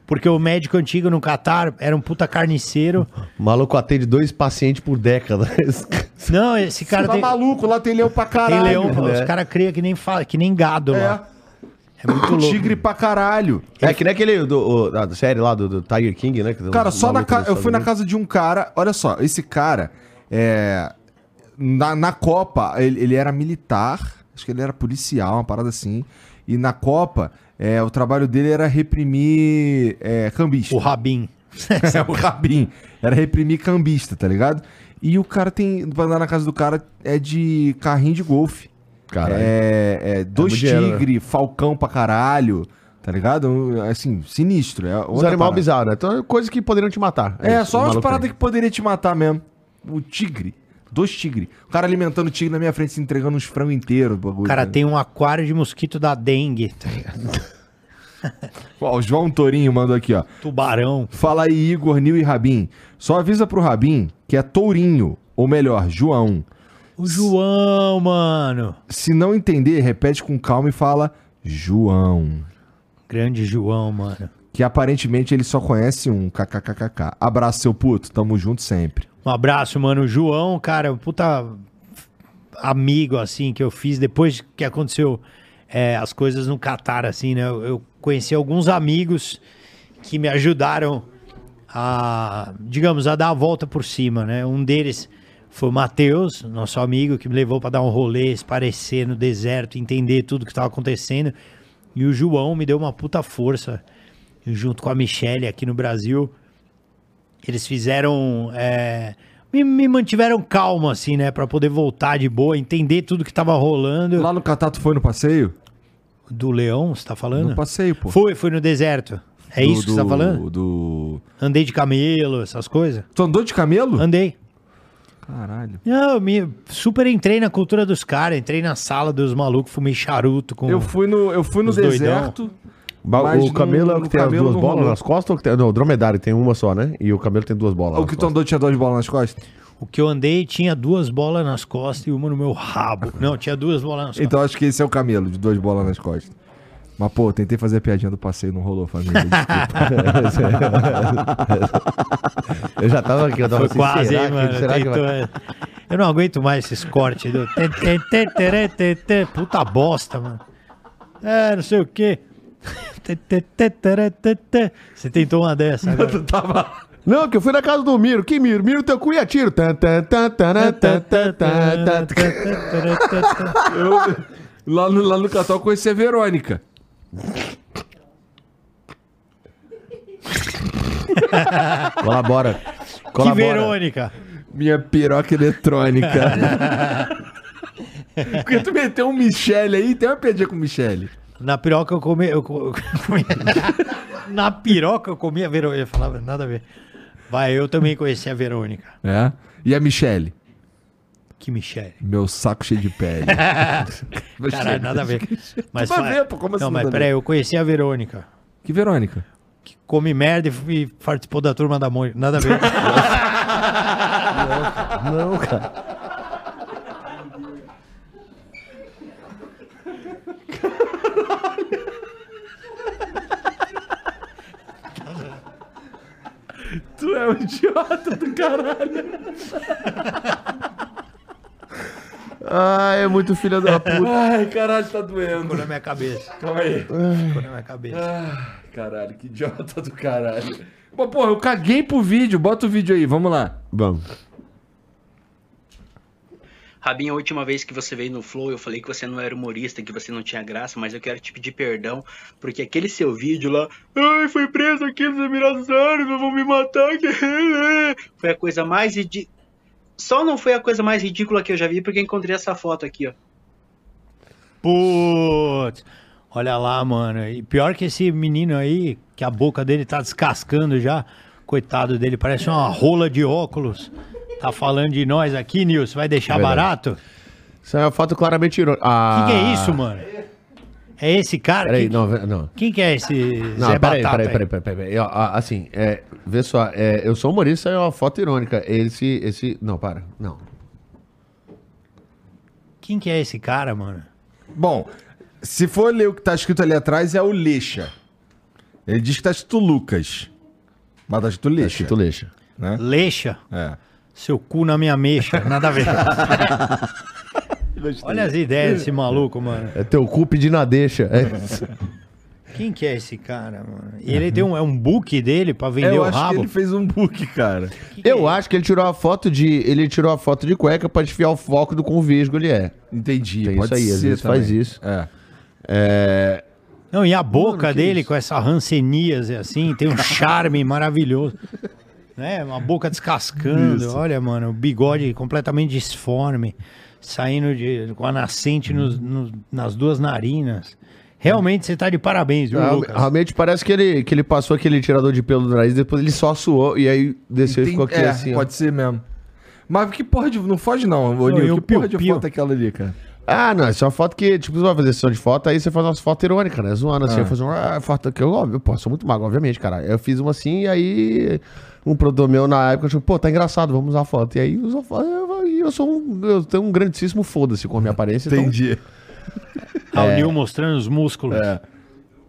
Porque o médico antigo no Catar era um puta carniceiro. O <laughs> maluco atende dois pacientes por década. <laughs> Não, esse cara tá tem, maluco, lá tem leão pra tem caralho. leão. né? Os caras criam que nem, fala, que nem gado lá. É. Muito <coughs> louco. Tigre pra caralho. é que nem aquele do, o- da série lá do, do Tiger King, né? Cara, só na ca... eu fui na casa de um cara. Olha só, esse cara é. Na, na Copa, ele, ele era militar, acho que ele era policial, uma parada assim. E na Copa, é, o trabalho dele era reprimir é, cambista. O Rabin. <laughs> É, o Rabin. Era reprimir cambista, tá ligado? E o cara tem. Pra andar na casa do cara é de carrinho de golfe. Caralho. É, é dois muito dinheiro, tigre, falcão pra caralho. Tá ligado? Assim, sinistro. É Os animais bizarros, né? Então, coisas que poderiam te matar. É, isso, só umas paradas que poderia te matar mesmo. O tigre. Dois tigres. O cara alimentando o tigre na minha frente, se entregando uns frangos inteiros. bagulho, O cara né? tem um aquário de mosquito da dengue. tá ligado? <laughs> Ó, o João Tourinho mandou aqui, ó. Tubarão. Fala aí, Igor, Nil e Rabin. Só avisa pro Rabin que é Tourinho, ou melhor, João. O João, mano. Se não entender, repete com calma e fala João. Grande João, mano. Que aparentemente ele só conhece um kkkk. Abraço, seu puto. Tamo junto sempre. Um abraço, mano. O João, cara, puta amigo, assim, que eu fiz depois que aconteceu é, as coisas no Catar, assim, né? Eu, eu conheci alguns amigos que me ajudaram a, digamos, a dar a volta por cima, né? Um deles foi o Matheus, nosso amigo, que me levou para dar um rolê, esparecer no deserto, entender tudo que estava acontecendo. E o João me deu uma puta força, junto com a Michelle aqui no Brasil. Eles fizeram. é, me, me mantiveram calmo, assim, né? Pra poder voltar de boa, entender tudo que tava rolando. Lá no Catar, tu foi no passeio? Do Leão, você tá falando? No passeio, pô. Foi, foi no deserto. É Do- isso que você tá do- falando? Do. Andei de camelo, essas coisas? Tu andou de camelo? Andei. Caralho. Não, eu me super entrei na cultura dos caras, entrei na sala dos malucos, fumei charuto com. Eu fui no, eu fui no doidão. deserto. Mas o camelo é o que tem as duas não bolas rolou. nas costas ou que tem... Não, o dromedário tem uma só, né? E o camelo tem duas bolas. O que tu andou tinha duas bolas nas costas? O que eu andei tinha duas bolas nas costas e uma no meu rabo. Não, tinha duas bolas nas costas. Então acho que esse é o camelo, de duas bolas nas costas. Mas, pô, tentei fazer a piadinha do passeio, não rolou, família. Desculpa. <laughs> Eu já tava aqui, eu tava Foi assim, quase, será hein, que- mano. será que Tentou, vai- é. Eu não aguento mais esses cortes. Do... Puta bosta, mano. É, não sei o quê. <laughs> Você tentou uma dessa agora. Tava... Não, que eu fui na casa do Miro. Que Miro? Miro teu cu e atiro. Eu, lá, no, lá no Catar eu conheci a Verônica. Colabora. Que Colabora. Verônica. Minha piroca eletrônica. <laughs> Porque tu meteu um Michele aí, tem uma piadinha com Michele. Na piroca eu comi. Eu co- eu comi- <laughs> Na piroca eu comia a Verônica. Eu falava, nada a ver. Vai, eu também conheci a Verônica. É? E a Michele? Que Michelle. Meu saco cheio de pele. <laughs> Caralho, nada a ver. Mas ver, pô, como assim Não, mas peraí, eu conheci a Verônica. Que Verônica? Que come merda e e participou da turma da Mônica. Nada a ver. <laughs> <laughs> Não, cara. Tu é um idiota do caralho. Ah, é muito filha da puta. Ai, caralho, tá doendo. Ficou na minha cabeça. Calma aí. Ficou na minha cabeça. Ah, caralho, que idiota do caralho. Pô, porra, eu caguei pro vídeo. Bota o vídeo aí, vamos lá. Vamos. Rabinho, a última vez que você veio no Flow, eu falei que você não era humorista, que você não tinha graça, mas eu quero te pedir perdão, porque aquele seu vídeo lá, ai, foi preso aqui nos Emirados Árabes, vão me matar, que... <laughs> foi a coisa mais ridícula. Só não foi a coisa mais ridícula que eu já vi, porque eu encontrei essa foto aqui, ó. Putz. Olha lá, mano. E pior que esse menino aí, que a boca dele tá descascando já. Coitado dele, parece uma rola de óculos. Tá falando de nós aqui, Nilson. Vai deixar Verdade. barato? Isso é uma foto claramente irônica. O Ah, que, que é isso, mano? É esse cara? Peraí, Quem, não, não. quem que é esse Não, Zé peraí, Batata? peraí, aí? peraí, peraí, peraí, ah, Assim, é, vê só, é, eu sou humorista, é uma foto irônica. Esse, esse, não, para, não. Quem que é esse cara, mano? Bom, se for ler o que tá escrito ali atrás, é o Leixa. Ele diz que tá escrito Lucas. Mas tá escrito Tá Leixa. escrito Leixa. Né? Leixa. É. Seu cu na minha mexa. Nada a ver. <laughs> Olha as ideias desse maluco, mano. É teu cu pedindo a deixa. É. Quem que é esse cara, mano? E ele tem um, é um book dele pra É, vender eu o acho que rabo? ele fez um book, cara. Que que Eu é? acho que ele tirou a foto de. Ele tirou a foto de cueca pra desfiar o foco do quão vesgo ele é. Entendi. Tem pode isso aí, às vezes também. faz isso. É. É. Não, e a boca que dele isso? com essa ranceníase assim, tem um charme maravilhoso. Né? Uma boca descascando. Olha, mano, o bigode completamente disforme, saindo de, com a nascente nos- nos- nas duas narinas. Realmente você tá de parabéns, viu, Lucas? Realmente parece que ele, que ele passou aquele tirador de pelo do nariz, depois ele só suou e aí desceu e ficou aqui é, assim. ó. pode ser mesmo. Mas que porra de. Não foge, não, ô, Não, Nil. Que porra de foto é aquela ali, cara? Ah, não, isso é uma foto que, tipo, você vai fazer sessão de foto, aí você faz umas fotos irônicas, né? Zoando assim, Ah. eu faço uma ah, foto que eu, óbvio, pô, sou muito mago, obviamente, cara. Eu fiz uma assim, e aí um produtor meu na época achou, pô, tá engraçado, vamos usar a foto. E aí usou foto, eu, eu sou um, eu tenho um grandíssimo foda-se com a minha aparência, Entendi. <laughs> Ah, o Nil mostrando os músculos. É.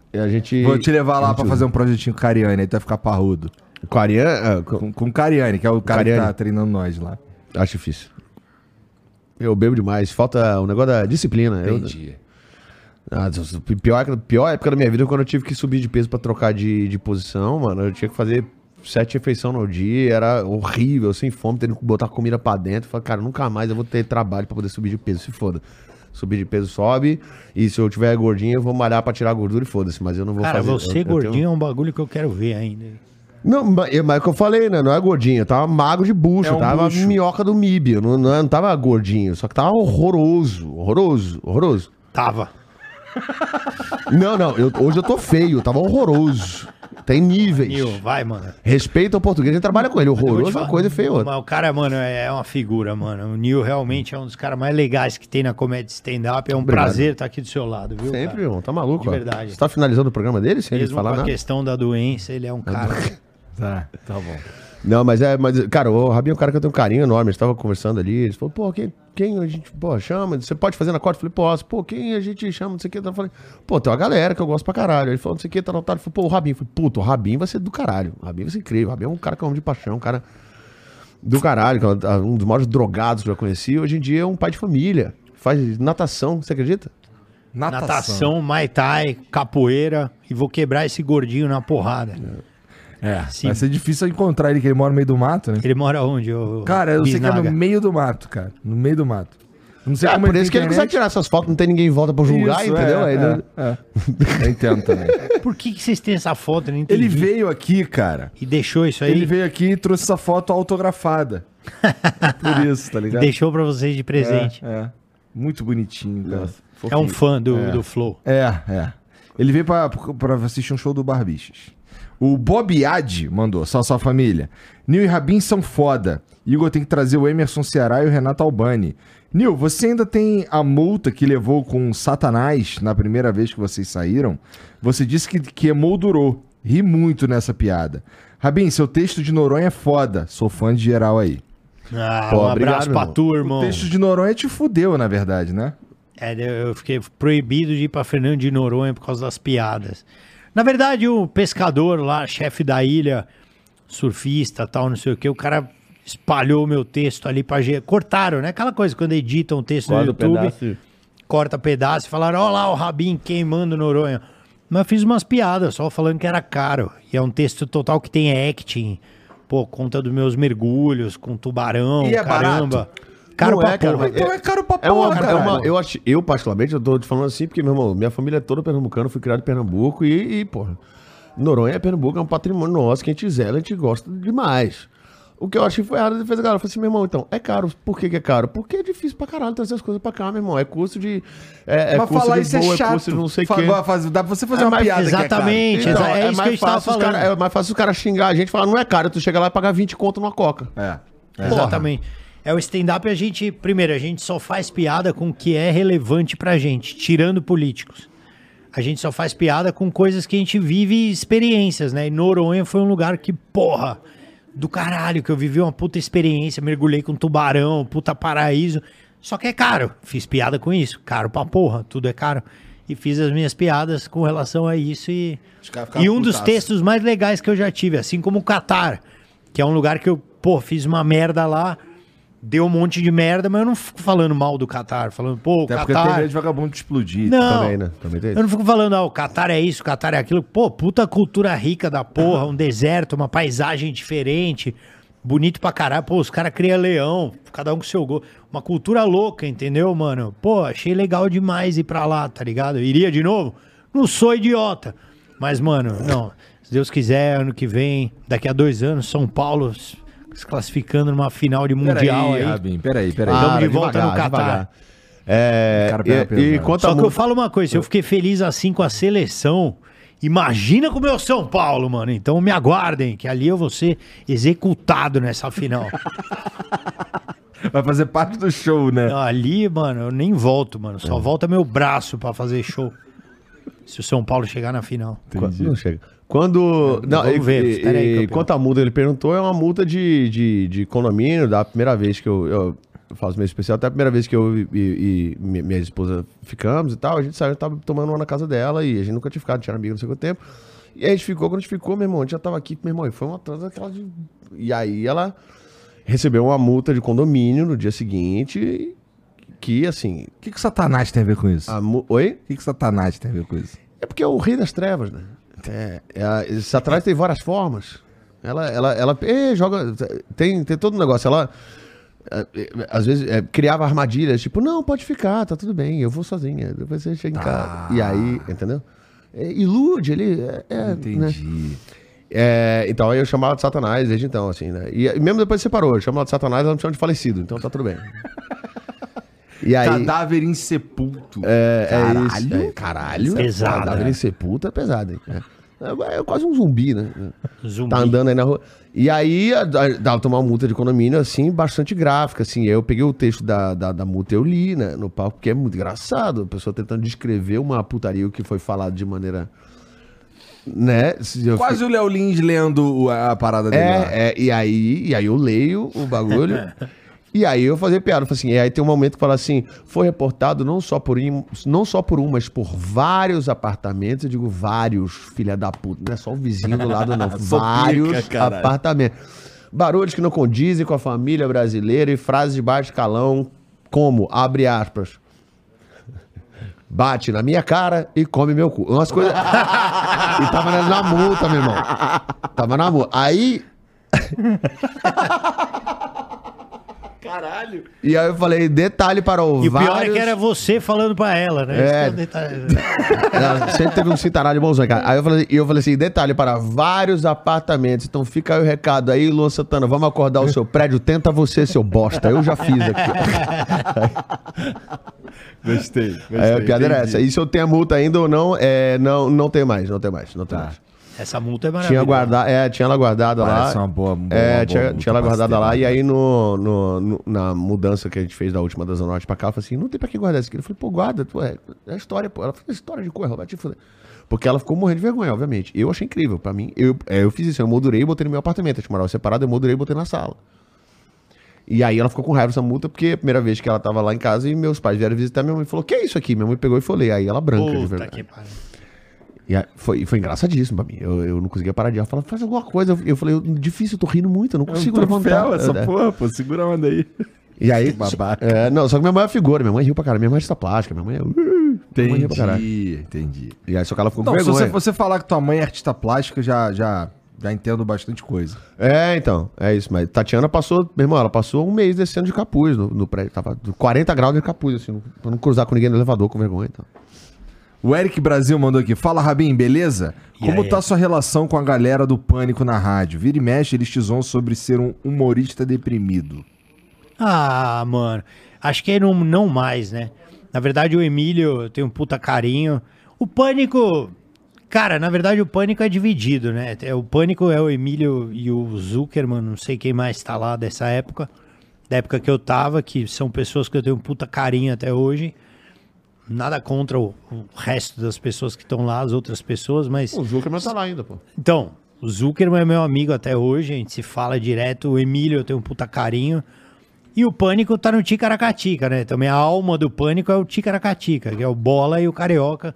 então a gente... Vou te levar lá pra fazer um projetinho com o Cariani, aí tu vai ficar parrudo. Com Ariane, ah, com- Cariani, que é o cara que Cariani. tá treinando nós lá. acho difícil. Eu bebo demais, falta o negócio da disciplina. Eu- Ah, pior, pior época da minha vida foi quando eu tive que subir de peso pra trocar de, de posição, mano. Eu tinha que fazer sete refeições no dia, era horrível, sem fome, tendo que botar comida pra dentro. Falei, cara, nunca mais eu vou ter trabalho pra poder subir de peso, se foda. Subir de peso sobe, e se eu tiver gordinho, eu vou malhar pra tirar a gordura e foda-se, mas eu não vou Cara, fazer. você eu- eu gordinho tenho- é um bagulho que eu quero ver ainda. Não, mas mas é o que eu falei, né? Não é gordinho, eu tava magro de bucho, É um eu tava bucho. minhoca do MIB, eu não, não, não tava gordinho, só que tava horroroso, horroroso, horroroso. Tava. <laughs> Não, não, eu- hoje eu tô feio, tava horroroso. Tem níveis. Nil, vai, mano. Respeita o português, a gente trabalha com ele. Horroroso é uma coisa e feio outra. Mas o cara, mano, é uma figura, mano. O Nil realmente é um dos caras mais legais que tem na comédia stand-up. É um Obrigado. prazer estar aqui do seu lado, viu? Sempre, cara? irmão, tá maluco, De ó. verdade. Você tá finalizando o programa dele sem ele Mesmo falar com a nada? questão da doença, ele é um cara. <laughs> Tá, tá bom. Não, mas é, mas, cara, o Rabinho é um cara que eu tenho um carinho enorme. A gente tava conversando ali. Ele falou, pô, quem, quem a gente, pô, chama? Você pode fazer na corte? Eu falei, posso. Pô, quem a gente chama? Não sei o que. Eu falei, pô, tem uma galera que eu gosto pra caralho. Ele falou, não sei o que, tá notado. Ele falou, pô, o Rabinho. Eu falei, puto, o Rabinho vai ser do caralho. O Rabinho vai ser incrível. O Rabinho é um cara que eu amo de paixão, um cara do caralho, que é um dos maiores drogados que eu já conheci. Hoje em dia é um pai de família. Faz natação, você acredita? Natação, Muay Thai, capoeira. E vou quebrar esse gordinho na porrada. É, Sim. vai ser difícil encontrar ele, que ele mora no meio do mato, né? Ele mora onde? ô Cara, eu sei que é Bisnaga? no meio do mato, cara. No meio do mato. Não sei É, como por isso que ele consegue tirar essas fotos, não tem ninguém em volta pra julgar, Isso, entendeu? é, Aí, é, né? é. Eu entendo também. <laughs> Por que, que vocês têm essa foto? Eu não entendi. Ele veio aqui, cara. E deixou isso aí? Ele veio aqui e trouxe essa foto autografada. <laughs> Por isso, tá E ligado? deixou pra vocês de presente. É, é. Muito bonitinho, cara. É, um fã do, É. do Flow. É, é. Ele veio pra, pra assistir um show do Barbichas. O Bob Ad mandou, só sua família. Nil e Rabin são foda. Igor tem que trazer o Emerson Ceará e o Renato Albani. Nil, você ainda tem a multa que levou com Satanás na primeira vez que vocês saíram? Você disse que, que emoldurou. Ri muito nessa piada. Rabin, seu texto de Noronha é foda. Sou fã de geral aí. Ah, Pô, um obrigado, abraço pra tu, irmão. O texto de Noronha te fudeu, na verdade, né? É, eu fiquei proibido de ir pra Fernando de Noronha por causa das piadas. Na verdade, o pescador lá, chefe da ilha, surfista tal, não sei o que, o cara espalhou o meu texto ali pra... ge- Cortaram, né? Aquela coisa, quando editam um texto no Corta o YouTube, pedaço. corta pedaço e falaram, ó lá o Rabin queimando Noronha. Mas eu fiz umas piadas, só falando que era caro. E é um texto total que tem acting. Pô, conta dos meus mergulhos com tubarão, E é caramba. barato? Caro Não pra é, cara, porra. mas Então é caro pra É uma, porra, é uma- eu, acho, eu, particularmente, eu tô te falando assim, porque, meu irmão, minha família é toda pernambucana, eu fui criado em Pernambuco e, e, porra, Noronha é Pernambuco, é um patrimônio nosso que a gente zela, a gente gosta demais. O que eu achei foi errado, ele fez a galera, eu falei assim, meu irmão, então, é caro. Por que, que é caro? Porque é difícil pra caralho trazer as coisas pra cá, meu irmão. É custo de. É, é Mas custo falar de isso é voo, chato. custo de não sei o quê. faz- Dá pra você fazer É, uma piada que é caro. exatamente, Então, é isso que a gente tava fácil os cara- falando. é mais fácil os caras xingar a gente e falar, não é caro, tu chega lá e pagar 20 conto numa coca. É. Exatamente. É o stand-up, a gente. Primeiro, a gente só faz piada com o que é relevante pra gente, tirando políticos. A gente só faz piada com coisas que a gente vive experiências, né? E Noronha foi um lugar que, porra, do caralho, que eu vivi uma puta experiência, mergulhei com tubarão, puta paraíso. Só que é caro. Fiz piada com isso. Caro pra porra, tudo é caro. E fiz as minhas piadas com relação a isso e. E um dos textos mais legais que eu já tive, assim como o Catar, que é um lugar que eu, pô, fiz uma merda lá, deu um monte de merda, mas eu não fico falando mal do Catar, falando, pô, o Até porque tem de vagabundo explodir. Não, Também, né? Também tem eu não fico falando, ah, o Catar é isso, o Catar é aquilo. Pô, puta cultura rica da porra, um deserto, uma paisagem diferente, bonito pra caralho. Pô, os caras criam leão, cada um com seu gol. Uma cultura louca, entendeu, mano? Pô, achei legal demais ir pra lá, tá ligado? Eu iria de novo? Não sou idiota. Mas, mano, não. Se Deus quiser, ano que vem, daqui a dois anos, São Paulo se classificando numa final de mundial Peraí, aí. Rabin, peraí, peraí. Tamo Para, de volta devagar, no Catar. É, Cara, e, e quanto a Só que eu falo uma coisa, se eu fiquei feliz assim com a seleção, imagina com o meu São Paulo, mano. Então me aguardem, que ali eu vou ser executado nessa final. <laughs> Vai fazer parte do show, né? ali, mano, eu nem volto, mano. Só volta meu braço pra fazer show. Se o São Paulo chegar na final. Quando, não chega. Quando. Não, vamos e- ver, e- aí, quanto à multa, ele perguntou, é uma multa de, de, de condomínio, da primeira vez que eu, eu faço meio especial, até a primeira vez que eu e, e- minha esposa ficamos e tal, a gente saiu, tava tomando uma na casa dela e a gente nunca tinha ficado, tinha amigo, não sei quanto tempo. E aí a gente ficou, quando a gente ficou, meu irmão, a gente já tava aqui, meu irmão, e foi uma atrás daquela de. E aí ela recebeu uma multa de condomínio no dia seguinte, que assim. O que, que o Satanás tem a ver com isso? A mu... Oi? O que, que o Satanás tem a ver com isso? É porque é o rei das trevas, né? É, é, a- Satanás tem várias formas. Ela, ela, ela joga. Tem, tem todo um negócio. Ela, eh, às vezes, eh, criava armadilhas, tipo, não, pode ficar, tá tudo bem, eu vou sozinha. Depois você chega em casa. E aí, entendeu? É, ilude, ele. É, é, né? Entendi. É, então aí eu chamava de Satanás desde então, assim, né? E, mesmo depois separou, eu chamava de Satanás, ela me chama de falecido, então tá tudo bem. <laughs> E aí. Cadáver insepulto. É, é Caralho. isso. É, caralho. Pesado, Cadáver né? em sepulta é pesado, hein? É, é quase um zumbi, né? Zumbi. Tá andando aí na rua. E aí, dava pra tomar uma multa de condomínio, assim, bastante gráfica, assim. Eu peguei o texto da, da, da multa e eu li, né, no palco, porque é muito engraçado. A pessoa tentando descrever uma putaria que foi falado de maneira... Né? Eu Quase o Léo Lins lendo a parada dele. lá. é, é, e aí, e aí eu leio o bagulho. <laughs> e aí eu fazia piada, eu falei assim, e aí tem um momento que fala assim, foi reportado não só por um, não só por um, mas por vários apartamentos, eu digo vários, filha da puta, não é só o vizinho do lado não, <laughs> vários pica, apartamentos. Barulhos que não condizem com a família brasileira e frases de baixo escalão, como, abre aspas, bate na minha cara e come meu cu. Umas coisas... <laughs> e tava na multa, meu irmão. Tava na multa. Aí... <laughs> Caralho. E aí eu falei, detalhe para o E o pior é vários... que era você falando pra ela, né? É. Detalhe. <laughs> Ela sempre teve um cintaralho bonzão, cara. Aí eu falei, e eu falei assim, detalhe para vários apartamentos. Então fica aí o recado aí, Luan Santana, vamos acordar o seu prédio, tenta você, seu bosta. Eu já fiz aqui. <laughs> Gostei. gostei Aí a piada era essa. E se eu tenho a multa ainda ou não, é, não, não tem mais, não tem mais, não tem Tá. mais. Essa multa é maravilhosa. Tinha, guarda, é, tinha ela guardada Parece lá. uma boa- boa- é, boa tinha, multa tinha ela guardada lá. E aí, no, no- no- na mudança que a gente fez da última da Zona Norte pra cá, eu falei assim: não tem pra que guardar isso aqui. Eu falei, pô, guarda, pô, é, é história, pô. Ela falou, história de cor, ela vai te fuder. Porque ela ficou morrendo de vergonha, obviamente. Eu achei incrível. Pra mim, eu, é, eu fiz isso, eu moldurei e botei no meu apartamento. A gente morava separado, eu moldurei e botei na sala. E aí ela ficou com raiva dessa multa, porque a primeira vez que ela tava lá em casa e meus pais vieram visitar, minha mãe falou: Que é isso aqui? Minha mãe pegou e falei. Aí ela branca de Puta verdade. que pariu. E aí foi, foi engraçadíssimo pra mim. Eu, eu não conseguia parar de. Ela falou, faz alguma coisa. Eu, falei, eu- difícil, eu tô rindo muito, eu não É um consigo levantar. essa É. porra, pô. Segura a onda aí. E aí. babaca. É, não, só que minha mãe é figura, minha mãe riu pra caralho. Minha mãe é artista plástica, minha mãe é. uh, minha mãe. Entendi, entendi. E aí, só que ela ficou Não, com se vergonha. você, você falar que tua mãe é artista plástica, já, já, Já entendo bastante coisa. É, então, é isso. Mas Tatiana passou, meu irmão, ela passou um mês descendo de capuz no, no prédio. Tava 40 graus de capuz, assim, não- pra não cruzar com ninguém no elevador com vergonha. Então. O Eric Brasil mandou aqui. Fala, Rabin, beleza? E Como aí? tá sua relação com a galera do Pânico na rádio? Vira e mexe, eles te zoam sobre ser um humorista deprimido. Ah, mano. Acho que não, não mais, né? Na verdade, o Emílio tem um puta carinho. O Pânico. Cara, na verdade, o Pânico é dividido, né? É, O Pânico é o Emílio e o Zuckerman, não sei quem mais tá lá dessa época. Da época que eu tava, que são pessoas que eu tenho um puta carinho até hoje. Nada contra o, o resto das pessoas que estão lá, as outras pessoas, mas. O Zuckerman tá lá ainda, pô. Então, o Zuckerman é meu amigo até hoje, a gente se fala direto. O Emílio eu tenho um puta carinho. E o Pânico tá no Ticaracatica, né? Também a alma do Pânico é o Ticaracatica, que é o Bola e o Carioca,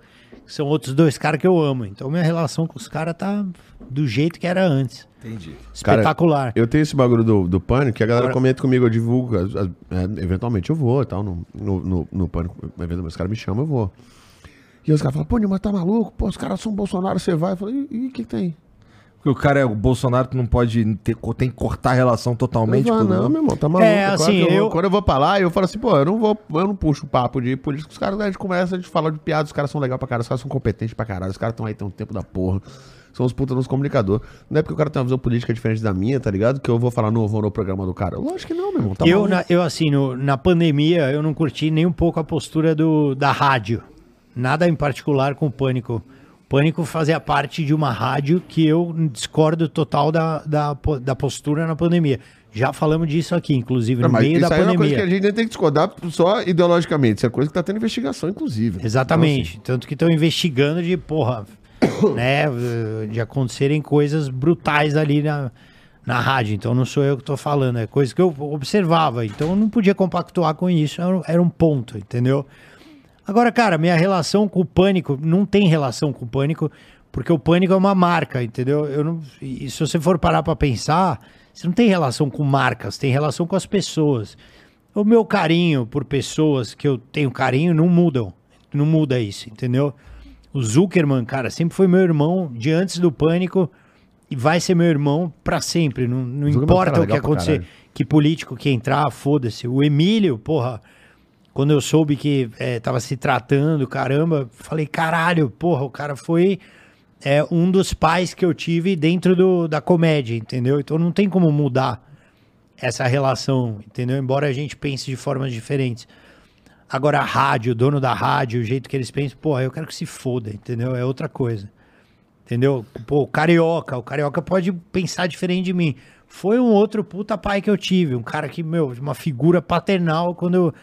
são outros dois caras que eu amo. Então minha relação com os caras tá do jeito que era antes. Entendi. Cara, Espetacular. Eu tenho esse bagulho do, do pânico que a galera Agora- comenta comigo, eu divulgo. é, eventualmente eu vou e tal, no, no, no, no pânico. Eventualmente os caras me chamam, eu vou. E os caras falam, pô, mas tá maluco? Pô, os caras são Bolsonaro, você vai. Eu falei, e o que, que tem? Porque o cara é o Bolsonaro, tu não pode ter, tem que cortar a relação totalmente com não, meu irmão, tá maluco. É, Claro assim, eu, eu- Quando eu vou pra lá, eu falo assim, pô, eu não vou, eu não puxo papo de política. Os caras, a gente começa, a gente fala de piada, os caras são legais pra caralho, os caras são competentes pra caralho, os caras estão aí, tem um tempo da porra. São os putas nos comunicadores. Não é porque o cara tem uma visão política diferente da minha, tá ligado? Que eu vou falar, não vou no programa do cara. Lógico que não, meu irmão. Tá eu, maluco. na- eu, assim, no- na pandemia, eu não curti nem um pouco a postura do, da rádio. Nada em particular com o Pânico. Pânico fazia parte de uma rádio que eu discordo total da, da, da postura na pandemia. Já falamos disso aqui, inclusive, no Não, meio da aí é uma coisa pandemia. que a gente tem que discordar só ideologicamente. Isso é coisa que tá tendo investigação, inclusive. Exatamente. Tanto que estão investigando de, porra, <coughs> né, de acontecerem coisas brutais ali na, na rádio. Então não sou eu que tô falando, é coisa que eu observava. Então eu não podia compactuar com isso, era, era um ponto, entendeu? Agora, cara, minha relação com o pânico não tem relação com o pânico, porque o pânico é uma marca, entendeu? Eu não, e se você for parar pra pensar, você não tem relação com marcas, tem relação com as pessoas. O meu carinho por pessoas que eu tenho carinho não mudam. Não muda isso, entendeu? O Zuckerman, cara, sempre foi meu irmão de antes do pânico e vai ser meu irmão pra sempre. Não, não Zuckerman é importa o que acontecer. Que político que entrar, foda-se. O Emílio, porra, quando eu soube que é, tava se tratando, caramba, falei, caralho, porra, o cara foi é, um dos pais que eu tive dentro do, da comédia, entendeu? Então não tem como mudar essa relação, entendeu? Embora a gente pense de formas diferentes. Agora a rádio, o dono da rádio, o jeito que eles pensam, porra, eu quero que se foda, entendeu? É outra coisa. Entendeu? Pô, o carioca, o carioca pode pensar diferente de mim. Foi um outro puta pai que eu tive, um cara que, meu, uma figura paternal quando eu.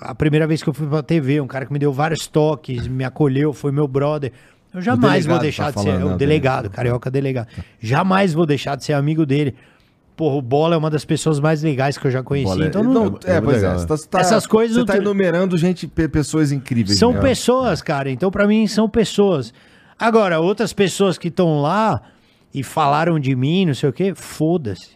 A primeira vez que eu fui pra TV, um cara que me deu vários toques, me acolheu, foi meu brother. Eu jamais vou deixar tá de ser. falando, o né, delegado, carioca delegado. Jamais vou deixar de ser amigo dele. Porra, o Bola é uma das pessoas mais legais que eu já conheci. Bola- então não, não, é, é pois é. legal. Você tá, você tá- Essas coisas Você tá enumerando gente, pe- pessoas incríveis. são né? pessoas, cara. Então, pra mim, são pessoas. Agora, outras pessoas que estão lá e falaram de mim, não sei o quê, foda-se.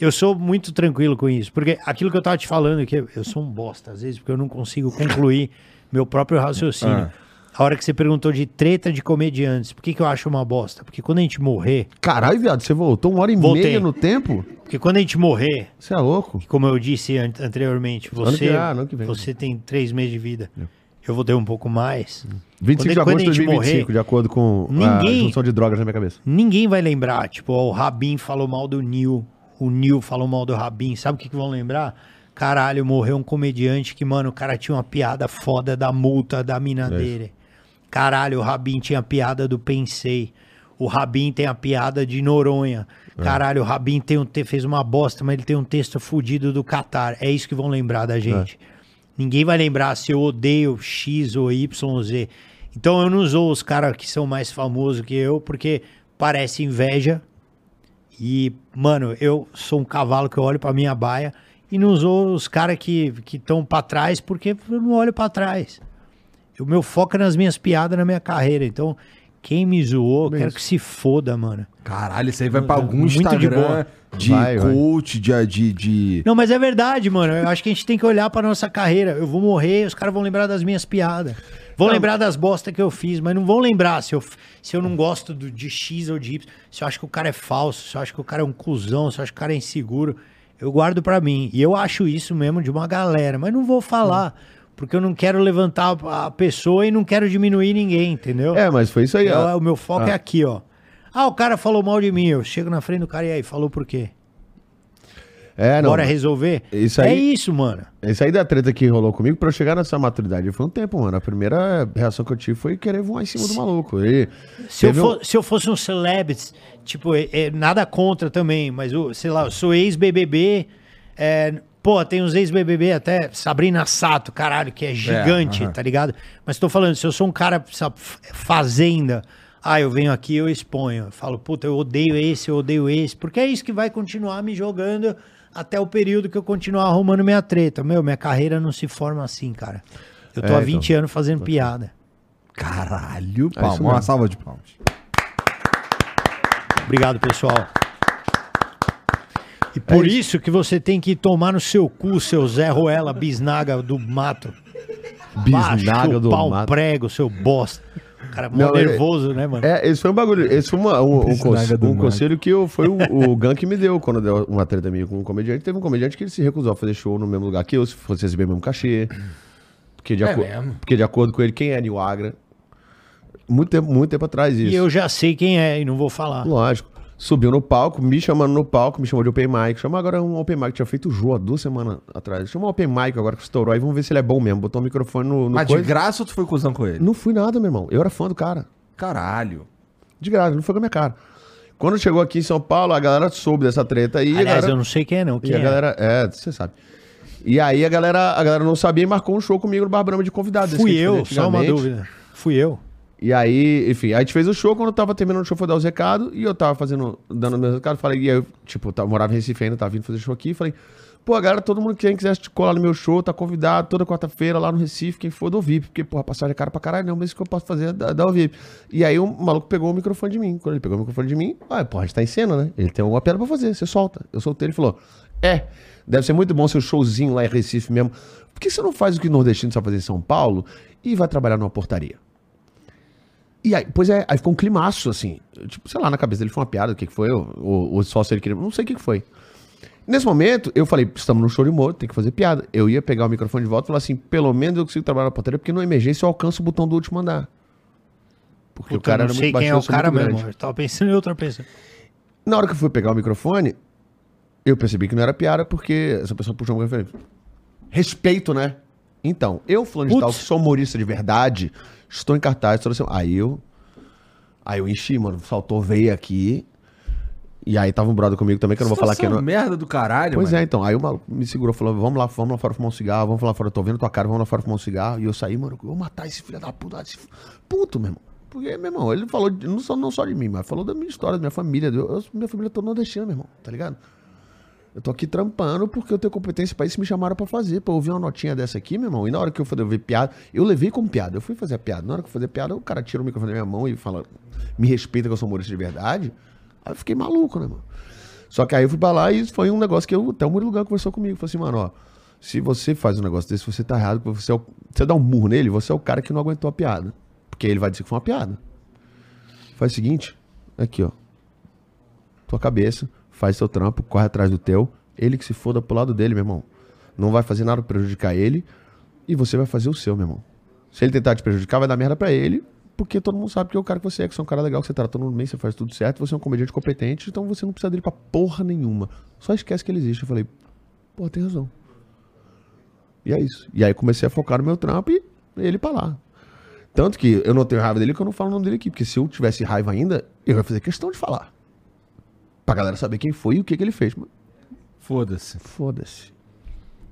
Eu sou muito tranquilo com isso. Porque aquilo que eu tava te falando, que eu sou um bosta, às vezes, porque eu não consigo concluir meu próprio raciocínio. Ah. A hora que você perguntou de treta de comediantes, por que, que eu acho uma bosta? Porque quando a gente morrer, Caralho, viado, você voltou uma hora e Voltei. meia no tempo? porque quando a gente morrer, Você é louco? como eu disse an- anteriormente, você, ah, ano que vem. você tem três meses de vida. Eu vou ter um pouco mais. 25 de Quando- quando agosto a de gente 2025, morrer, de acordo com ninguém- a junção de drogas na minha cabeça. Ninguém vai lembrar, tipo, ó, o Rabin falou mal do Nil, o Nil falou mal do Rabin, sabe o que, que vão lembrar? Caralho, morreu um comediante que, mano, o cara tinha uma piada foda da multa da mina dele. Caralho, o Rabin tinha a piada do Pensei. O Rabin tem a piada de Noronha. Caralho, o Rabin tem um te- fez uma bosta, mas ele tem um texto fudido do Qatar. É isso que vão lembrar da gente. Ninguém vai lembrar se eu odeio X ou Y ou Z. Então eu não usou os caras que são mais famosos que eu, porque parece inveja. E, mano, eu sou um cavalo que eu olho pra minha baia e não usou os caras que estão pra trás, porque eu não olho pra trás. O meu foco é nas minhas piadas, na minha carreira. Então, quem me zoou, quero que se foda, mano. Caralho, isso aí vai pra algum Muito de Instagram boa. de, Vai, vai. coach, de, de, de- Não, mas é verdade, mano. Eu acho que a gente tem que olhar pra nossa carreira. Eu vou morrer, os caras vão lembrar das minhas piadas. Vão lembrar das bostas que eu fiz, mas não vão lembrar se eu, se eu não gosto do, de X ou de Y, se eu acho que o cara é falso, se eu acho que o cara é um cuzão, se eu acho que o cara é inseguro. Eu guardo pra mim. E eu acho isso mesmo de uma galera, mas não vou falar. Porque eu não quero levantar a pessoa e não quero diminuir ninguém, entendeu? É, mas foi isso aí. Eu- ó. o meu foco é aqui, ó. Ah, o cara falou mal de mim. Eu chego na frente do cara e aí, falou por quê? É, não. Bora resolver? Isso É aí- isso, mano. Isso aí da treta que rolou comigo, pra eu chegar nessa maturidade, foi um tempo, mano. A primeira reação que eu tive foi querer voar em cima do maluco. E Se eu, teve um- for- se eu fosse um celebrity, tipo, é- é nada contra também, mas, eu, sei lá, eu sou ex-BBB, é, pô, tem uns ex-BBB até, Sabrina Sato, caralho, que é gigante, aham. tá ligado? Mas tô falando, se eu sou um cara, sabe, fazenda, ah, eu venho aqui, eu exponho, eu falo, puta, eu odeio esse, eu odeio esse, porque é isso que vai continuar me jogando até o período que eu continuar arrumando minha treta. Meu, minha carreira não se forma assim, cara. Eu tô É, há então. 20 anos fazendo piada. Caralho, isso palma. Uma salva de palmas. Obrigado, pessoal. E por É isso. que você tem que tomar no seu cu, seu Zé Ruela, bisnaga do mato. bisnaga do pau mato. prego, seu bosta. O cara mó é- nervoso, né, mano? É, esse foi um bagulho. Esse foi uma- um, um, Bisnaga conse- do um conselho que eu, foi o, <laughs> o Gun que me deu quando deu uma treta minha com um comediante. Teve um comediante que ele se recusou a fazer show no mesmo lugar que eu, se fosse receber o mesmo cachê. Porque de, É porque de acordo com ele, quem é Nil Agra? Muito tempo, muito tempo atrás isso. E eu já sei quem é e não vou falar. Lógico. Subiu no palco, me chamando no palco, me chamou de Open Mic. Chamou agora um Open Mic, tinha feito o Jô há duas semanas atrás. Chamou um Open Mic agora que estourou aí, vamos ver se ele é bom mesmo. Botou o microfone no, no Mas de coisa. graça ou tu foi cuzão com ele? Não fui nada, meu irmão. Eu era fã do cara. Caralho. De graça, não foi com a minha cara. Quando chegou aqui em São Paulo, a galera soube dessa treta aí. a Aliás, galera- eu não sei quem é, não. E Quem a é? galera, é, você sabe. E aí a galera, a galera não sabia e marcou um show comigo no Barbrama de convidados. esse Fui a eu, só uma dúvida. Fui eu. E aí, enfim, a gente fez o show, quando eu tava terminando o show foi dar os recados, e eu tava fazendo, dando meus recados, falei, e aí eu, tipo, eu tava- morava em Recife ainda, tava vindo fazer show aqui, falei, pô, galera, todo mundo que quem quiser colar no meu show, tá convidado toda quarta-feira lá no Recife, quem for do VIP, porque, porra, passagem é cara pra caralho, não, mas isso que eu posso fazer é dar, dar o VIP. E aí o maluco pegou o microfone de mim, quando ele pegou o microfone de mim, ah, pô, a gente tá em cena, né? Ele tem alguma pedra pra fazer, você solta. Eu soltei, ele falou, é, deve ser muito bom seu showzinho lá em Recife mesmo, por que você não faz o que o nordestino sabe fazer em São Paulo e vai trabalhar numa portaria? E aí, pois é, aí ficou um climaço, assim. Tipo, sei lá, na cabeça dele foi uma piada, o que, que foi? Ou, ou, ou só se ele queria. Não sei o que, que foi. Nesse momento, eu falei, estamos no show de humor, tem que fazer piada. Eu ia pegar o microfone de volta e falar assim, pelo menos eu consigo trabalhar na portaria, porque no emergência eu alcanço o botão do último andar. Porque o Puta, cara eu era não sei quem é o cara mesmo. grande. Eu tava pensando em outra pessoa. Na hora que eu fui pegar o microfone, eu percebi que não era piada, porque essa pessoa puxou o microfone respeito, né? Então, eu, fulano de tal, que sou humorista de verdade, estou em cartaz toda semana. Aí eu. Aí eu enchi, mano, saltou veio aqui. E aí tava um brother comigo também, que eu não vou falar que não. merda do caralho, Pois mano. é, então. Aí o maluco me segurou, falou: vamos lá, vamos lá fora fumar um cigarro, vamos lá fora, eu tô vendo tua cara, vamos lá fora fumar um cigarro. E eu saí, mano, eu vou matar esse filho da puta. Esse... Puto, meu irmão. Porque, meu irmão, ele falou de- não só, não só de mim, mas falou da minha história, da minha família. Eu- minha família toda nordestina, meu irmão, tá ligado? Eu tô aqui trampando porque eu tenho competência pra isso me chamaram pra fazer. Pra eu uma notinha dessa aqui, meu irmão. E na hora que eu fui ver piada, eu levei como piada. Eu fui fazer a piada. Na hora que eu fazer piada, o cara tira o microfone da minha mão e fala, me respeita que eu sou humorista de verdade. Aí eu fiquei maluco, né, mano? Só que aí eu fui pra lá e foi um negócio que eu, até o Murilo Gun conversou comigo. Falou assim, mano, ó, se você faz um negócio desse, você tá errado, você, é o, você dá um murro nele, você é o cara que não aguentou a piada. Porque ele vai dizer que foi uma piada. Faz o seguinte, aqui, ó. Tua cabeça, faz seu trampo, corre atrás do teu. Ele que se foda pro lado dele, meu irmão. Não vai fazer nada pra prejudicar ele. E você vai fazer o seu, meu irmão. Se ele tentar te prejudicar, vai dar merda pra ele. Porque todo mundo sabe que é o cara que você é, que você é um cara legal, que você trata todo mundo bem, você faz tudo certo, você é um comediante competente, então você não precisa dele pra porra nenhuma. Só esquece que ele existe. Eu falei, porra, tem razão. E é isso. E aí comecei a focar no meu trampo e ele pra lá. Tanto que eu não tenho raiva dele que eu não falo o nome dele aqui. Porque se eu tivesse raiva ainda, eu ia fazer questão de falar. Pra galera saber quem foi e o que, que ele fez. Foda-se. foda-se.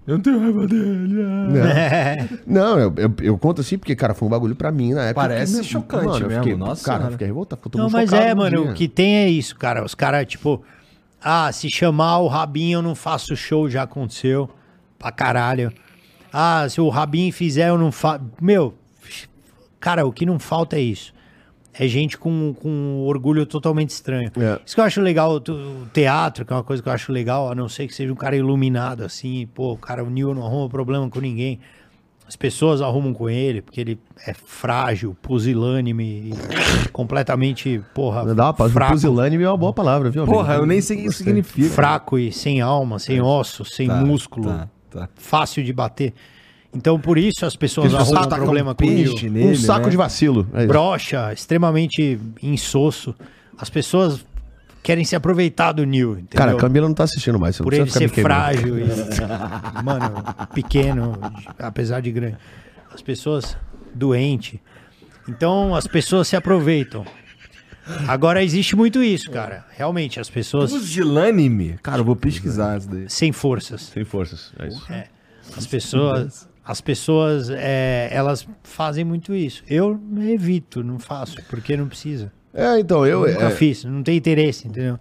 Eu não tenho raiva dele. ah. Não, <laughs> não eu, eu, eu conto assim porque, cara, foi um bagulho pra mim na época. Parece que, chocante eu mesmo, Fiquei, nossa cara, senhora. fiquei revoltado. Ficou todo Não, mas é, no mano, dia. o que tem é isso, cara. Os caras, tipo, ah, se chamar o Rabinho eu não faço show, já aconteceu. Pra caralho. Ah, se o Rabinho fizer, eu não faço. Meu, cara, o que não falta é isso. É gente com, com um orgulho totalmente estranho. É. Isso que eu acho legal, o teatro, que é uma coisa que eu acho legal, a não ser que seja um cara iluminado, assim, pô, o cara, o Nil não arruma problema com ninguém. As pessoas arrumam com ele porque ele é frágil, pusilânime, <laughs> completamente, porra, Dá uma pausa. fraco, Pusilânime é uma boa palavra, viu? Porra, eu nem sei o que significa. fraco e sem alma, sem ossos, sem Tá, músculo, tá, tá. fácil de bater. Então, por isso as pessoas arrumam um problema com o nele, Um saco né? de vacilo. É isso. broxa, extremamente insosso. As pessoas querem se aproveitar do Nil, entendeu? Cara, a Camila não tá assistindo mais. Você Por ele ser frágil e, mano, pequeno, apesar de grande. As pessoas doentes. Então, as pessoas se aproveitam. Agora, existe muito isso, cara. Realmente, as pessoas Pusilânime? Cara, eu vou pesquisar isso daí. sem forças. Sem forças. É isso. As pessoas, as pessoas, é, elas fazem muito isso. Eu evito, não faço, porque não precisa. É, então, eu. Nunca É, fiz, não tem interesse, entendeu?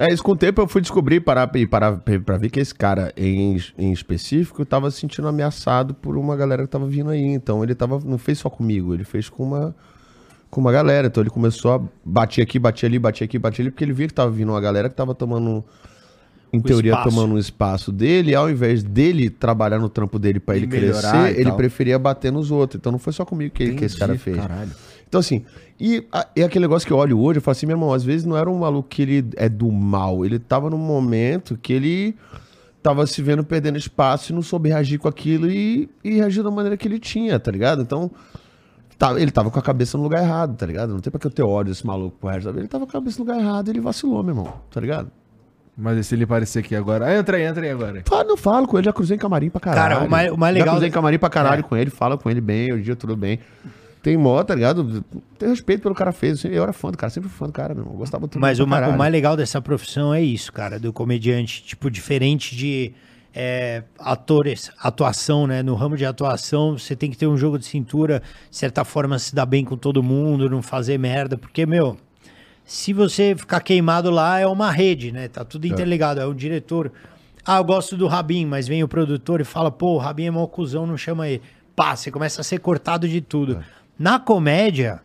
é isso, com o tempo eu fui descobrir parar, e parar pra ver que esse cara em, em específico tava se sentindo ameaçado por uma galera que tava vindo aí. Então ele tava, não fez só comigo, ele fez com uma, com uma galera. Então ele começou a bater aqui, bater ali, bater aqui, bater ali, porque ele via que tava vindo uma galera que tava tomando. Em teoria, espaço. tomando um espaço dele, ao invés dele trabalhar no trampo dele pra E ele crescer, ele preferia bater nos outros. Então não foi só comigo que, que esse cara Entendi, fez. Caralho. Então, assim, e é aquele negócio que eu olho hoje, eu falo assim, meu irmão, às vezes não era um maluco que ele é do mal, ele tava num momento que ele tava se vendo perdendo espaço e não soube reagir com aquilo e, e reagiu da maneira que ele tinha, tá ligado? Então, tá- ele tava com a cabeça no lugar errado, tá ligado? Não tem pra que eu ter ódio desse maluco pro resto da vida. Ele tava com a cabeça no lugar errado e ele vacilou, meu irmão, tá ligado? Mas e se ele aparecer aqui agora? Ah, entra aí, entra aí agora. Fala, não falo com ele, já cruzei em camarim pra caralho. Cara, o mais- o mais Já legal- cruzei em camarim pra caralho É. com ele, fala com ele bem, hoje em dia tudo bem. Tem mó, tá ligado? Tem respeito pelo cara fez. Eu era fã do cara, sempre fui fã do cara, meu irmão. Gostava tudo Mas o, ma- caralho. o mais legal dessa profissão é isso, cara, do comediante. Tipo, diferente de é, atores, atuação, né? No ramo de atuação, você tem que ter um jogo de cintura, de certa forma, se dar bem com todo mundo, não fazer merda. Porque, meu, se você ficar queimado lá, é uma rede, né? Tá tudo interligado. É o diretor. Ah, eu gosto do Rabin, mas vem o produtor e fala, pô, o Rabin é mó cuzão, não chama ele. Pá, você começa a ser cortado de tudo. Na comédia,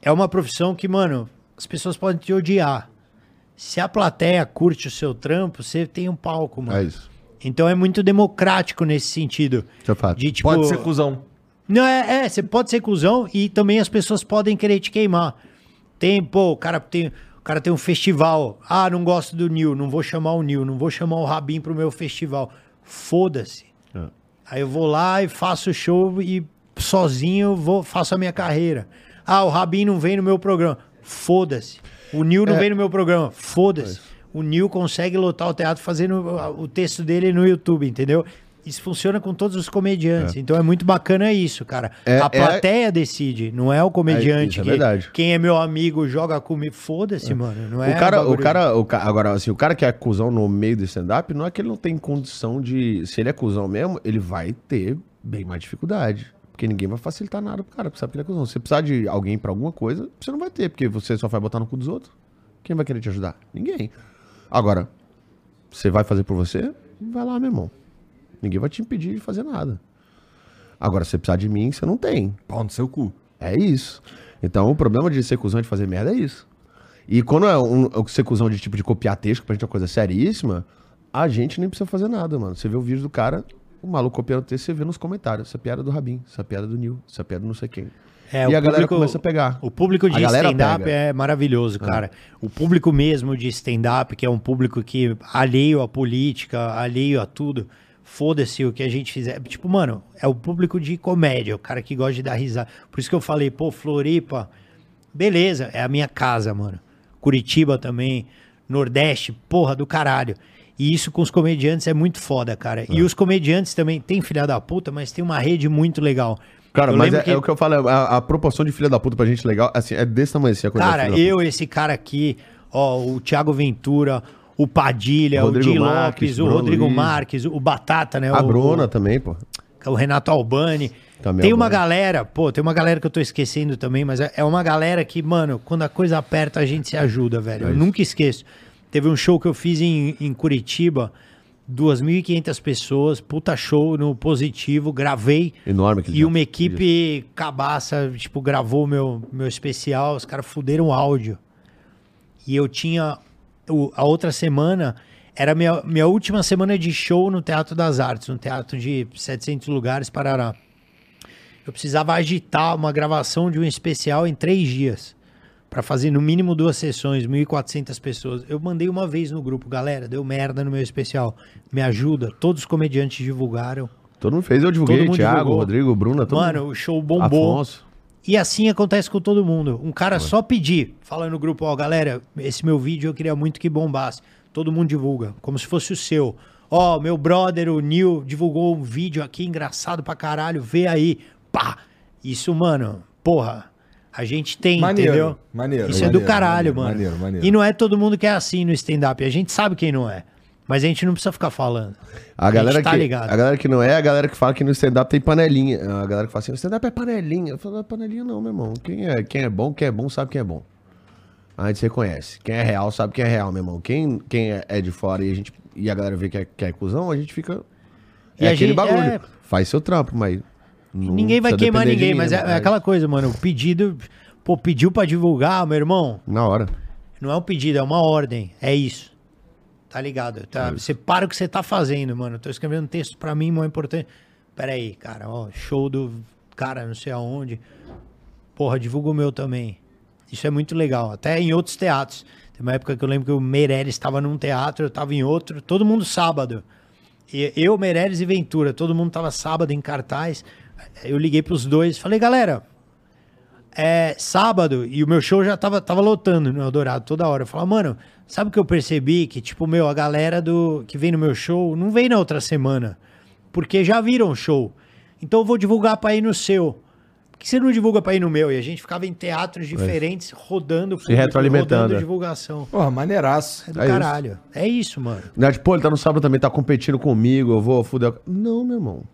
é uma profissão que, mano, as pessoas podem te odiar. Se a plateia curte o seu trampo, você tem um palco, mano. É isso. Então é muito democrático nesse sentido. É fato. De, tipo, Pode ser cuzão. Não, é, é, você pode ser cuzão e também as pessoas podem querer te queimar. Tem, pô, o cara tem, o cara tem um festival. Ah, não gosto do Nil, não vou chamar o Nil, não vou chamar o Rabin pro meu festival. Foda-se. É. Aí eu vou lá e faço o show e sozinho vou, faço a minha carreira. Ah, o Rabin não vem no meu programa. Foda-se. O Nil não É. vem no meu programa. Foda-se. O Nil consegue lotar o teatro fazendo o texto dele no YouTube, entendeu? Isso funciona com todos os comediantes. Então é muito bacana isso, cara. É- a é- plateia decide, não é o comediante isso é que verdade. quem é meu amigo joga comigo. Foda-se, mano. Não é o cara, o cara, o agora, assim, o cara que é cuzão no meio do stand-up, não é que ele não tem condição de. Se ele é cuzão mesmo, ele vai ter bem mais dificuldade. Porque ninguém vai facilitar nada pro cara, porque sabe que ele é cuzão. Se você precisar de alguém pra alguma coisa, você não vai ter, porque você só vai botar no cu dos outros. Quem vai querer te ajudar? Ninguém. Agora, você vai fazer por você? Vai lá, meu irmão. Ninguém vai te impedir de fazer nada. Agora, se você precisar de mim, você não tem. Pau no seu cu. É isso. Então, o problema de ser cuzão de fazer merda é isso. E quando é um, um ser cuzão de tipo de copiar texto, que pra gente é uma coisa seríssima, a gente nem precisa fazer nada, mano. Você vê o vídeo do cara, o maluco copiando o texto, você vê nos comentários. Essa é piada do Rabin, essa piada do Nil, essa piada do não sei quem. É, e o a galera público- começa a pegar. O público de A galera stand-up é maravilhoso, cara. O público mesmo de stand-up, que é um público que alheio à política, alheio a tudo, foda-se o que a gente fizer. Tipo, mano, é o público de comédia, o cara que gosta de dar risada. Por isso que eu falei, pô, Floripa, beleza, é a minha casa, mano. Curitiba também, Nordeste, porra do caralho. E isso com os comediantes é muito foda, cara. E os comediantes também, tem filha da puta, mas tem uma rede muito legal. Cara, Eu mas lembro é, que- é o que eu falo, a, a proporção de filha da puta pra gente legal, assim, é desse tamanho assim, a coisa Cara, eu, esse cara aqui, ó, o Thiago Ventura, o Padilha, Rodrigo o Di Marques, Lopes, o Bruno Rodrigo Luiz. Marques, o Batata, né? A o, Bruna também, pô. o Renato Albani. Também tem uma Albani. galera, pô, tem uma galera que eu tô esquecendo também, mas é é uma galera que, mano, quando a coisa aperta, a gente se ajuda, velho. É eu nunca esqueço. Teve um show que eu fiz em, em Curitiba, 2.500 pessoas, puta show no positivo, gravei. Enorme aquele E uma equipe cabaça, tipo, gravou meu, meu especial, os caras fuderam o áudio. E eu tinha. O- a outra semana era minha, minha última semana de show no Teatro das Artes, um teatro de 700 lugares, Parará. Eu precisava agitar uma gravação de um especial em três dias. Pra fazer no mínimo duas sessões, 1.400 pessoas. Eu mandei uma vez no grupo, galera, deu merda no meu especial. Me ajuda. Todos os comediantes divulgaram. Todo mundo fez, eu divulguei. Todo Thiago, divulgou. Rodrigo, Bruna, todo Mano, mundo. o show bombou. Afonso. E assim acontece com todo mundo. Um cara só pedir, fala no grupo, ó, galera, esse meu vídeo eu queria muito que bombasse. Todo mundo divulga, como se fosse o seu. Ó, meu brother, o Neil, divulgou um vídeo aqui engraçado pra caralho, vê aí. Pá! Isso, mano, porra, a gente tem, Maneiro, entendeu? maneiro, Isso é do maneiro, caralho, maneiro, mano. maneiro, maneiro. E não é todo mundo que é assim no stand-up. A gente sabe quem não é. Mas a gente não precisa ficar falando. A galera, gente tá que, ligado. a galera que não é, a galera que fala que no stand-up tem panelinha. A galera que fala assim, o stand-up é panelinha. Eu falo, não é panelinha não, meu irmão. Quem é, quem é bom, quem é bom, sabe quem é bom. A gente reconhece. Quem é real, sabe quem é real, meu irmão. Quem, quem é, é de fora e a, gente, e a galera vê que é, que é cuzão, a gente fica... E é a aquele gente- bagulho. é- Faz seu trampo, mas... Ninguém vai queimar ninguém, mim, mas é, né? é aquela coisa, mano. O pedido, pô, pediu pra divulgar, meu irmão. Na hora. Não é um pedido, é uma ordem. É isso. Tá ligado? Tá? Você para o que você tá fazendo, mano. Tô escrevendo um texto pra mim, muito importante. Pera aí, cara, ó, show do cara, não sei aonde. Porra, divulga o meu também. Isso é muito legal. Até em outros teatros. Tem uma época que eu lembro que o Meirelles estava num teatro, eu tava em outro, todo mundo sábado. E eu, Meirelles e Ventura, todo mundo tava sábado em cartaz. Eu liguei pros dois, falei, galera, é sábado e o meu show já tava, tava lotando no Eldorado toda hora. Eu falava, mano, sabe o que eu percebi? Que, tipo, meu, a galera do que vem no meu show não vem na outra semana. Porque já viram o show. Então eu vou divulgar pra ir no seu. Por que você não divulga pra ir no meu? E a gente ficava em teatros diferentes, rodando, público, retroalimentando, rodando divulgação. Porra, maneiraço. É do É isso. caralho. É isso, mano. Né, tipo, pô, ele tá no sábado também, tá competindo comigo, eu vou fuder. Não, meu irmão.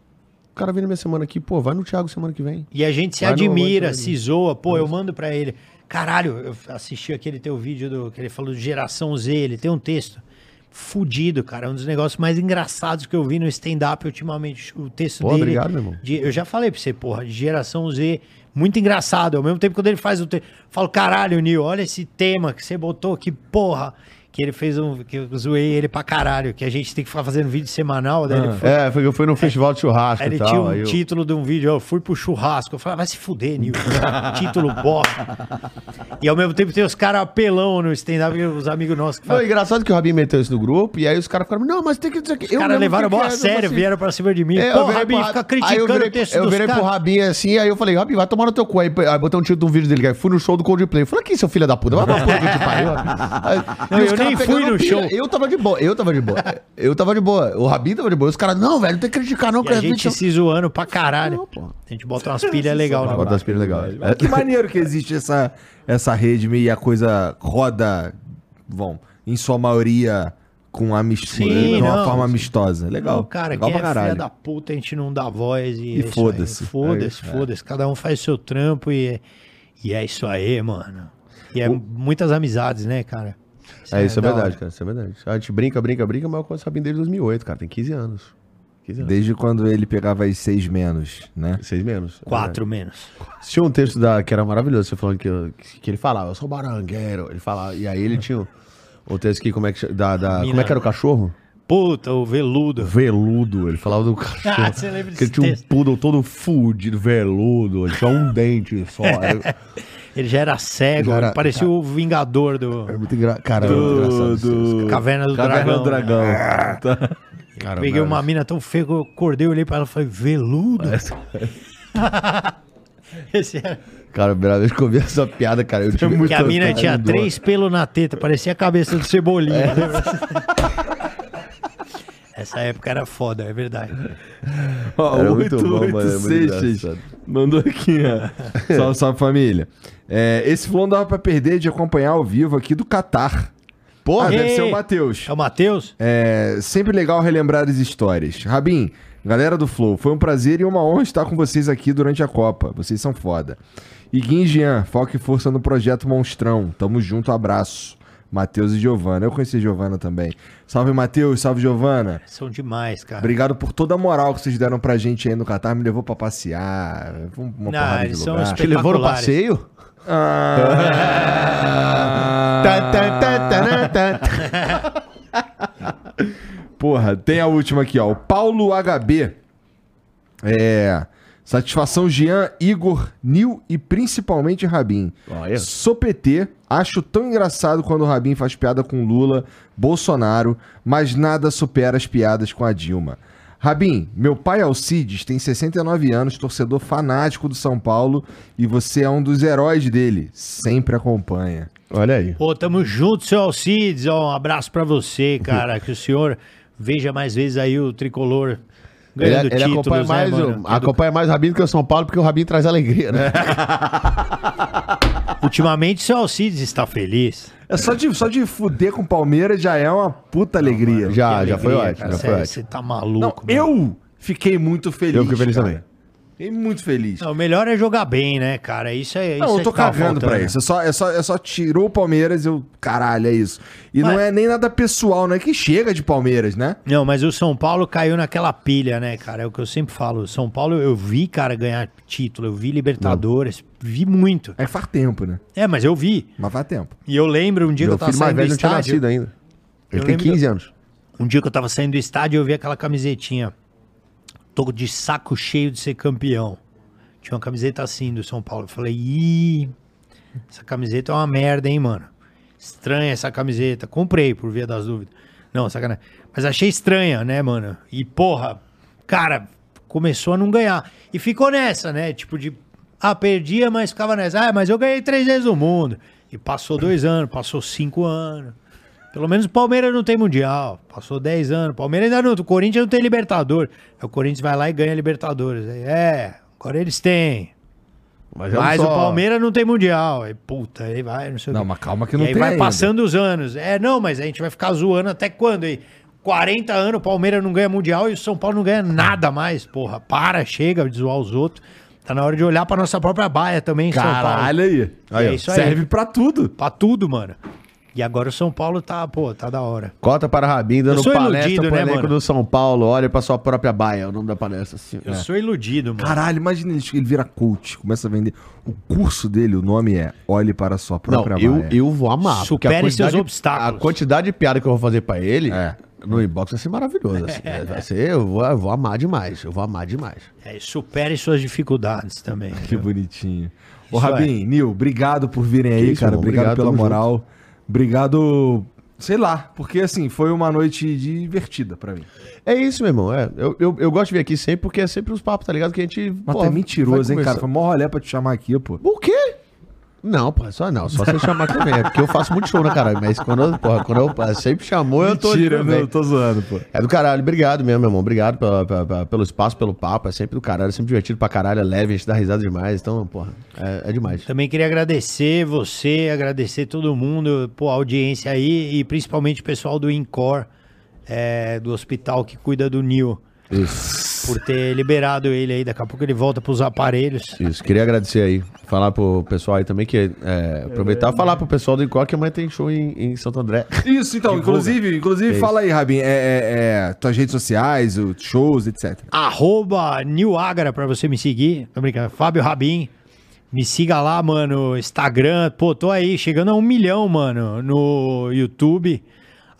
O cara vem na minha semana aqui, pô, vai no Thiago semana que vem. E a gente se Vai admira, no- se zoa. Pô, eu mando pra ele. Caralho, eu assisti aquele teu vídeo do que ele falou de geração Z. Ele tem um texto fudido, cara. Um dos negócios mais engraçados que eu vi no stand-up ultimamente. O texto Pô, dele. obrigado, meu irmão. de- eu já falei pra você, porra, de geração Z. Muito engraçado. Ao mesmo tempo, quando ele faz o texto. Falo, caralho, Nil, olha esse tema que você botou, que porra. Que ele fez um. Que eu zoei ele pra caralho. Que a gente tem que ficar fazendo vídeo semanal. Daí ele foi É, foi, eu fui no festival de churrasco Aí e ele tal. tinha um eu- título de um vídeo, eu fui pro churrasco. Eu falei, ah, vai se fuder, Nil. <laughs> título bosta. E ao mesmo tempo tem os caras apelão no stand-up, os amigos nossos que Foi falam. engraçado que o Rabinho meteu isso no grupo, e aí os caras ficaram, não, mas tem que dizer que. Os caras levaram mó a sério, vieram pra cima de mim. É, Pô, eu virei Rabinho, pro fica criticando virei, o texto Eu dos virei pro. Rabinho assim, aí eu falei, Rabinho, vai tomar no teu cu. Aí, aí botei um título de um vídeo dele, cara. Fui no show do Coldplay. Eu falei, aqui, seu filho da puta, vai pra puta que te pariu. <laughs> Aí- Nem fui pegando no pilha. show. Eu tava de boa, eu tava de boa. Eu tava de boa. O Rabinho tava de boa. Os caras, não, velho, não tem que criticar, não, E a cara. gente se zoando pra caralho. Não, pô. A gente bota umas pilhas legal, né? Bota as pilhas legais. Mas Que maneiro que existe essa, essa rede e a coisa roda, bom, em sua maioria com amistura, Sim, de uma não. forma amistosa. Legal. Não, cara, legal quem pra é filha caralho. da puta, a gente não dá voz e. E é isso aí. foda-se. Foda-se, É, é. foda-se. Cada um faz o seu trampo e, e é isso aí, mano. E é muitas amizades, né, cara? É, isso é da verdade, hora. cara. Isso é verdade. A gente brinca, brinca, brinca, mas eu conheço o Rabinho desde 2008, cara. Tem 15 anos. 15 anos. Desde quando ele pegava as seis menos, né? Seis menos. é Quatro menos. verdade. Tinha um texto da, que era maravilhoso, você falando que, que ele falava, eu sou barangueiro. Ele falava, e aí ele tinha o, o texto que, como é que, da, da, como é que era o cachorro? Puta, o veludo. Veludo. Ele falava do <laughs> cachorro. Ah, você lembra que desse ele tinha um texto? poodle todo fudido, veludo. Ele tinha um dente só. <laughs> Ele já era cego, Já era- parecia o Vingador do era muito engraçado. Cara, muito engraçado. esse texto, Caverna do Caverna Dragão. do Dragão. <laughs> cara. Peguei Cara, uma mina tão feia que eu acordei, olhei pra ela e falei, veludo? <laughs> Esse era... Cara, a primeira vez que eu vi essa piada, cara, eu tive Que a mina tinha três pelos na teta, parecia a cabeça do Cebolinha. É. <laughs> Essa época era foda, é verdade. <laughs> Ó, Era muito bom, 88 mano, é mandou aqui, ó. <laughs> salve, salve família. É, esse flow não dava pra perder de acompanhar ao vivo aqui do Catar. Porra, deve Ei! ser o Matheus. É o Matheus? É sempre legal relembrar as histórias. Rabin, galera do Flow, foi um prazer e uma honra estar com vocês aqui durante a Copa. Vocês são foda. E Gui e Jean, foco e força no projeto Monstrão. Tamo junto, abraço. Matheus e Giovana. Eu conheci a Giovana também. Salve, Matheus. Salve, Giovana. São demais, cara. Obrigado por toda a moral que vocês deram pra gente aí no Catar. Me levou pra passear. Uma Não, porrada de eles são lugar. Te levou no passeio? Ah. Porra, tem a última aqui, ó. O Paulo HB. É. Satisfação Jean, Igor, Nil e principalmente Rabin. Olha. Sou PT, acho tão engraçado quando o Rabin faz piada com Lula, Bolsonaro, mas nada supera as piadas com a Dilma. Rabin, meu pai Alcides tem 69 anos, torcedor fanático do São Paulo e você é um dos heróis dele. Sempre acompanha. Olha aí. Pô, tamo junto, seu Alcides. Ó, um abraço pra você, <laughs> cara. Que o senhor veja mais vezes aí o tricolor ganhando ele títulos, acompanha, né, mais, mano? o, acompanha mais o Rabino que o São Paulo, porque o Rabino traz alegria, né? <laughs> Ultimamente, seu Alcides está feliz. É só de, só de fuder com o Palmeiras já é uma puta alegria. já, Que já foi alegria, ótimo, cara. já foi ótimo. Você tá Não, maluco. mano. eu fiquei muito feliz. Eu fiquei feliz cara. também. Fiquei muito feliz. Não, o melhor é jogar bem, né, cara? Isso é. Não, isso eu é tô tá cagando pra faltando. isso. É só, é, só, é só tirou o Palmeiras e eu. Caralho, é isso. E não Mas- é nem nada pessoal, não é que chega de Palmeiras, né? Não, mas o São Paulo caiu naquela pilha, né, cara? É o que eu sempre falo. O São Paulo, eu vi, cara, ganhar título. Eu vi Libertadores. Vi muito. É que faz tempo, né? É, mas eu vi. Mas faz tempo. E eu lembro um dia Meu que eu tava filho mais saindo do velho não tinha estádio. nascido ainda. Ele Eu tem lembro 15 anos. Um dia que eu tava saindo do estádio, eu vi aquela camisetinha. Tô de saco cheio de ser campeão. Tinha uma camiseta assim do São Paulo. Eu falei, ih, essa camiseta é uma merda, hein, mano. Estranha essa camiseta. Comprei, por via das dúvidas. Não, sacanagem. Mas achei estranha, né, mano? E, porra, cara, começou a não ganhar. E ficou nessa, né? Tipo de. Ah, perdia, mas ficava nessa. Ah, mas eu ganhei três vezes o mundo. E passou dois anos, passou cinco anos. Pelo menos o Palmeiras não tem Mundial. Passou 10 anos. O Palmeiras ainda não. O Corinthians não tem Libertador. Aí o Corinthians vai lá e ganha Libertadores. Aí, é, agora eles têm. Mas, Mas olha o só, Palmeiras não tem Mundial. Aí, puta, aí vai, não sei o Não, quê. mas calma que E não aí tem vai ainda. passando os anos. É, não, mas a gente vai ficar zoando até quando aí? 40 anos, o Palmeiras não ganha Mundial e o São Paulo não ganha nada mais. Porra, para, chega de zoar os outros. Tá na hora de olhar pra nossa própria baia também, São Paulo. Caralho aí. Aí, é isso aí. Serve pra tudo. Pra tudo, mano. E agora o São Paulo tá, pô, tá da hora. Cota para Rabin dando Eu sou palestra iludido, pro né, elenco mano? do São Paulo. Olha pra sua própria baia, é o nome da palestra. Assim. Eu sou iludido, mano. Caralho, imagina ele, ele vira coach, começa a vender. O curso dele, o nome é Olhe para a sua Não, própria eu, baia. eu vou amar. Supere seus obstáculos. A quantidade de piada que eu vou fazer pra ele É. no inbox vai ser maravilhoso. assim. É, <laughs> Vai ser, eu vou, eu vou amar demais. Eu vou amar demais. É, supere suas dificuldades também. <laughs> Que viu? bonitinho. Ô, Isso Rabin, Nil, obrigado por virem aí, isso, cara. irmão. Obrigado, Obrigado, pela moral. Obrigado, sei lá, porque assim, foi uma noite divertida pra mim. É isso, meu irmão. É. Eu, eu, eu gosto de vir aqui sempre porque é sempre os papos, tá ligado? Que a gente. Mas pô, é mentiroso, hein, cara? Foi mó rolé pra te chamar aqui, pô. O quê? Não, pô, só não, só você chamar também. É porque eu faço muito show, né, caralho? Mas quando eu, porra, quando eu sempre chamou, eu tô. Mentira, velho. não, tô zoando, pô. É do caralho, obrigado mesmo, meu irmão. Obrigado pela- pela- pela- pelo espaço, pelo papo. É sempre do caralho, é sempre divertido pra caralho, é leve, a gente dá risada demais. Então, porra, é, é demais. Também queria agradecer você, agradecer todo mundo, pô, a audiência aí e principalmente o pessoal do Incor, é, do hospital que cuida do Nil, Isso. Por ter liberado ele aí. Daqui a pouco ele volta pros aparelhos. Isso, queria agradecer aí. Falar pro pessoal aí também que. É, aproveitar e falar pro pessoal do Incor que amanhã tem show em, em Santo André. Isso, então, <laughs> inclusive, inclusive fala aí, Rabin, é, é, é, tuas redes sociais, os shows, etc. Arroba Nilagra pra você me seguir. Tô brincando. Fábio Rabin. Me siga lá, mano. Instagram. Pô, tô aí, chegando a um milhão, mano, no YouTube.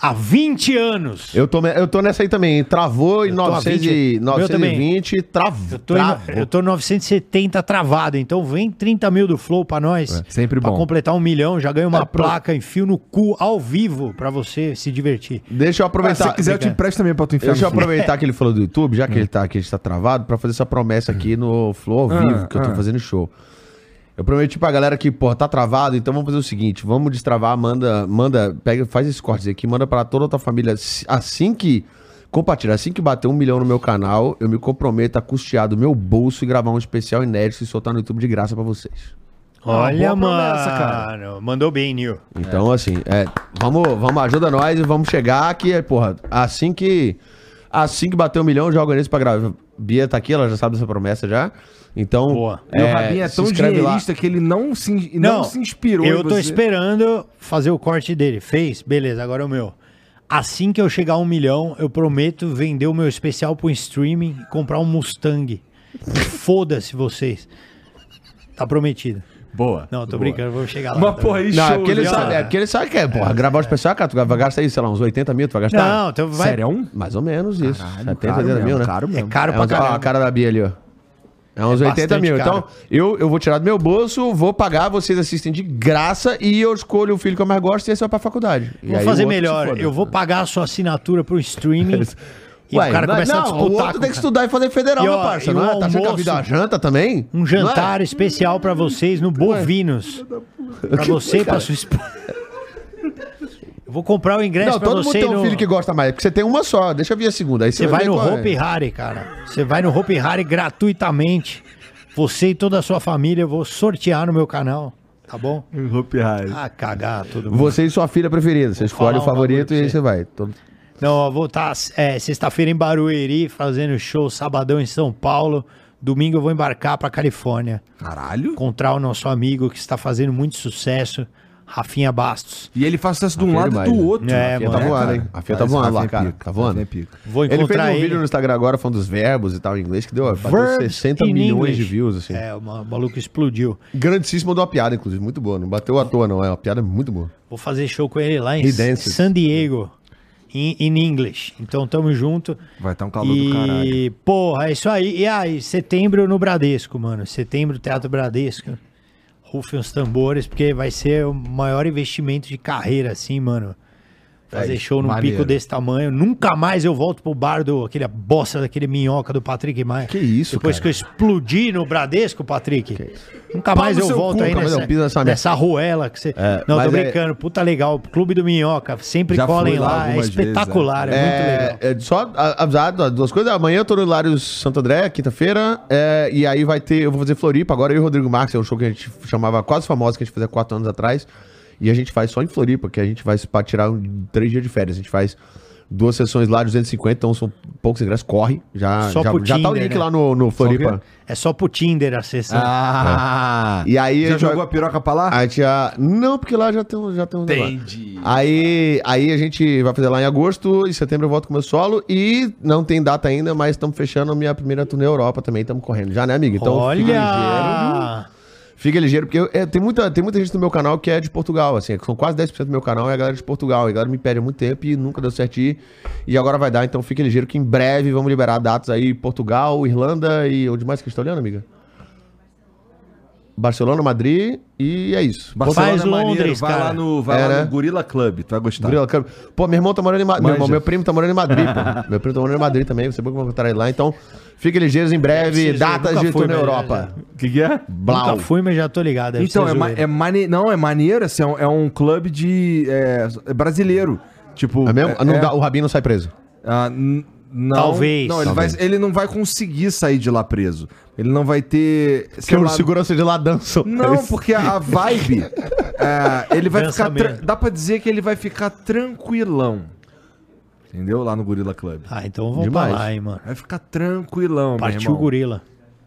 Há 20 anos. Eu tô, eu tô nessa aí também. Travou em Eu tô a 900 20. e- Meu também. 920, travou. Eu tô, em, eu tô 970 travado, então vem 30 mil do Flow pra nós. É, sempre pra bom. completar um milhão, já ganho uma É, pro- placa, enfio no cu ao vivo pra você se divertir. Deixa eu Ah, se aproveitar. quiser, eu te empresto também pra tu enfiar Deixa eu aproveitar que ele falou do YouTube, já que <laughs> ele tá aqui, a gente tá travado, pra fazer essa promessa aqui no Flow ao Ah, vivo, que eu tô ah. fazendo show. Eu prometi pra galera que, pô, tá travado, então vamos fazer o seguinte, vamos destravar, manda, manda, pega, faz esse corte aqui, manda pra toda a tua família, assim que, compartilha, assim que bater um milhão no meu canal, eu me comprometo a custear do meu bolso e gravar um especial inédito e soltar no YouTube de graça pra vocês. Olha, boa mano. promessa, cara. Mandou bem, Nil. Então, assim, é, vamos, vamos, ajuda nós e vamos chegar aqui, porra, assim que, assim que bater um milhão, eu já organizo pra gravar. Bia tá aqui, ela já sabe dessa promessa já. Então, Boa. E o Rabin é tão inscreve lá. dinheirista que ele não se, não, se inspirou Eu em tô você. esperando fazer o corte dele. Fez? Beleza, agora é o meu. Assim que eu chegar a um milhão, eu prometo vender o meu especial pro streaming e comprar um Mustang. <laughs> Foda-se vocês. Tá prometido. Boa. Não, tô Boa. brincando, vou chegar lá. Mas, tá porra, aí Não, é porque, ele sabe, é porque ele sabe que é, porra, gravar o especial, cara, tu vai gastar aí, sei lá, uns 80 mil, tu vai gastar? Não, então vai. Sério? é um? Mais ou menos isso. Caralho, 70, caro 80 mil, mesmo, né? caro É mesmo. caro É pra uns- ó, a cara da Bia ali, ó. É uns É 80 mil. Então, caro. eu, eu vou tirar do meu bolso, vou pagar, vocês assistem de graça e eu escolho o filho que eu mais gosto e esse vai pra faculdade. E Vou aí fazer melhor. Eu vou pagar a sua assinatura pro streaming <laughs> e Ué, o cara começa não, a disputar. o outro com tem que estudar e fazer federal, E, meu ó, parça. e Não o é? Tá achando que a almoço- vida é uma janta também? Um é? jantar especial pra vocês no Bovinos. Pra você e pra sua esposa. Eu vou comprar o ingresso Não, pra todo mundo você tem um no... filho que gosta mais. Porque você tem uma só. Deixa eu ver a segunda. Aí Você vai ver no qual é. Hari, cara. Você vai no Hopi Hari gratuitamente. Você e toda a sua família, eu vou sortear no meu canal. Tá bom? Hopi Hari. Ah, cagar todo mundo. Você e sua filha preferida. Você escolhe falar o favorito e aí você. você vai. Todo- Não, eu vou estar sexta-feira em Barueri fazendo show, sabadão em São Paulo. Domingo eu vou embarcar pra Califórnia. Caralho. Encontrar o nosso amigo que está fazendo muito sucesso, Rafinha Bastos. E ele faz sucesso de um Rafinha lado e do né? outro. É, Rafinha mano. Tá voando, cara. hein? A Fia tá Mas voando lá, Rafinha é cara. pica, Tá voando. Rafinha é pica. Vou Ele fez encontrar um ele. vídeo no Instagram agora falando dos verbos e tal em inglês que deu, bateu Verbs 60 in milhões English. de views, assim. É, o ma- maluco explodiu. Grandíssimo mandou uma piada, inclusive, muito boa. Não bateu à toa, não. É uma piada muito boa. Vou fazer show com ele lá em He dances. San Diego, em in English. Então tamo junto. Vai estar um calor do caralho. E, porra, é isso aí. E aí, setembro no Bradesco, mano. Setembro, Teatro Bradesco. Rufem os tambores, porque vai ser o maior investimento de carreira, assim, mano. Fazer É, show num maneiro. pico desse tamanho. Nunca mais eu volto pro bar do aquele bosta daquele minhoca do Patrick Maia. Que isso, Depois cara? que eu explodi no Bradesco, Patrick. Nunca mais eu volto cu, aí nessa, nessa nessa ruela que você. É, Não, tô é- brincando. Puta legal. Clube do Minhoca. Sempre Já colem fui lá lá. É algumas vezes, espetacular. É, muito legal. É, só avisado, duas coisas. Amanhã eu tô no Hilários Santo André, quinta-feira. é, e aí vai ter. Eu vou fazer Floripa agora. Eu e o Rodrigo Marques, é um show que a gente chamava Quase Famosa, que a gente fazia quatro anos atrás. E a gente faz só em Floripa, que a gente vai pra tirar um- três dias de férias. A gente faz duas sessões lá, 250, então são poucos ingressos. Corre. Já, Só já, pro já tá o link né? lá no, no Floripa. É só pro Tinder a sessão. Ah! E aí a Já gente vai- jogou a piroca pra lá? A gente já. Não, porque lá já tem, um- já tem um. Entendi. Aí, aí a gente vai fazer lá em agosto, em setembro eu volto com o meu solo e não tem data ainda, mas estamos fechando a minha primeira turnê Europa também, estamos correndo já, né, amigo? Então fica ligeiro. Olha! Fica ligeiro, porque eu- é, tem, muita, tem muita gente no meu canal que é de Portugal, assim, são quase 10% do meu canal é a galera de Portugal. E a galera me pede há muito tempo e nunca deu certo ir. E agora vai dar, então fique ligeiro que em breve vamos liberar datas aí, Portugal, Irlanda e onde mais que a gente tá olhando, amiga? Barcelona, Madrid e é isso. Barcelona Faz é maneiro, Londres, vai cara. lá no, vai É, lá né? no Gorilla Club, tu vai gostar. Gorila Club. Pô, meu irmão tá morando em Madrid. Meu, irmão, meu primo tá morando em Madrid, pô. <laughs> Meu primo tá morando em Madrid também. Você pode encontrar ele lá. Então, fiquem ligeiros em breve. Datas de tour na Europa. O que, que é? Blau. Nunca fui, mas já tô ligado. deve Então, é, ma é mane... não, é maneiro, assim, é um, é um clube de. É, é brasileiro. Tipo. É mesmo? é- Não é- dá- o Rabinho não sai preso. Ah, não, Talvez. Não, ele, Talvez. Vai, ele não vai conseguir sair de lá preso. Ele não vai ter. Porque o lá- segurança de lá dançam. Não, porque a a vibe. <laughs> é, ele vai Dança ficar. tra-. Dá pra dizer que ele vai ficar tranquilão. Entendeu? Lá no Gorilla Club. Ah, então vamos Demais. pra lá, hein, mano. Vai ficar tranquilão, meu Partiu irmão. o gorila.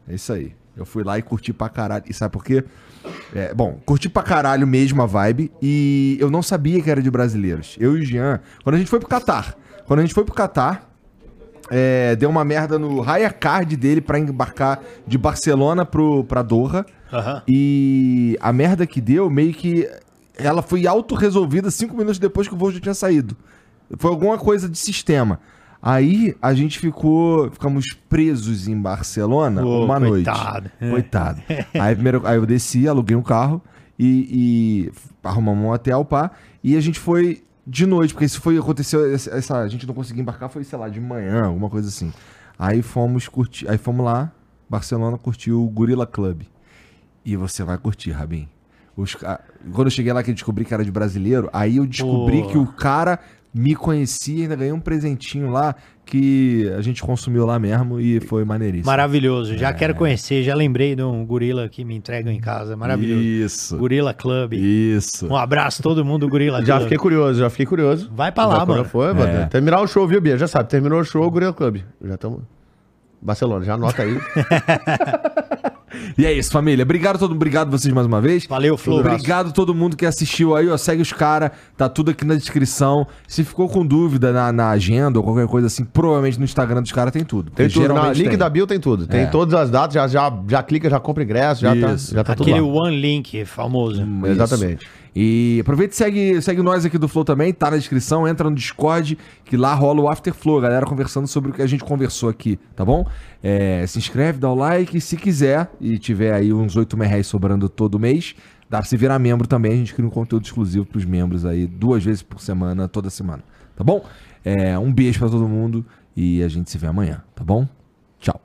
É isso aí. Eu fui lá e curti pra caralho. E sabe por quê? É, bom, curti pra caralho mesmo a vibe. E eu não sabia que era de brasileiros. Eu e o Jean. Quando a gente foi pro Catar. Quando a gente foi pro Catar. É, deu uma merda no Raya Card dele pra embarcar de Barcelona pro, pra Doha. Aham. E a merda que deu, meio que. Ela foi autorresolvida cinco minutos depois que o voo já tinha saído. Foi alguma coisa de sistema. Aí a gente ficou. Ficamos presos em Barcelona uma coitado. noite. Coitado. <laughs> aí, primeiro, aí eu desci, aluguei um carro e, e arrumamos um hotel, pá. E a gente foi de noite, porque isso foi. Aconteceu. Essa, a gente não conseguia embarcar, foi, sei lá, de manhã, alguma coisa assim. Aí fomos curtir. Aí fomos lá, Barcelona, curtir o Gorilla Club. E você vai curtir, Rabin. Os ca- Quando eu cheguei lá que eu descobri que era de brasileiro, aí eu descobri Pô. que o cara me conhecia, ainda ganhei um presentinho lá que a gente consumiu lá mesmo e foi maneiríssimo. Maravilhoso. É. Já quero conhecer. Já lembrei de um gorila que me entregam em casa. Maravilhoso. Isso. Gorila Club. Isso. Um abraço a todo mundo do Gorila Já Club. fiquei curioso, já fiquei curioso. Vai pra lá, Já mano. Foi, É. mano. Terminar o show, viu, Bia? Já sabe, terminou o show, Gorilla Club. Já estamos. Barcelona, já anota aí. <laughs> E é isso, família. Obrigado todo obrigado vocês mais uma vez. Valeu, Flo. Obrigado todo mundo que assistiu aí, ó. Segue os caras, tá tudo aqui na descrição. Se ficou com dúvida na, na agenda ou qualquer coisa assim, provavelmente no Instagram dos caras tem tudo. Tem tudo. Na geralmente link tem. da Bio tem tudo. Tem É. todas as datas, já, já, já clica, já compra ingresso, já tá, Isso. já tá tudo Aquele lá. One Link famoso. Isso. Exatamente. E aproveita e segue, segue nós aqui do Flow também, tá na descrição, entra no Discord, que lá rola o After Flow, galera conversando sobre o que a gente conversou aqui, tá bom? É, se inscreve, dá o like, se quiser, e tiver aí uns 8 mil reais sobrando todo mês, dá pra se virar membro também, a gente cria um conteúdo exclusivo pros membros aí, duas vezes por semana, toda semana, tá bom? É, um beijo pra todo mundo e a gente se vê amanhã, tá bom? Tchau.